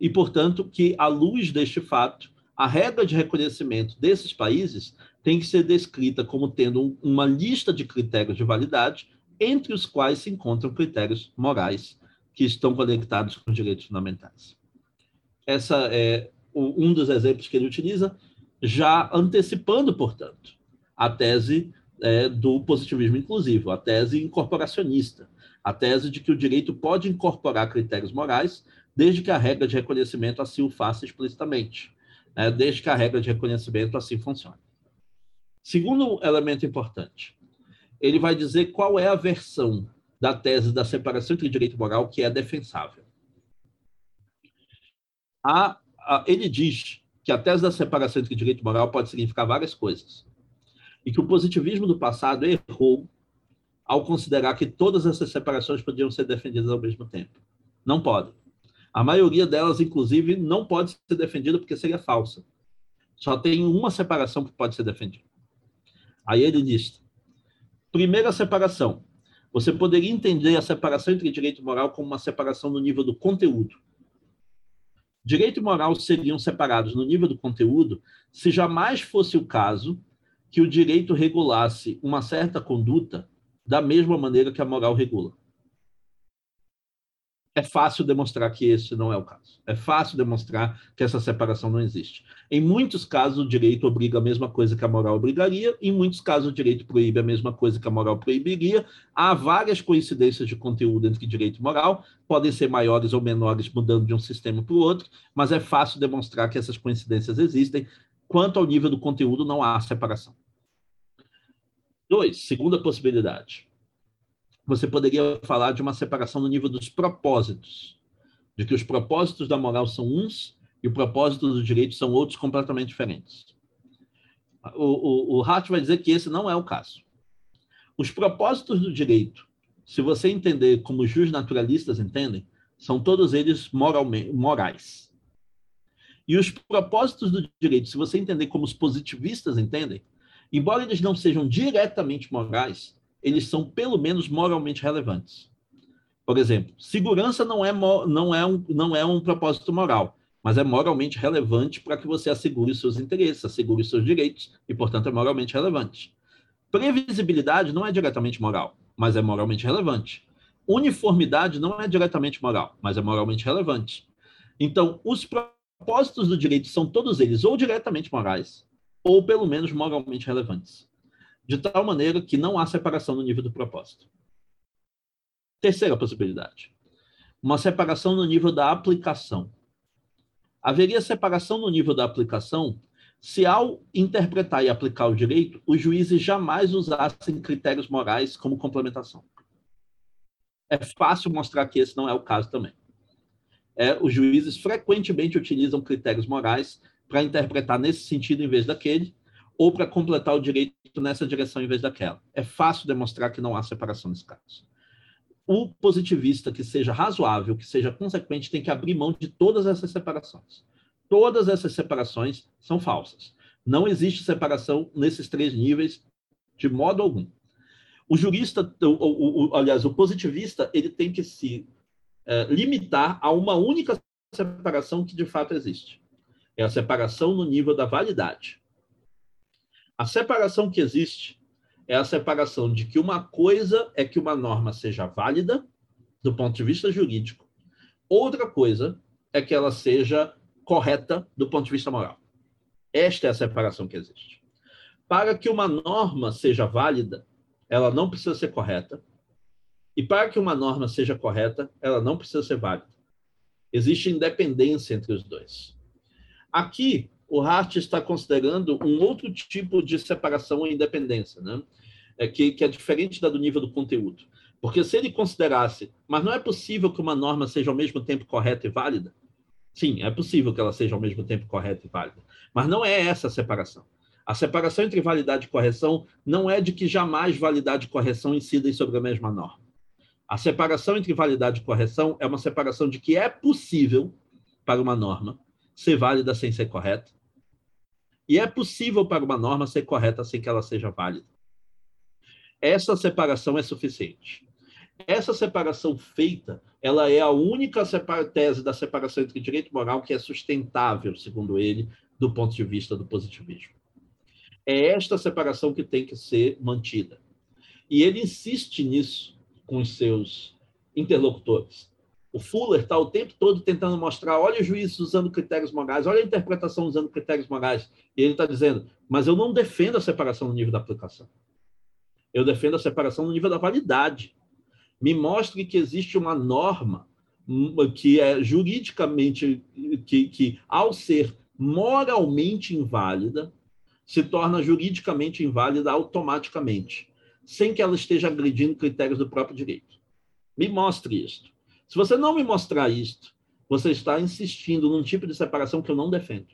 E, portanto, que, à luz deste fato, a regra de reconhecimento desses países tem que ser descrita como tendo uma lista de critérios de validade, entre os quais se encontram critérios morais que estão conectados com os direitos fundamentais. Essa é um dos exemplos que ele utiliza, já antecipando, portanto, a tese é, do positivismo inclusivo, a tese incorporacionista, a tese de que o direito pode incorporar critérios morais, desde que a regra de reconhecimento assim o faça explicitamente, né, desde que a regra de reconhecimento assim funcione. Segundo elemento importante, ele vai dizer qual é a versão da tese da separação entre direito e moral que é defensável. A, a, ele diz que a tese da separação entre direito e moral pode significar várias coisas. E que o positivismo do passado errou ao considerar que todas essas separações podiam ser defendidas ao mesmo tempo. Não pode. A maioria delas, inclusive, não pode ser defendida porque seria falsa. Só tem uma separação que pode ser defendida. Aí ele diz: primeira separação, você poderia entender a separação entre direito e moral como uma separação no nível do conteúdo. Direito e moral seriam separados no nível do conteúdo se jamais fosse o caso que o direito regulasse uma certa conduta da mesma maneira que a moral regula é fácil demonstrar que esse não é o caso. É fácil demonstrar que essa separação não existe. Em muitos casos, o direito obriga a mesma coisa que a moral obrigaria, em muitos casos, o direito proíbe a mesma coisa que a moral proibiria. Há várias coincidências de conteúdo entre direito e moral, podem ser maiores ou menores, mudando de um sistema para o outro, mas é fácil demonstrar que essas coincidências existem. Quanto ao nível do conteúdo, não há separação. Dois, segunda possibilidade você poderia falar de uma separação no nível dos propósitos, de que os propósitos da moral são uns e o propósito do direito são outros completamente diferentes. O, o, o vai dizer que esse não é o caso. Os propósitos do direito, se você entender como os naturalistas entendem, são todos eles morais. E os propósitos do direito, se você entender como os positivistas entendem, embora eles não sejam diretamente morais, eles são pelo menos moralmente relevantes. Por exemplo, segurança não é, não é, um, não é um propósito moral, mas é moralmente relevante para que você assegure os seus interesses, assegure os seus direitos, e, portanto, é moralmente relevante. Previsibilidade não é diretamente moral, mas é moralmente relevante. Uniformidade não é diretamente moral, mas é moralmente relevante. Então, os propósitos do direito são todos eles ou diretamente morais, ou pelo menos moralmente relevantes de tal maneira que não há separação no nível do propósito. Terceira possibilidade: uma separação no nível da aplicação. Haveria separação no nível da aplicação se, ao interpretar e aplicar o direito, os juízes jamais usassem critérios morais como complementação. É fácil mostrar que esse não é o caso também. É, os juízes frequentemente utilizam critérios morais para interpretar nesse sentido em vez daquele, ou para completar o direito nessa direção em vez daquela. É fácil demonstrar que não há separação nesse caso. O positivista que seja razoável, que seja consequente, tem que abrir mão de todas essas separações. Todas essas separações são falsas. Não existe separação nesses três níveis de modo algum. O jurista, o, o, o aliás, o positivista, ele tem que se é, limitar a uma única separação que de fato existe. É a separação no nível da validade. A separação que existe é a separação de que uma coisa é que uma norma seja válida do ponto de vista jurídico, outra coisa é que ela seja correta do ponto de vista moral. Esta é a separação que existe. Para que uma norma seja válida, ela não precisa ser correta, e para que uma norma seja correta, ela não precisa ser válida. Existe independência entre os dois. Aqui, o Hart está considerando um outro tipo de separação ou independência, né? É que, que é diferente da do nível do conteúdo. Porque se ele considerasse, mas não é possível que uma norma seja ao mesmo tempo correta e válida? Sim, é possível que ela seja ao mesmo tempo correta e válida, mas não é essa a separação. A separação entre validade e correção não é de que jamais validade e correção incidem sobre a mesma norma. A separação entre validade e correção é uma separação de que é possível para uma norma ser válida sem ser correta, e é possível para uma norma ser correta sem que ela seja válida. Essa separação é suficiente. Essa separação feita, ela é a única tese da separação entre direito e moral que é sustentável, segundo ele, do ponto de vista do positivismo. É esta separação que tem que ser mantida. E ele insiste nisso com os seus interlocutores. O Fuller está o tempo todo tentando mostrar, olha os juízes usando critérios morais, olha a interpretação usando critérios morais. E ele está dizendo, mas eu não defendo a separação no nível da aplicação. Eu defendo a separação no nível da validade. Me mostre que existe uma norma que é juridicamente, que, que ao ser moralmente inválida, se torna juridicamente inválida automaticamente, sem que ela esteja agredindo critérios do próprio direito. Me mostre isto. Se você não me mostrar isto, você está insistindo num tipo de separação que eu não defendo.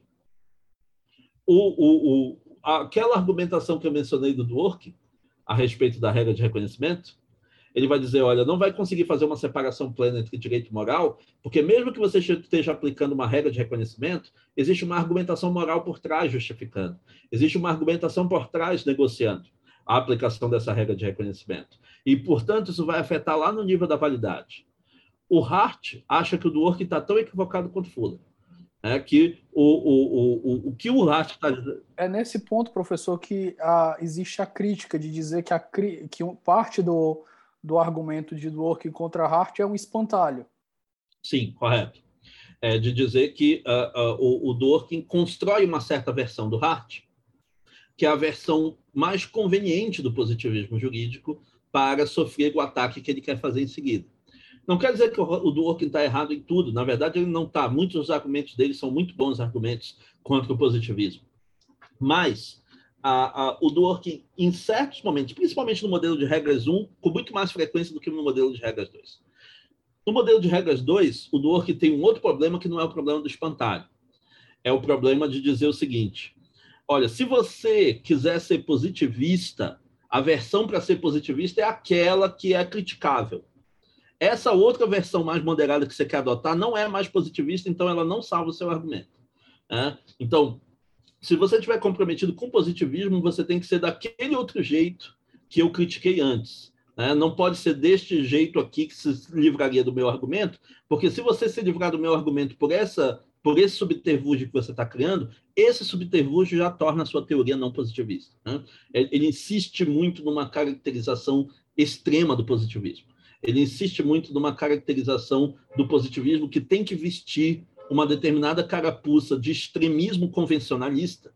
O, o, o, aquela argumentação que eu mencionei do Dworkin, a respeito da regra de reconhecimento, ele vai dizer, olha, não vai conseguir fazer uma separação plena entre direito e moral, porque mesmo que você esteja aplicando uma regra de reconhecimento, existe uma argumentação moral por trás justificando. Existe uma argumentação por trás negociando a aplicação dessa regra de reconhecimento. E, portanto, isso vai afetar lá no nível da validade. O Hart acha que o Dworkin está tão equivocado quanto Fuller. É que o, o, o, o que o Hart está É nesse ponto, professor, que a, existe a crítica de dizer que, a, que parte do, do argumento de Dworkin contra Hart é um espantalho. Sim, correto. É de dizer que uh, uh, o, o Dworkin constrói uma certa versão do Hart, que é a versão mais conveniente do positivismo jurídico para sofrer o ataque que ele quer fazer em seguida. Não quer dizer que o Dworkin está errado em tudo. Na verdade, ele não está. Muitos dos argumentos dele são muito bons argumentos contra o positivismo. Mas a, a, o Dworkin, em certos momentos, principalmente no modelo de regras 1, com muito mais frequência do que no modelo de regras 2. No modelo de regras 2, o Dworkin tem um outro problema que não é o problema do espantalho. É o problema de dizer o seguinte: olha, se você quiser ser positivista, a versão para ser positivista é aquela que é criticável. Essa outra versão mais moderada que você quer adotar não é mais positivista, então ela não salva o seu argumento. Né? Então, se você estiver comprometido com positivismo, você tem que ser daquele outro jeito que eu critiquei antes. Né? Não pode ser deste jeito aqui que se livraria do meu argumento, porque se você se livrar do meu argumento por essa por esse subterfúgio que você está criando, esse subterfúgio já torna a sua teoria não positivista. Né? Ele insiste muito numa caracterização extrema do positivismo ele insiste muito numa caracterização do positivismo que tem que vestir uma determinada carapuça de extremismo convencionalista,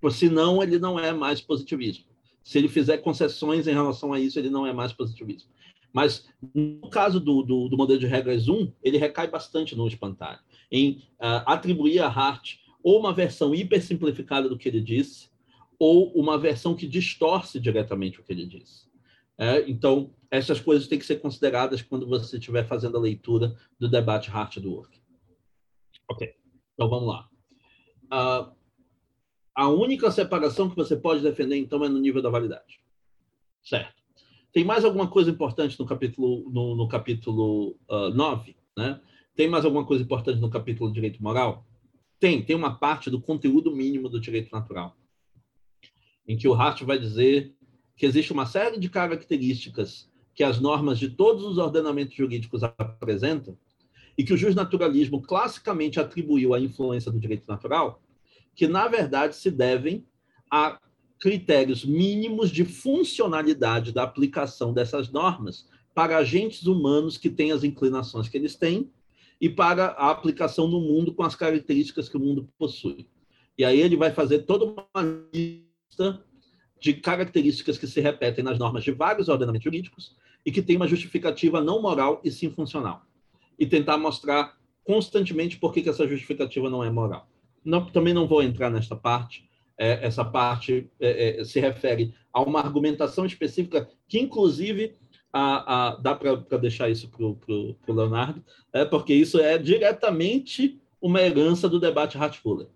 por senão ele não é mais positivismo. Se ele fizer concessões em relação a isso, ele não é mais positivismo. Mas no caso do, do, do modelo de regras 1, ele recai bastante no espantalho, em uh, atribuir a Hart ou uma versão hipersimplificada do que ele disse, ou uma versão que distorce diretamente o que ele disse. É, então, essas coisas têm que ser consideradas quando você estiver fazendo a leitura do debate Hart do Work. Ok, então vamos lá. Uh, a única separação que você pode defender, então, é no nível da validade. Certo. Tem mais alguma coisa importante no capítulo, no, no capítulo uh, ah, 9? Né? Tem mais alguma coisa importante no capítulo Direito Moral? Tem. Tem uma parte do conteúdo mínimo do direito natural, em que o Hart vai dizer que existe uma série de características que as normas de todos os ordenamentos jurídicos apresentam e que o justnaturalismo classicamente atribuiu à influência do direito natural, que na verdade se devem a critérios mínimos de funcionalidade da aplicação dessas normas para agentes humanos que têm as inclinações que eles têm e para a aplicação no mundo com as características que o mundo possui. E aí ele vai fazer toda uma lista de características que se repetem nas normas de vários ordenamentos jurídicos e que tem uma justificativa não moral e sim funcional. E tentar mostrar constantemente por que, que essa justificativa não é moral. não, também não vou entrar nesta parte. É, essa parte é, é, se refere a uma argumentação específica que, inclusive, a, a, dá para deixar isso para o Leonardo, é, porque isso é diretamente uma herança do debate Hart-Fuller.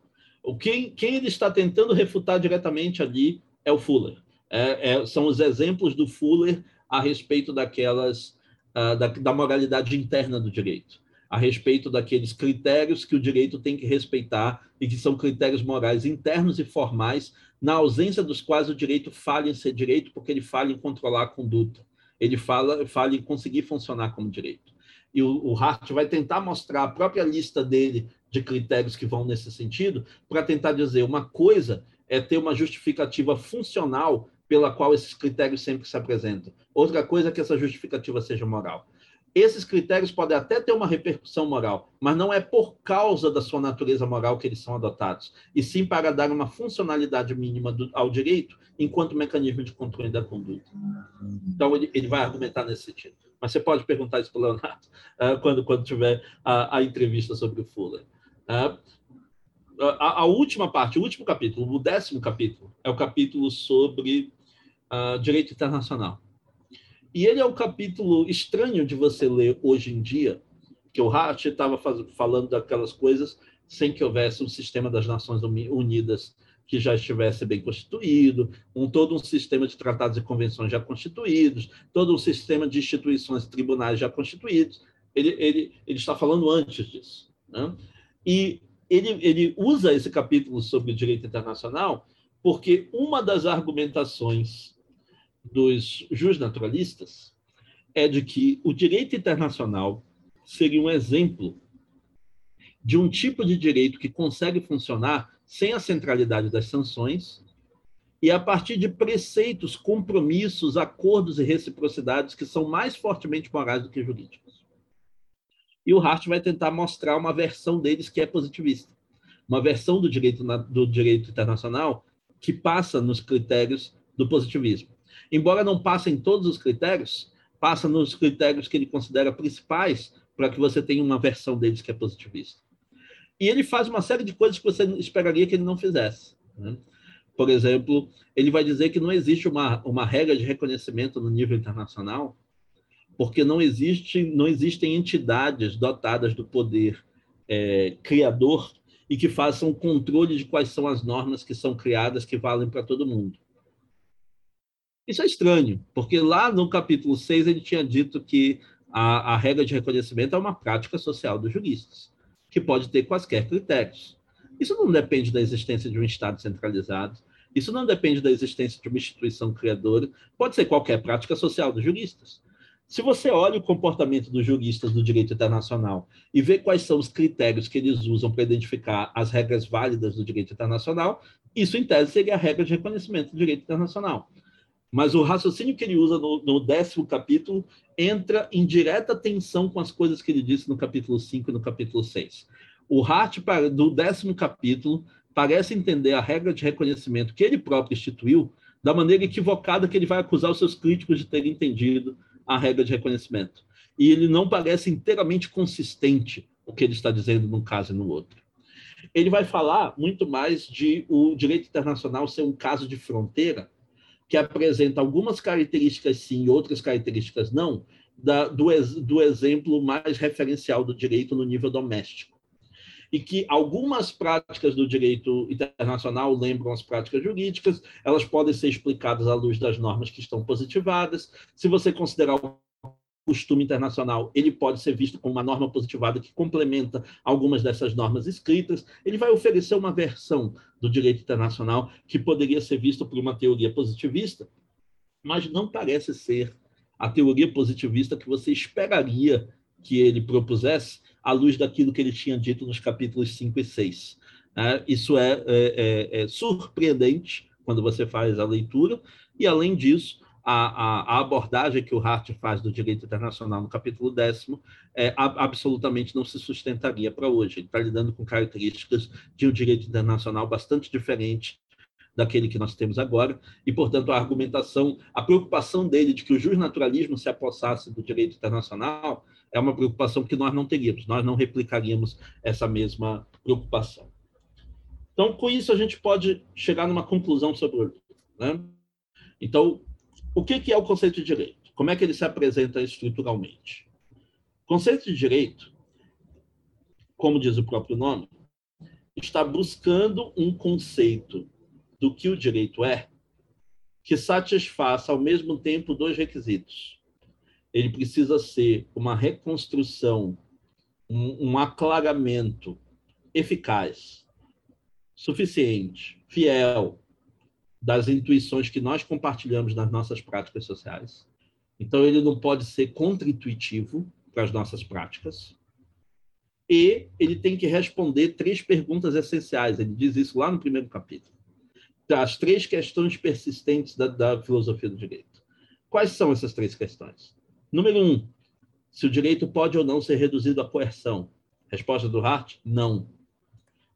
Quem, quem ele está tentando refutar diretamente ali é o Fuller. É, é, são os exemplos do Fuller a respeito daquelas uh, da, da, moralidade interna do direito, a respeito daqueles critérios que o direito tem que respeitar e que são critérios morais internos e formais, na ausência dos quais o direito falha em ser direito, porque ele falha em controlar a conduta, ele fala, falha em conseguir funcionar como direito. E o, o Hart vai tentar mostrar a própria lista dele de critérios que vão nesse sentido, para tentar dizer uma coisa é ter uma justificativa funcional pela qual esses critérios sempre se apresentam. Outra coisa é que essa justificativa seja moral. Esses critérios podem até ter uma repercussão moral, mas não é por causa da sua natureza moral que eles são adotados, e sim para dar uma funcionalidade mínima do, ao direito enquanto mecanismo de controle da conduta. Então, ele, ele vai argumentar nesse sentido. Mas você pode perguntar isso para o Leonardo uh, quando, quando tiver a, a, entrevista sobre o Fuller. Uh, a, a, última parte, o último capítulo, o décimo capítulo, é o capítulo sobre uh, direito internacional. E ele é um capítulo estranho de você ler hoje em dia, que o Hart estava falando daquelas coisas sem que houvesse um sistema das Nações Unidas que já estivesse bem constituído, um todo um sistema de tratados e convenções já constituídos, todo um sistema de instituições tribunais já constituídos. Ele, ele, ele está falando antes disso. Né? E ele, ele usa esse capítulo sobre direito internacional porque uma das argumentações dos justnaturalistas é de que o direito internacional seria um exemplo de um tipo de direito que consegue funcionar sem a centralidade das sanções e a partir de preceitos, compromissos, acordos e reciprocidades que são mais fortemente morais do que jurídicos. E o Hart vai tentar mostrar uma versão deles que é positivista, uma versão do direito do direito internacional que passa nos critérios do positivismo embora não passe em todos os critérios, passa nos critérios que ele considera principais para que você tenha uma versão deles que é positivista. E ele faz uma série de coisas que você esperaria que ele não fizesse. Né? Por exemplo, ele vai dizer que não existe uma, uma regra de reconhecimento no nível internacional, porque não, existe, não existem entidades dotadas do poder é, criador e que façam controle de quais são as normas que são criadas que valem para todo mundo. Isso é estranho, porque lá no capítulo 6 ele tinha dito que a, a regra de reconhecimento é uma prática social dos juristas, que pode ter quaisquer critérios. Isso não depende da existência de um Estado centralizado, isso não depende da existência de uma instituição criadora, pode ser qualquer prática social dos juristas. Se você olha o comportamento dos juristas do direito internacional e vê quais são os critérios que eles usam para identificar as regras válidas do direito internacional, isso, em tese, seria a regra de reconhecimento do direito internacional. Mas o raciocínio que ele usa no, no, décimo capítulo entra em direta tensão com as coisas que ele disse no capítulo 5 e no capítulo 6. O Hart, do décimo capítulo, parece entender a regra de reconhecimento que ele próprio instituiu da maneira equivocada que ele vai acusar os seus críticos de terem entendido a regra de reconhecimento. E ele não parece inteiramente consistente o que ele está dizendo num caso e no outro. Ele vai falar muito mais de o direito internacional ser um caso de fronteira que apresenta algumas características sim e outras características não, da, do, do exemplo mais referencial do direito no nível doméstico. E que algumas práticas do direito internacional lembram as práticas jurídicas, elas podem ser explicadas à luz das normas que estão positivadas. Se você considerar costume internacional, ele pode ser visto como uma norma positivada que complementa algumas dessas normas escritas. Ele vai oferecer uma versão do direito internacional que poderia ser visto por uma teoria positivista, mas não parece ser a teoria positivista que você esperaria que ele propusesse à luz daquilo que ele tinha dito nos capítulos 5 e 6. É, isso é, é, é, é surpreendente quando você faz a leitura, e além disso, a, a, abordagem que o Hart faz do direito internacional no capítulo décimo é, absolutamente não se sustentaria para hoje. Ele está lidando com características de um direito internacional bastante diferente daquele que nós temos agora, e, portanto, a argumentação, a preocupação dele de que o justnaturalismo se apossasse do direito internacional é uma preocupação que nós não teríamos, nós não replicaríamos essa mesma preocupação. Então, com isso, a gente pode chegar numa conclusão sobre o. Né? Então, o que é o conceito de direito? Como é que ele se apresenta estruturalmente? Conceito de direito, como diz o próprio nome, está buscando um conceito do que o direito é que satisfaça ao mesmo tempo dois requisitos. Ele precisa ser uma reconstrução, um, um aclaramento eficaz, suficiente, fiel das intuições que nós compartilhamos nas nossas práticas sociais. Então, ele não pode ser contra-intuitivo para as nossas práticas. E ele tem que responder três perguntas essenciais. Ele diz isso lá no primeiro capítulo as três questões persistentes da, da filosofia do direito. Quais são essas três questões? Número um, se o direito pode ou não ser reduzido à coerção. Resposta do Hart: não.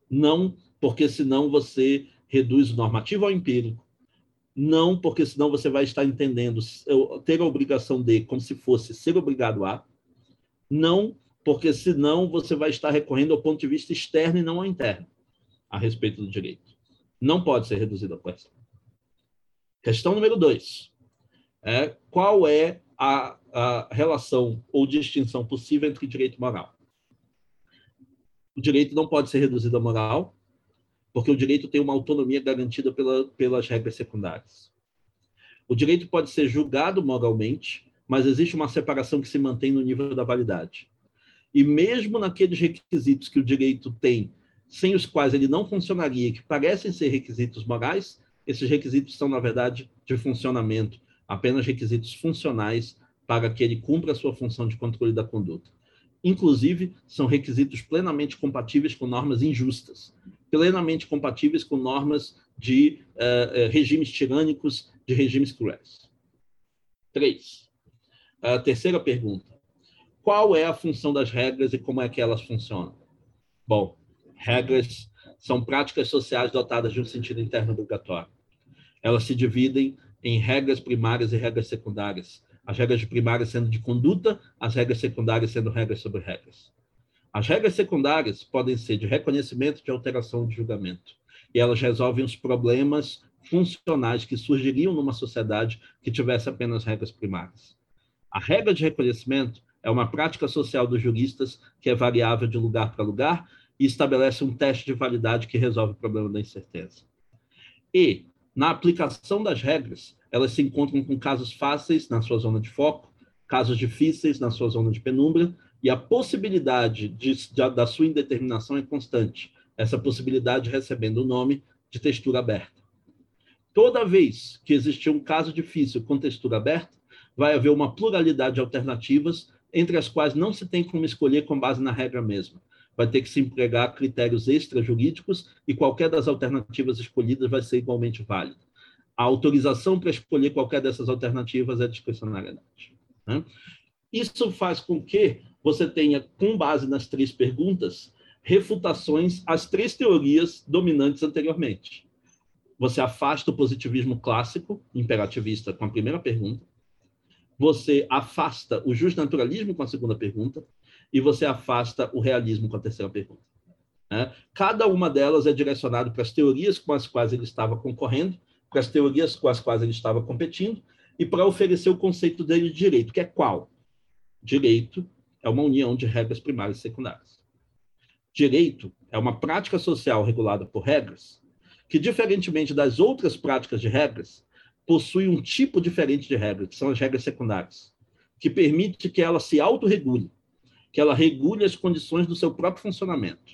Não, porque senão você reduz o normativo ao empírico. Não, porque senão você vai estar entendendo ter a obrigação de como se fosse ser obrigado a. Não, porque senão você vai estar recorrendo ao ponto de vista externo e não ao interno a respeito do direito não pode ser reduzido a coerção. Questão número dois. É, qual é a, a relação ou distinção possível entre direito e moral? O direito não pode ser reduzido a moral, porque o direito tem uma autonomia garantida pela, pelas regras secundárias. O direito pode ser julgado moralmente, mas existe uma separação que se mantém no nível da validade. E mesmo naqueles requisitos que o direito tem sem os quais ele não funcionaria, que parecem ser requisitos morais, esses requisitos são, na verdade, de funcionamento, apenas requisitos funcionais para que ele cumpra a sua função de controle da conduta. Inclusive, são requisitos plenamente compatíveis com normas injustas, plenamente compatíveis com normas de uh, regimes tirânicos, de regimes cruéis. Três. A terceira pergunta. Qual é a função das regras e como é que elas funcionam? Bom, Regras são práticas sociais dotadas de um sentido interno obrigatório. Elas se dividem em regras primárias e regras secundárias. As regras primárias sendo de conduta, as regras secundárias sendo regras sobre regras. As regras secundárias podem ser de reconhecimento, de alteração de julgamento. E elas resolvem os problemas funcionais que surgiriam numa sociedade que tivesse apenas regras primárias. A regra de reconhecimento é uma prática social dos juristas que é variável de lugar para lugar e estabelece um teste de validade que resolve o problema da incerteza. E, na aplicação das regras, elas se encontram com casos fáceis na sua zona de foco, casos difíceis na sua zona de penumbra, e a possibilidade de, de, da sua indeterminação é constante, essa possibilidade recebendo o nome de textura aberta. Toda vez que existir um caso difícil com textura aberta, vai haver uma pluralidade de alternativas, entre as quais não se tem como escolher com base na regra mesma vai ter que se empregar critérios extrajurídicos e qualquer das alternativas escolhidas vai ser igualmente válida. A autorização para escolher qualquer dessas alternativas é discricionariedade. Né? Isso faz com que você tenha, com base nas três perguntas, refutações às três teorias dominantes anteriormente. Você afasta o positivismo clássico, imperativista, com a primeira pergunta. Você afasta o justnaturalismo com a segunda pergunta e você afasta o realismo com a terceira pergunta. Né? Cada uma delas é direcionada para as teorias com as quais ele estava concorrendo, para as teorias com as quais ele estava competindo, e para oferecer o conceito dele de direito, que é qual? Direito é uma união de regras primárias e secundárias. Direito é uma prática social regulada por regras, que, diferentemente das outras práticas de regras, possui um tipo diferente de regras, que são as regras secundárias, que permite que ela se autorregule, que ela regule as condições do seu próprio funcionamento,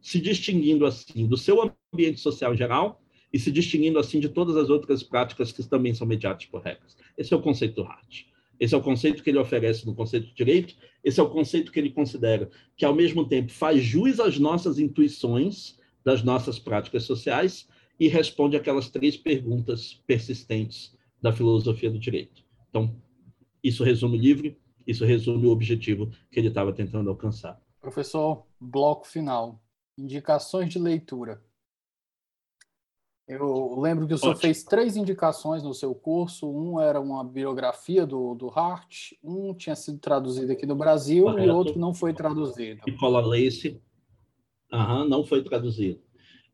se distinguindo assim do seu ambiente social geral e se distinguindo assim de todas as outras práticas que também são mediadas por regras. Esse é o conceito do Hart. Esse é o conceito que ele oferece no conceito de direito, esse é o conceito que ele considera que, ao mesmo tempo, faz jus às nossas intuições das nossas práticas sociais e responde aquelas três perguntas persistentes da filosofia do direito. Então, isso resume o livro. Isso resume o objetivo que ele estava tentando alcançar. Professor, bloco final. Indicações de leitura. Eu lembro que o senhor Ótimo. fez três indicações no seu curso. Um era uma biografia do, do Hart, um tinha sido traduzido aqui no Brasil Correto. e outro não foi traduzido. Nicola Lace, uhum, não foi traduzido.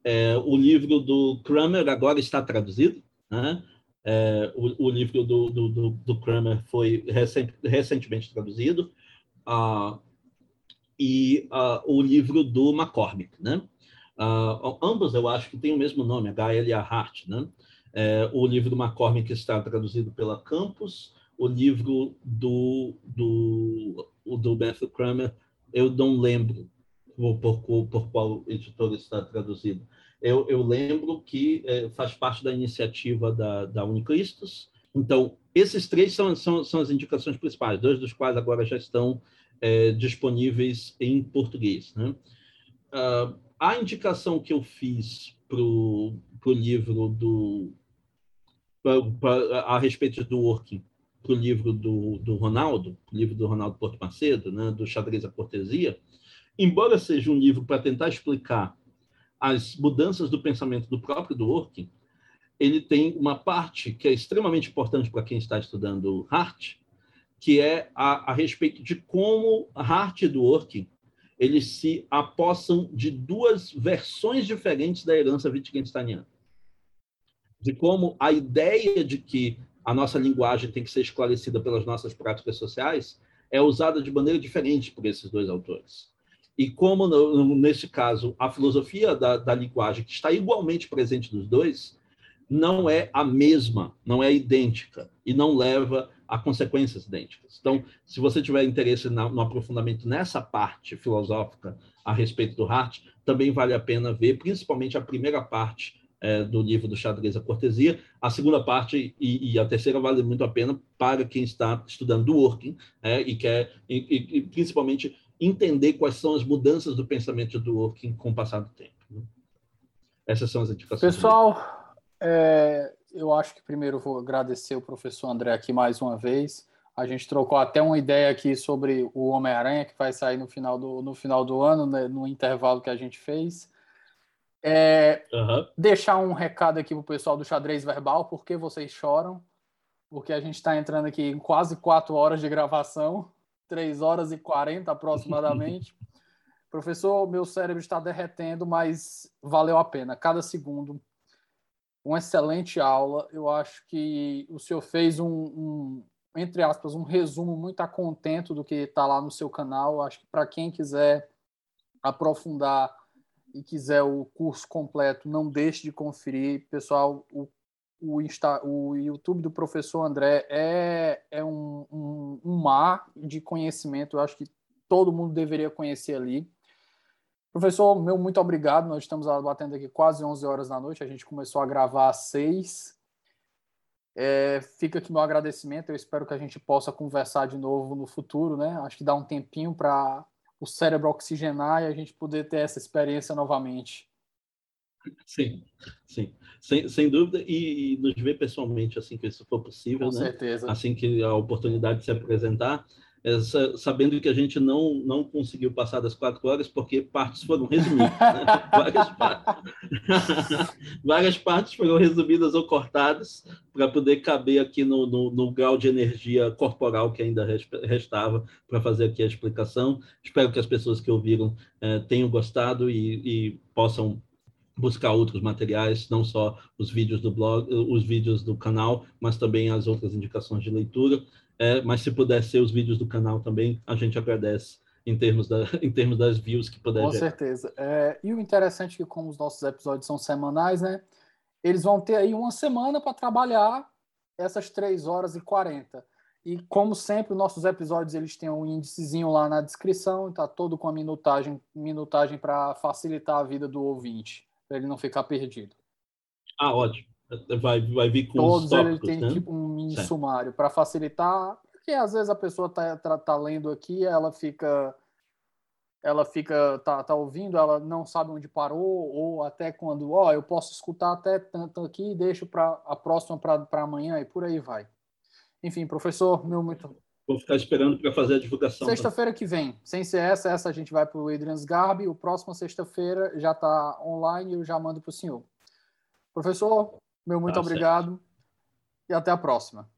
É, o livro do Kramer agora está traduzido, né? É, o, o, livro do, do, do, do Kramer foi recent, recentemente traduzido, uh, e uh, o livro do McCormick, né? Uh, ambos eu acho que têm o mesmo nome, H.L.A. Hart, né? É, o livro do McCormick está traduzido pela Campus, o livro do, do, do Matthew Kramer, eu não lembro por, por, por qual editor está traduzido, eu, eu lembro que é, faz parte da iniciativa da, da Unicristos. Então, esses três são, são, são as indicações principais, dois dos quais agora já estão é, disponíveis em português. Né? Uh, a indicação que eu fiz para o livro do pra, pra, a respeito do working para o livro do, do Ronaldo, o livro do Ronaldo Porto Macedo, né, do Xadrez à Cortesia, embora seja um livro para tentar explicar as mudanças do pensamento do próprio Dworkin, ele tem uma parte que é extremamente importante para quem está estudando Hart, que é a, a respeito de como Hart e Dworkin eles se apossam de duas versões diferentes da herança wittgensteiniana. De como a ideia de que a nossa linguagem tem que ser esclarecida pelas nossas práticas sociais é usada de maneira diferente por esses dois autores. E como, no, nesse caso, a filosofia da, da linguagem, que está igualmente presente nos dois, não é a mesma, não é idêntica e não leva a consequências idênticas. Então, se você tiver interesse no aprofundamento nessa parte filosófica a respeito do Hart, também vale a pena ver, principalmente a primeira parte é, do livro do Xadrez a Cortesia, a segunda parte e, e, a terceira vale muito a pena para quem está estudando working é, e quer, e, e, principalmente, entender quais são as mudanças do pensamento do working com o passar do tempo. Né? Essas são as indicações. Pessoal, é, eu acho que primeiro vou agradecer o professor André aqui mais uma vez. A gente trocou até uma ideia aqui sobre o Homem-Aranha, que vai sair no final do, no final do ano, né, no intervalo que a gente fez. É, uhum. Deixar um recado aqui para o pessoal do xadrez verbal, porque vocês choram, porque a gente está entrando aqui em quase quatro horas de gravação. 3 horas e 40 aproximadamente. Professor, meu cérebro está derretendo, mas valeu a pena. Cada segundo. Uma excelente aula. Eu acho que o senhor fez um, um entre aspas, um resumo muito contento do que está lá no seu canal. Acho que para quem quiser aprofundar e quiser o curso completo, não deixe de conferir. Pessoal, o o, Insta, o YouTube do professor André é, é um, um, um mar de conhecimento. Eu acho que todo mundo deveria conhecer ali. Professor, meu muito obrigado. Nós estamos batendo aqui quase 11 horas da noite. A gente começou a gravar às 6. É, fica aqui meu agradecimento. Eu espero que a gente possa conversar de novo no futuro, né? Acho que dá um tempinho para o cérebro oxigenar e a gente poder ter essa experiência novamente. Sim, sim, sem, sem dúvida, e, e, nos ver pessoalmente assim que isso for possível, Com né? certeza. Assim que a oportunidade se apresentar, é, sabendo que a gente não não conseguiu passar das quatro horas porque partes foram resumidas, né? várias, partes. várias partes foram resumidas ou cortadas para poder caber aqui no, no, no, grau de energia corporal que ainda restava para fazer aqui a explicação. Espero que as pessoas que ouviram eh, tenham gostado e, e possam buscar outros materiais, não só os vídeos do blog, os vídeos do canal, mas também as outras indicações de leitura. É, mas se puder ser os vídeos do canal também, a gente agradece em termos, da, em termos das views que puder. Com gerar. certeza. É, e o interessante é que, como os nossos episódios são semanais, né? Eles vão ter aí uma semana para trabalhar essas 3 horas e 40. E como sempre, nossos episódios eles têm um índicezinho lá na descrição, está todo com a minutagem, minutagem para facilitar a vida do ouvinte para ele não ficar perdido. Ah, ótimo. Vai, vai vir com Todos os tópicos, ele tem né? tipo um mini certo. sumário para facilitar, porque às vezes a pessoa tá, tá, tá, lendo aqui, ela fica ela fica tá, tá ouvindo, ela não sabe onde parou ou até quando, ó, eu posso escutar até tanto aqui, deixo para a próxima para amanhã e por aí vai. Enfim, professor, meu muito Vou ficar esperando para fazer a divulgação. Sexta-feira que vem, sem ser essa, essa a gente vai para o Adrian's Garbi. O próximo sexta-feira já está online e eu já mando para o senhor. Professor, meu muito tá obrigado certo. e até a próxima.